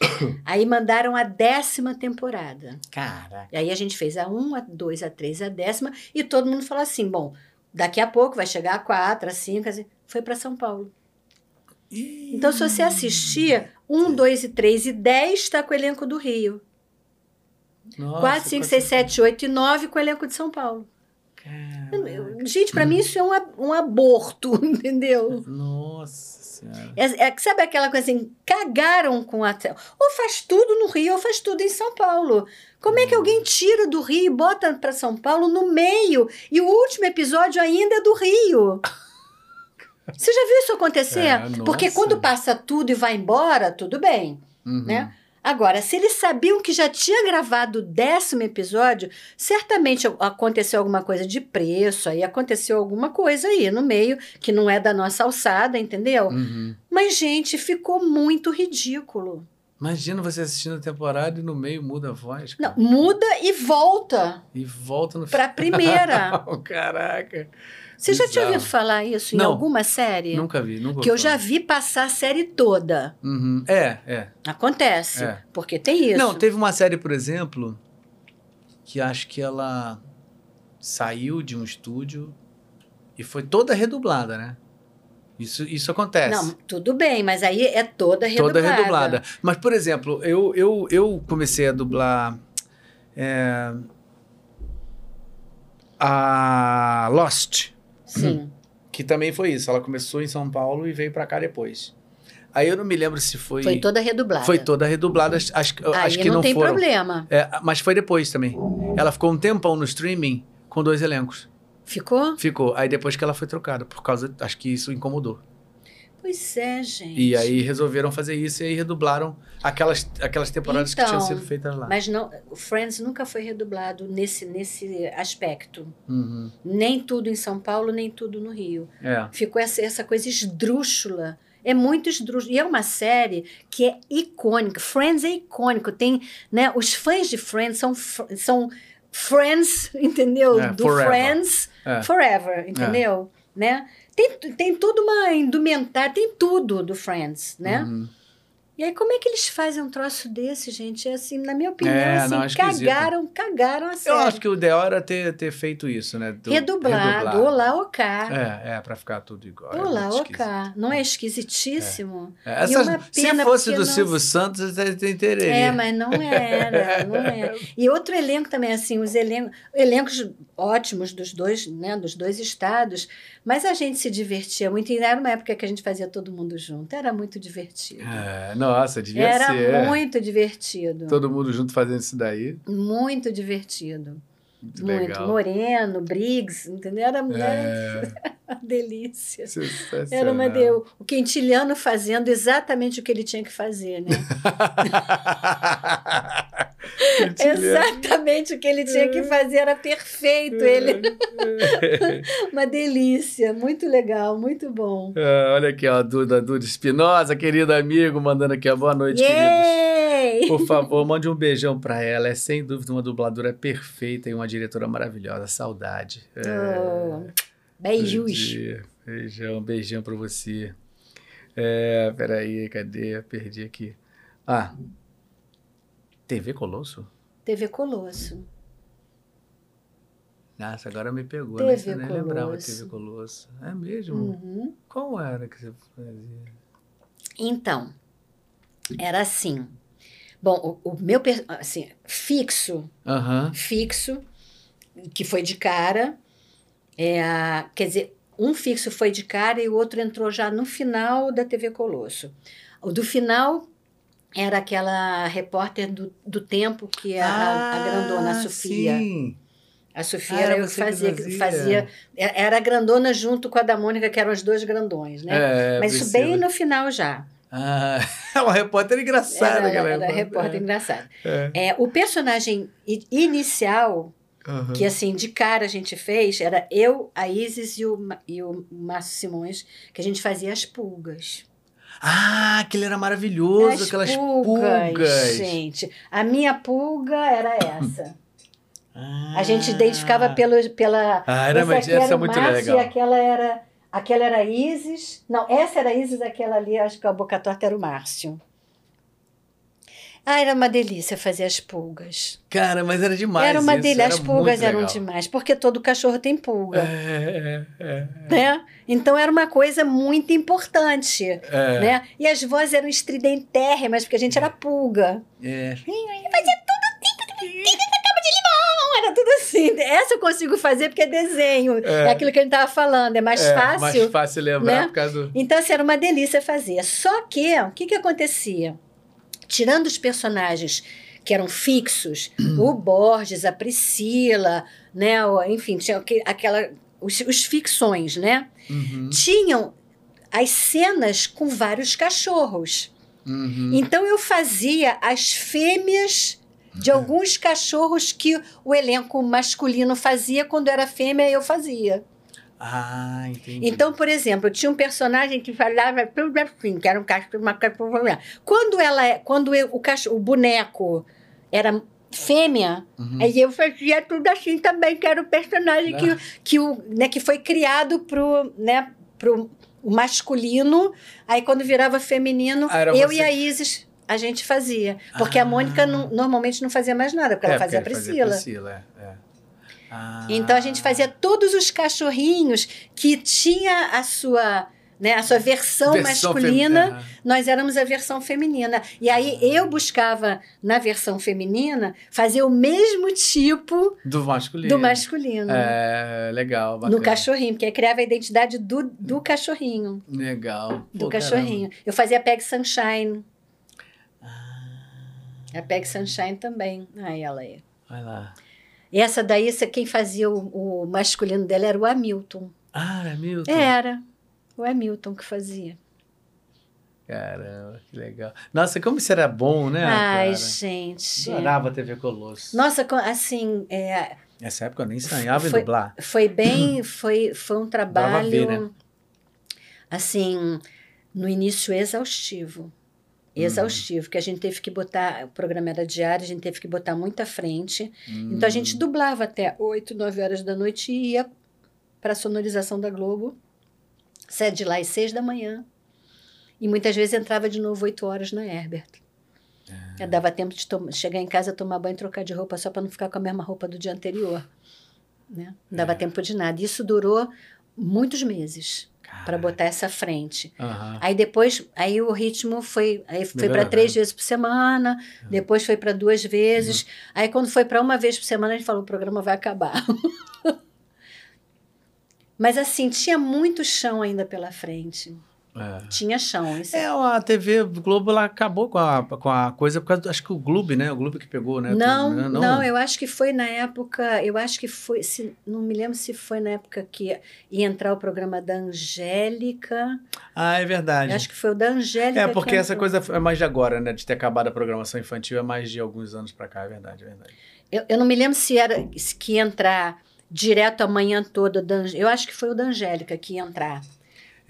aí mandaram a décima temporada. Caraca. E aí a gente fez a 1, a 2, a 3, a décima, e todo mundo falou assim: bom, daqui a pouco vai chegar a 4, a 5, assim. foi para São Paulo. Então, se você assistir 1, 2 e 3 e 10, está com o elenco do Rio. Nossa, 4, 5, 6, 7, 8 e 9 com o elenco de São Paulo. Caraca. Gente, para mim isso é um, a- um aborto, entendeu? Nossa senhora. É, é que sabe aquela coisa assim, cagaram com a. Ou faz tudo no Rio, ou faz tudo em São Paulo. Como é que alguém tira do Rio e bota para São Paulo no meio? E o último episódio ainda é do Rio. Você já viu isso acontecer? É, Porque quando passa tudo e vai embora, tudo bem, Uhum. né? Agora, se eles sabiam que já tinha gravado o décimo episódio, certamente aconteceu alguma coisa de preço, aí aconteceu alguma coisa aí no meio que não é da nossa alçada, entendeu? Uhum. Mas, gente, ficou muito ridículo. Imagina você assistindo a temporada e no meio muda a voz. Não, cara. muda e volta E volta no para a primeira. Caraca. Você já tinha Bizarro. ouvido falar isso em Não. alguma série? Nunca vi, nunca Que eu já vi passar a série toda. Uhum. É, é. Acontece. É. Porque tem isso. Não, teve uma série, por exemplo, que acho que ela saiu de um estúdio e foi toda redublada, né? Isso, isso acontece. Não, tudo bem, mas aí é toda redublada. Toda redublada. Mas, por exemplo, eu, eu, eu comecei a dublar é, a Lost, Sim. que também foi isso. Ela começou em São Paulo e veio pra cá depois. Aí eu não me lembro se foi. Foi toda redublada. Foi toda redublada. Acho, Aí que não, não, tem foram. problema. É, mas foi depois também. Ela ficou um tempão no streaming com dois elencos. Ficou? Ficou. Aí depois que ela foi trocada, por causa. Acho que isso incomodou. Pois é, gente. E aí resolveram fazer isso e aí redublaram aquelas, aquelas temporadas que Então, tinham sido feitas lá. Mas não, Friends nunca foi redublado nesse, nesse aspecto. Uhum. Nem tudo em São Paulo, nem tudo no Rio. É. Ficou essa, essa coisa esdrúxula. É muito esdrúxula. E é uma série que é icônica. Friends é icônico. Tem, né, os fãs de Friends são, são Friends, entendeu? É, Do forever. Friends É. forever, entendeu? Né? Tem, tem toda uma indumentária, tem tudo do Friends, né? Uhum. E aí, como é que eles fazem um troço desse, gente? É assim, na minha opinião, É, assim, não, é cagaram, cagaram a Eu acho que o ideal era ter, ter feito isso, né? Do- Redublado, olá, o cá. É, é, pra ficar tudo igual. é Olá, cá. Não é esquisitíssimo? É, E essas- se fosse do não- Silvio Santos, você teria. É, mas não era, não era. E outro elenco também, assim, os elencos, elencos ótimos dos dois, né, dos dois estados, mas a gente se divertia muito, e era uma época que a gente fazia todo mundo junto, era muito divertido. É, nossa, devia Era ser. é. muito divertido, Todo mundo junto fazendo isso daí. muito divertido. Muito, Muito. legal. Moreno, Briggs, entendeu? Era, era É, uma delícia. sensacional. Era uma de... O Quintiliano fazendo exatamente o que ele tinha que fazer, né? Exatamente o que ele tinha que fazer, era perfeito. Ele, uma delícia, muito legal, muito bom. Ah, olha aqui, ó, a Duda, Duda Espinosa, querido amigo, mandando aqui, ó, boa noite, queridos. Yay! Por favor, mande um beijão pra ela. É sem dúvida uma dubladora perfeita e uma diretora maravilhosa. Saudade. É, Oh, beijos. Beijão, beijão pra você. É, peraí, cadê? Perdi aqui. Ah, TV Colosso? TV Colosso. Nossa, agora me pegou, TV né? Você nem lembrava Colosso. TV Colosso. É mesmo? Uhum. Qual era que você fazia? Então, era assim. Bom, o, o meu, assim, fixo, Aham. fixo, que foi de cara. É, quer dizer, um fixo foi de cara e o outro entrou já no final da TV Colosso. O do final era aquela repórter do, do tempo que é a, a grandona, a Sofia. Ah, Sim. A Sofia Ah, era era eu que você que fazia, fazia. fazia. é- Era a grandona junto com a da Mônica, que eram os dois grandões, né? É, Mas isso bem no final já. Ah, é uma repórter engraçada, Era, aquela era repórter engraçada. É. É, o personagem inicial Aham. que assim de cara a gente fez era eu, a Isis e o, e o Márcio Simões, que a gente fazia as pulgas. Ah, aquele era maravilhoso, As aquelas pulgas. gente. A minha pulga era essa. Ah. A gente identificava pelo, pela. Ah, era, mas aqui essa era é muito legal. E aquela era, aquela era a Isis. Não, essa era a Isis, aquela ali, acho que a boca torta era o Márcio. Ah, era uma delícia fazer as pulgas. Cara, mas era demais. era uma delícia. As pulgas eram demais, porque todo cachorro tem pulga. É, é, é. Né? Então era uma coisa muito importante. É, Né? E as vozes eram estridentérrimas, porque a gente era pulga. é. Não, era tudo assim. Essa eu consigo fazer porque é desenho. É, aquilo que a gente estava falando. É mais É, fácil. mais fácil lembrar né? por causa do. Então, assim, era uma delícia fazer. Só que, o que, que acontecia? Tirando os personagens que eram fixos, o Borges, a Priscila, né? enfim, tinha aquela. Os, os ficções, né? Uhum, Tinham as cenas com vários cachorros. uhum. Então eu fazia as fêmeas de alguns cachorros que o elenco masculino fazia, quando era fêmea eu fazia. Ah, entendi. Então, por exemplo, tinha um personagem que falava tudo assim, que era um cachorro, uma cachorro. Quando ela, é- quando eu- o cachorro, o boneco era fêmea, Uhum. aí eu fazia tudo assim também, que era o personagem que, que, o, né, que foi criado pro, né, pro o masculino. Aí quando virava feminino, Ah, eu você e a Isis a gente fazia. Porque Ah. a Mônica não- normalmente não fazia mais nada, porque ela É, fazia a porque ele Priscila. Priscila, é, é. Ah. Então a gente fazia todos os cachorrinhos que tinha a sua, né, a sua versão, Versão masculina, Aham. nós éramos a versão feminina. E aí eu buscava na versão feminina fazer o mesmo tipo Do masculino. do masculino. É, legal, bacana. No cachorrinho, porque criava a identidade do, do cachorrinho. Legal. Do Pô, cachorrinho. Eu fazia a Peg Sunshine. A Peg Sunshine também. Aí ela aí. caramba. Vai lá. Essa daí, essa- quem fazia o, o masculino dela era o Hamilton. Ah, é Milton. Era. O Hamilton que fazia. Caramba, que legal. Nossa, como isso era bom, né? Ai, cara? gente. Adorava a TV Colosso. Nossa, assim, é, Nessa época eu nem sonhava em dublar. foi bem, foi, foi um trabalho, ver, né? assim, no início exaustivo. Exaustivo, que a gente teve que botar, o programa era diário, a gente teve que botar muito à frente. Então a gente dublava até 8, 9 horas da noite e ia para a sonorização da Globo, saia de lá às 6 da manhã. E muitas vezes entrava de novo 8 horas na Herbert. Ah. Dava tempo de chegar em casa, tomar banho e trocar de roupa só para não ficar com a mesma roupa do dia anterior. Né? Não dava É. tempo de nada. Isso durou muitos meses para botar essa frente. Aham. Aí depois, aí o ritmo foi, aí foi para três vezes por semana, depois foi para duas vezes. Aí quando foi para uma vez por semana, a gente falou, o programa vai acabar. Mas assim, tinha muito chão ainda pela frente. É. Tinha chão. Isso É, a TV Globo ela acabou com a, com a coisa, por causa, do- acho que o Globo, né? O Globo que pegou, né? Não, tudo, né? não, eu acho que foi na época, eu acho que foi, se, não me lembro se foi na época que ia entrar o programa da Angélica. Ah, é verdade. Eu acho que foi o da Angélica. É, que porque essa coisa é mais de agora, né? De ter acabado a programação infantil é mais de alguns anos pra cá, é verdade, é verdade. Eu, eu não me lembro se era se que ia entrar direto a manhã toda. Eu acho que foi o da Angélica que ia entrar.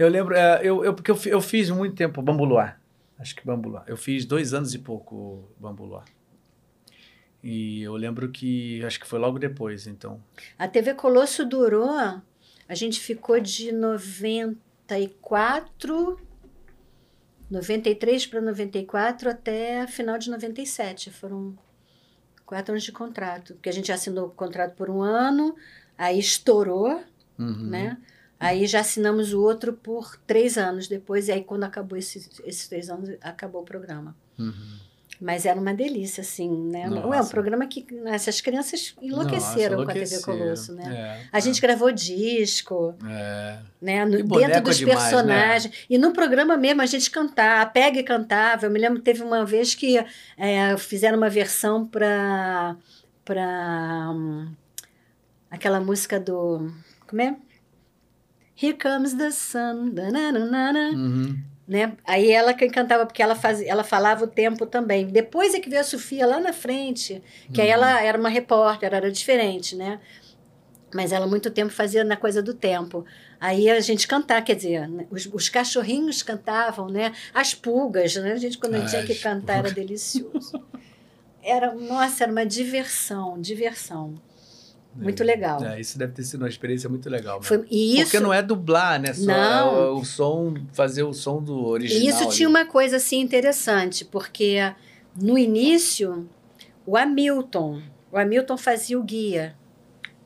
Eu lembro, é, eu, eu, porque eu, eu fiz muito tempo Bambu Luar. Acho que Bambu Luar. Eu fiz dois anos e pouco Bambu Luar. E eu lembro que, acho que foi logo depois, então. A TV Colosso durou, a gente ficou de 94, 93 para 94 até final de 97. Foram quatro anos de contrato. Porque a gente assinou o contrato por um ano, aí estourou, Uhum. né? Aí já assinamos o outro por três anos depois, e aí quando acabou esses, esses três anos, acabou o programa. Uhum. Mas era uma delícia, assim, né? Nossa. Ué, um programa que essas crianças enlouqueceram Nossa, com a TV enlouqueceram. Colosso, né? É, A gente gravou disco, é. né? no- E dentro dos demais, né? personagens. E no programa mesmo a gente cantava, a Peg cantava. Eu me lembro que teve uma vez que é, fizeram uma versão para para aquela música do como é? Here comes the sun, dananana, Uhum. né? Aí ela quem cantava porque ela fazia, ela falava o tempo também. Depois é que veio a Sofia lá na frente, que aí Uhum. ela era uma repórter, era diferente, né? Mas ela muito tempo fazia na coisa do tempo. Aí a gente cantar, quer dizer, né, os, os cachorrinhos cantavam, né? As pulgas, né? A gente quando tinha que cantar era delicioso. Era, nossa, era uma diversão, diversão. Muito legal. É, isso deve ter sido uma experiência muito legal. Foi, isso, Porque não é dublar, né? Só Não. é o, som, fazer o som do original. E isso ali. tinha uma coisa assim interessante, porque no início o Hamilton, o Hamilton fazia o guia,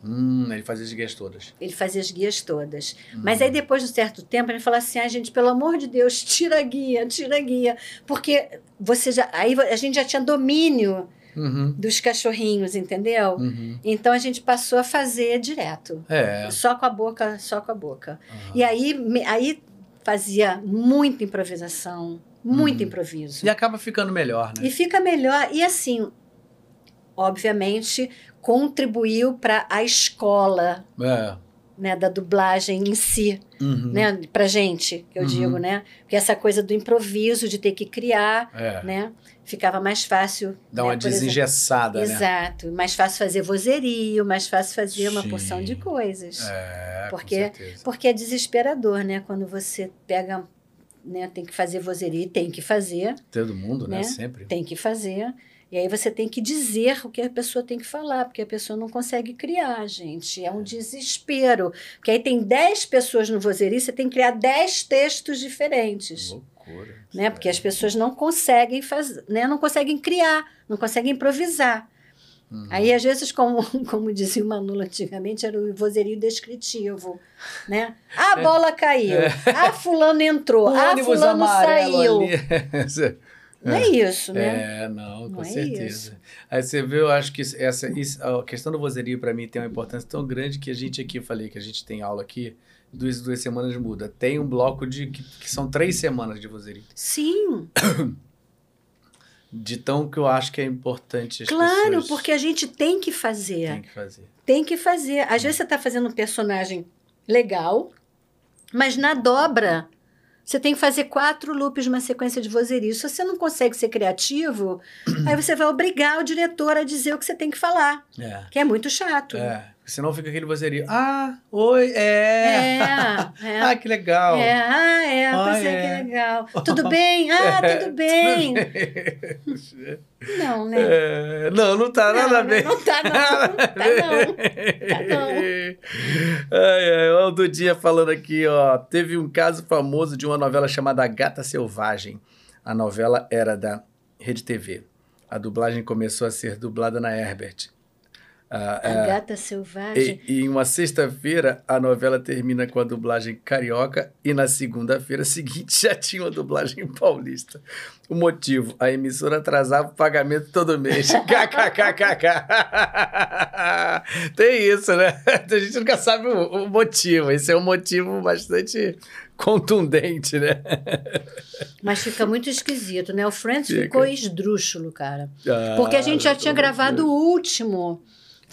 Hum, ele fazia as guias todas. ele fazia as guias todas. Mas Hum. aí depois de um certo tempo ele falou assim: "Ah, gente, pelo amor de Deus, tira a guia, tira a guia", porque você já aí a gente já tinha domínio Uhum, dos cachorrinhos, entendeu? uhum. Então a gente passou a fazer direto, É. só com a boca, só com a boca. aham. E aí me- aí fazia muita improvisação, muito Uhum. improviso. E acaba ficando melhor, né? E fica melhor. E assim, obviamente, contribuiu para a escola É. né, da dublagem em si, Uhum. né, para gente, que eu Uhum. digo, né? Porque essa coisa do improviso, de ter que criar, É. né? Ficava mais fácil. Dá né, uma desengessada, né? Exato. Mais fácil fazer vozerio, mais fácil fazer uma Sim. porção de coisas. É, Porque- com certeza. Porque é desesperador, né? Quando você pega, né? Tem que fazer vozerio, e tem que fazer. Todo mundo, né? né? Sempre. tem que fazer. E aí você tem que dizer o que a pessoa tem que falar, porque a pessoa não consegue criar, gente. É um desespero. Porque aí tem 10 pessoas no vozerio, você tem que criar 10 textos diferentes. Loucura. Né? Porque as pessoas não conseguem fazer, né? não conseguem criar, não conseguem improvisar. Uhum. Aí, às vezes, como, como dizia o Manula antigamente, era o vozerio descritivo. Né? A bola caiu, a fulano entrou, É. A ônibus fulano saiu. Não é isso, né? É, não, com Não é certeza. isso. Aí você vê, eu acho que essa isso- a questão do vozerio para mim tem uma importância tão grande que a gente aqui, eu falei que a gente tem aula aqui, duas, duas semanas muda. Tem um bloco de que, que são três semanas de vozerio. Sim, De tão que eu acho que é importante Claro, pessoas porque a gente tem que fazer. têm que fazer. Tem que fazer. Às vezes você está fazendo um personagem legal, mas na dobra você tem que fazer quatro loops numa sequência de vozerio. Se você não consegue ser criativo, aí você vai obrigar o diretor a dizer o que você tem que falar, É. que é muito chato. É. Senão fica aquele vozerio. Ah, oi, é. É, é. Ah, que legal. É, ah, é, Ah, pois é, é. que legal. Tudo bem? Ah, tudo bem. Não, né? É, não, não tá nada Não, bem. Não tá, não. Tá, não. Tá, não. Ai, ai, o do dia falando aqui, ó. Teve um caso famoso de uma novela chamada Gata Selvagem. A novela era da Rede TV. A dublagem começou a ser dublada na Herbert. A gata selvagem. e, em uma sexta-feira, a novela termina com a dublagem carioca e na segunda-feira seguinte já tinha uma dublagem paulista. O motivo, a emissora atrasava o pagamento todo mês. KKKKK. Tem isso, né? A gente nunca sabe o, o motivo. Esse é um motivo bastante contundente, né? Mas fica muito esquisito, né? O Friends Fica. ficou esdrúxulo, cara. Ah, Porque a gente já tinha gravado o último.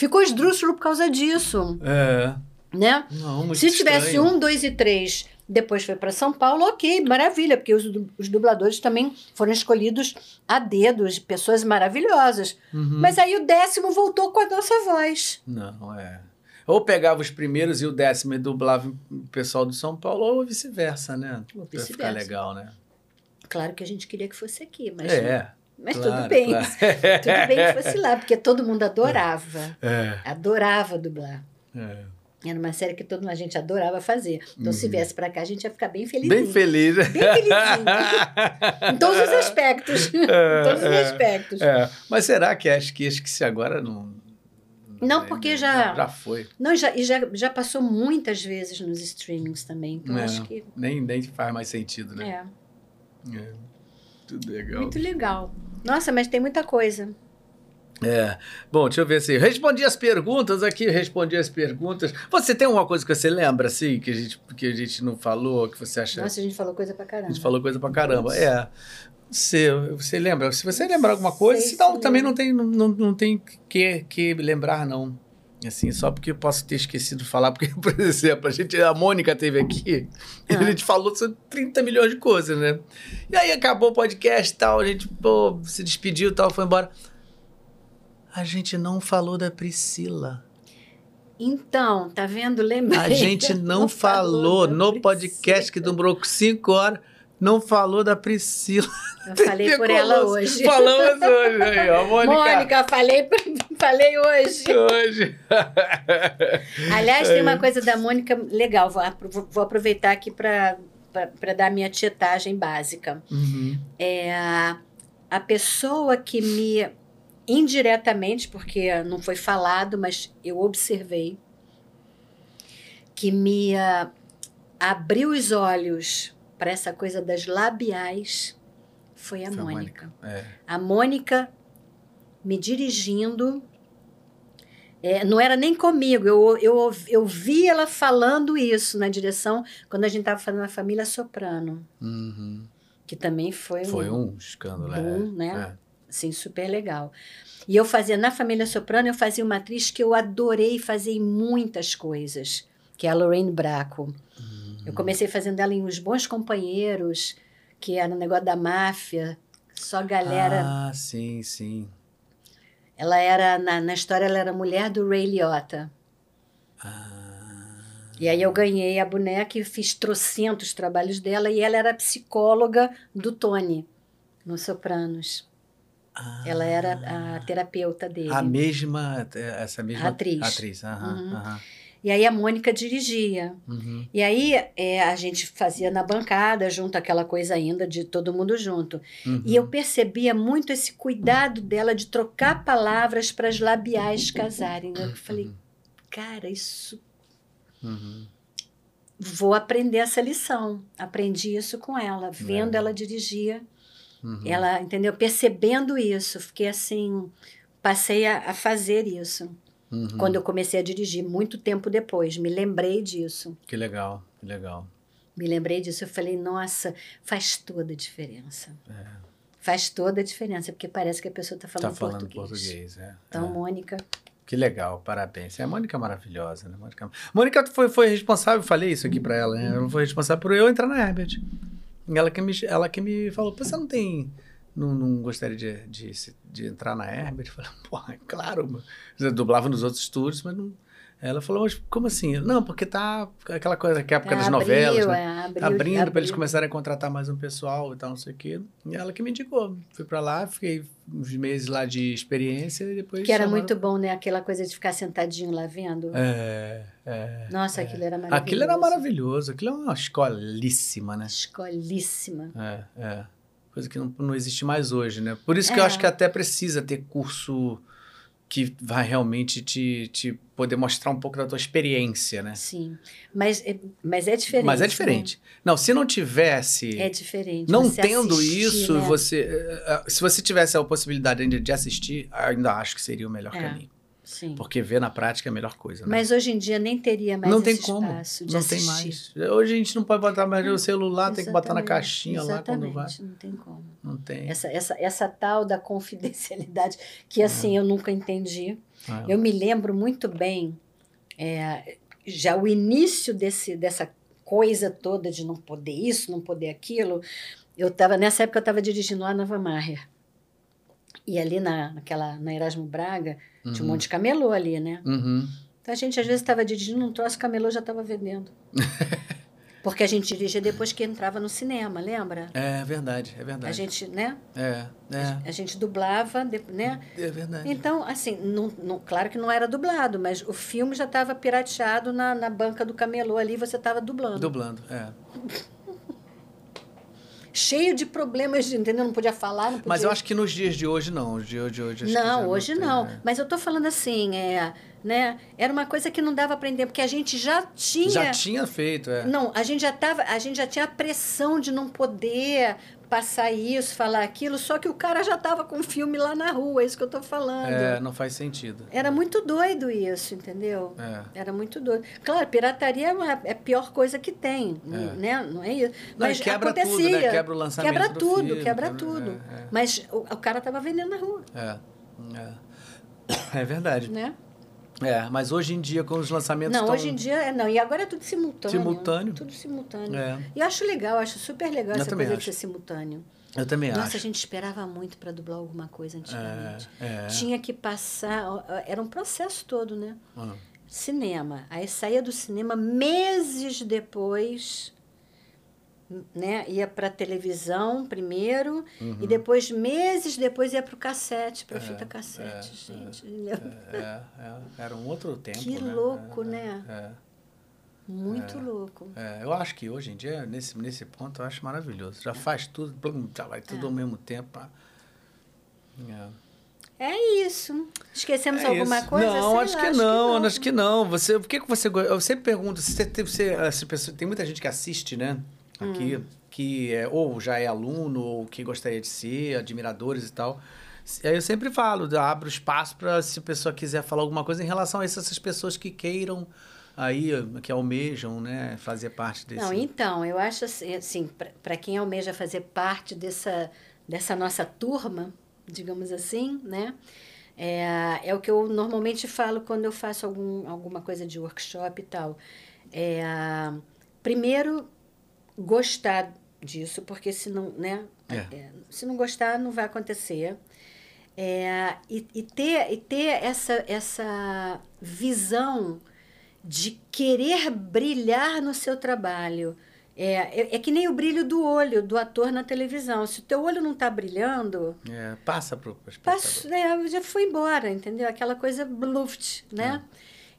Ficou esdrúxulo por causa disso, É. né? Não, Se tivesse estranho. um, dois e três, depois foi para São Paulo, ok, maravilha, porque os, os dubladores também foram escolhidos a dedos, pessoas maravilhosas. Uhum. Mas aí o décimo voltou com a nossa voz. Não, é. Ou pegava os primeiros e o décimo e dublava o pessoal do São Paulo, ou vice-versa, né? Ou Pra ficar legal, né? Claro que a gente queria que fosse aqui, mas, é. Mas claro, tudo bem. claro. Tudo bem que fosse lá, porque todo mundo adorava. É, Adorava dublar. é. Era uma série que toda a gente adorava fazer. Então, se Uhum. viesse pra cá, a gente ia ficar bem felizinho. Bem feliz. né? Bem felizinho. em todos os aspectos. em todos os É, aspectos. É. Mas será que acho que acho que se agora não. Não, porque já- Já foi. Não, já, e já, já passou muitas vezes nos streamings também. Então, É. acho que Nem, nem faz mais sentido, né? é É. Tudo legal. muito legal. Nossa, mas tem muita coisa. É. Bom, deixa eu ver se. Respondi as perguntas aqui, respondi as perguntas. Você tem alguma coisa que você lembra, assim, que a gente, que a gente não falou, que você acha. Nossa, a gente falou coisa pra A caramba. gente falou coisa pra caramba. Nossa. É. Você, você lembra? Se você lembrar alguma coisa, se também lembro. não tem, não, não, não tem que, que lembrar, não. Assim, só porque eu posso ter esquecido de falar, porque, por exemplo, a, gente, a Mônica teve aqui e a Ah. gente falou sobre 30 milhões de coisas, né? E aí acabou o podcast e tal, a gente pô, se despediu e tal, foi embora. A gente não falou da Priscila. Então, tá vendo? Lembrei. A gente não falou da no podcast que demorou 5 horas, não falou da Priscila. Eu falei por ela hoje. Falamos hoje aí, ó, Mônica. Mônica, falei, falei hoje. Hoje. Aliás, tem uma coisa da Mônica legal. Vou, vou aproveitar aqui para dar minha tietagem básica. Uhum. É a, pessoa que me, indiretamente, porque não foi falado, mas eu observei, que me ah, abriu os olhos para essa coisa das labiais foi a Foi a Mônica. É. A Mônica me dirigindo. é, não era nem comigo, eu, eu, eu vi ela falando isso na direção quando a gente estava fazendo a Família Soprano, Uhum. que também foi, Foi um, um escândalo, boom, é. né? assim, super legal. E eu fazia, na Família Soprano, eu fazia uma atriz que eu adorei fazer muitas coisas, que é a Lorraine Bracco. Eu comecei fazendo ela em Os Bons Companheiros, que era o negócio da máfia, só galera... Ah, sim, sim. Ela era, na, na história, ela era mulher do Ray Liotta. Ah, E aí eu ganhei a boneca e fiz trocentos trabalhos dela. E ela era psicóloga do Tony, no Sopranos. ah. Ela era a terapeuta dele. A mesma, essa mesma Atriz. Atriz, aham, Uhum. aham. E aí a Mônica dirigia. Uhum. E aí é, a gente fazia na bancada, junto aquela coisa ainda de todo mundo junto. Uhum. E eu percebia muito esse cuidado dela de trocar palavras para as labiais casarem. Eu falei, cara, isso Uhum. vou aprender essa lição. Aprendi isso com ela, vendo ela dirigir, Uhum. ela, entendeu? Percebendo isso, fiquei assim, passei a, a fazer isso. Uhum. Quando eu comecei a dirigir, muito tempo depois, me lembrei disso. Que legal, que legal. Me lembrei disso, eu falei, nossa, faz toda a diferença. Faz toda a diferença, porque parece que a pessoa está falando, Tá falando português. português, é. Então, É. Mônica, Que legal, parabéns. É, a Mônica é maravilhosa, né? Mônica, Mônica foi, foi responsável, eu falei isso aqui pra ela, né? Ela foi responsável por eu entrar na Herbert. E Ela que me, ela que me falou, "Pô, você não tem. Não, não gostaria de, de, de entrar na Herbert? Eu falei, porra, é claro. mano." Eu dublava nos outros estúdios, mas não. Ela falou, mas como assim? Não, porque tá aquela coisa que é a época das abriu, novelas, né? é, abriu, abrindo para eles começarem a contratar mais um pessoal e tal, não sei o quê. E ela que me indicou. Fui para lá, fiquei uns meses lá de experiência e depois. Que era chamaram- muito bom, né? Aquela coisa de ficar sentadinho lá vendo. É, é. Nossa, aquilo era maravilhoso. Aquilo era maravilhoso. Aquilo é uma escolíssima, né? Escolíssima. É, é. Coisa que não, não existe mais hoje, né? Por isso que eu É. acho que até precisa ter curso que vai realmente te, te poder mostrar um pouco da tua experiência, né? Sim. Mas, é- mas é diferente. Mas é né? diferente. Não, se não tivesse. É diferente. Não Você tendo assistir, isso, né? você. eh, eh, Se você tivesse a possibilidade ainda de assistir, ainda acho que seria o melhor É. caminho. Sim. Porque ver na prática é a melhor coisa. Né? Mas hoje em dia nem teria mais não tem esse como. espaço de Não assistir. tem mais. Hoje a gente não pode botar mais no celular, tem que botar na Exatamente, caixinha lá quando vai. exatamente, Não tem como. Não tem. Essa, essa, essa tal da confidencialidade, que assim eu nunca entendi. Ah, Eu me lembro muito bem, é, já o início desse, dessa coisa toda de não poder isso, não poder aquilo. Eu estava nessa época eu estava dirigindo lá na Nova Maher. E ali na, naquela, na Erasmo Braga, tinha um monte de camelô ali, né? Uhum. Então a gente às vezes estava dirigindo um troço, o camelô já estava vendendo. Porque a gente dirigia depois que entrava no cinema, lembra? É verdade, é A verdade. gente, né? É, é, A gente dublava, né? é verdade. Então, assim, não, não- claro que não era dublado, mas o filme já estava pirateado na, na banca do camelô ali, você estava dublando. Dublando, é. Cheio de problemas, de, entendeu? Não podia falar, não podia... Mas eu acho que nos dias de hoje não. Os dias de hoje Não, hoje tem, não. é. Mas eu tô falando assim, é, né? Era uma coisa que não dava para entender, porque a gente já tinha... Já tinha feito, é. Não, a gente já tava, a gente já tinha a pressão de não poder passar isso, falar aquilo, só que o cara já tava com o filme lá na rua, é isso que eu tô falando. É, não faz sentido. Era muito doido isso, entendeu? É. Era muito doido. Claro, pirataria é uma- é a pior coisa que tem, É. né? Não é isso. Não, Mas quebra acontecia. tudo, né? Quebra o lançamento Quebra do tudo, filme, quebra quebra- tudo. é, é. Mas o, o cara tava vendendo na rua, É. É, é verdade. né? É, mas hoje em dia, com os lançamentos Não, tão- hoje em dia, é- não. E agora é tudo simultâneo. Simultâneo. Tudo simultâneo. É. E eu acho legal, acho super legal Eu essa coisa de acho. ser simultâneo. Eu também Nossa, acho. a gente esperava muito para dublar alguma coisa antigamente. É, é. Tinha que passar, era um processo todo, né? Ah, Cinema. Aí saía do cinema meses depois, né? Ia para televisão primeiro Uhum. e depois meses depois ia para o cassete, para fita cassete, é, gente. é, é, é, era um outro tempo. Que né? louco, É, né? É, Muito louco. é, eu acho que hoje em dia, nesse, nesse ponto, eu acho maravilhoso. Já faz tudo, plum, já vai tudo É. ao mesmo tempo. ah. É. É isso. Esquecemos É alguma isso. coisa? Não, acho, lá, que não, acho que não. Você, por que, que você Eu sempre pergunto, se você, você, pessoa, tem muita gente que assiste, né? Aqui, Hum. que é, ou já é aluno, ou que gostaria de ser, admiradores e tal. Aí eu sempre falo, abro espaço para se a pessoa quiser falar alguma coisa em relação a essas pessoas que queiram aí, que almejam, né, fazer parte desse. Não, então, eu acho assim, assim para quem almeja fazer parte dessa, dessa nossa turma, digamos assim, né? É, é o que eu normalmente falo quando eu faço algum, alguma coisa de workshop e tal. É, primeiro, gostar disso, porque se não, né? É. É, se não gostar, não vai acontecer. É, e, e ter, e ter essa, essa visão de querer brilhar no seu trabalho. É, é, é que nem o brilho do olho do ator na televisão. Se o teu olho não está brilhando, É, passa para o passa, é, já foi embora, entendeu? Aquela coisa bluft, né?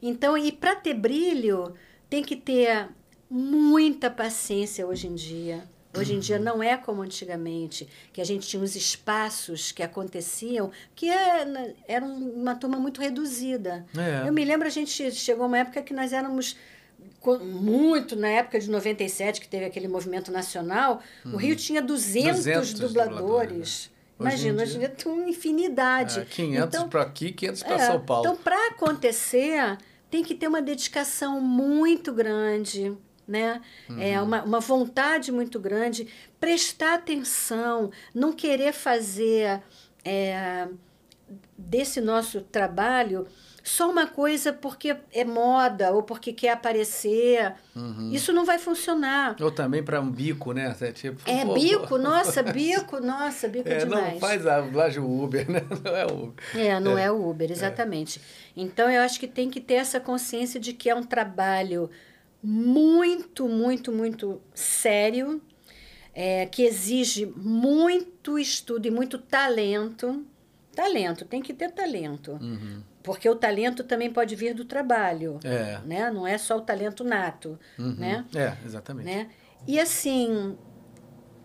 Então, e para ter brilho, tem que ter muita paciência hoje em dia. Hoje em dia não é como antigamente, que a gente tinha os espaços que aconteciam, que é, era uma turma muito reduzida. É. Eu me lembro, a gente chegou uma época que nós éramos muito na época de 97, que teve aquele movimento nacional, o Rio tinha 200, 200 dubladores. dubladores, né? Imagina, hoje em dia tem uma infinidade. É, 500 Então, para aqui, 500 para é, São Paulo. Então, para acontecer, tem que ter uma dedicação muito grande, né? É uma, uma vontade muito grande, prestar atenção, não querer fazer é, desse nosso trabalho só uma coisa porque é moda ou porque quer aparecer. Isso não vai funcionar. Ou também para um bico, né? É, tipo, É pô, bico, pô. nossa, bico, nossa, bico é, É, demais. não faz a laje Uber, né? Não é o. É, não é, o Uber, exatamente. Então, eu acho que tem que ter essa consciência de que é um trabalho muito, muito, muito sério, é, que exige muito estudo e muito talento. Talento, tem que ter talento. Porque o talento também pode vir do trabalho. É. Né? Não é só o talento nato. Uhum. Né? É, exatamente. né? E assim,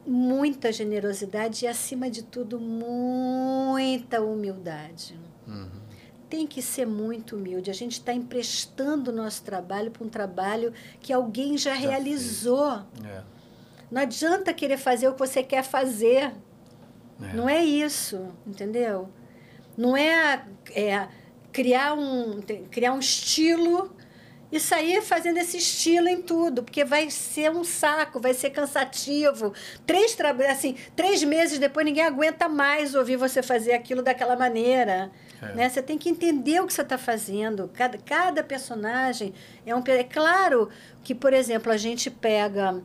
muita generosidade e, acima de tudo, muita humildade. Tem que ser muito humilde. A gente está emprestando o nosso trabalho para um trabalho que alguém já, Já realizou. É. Não adianta querer fazer o que você quer fazer. É. Não é isso, entendeu? Não é, é criar, um, criar um estilo e sair fazendo esse estilo em tudo, porque vai ser um saco, vai ser cansativo. Três, assim, três meses depois ninguém aguenta mais ouvir você fazer aquilo daquela maneira. É. Né? Você tem que entender o que você está fazendo. Cada, cada personagem é um. É claro que, por exemplo, a gente pega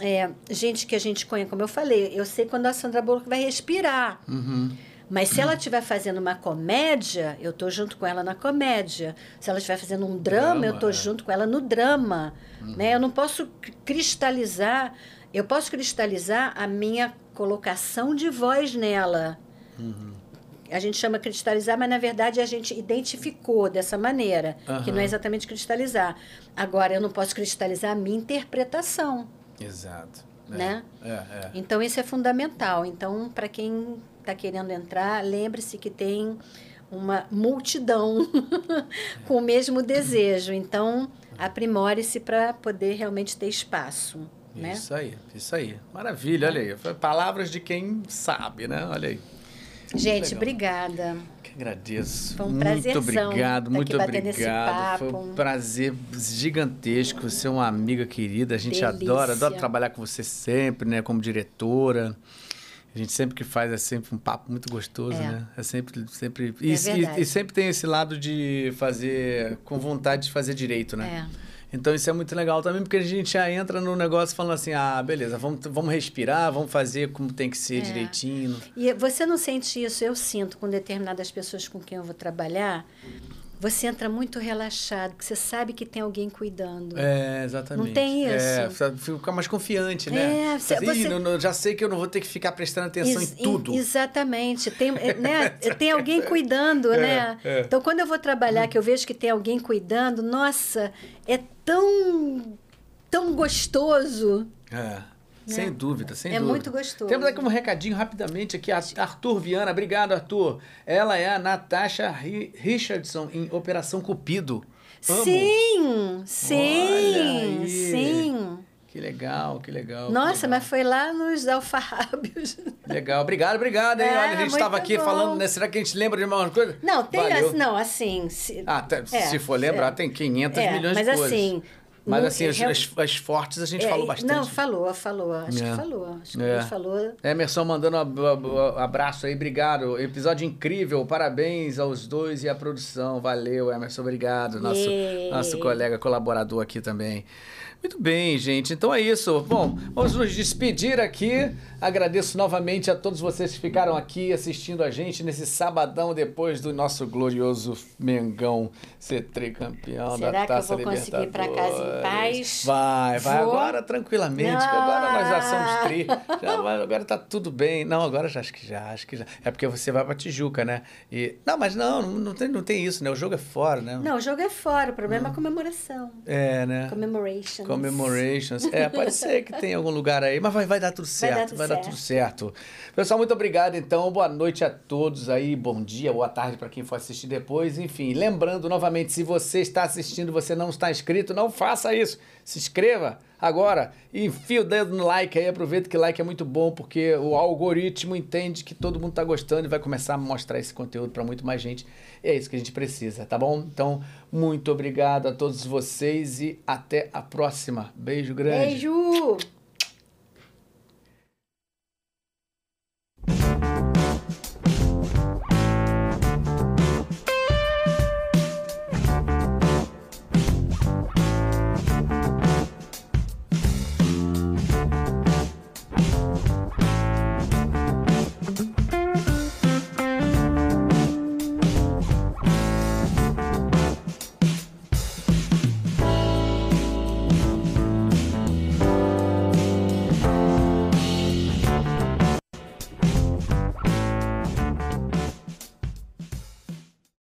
é, gente que a gente conhece, como eu falei, eu sei quando a Sandra Bullock vai respirar. Uhum. Mas se ela estiver fazendo uma comédia, eu estou junto com ela na comédia. Se ela estiver fazendo um drama, Drama, eu estou é. junto com ela no drama. Né? Eu não posso cri- cristalizar, eu posso cristalizar a minha colocação de voz nela. A gente chama cristalizar, mas na verdade a gente identificou dessa maneira, que não é exatamente cristalizar. Agora, eu não posso cristalizar a minha interpretação. Exato. É. Né? É, é. Então, isso é fundamental. Então, para quem está querendo entrar, lembre-se que tem uma multidão com o mesmo desejo. Então, aprimore-se para poder realmente ter espaço. Né? Isso aí, isso aí. Maravilha, olha aí. Palavras de quem sabe, né? Olha aí. Gente, obrigada. Que agradeço. Foi um muito prazerzão obrigado, tá muito obrigado. Foi um prazer gigantesco. Você é uma amiga querida. A gente Delícia. adora, adora trabalhar com você sempre, né? Como diretora. A gente sempre que faz é sempre um papo muito gostoso, É. né? É sempre, sempre e, É e- e sempre tem esse lado de fazer com vontade de fazer direito, né? É. Então isso é muito legal também, porque a gente já entra no negócio falando assim, ah, beleza, vamos, vamos respirar, vamos fazer como tem que ser É. direitinho. E você não sente isso? Eu sinto com determinadas pessoas com quem eu vou trabalhar. Você entra muito relaxado, porque você sabe que tem alguém cuidando. É, exatamente. Não tem isso? É, fica- mais confiante, né? É, você- Assim, "Ih, você- não- não- já sei que eu não vou ter que ficar prestando atenção Ex- em tudo. Exatamente. Tem, é, né, tem alguém cuidando, né? é. Então, quando eu vou trabalhar, que eu vejo que tem alguém cuidando, nossa, é tão, tão gostoso. É, sem dúvida, sem É dúvida. muito gostoso. Temos aqui um recadinho rapidamente aqui, a- Arthur Viana, obrigado Arthur. Ela é a Natasha Ri- Richardson em Operação Cupido. Amo. Sim, sim, sim. Que legal, que legal. que Nossa, legal. mas foi lá nos alfarrábios. Legal, obrigado, obrigado. Hein? É, Olha, a gente estava aqui bom. falando, né? Será que a gente lembra de uma coisa? Não, tem assim, não, assim. Se, Ah, tá, É, se for lembrar, é. tem 500 É, milhões mas de coisas. assim, Mas não- assim, as, real- as- as fortes a gente é, falou bastante. Não, falou, falou. Acho É. que falou. Acho que É. falou. Emerson mandando um ab- ab- abraço aí, obrigado. Episódio incrível, parabéns aos dois e à produção. Valeu, Emerson, obrigado. Nosso, nosso colega colaborador aqui também. Muito bem, gente. Então é isso. Bom, vamos nos despedir aqui. Agradeço novamente a todos vocês que ficaram aqui assistindo a gente nesse sabadão depois do nosso glorioso Mengão ser tricampeão Será da que eu Taça vou conseguir ir pra casa em Libertadores. paz? Vai, vai Vou. agora tranquilamente, que agora nós já somos Ah. tri. Já vai, agora tá tudo bem. Não, agora já acho que já, acho que já. É porque você vai pra Tijuca, né? E, não, mas não, não, tem, não tem isso, né? O jogo é fora, né? Não, o jogo é fora, o problema é a comemoração. É, né? Commemoration. Commemorations. É, pode ser que tenha algum lugar aí, mas vai, vai dar tudo certo. dar tudo tá tudo certo. Pessoal, muito obrigado então. Boa noite a todos aí. Bom dia, boa tarde para quem for assistir depois. Enfim, lembrando novamente, se você está assistindo, você não está inscrito, não faça isso. Se inscreva agora, enfia o dedo no like aí, aproveita que like é muito bom porque o algoritmo entende que todo mundo está gostando e vai começar a mostrar esse conteúdo para muito mais gente. E é isso que a gente precisa, tá bom? Então, muito obrigado a todos vocês e até a próxima. Beijo grande. Beijo!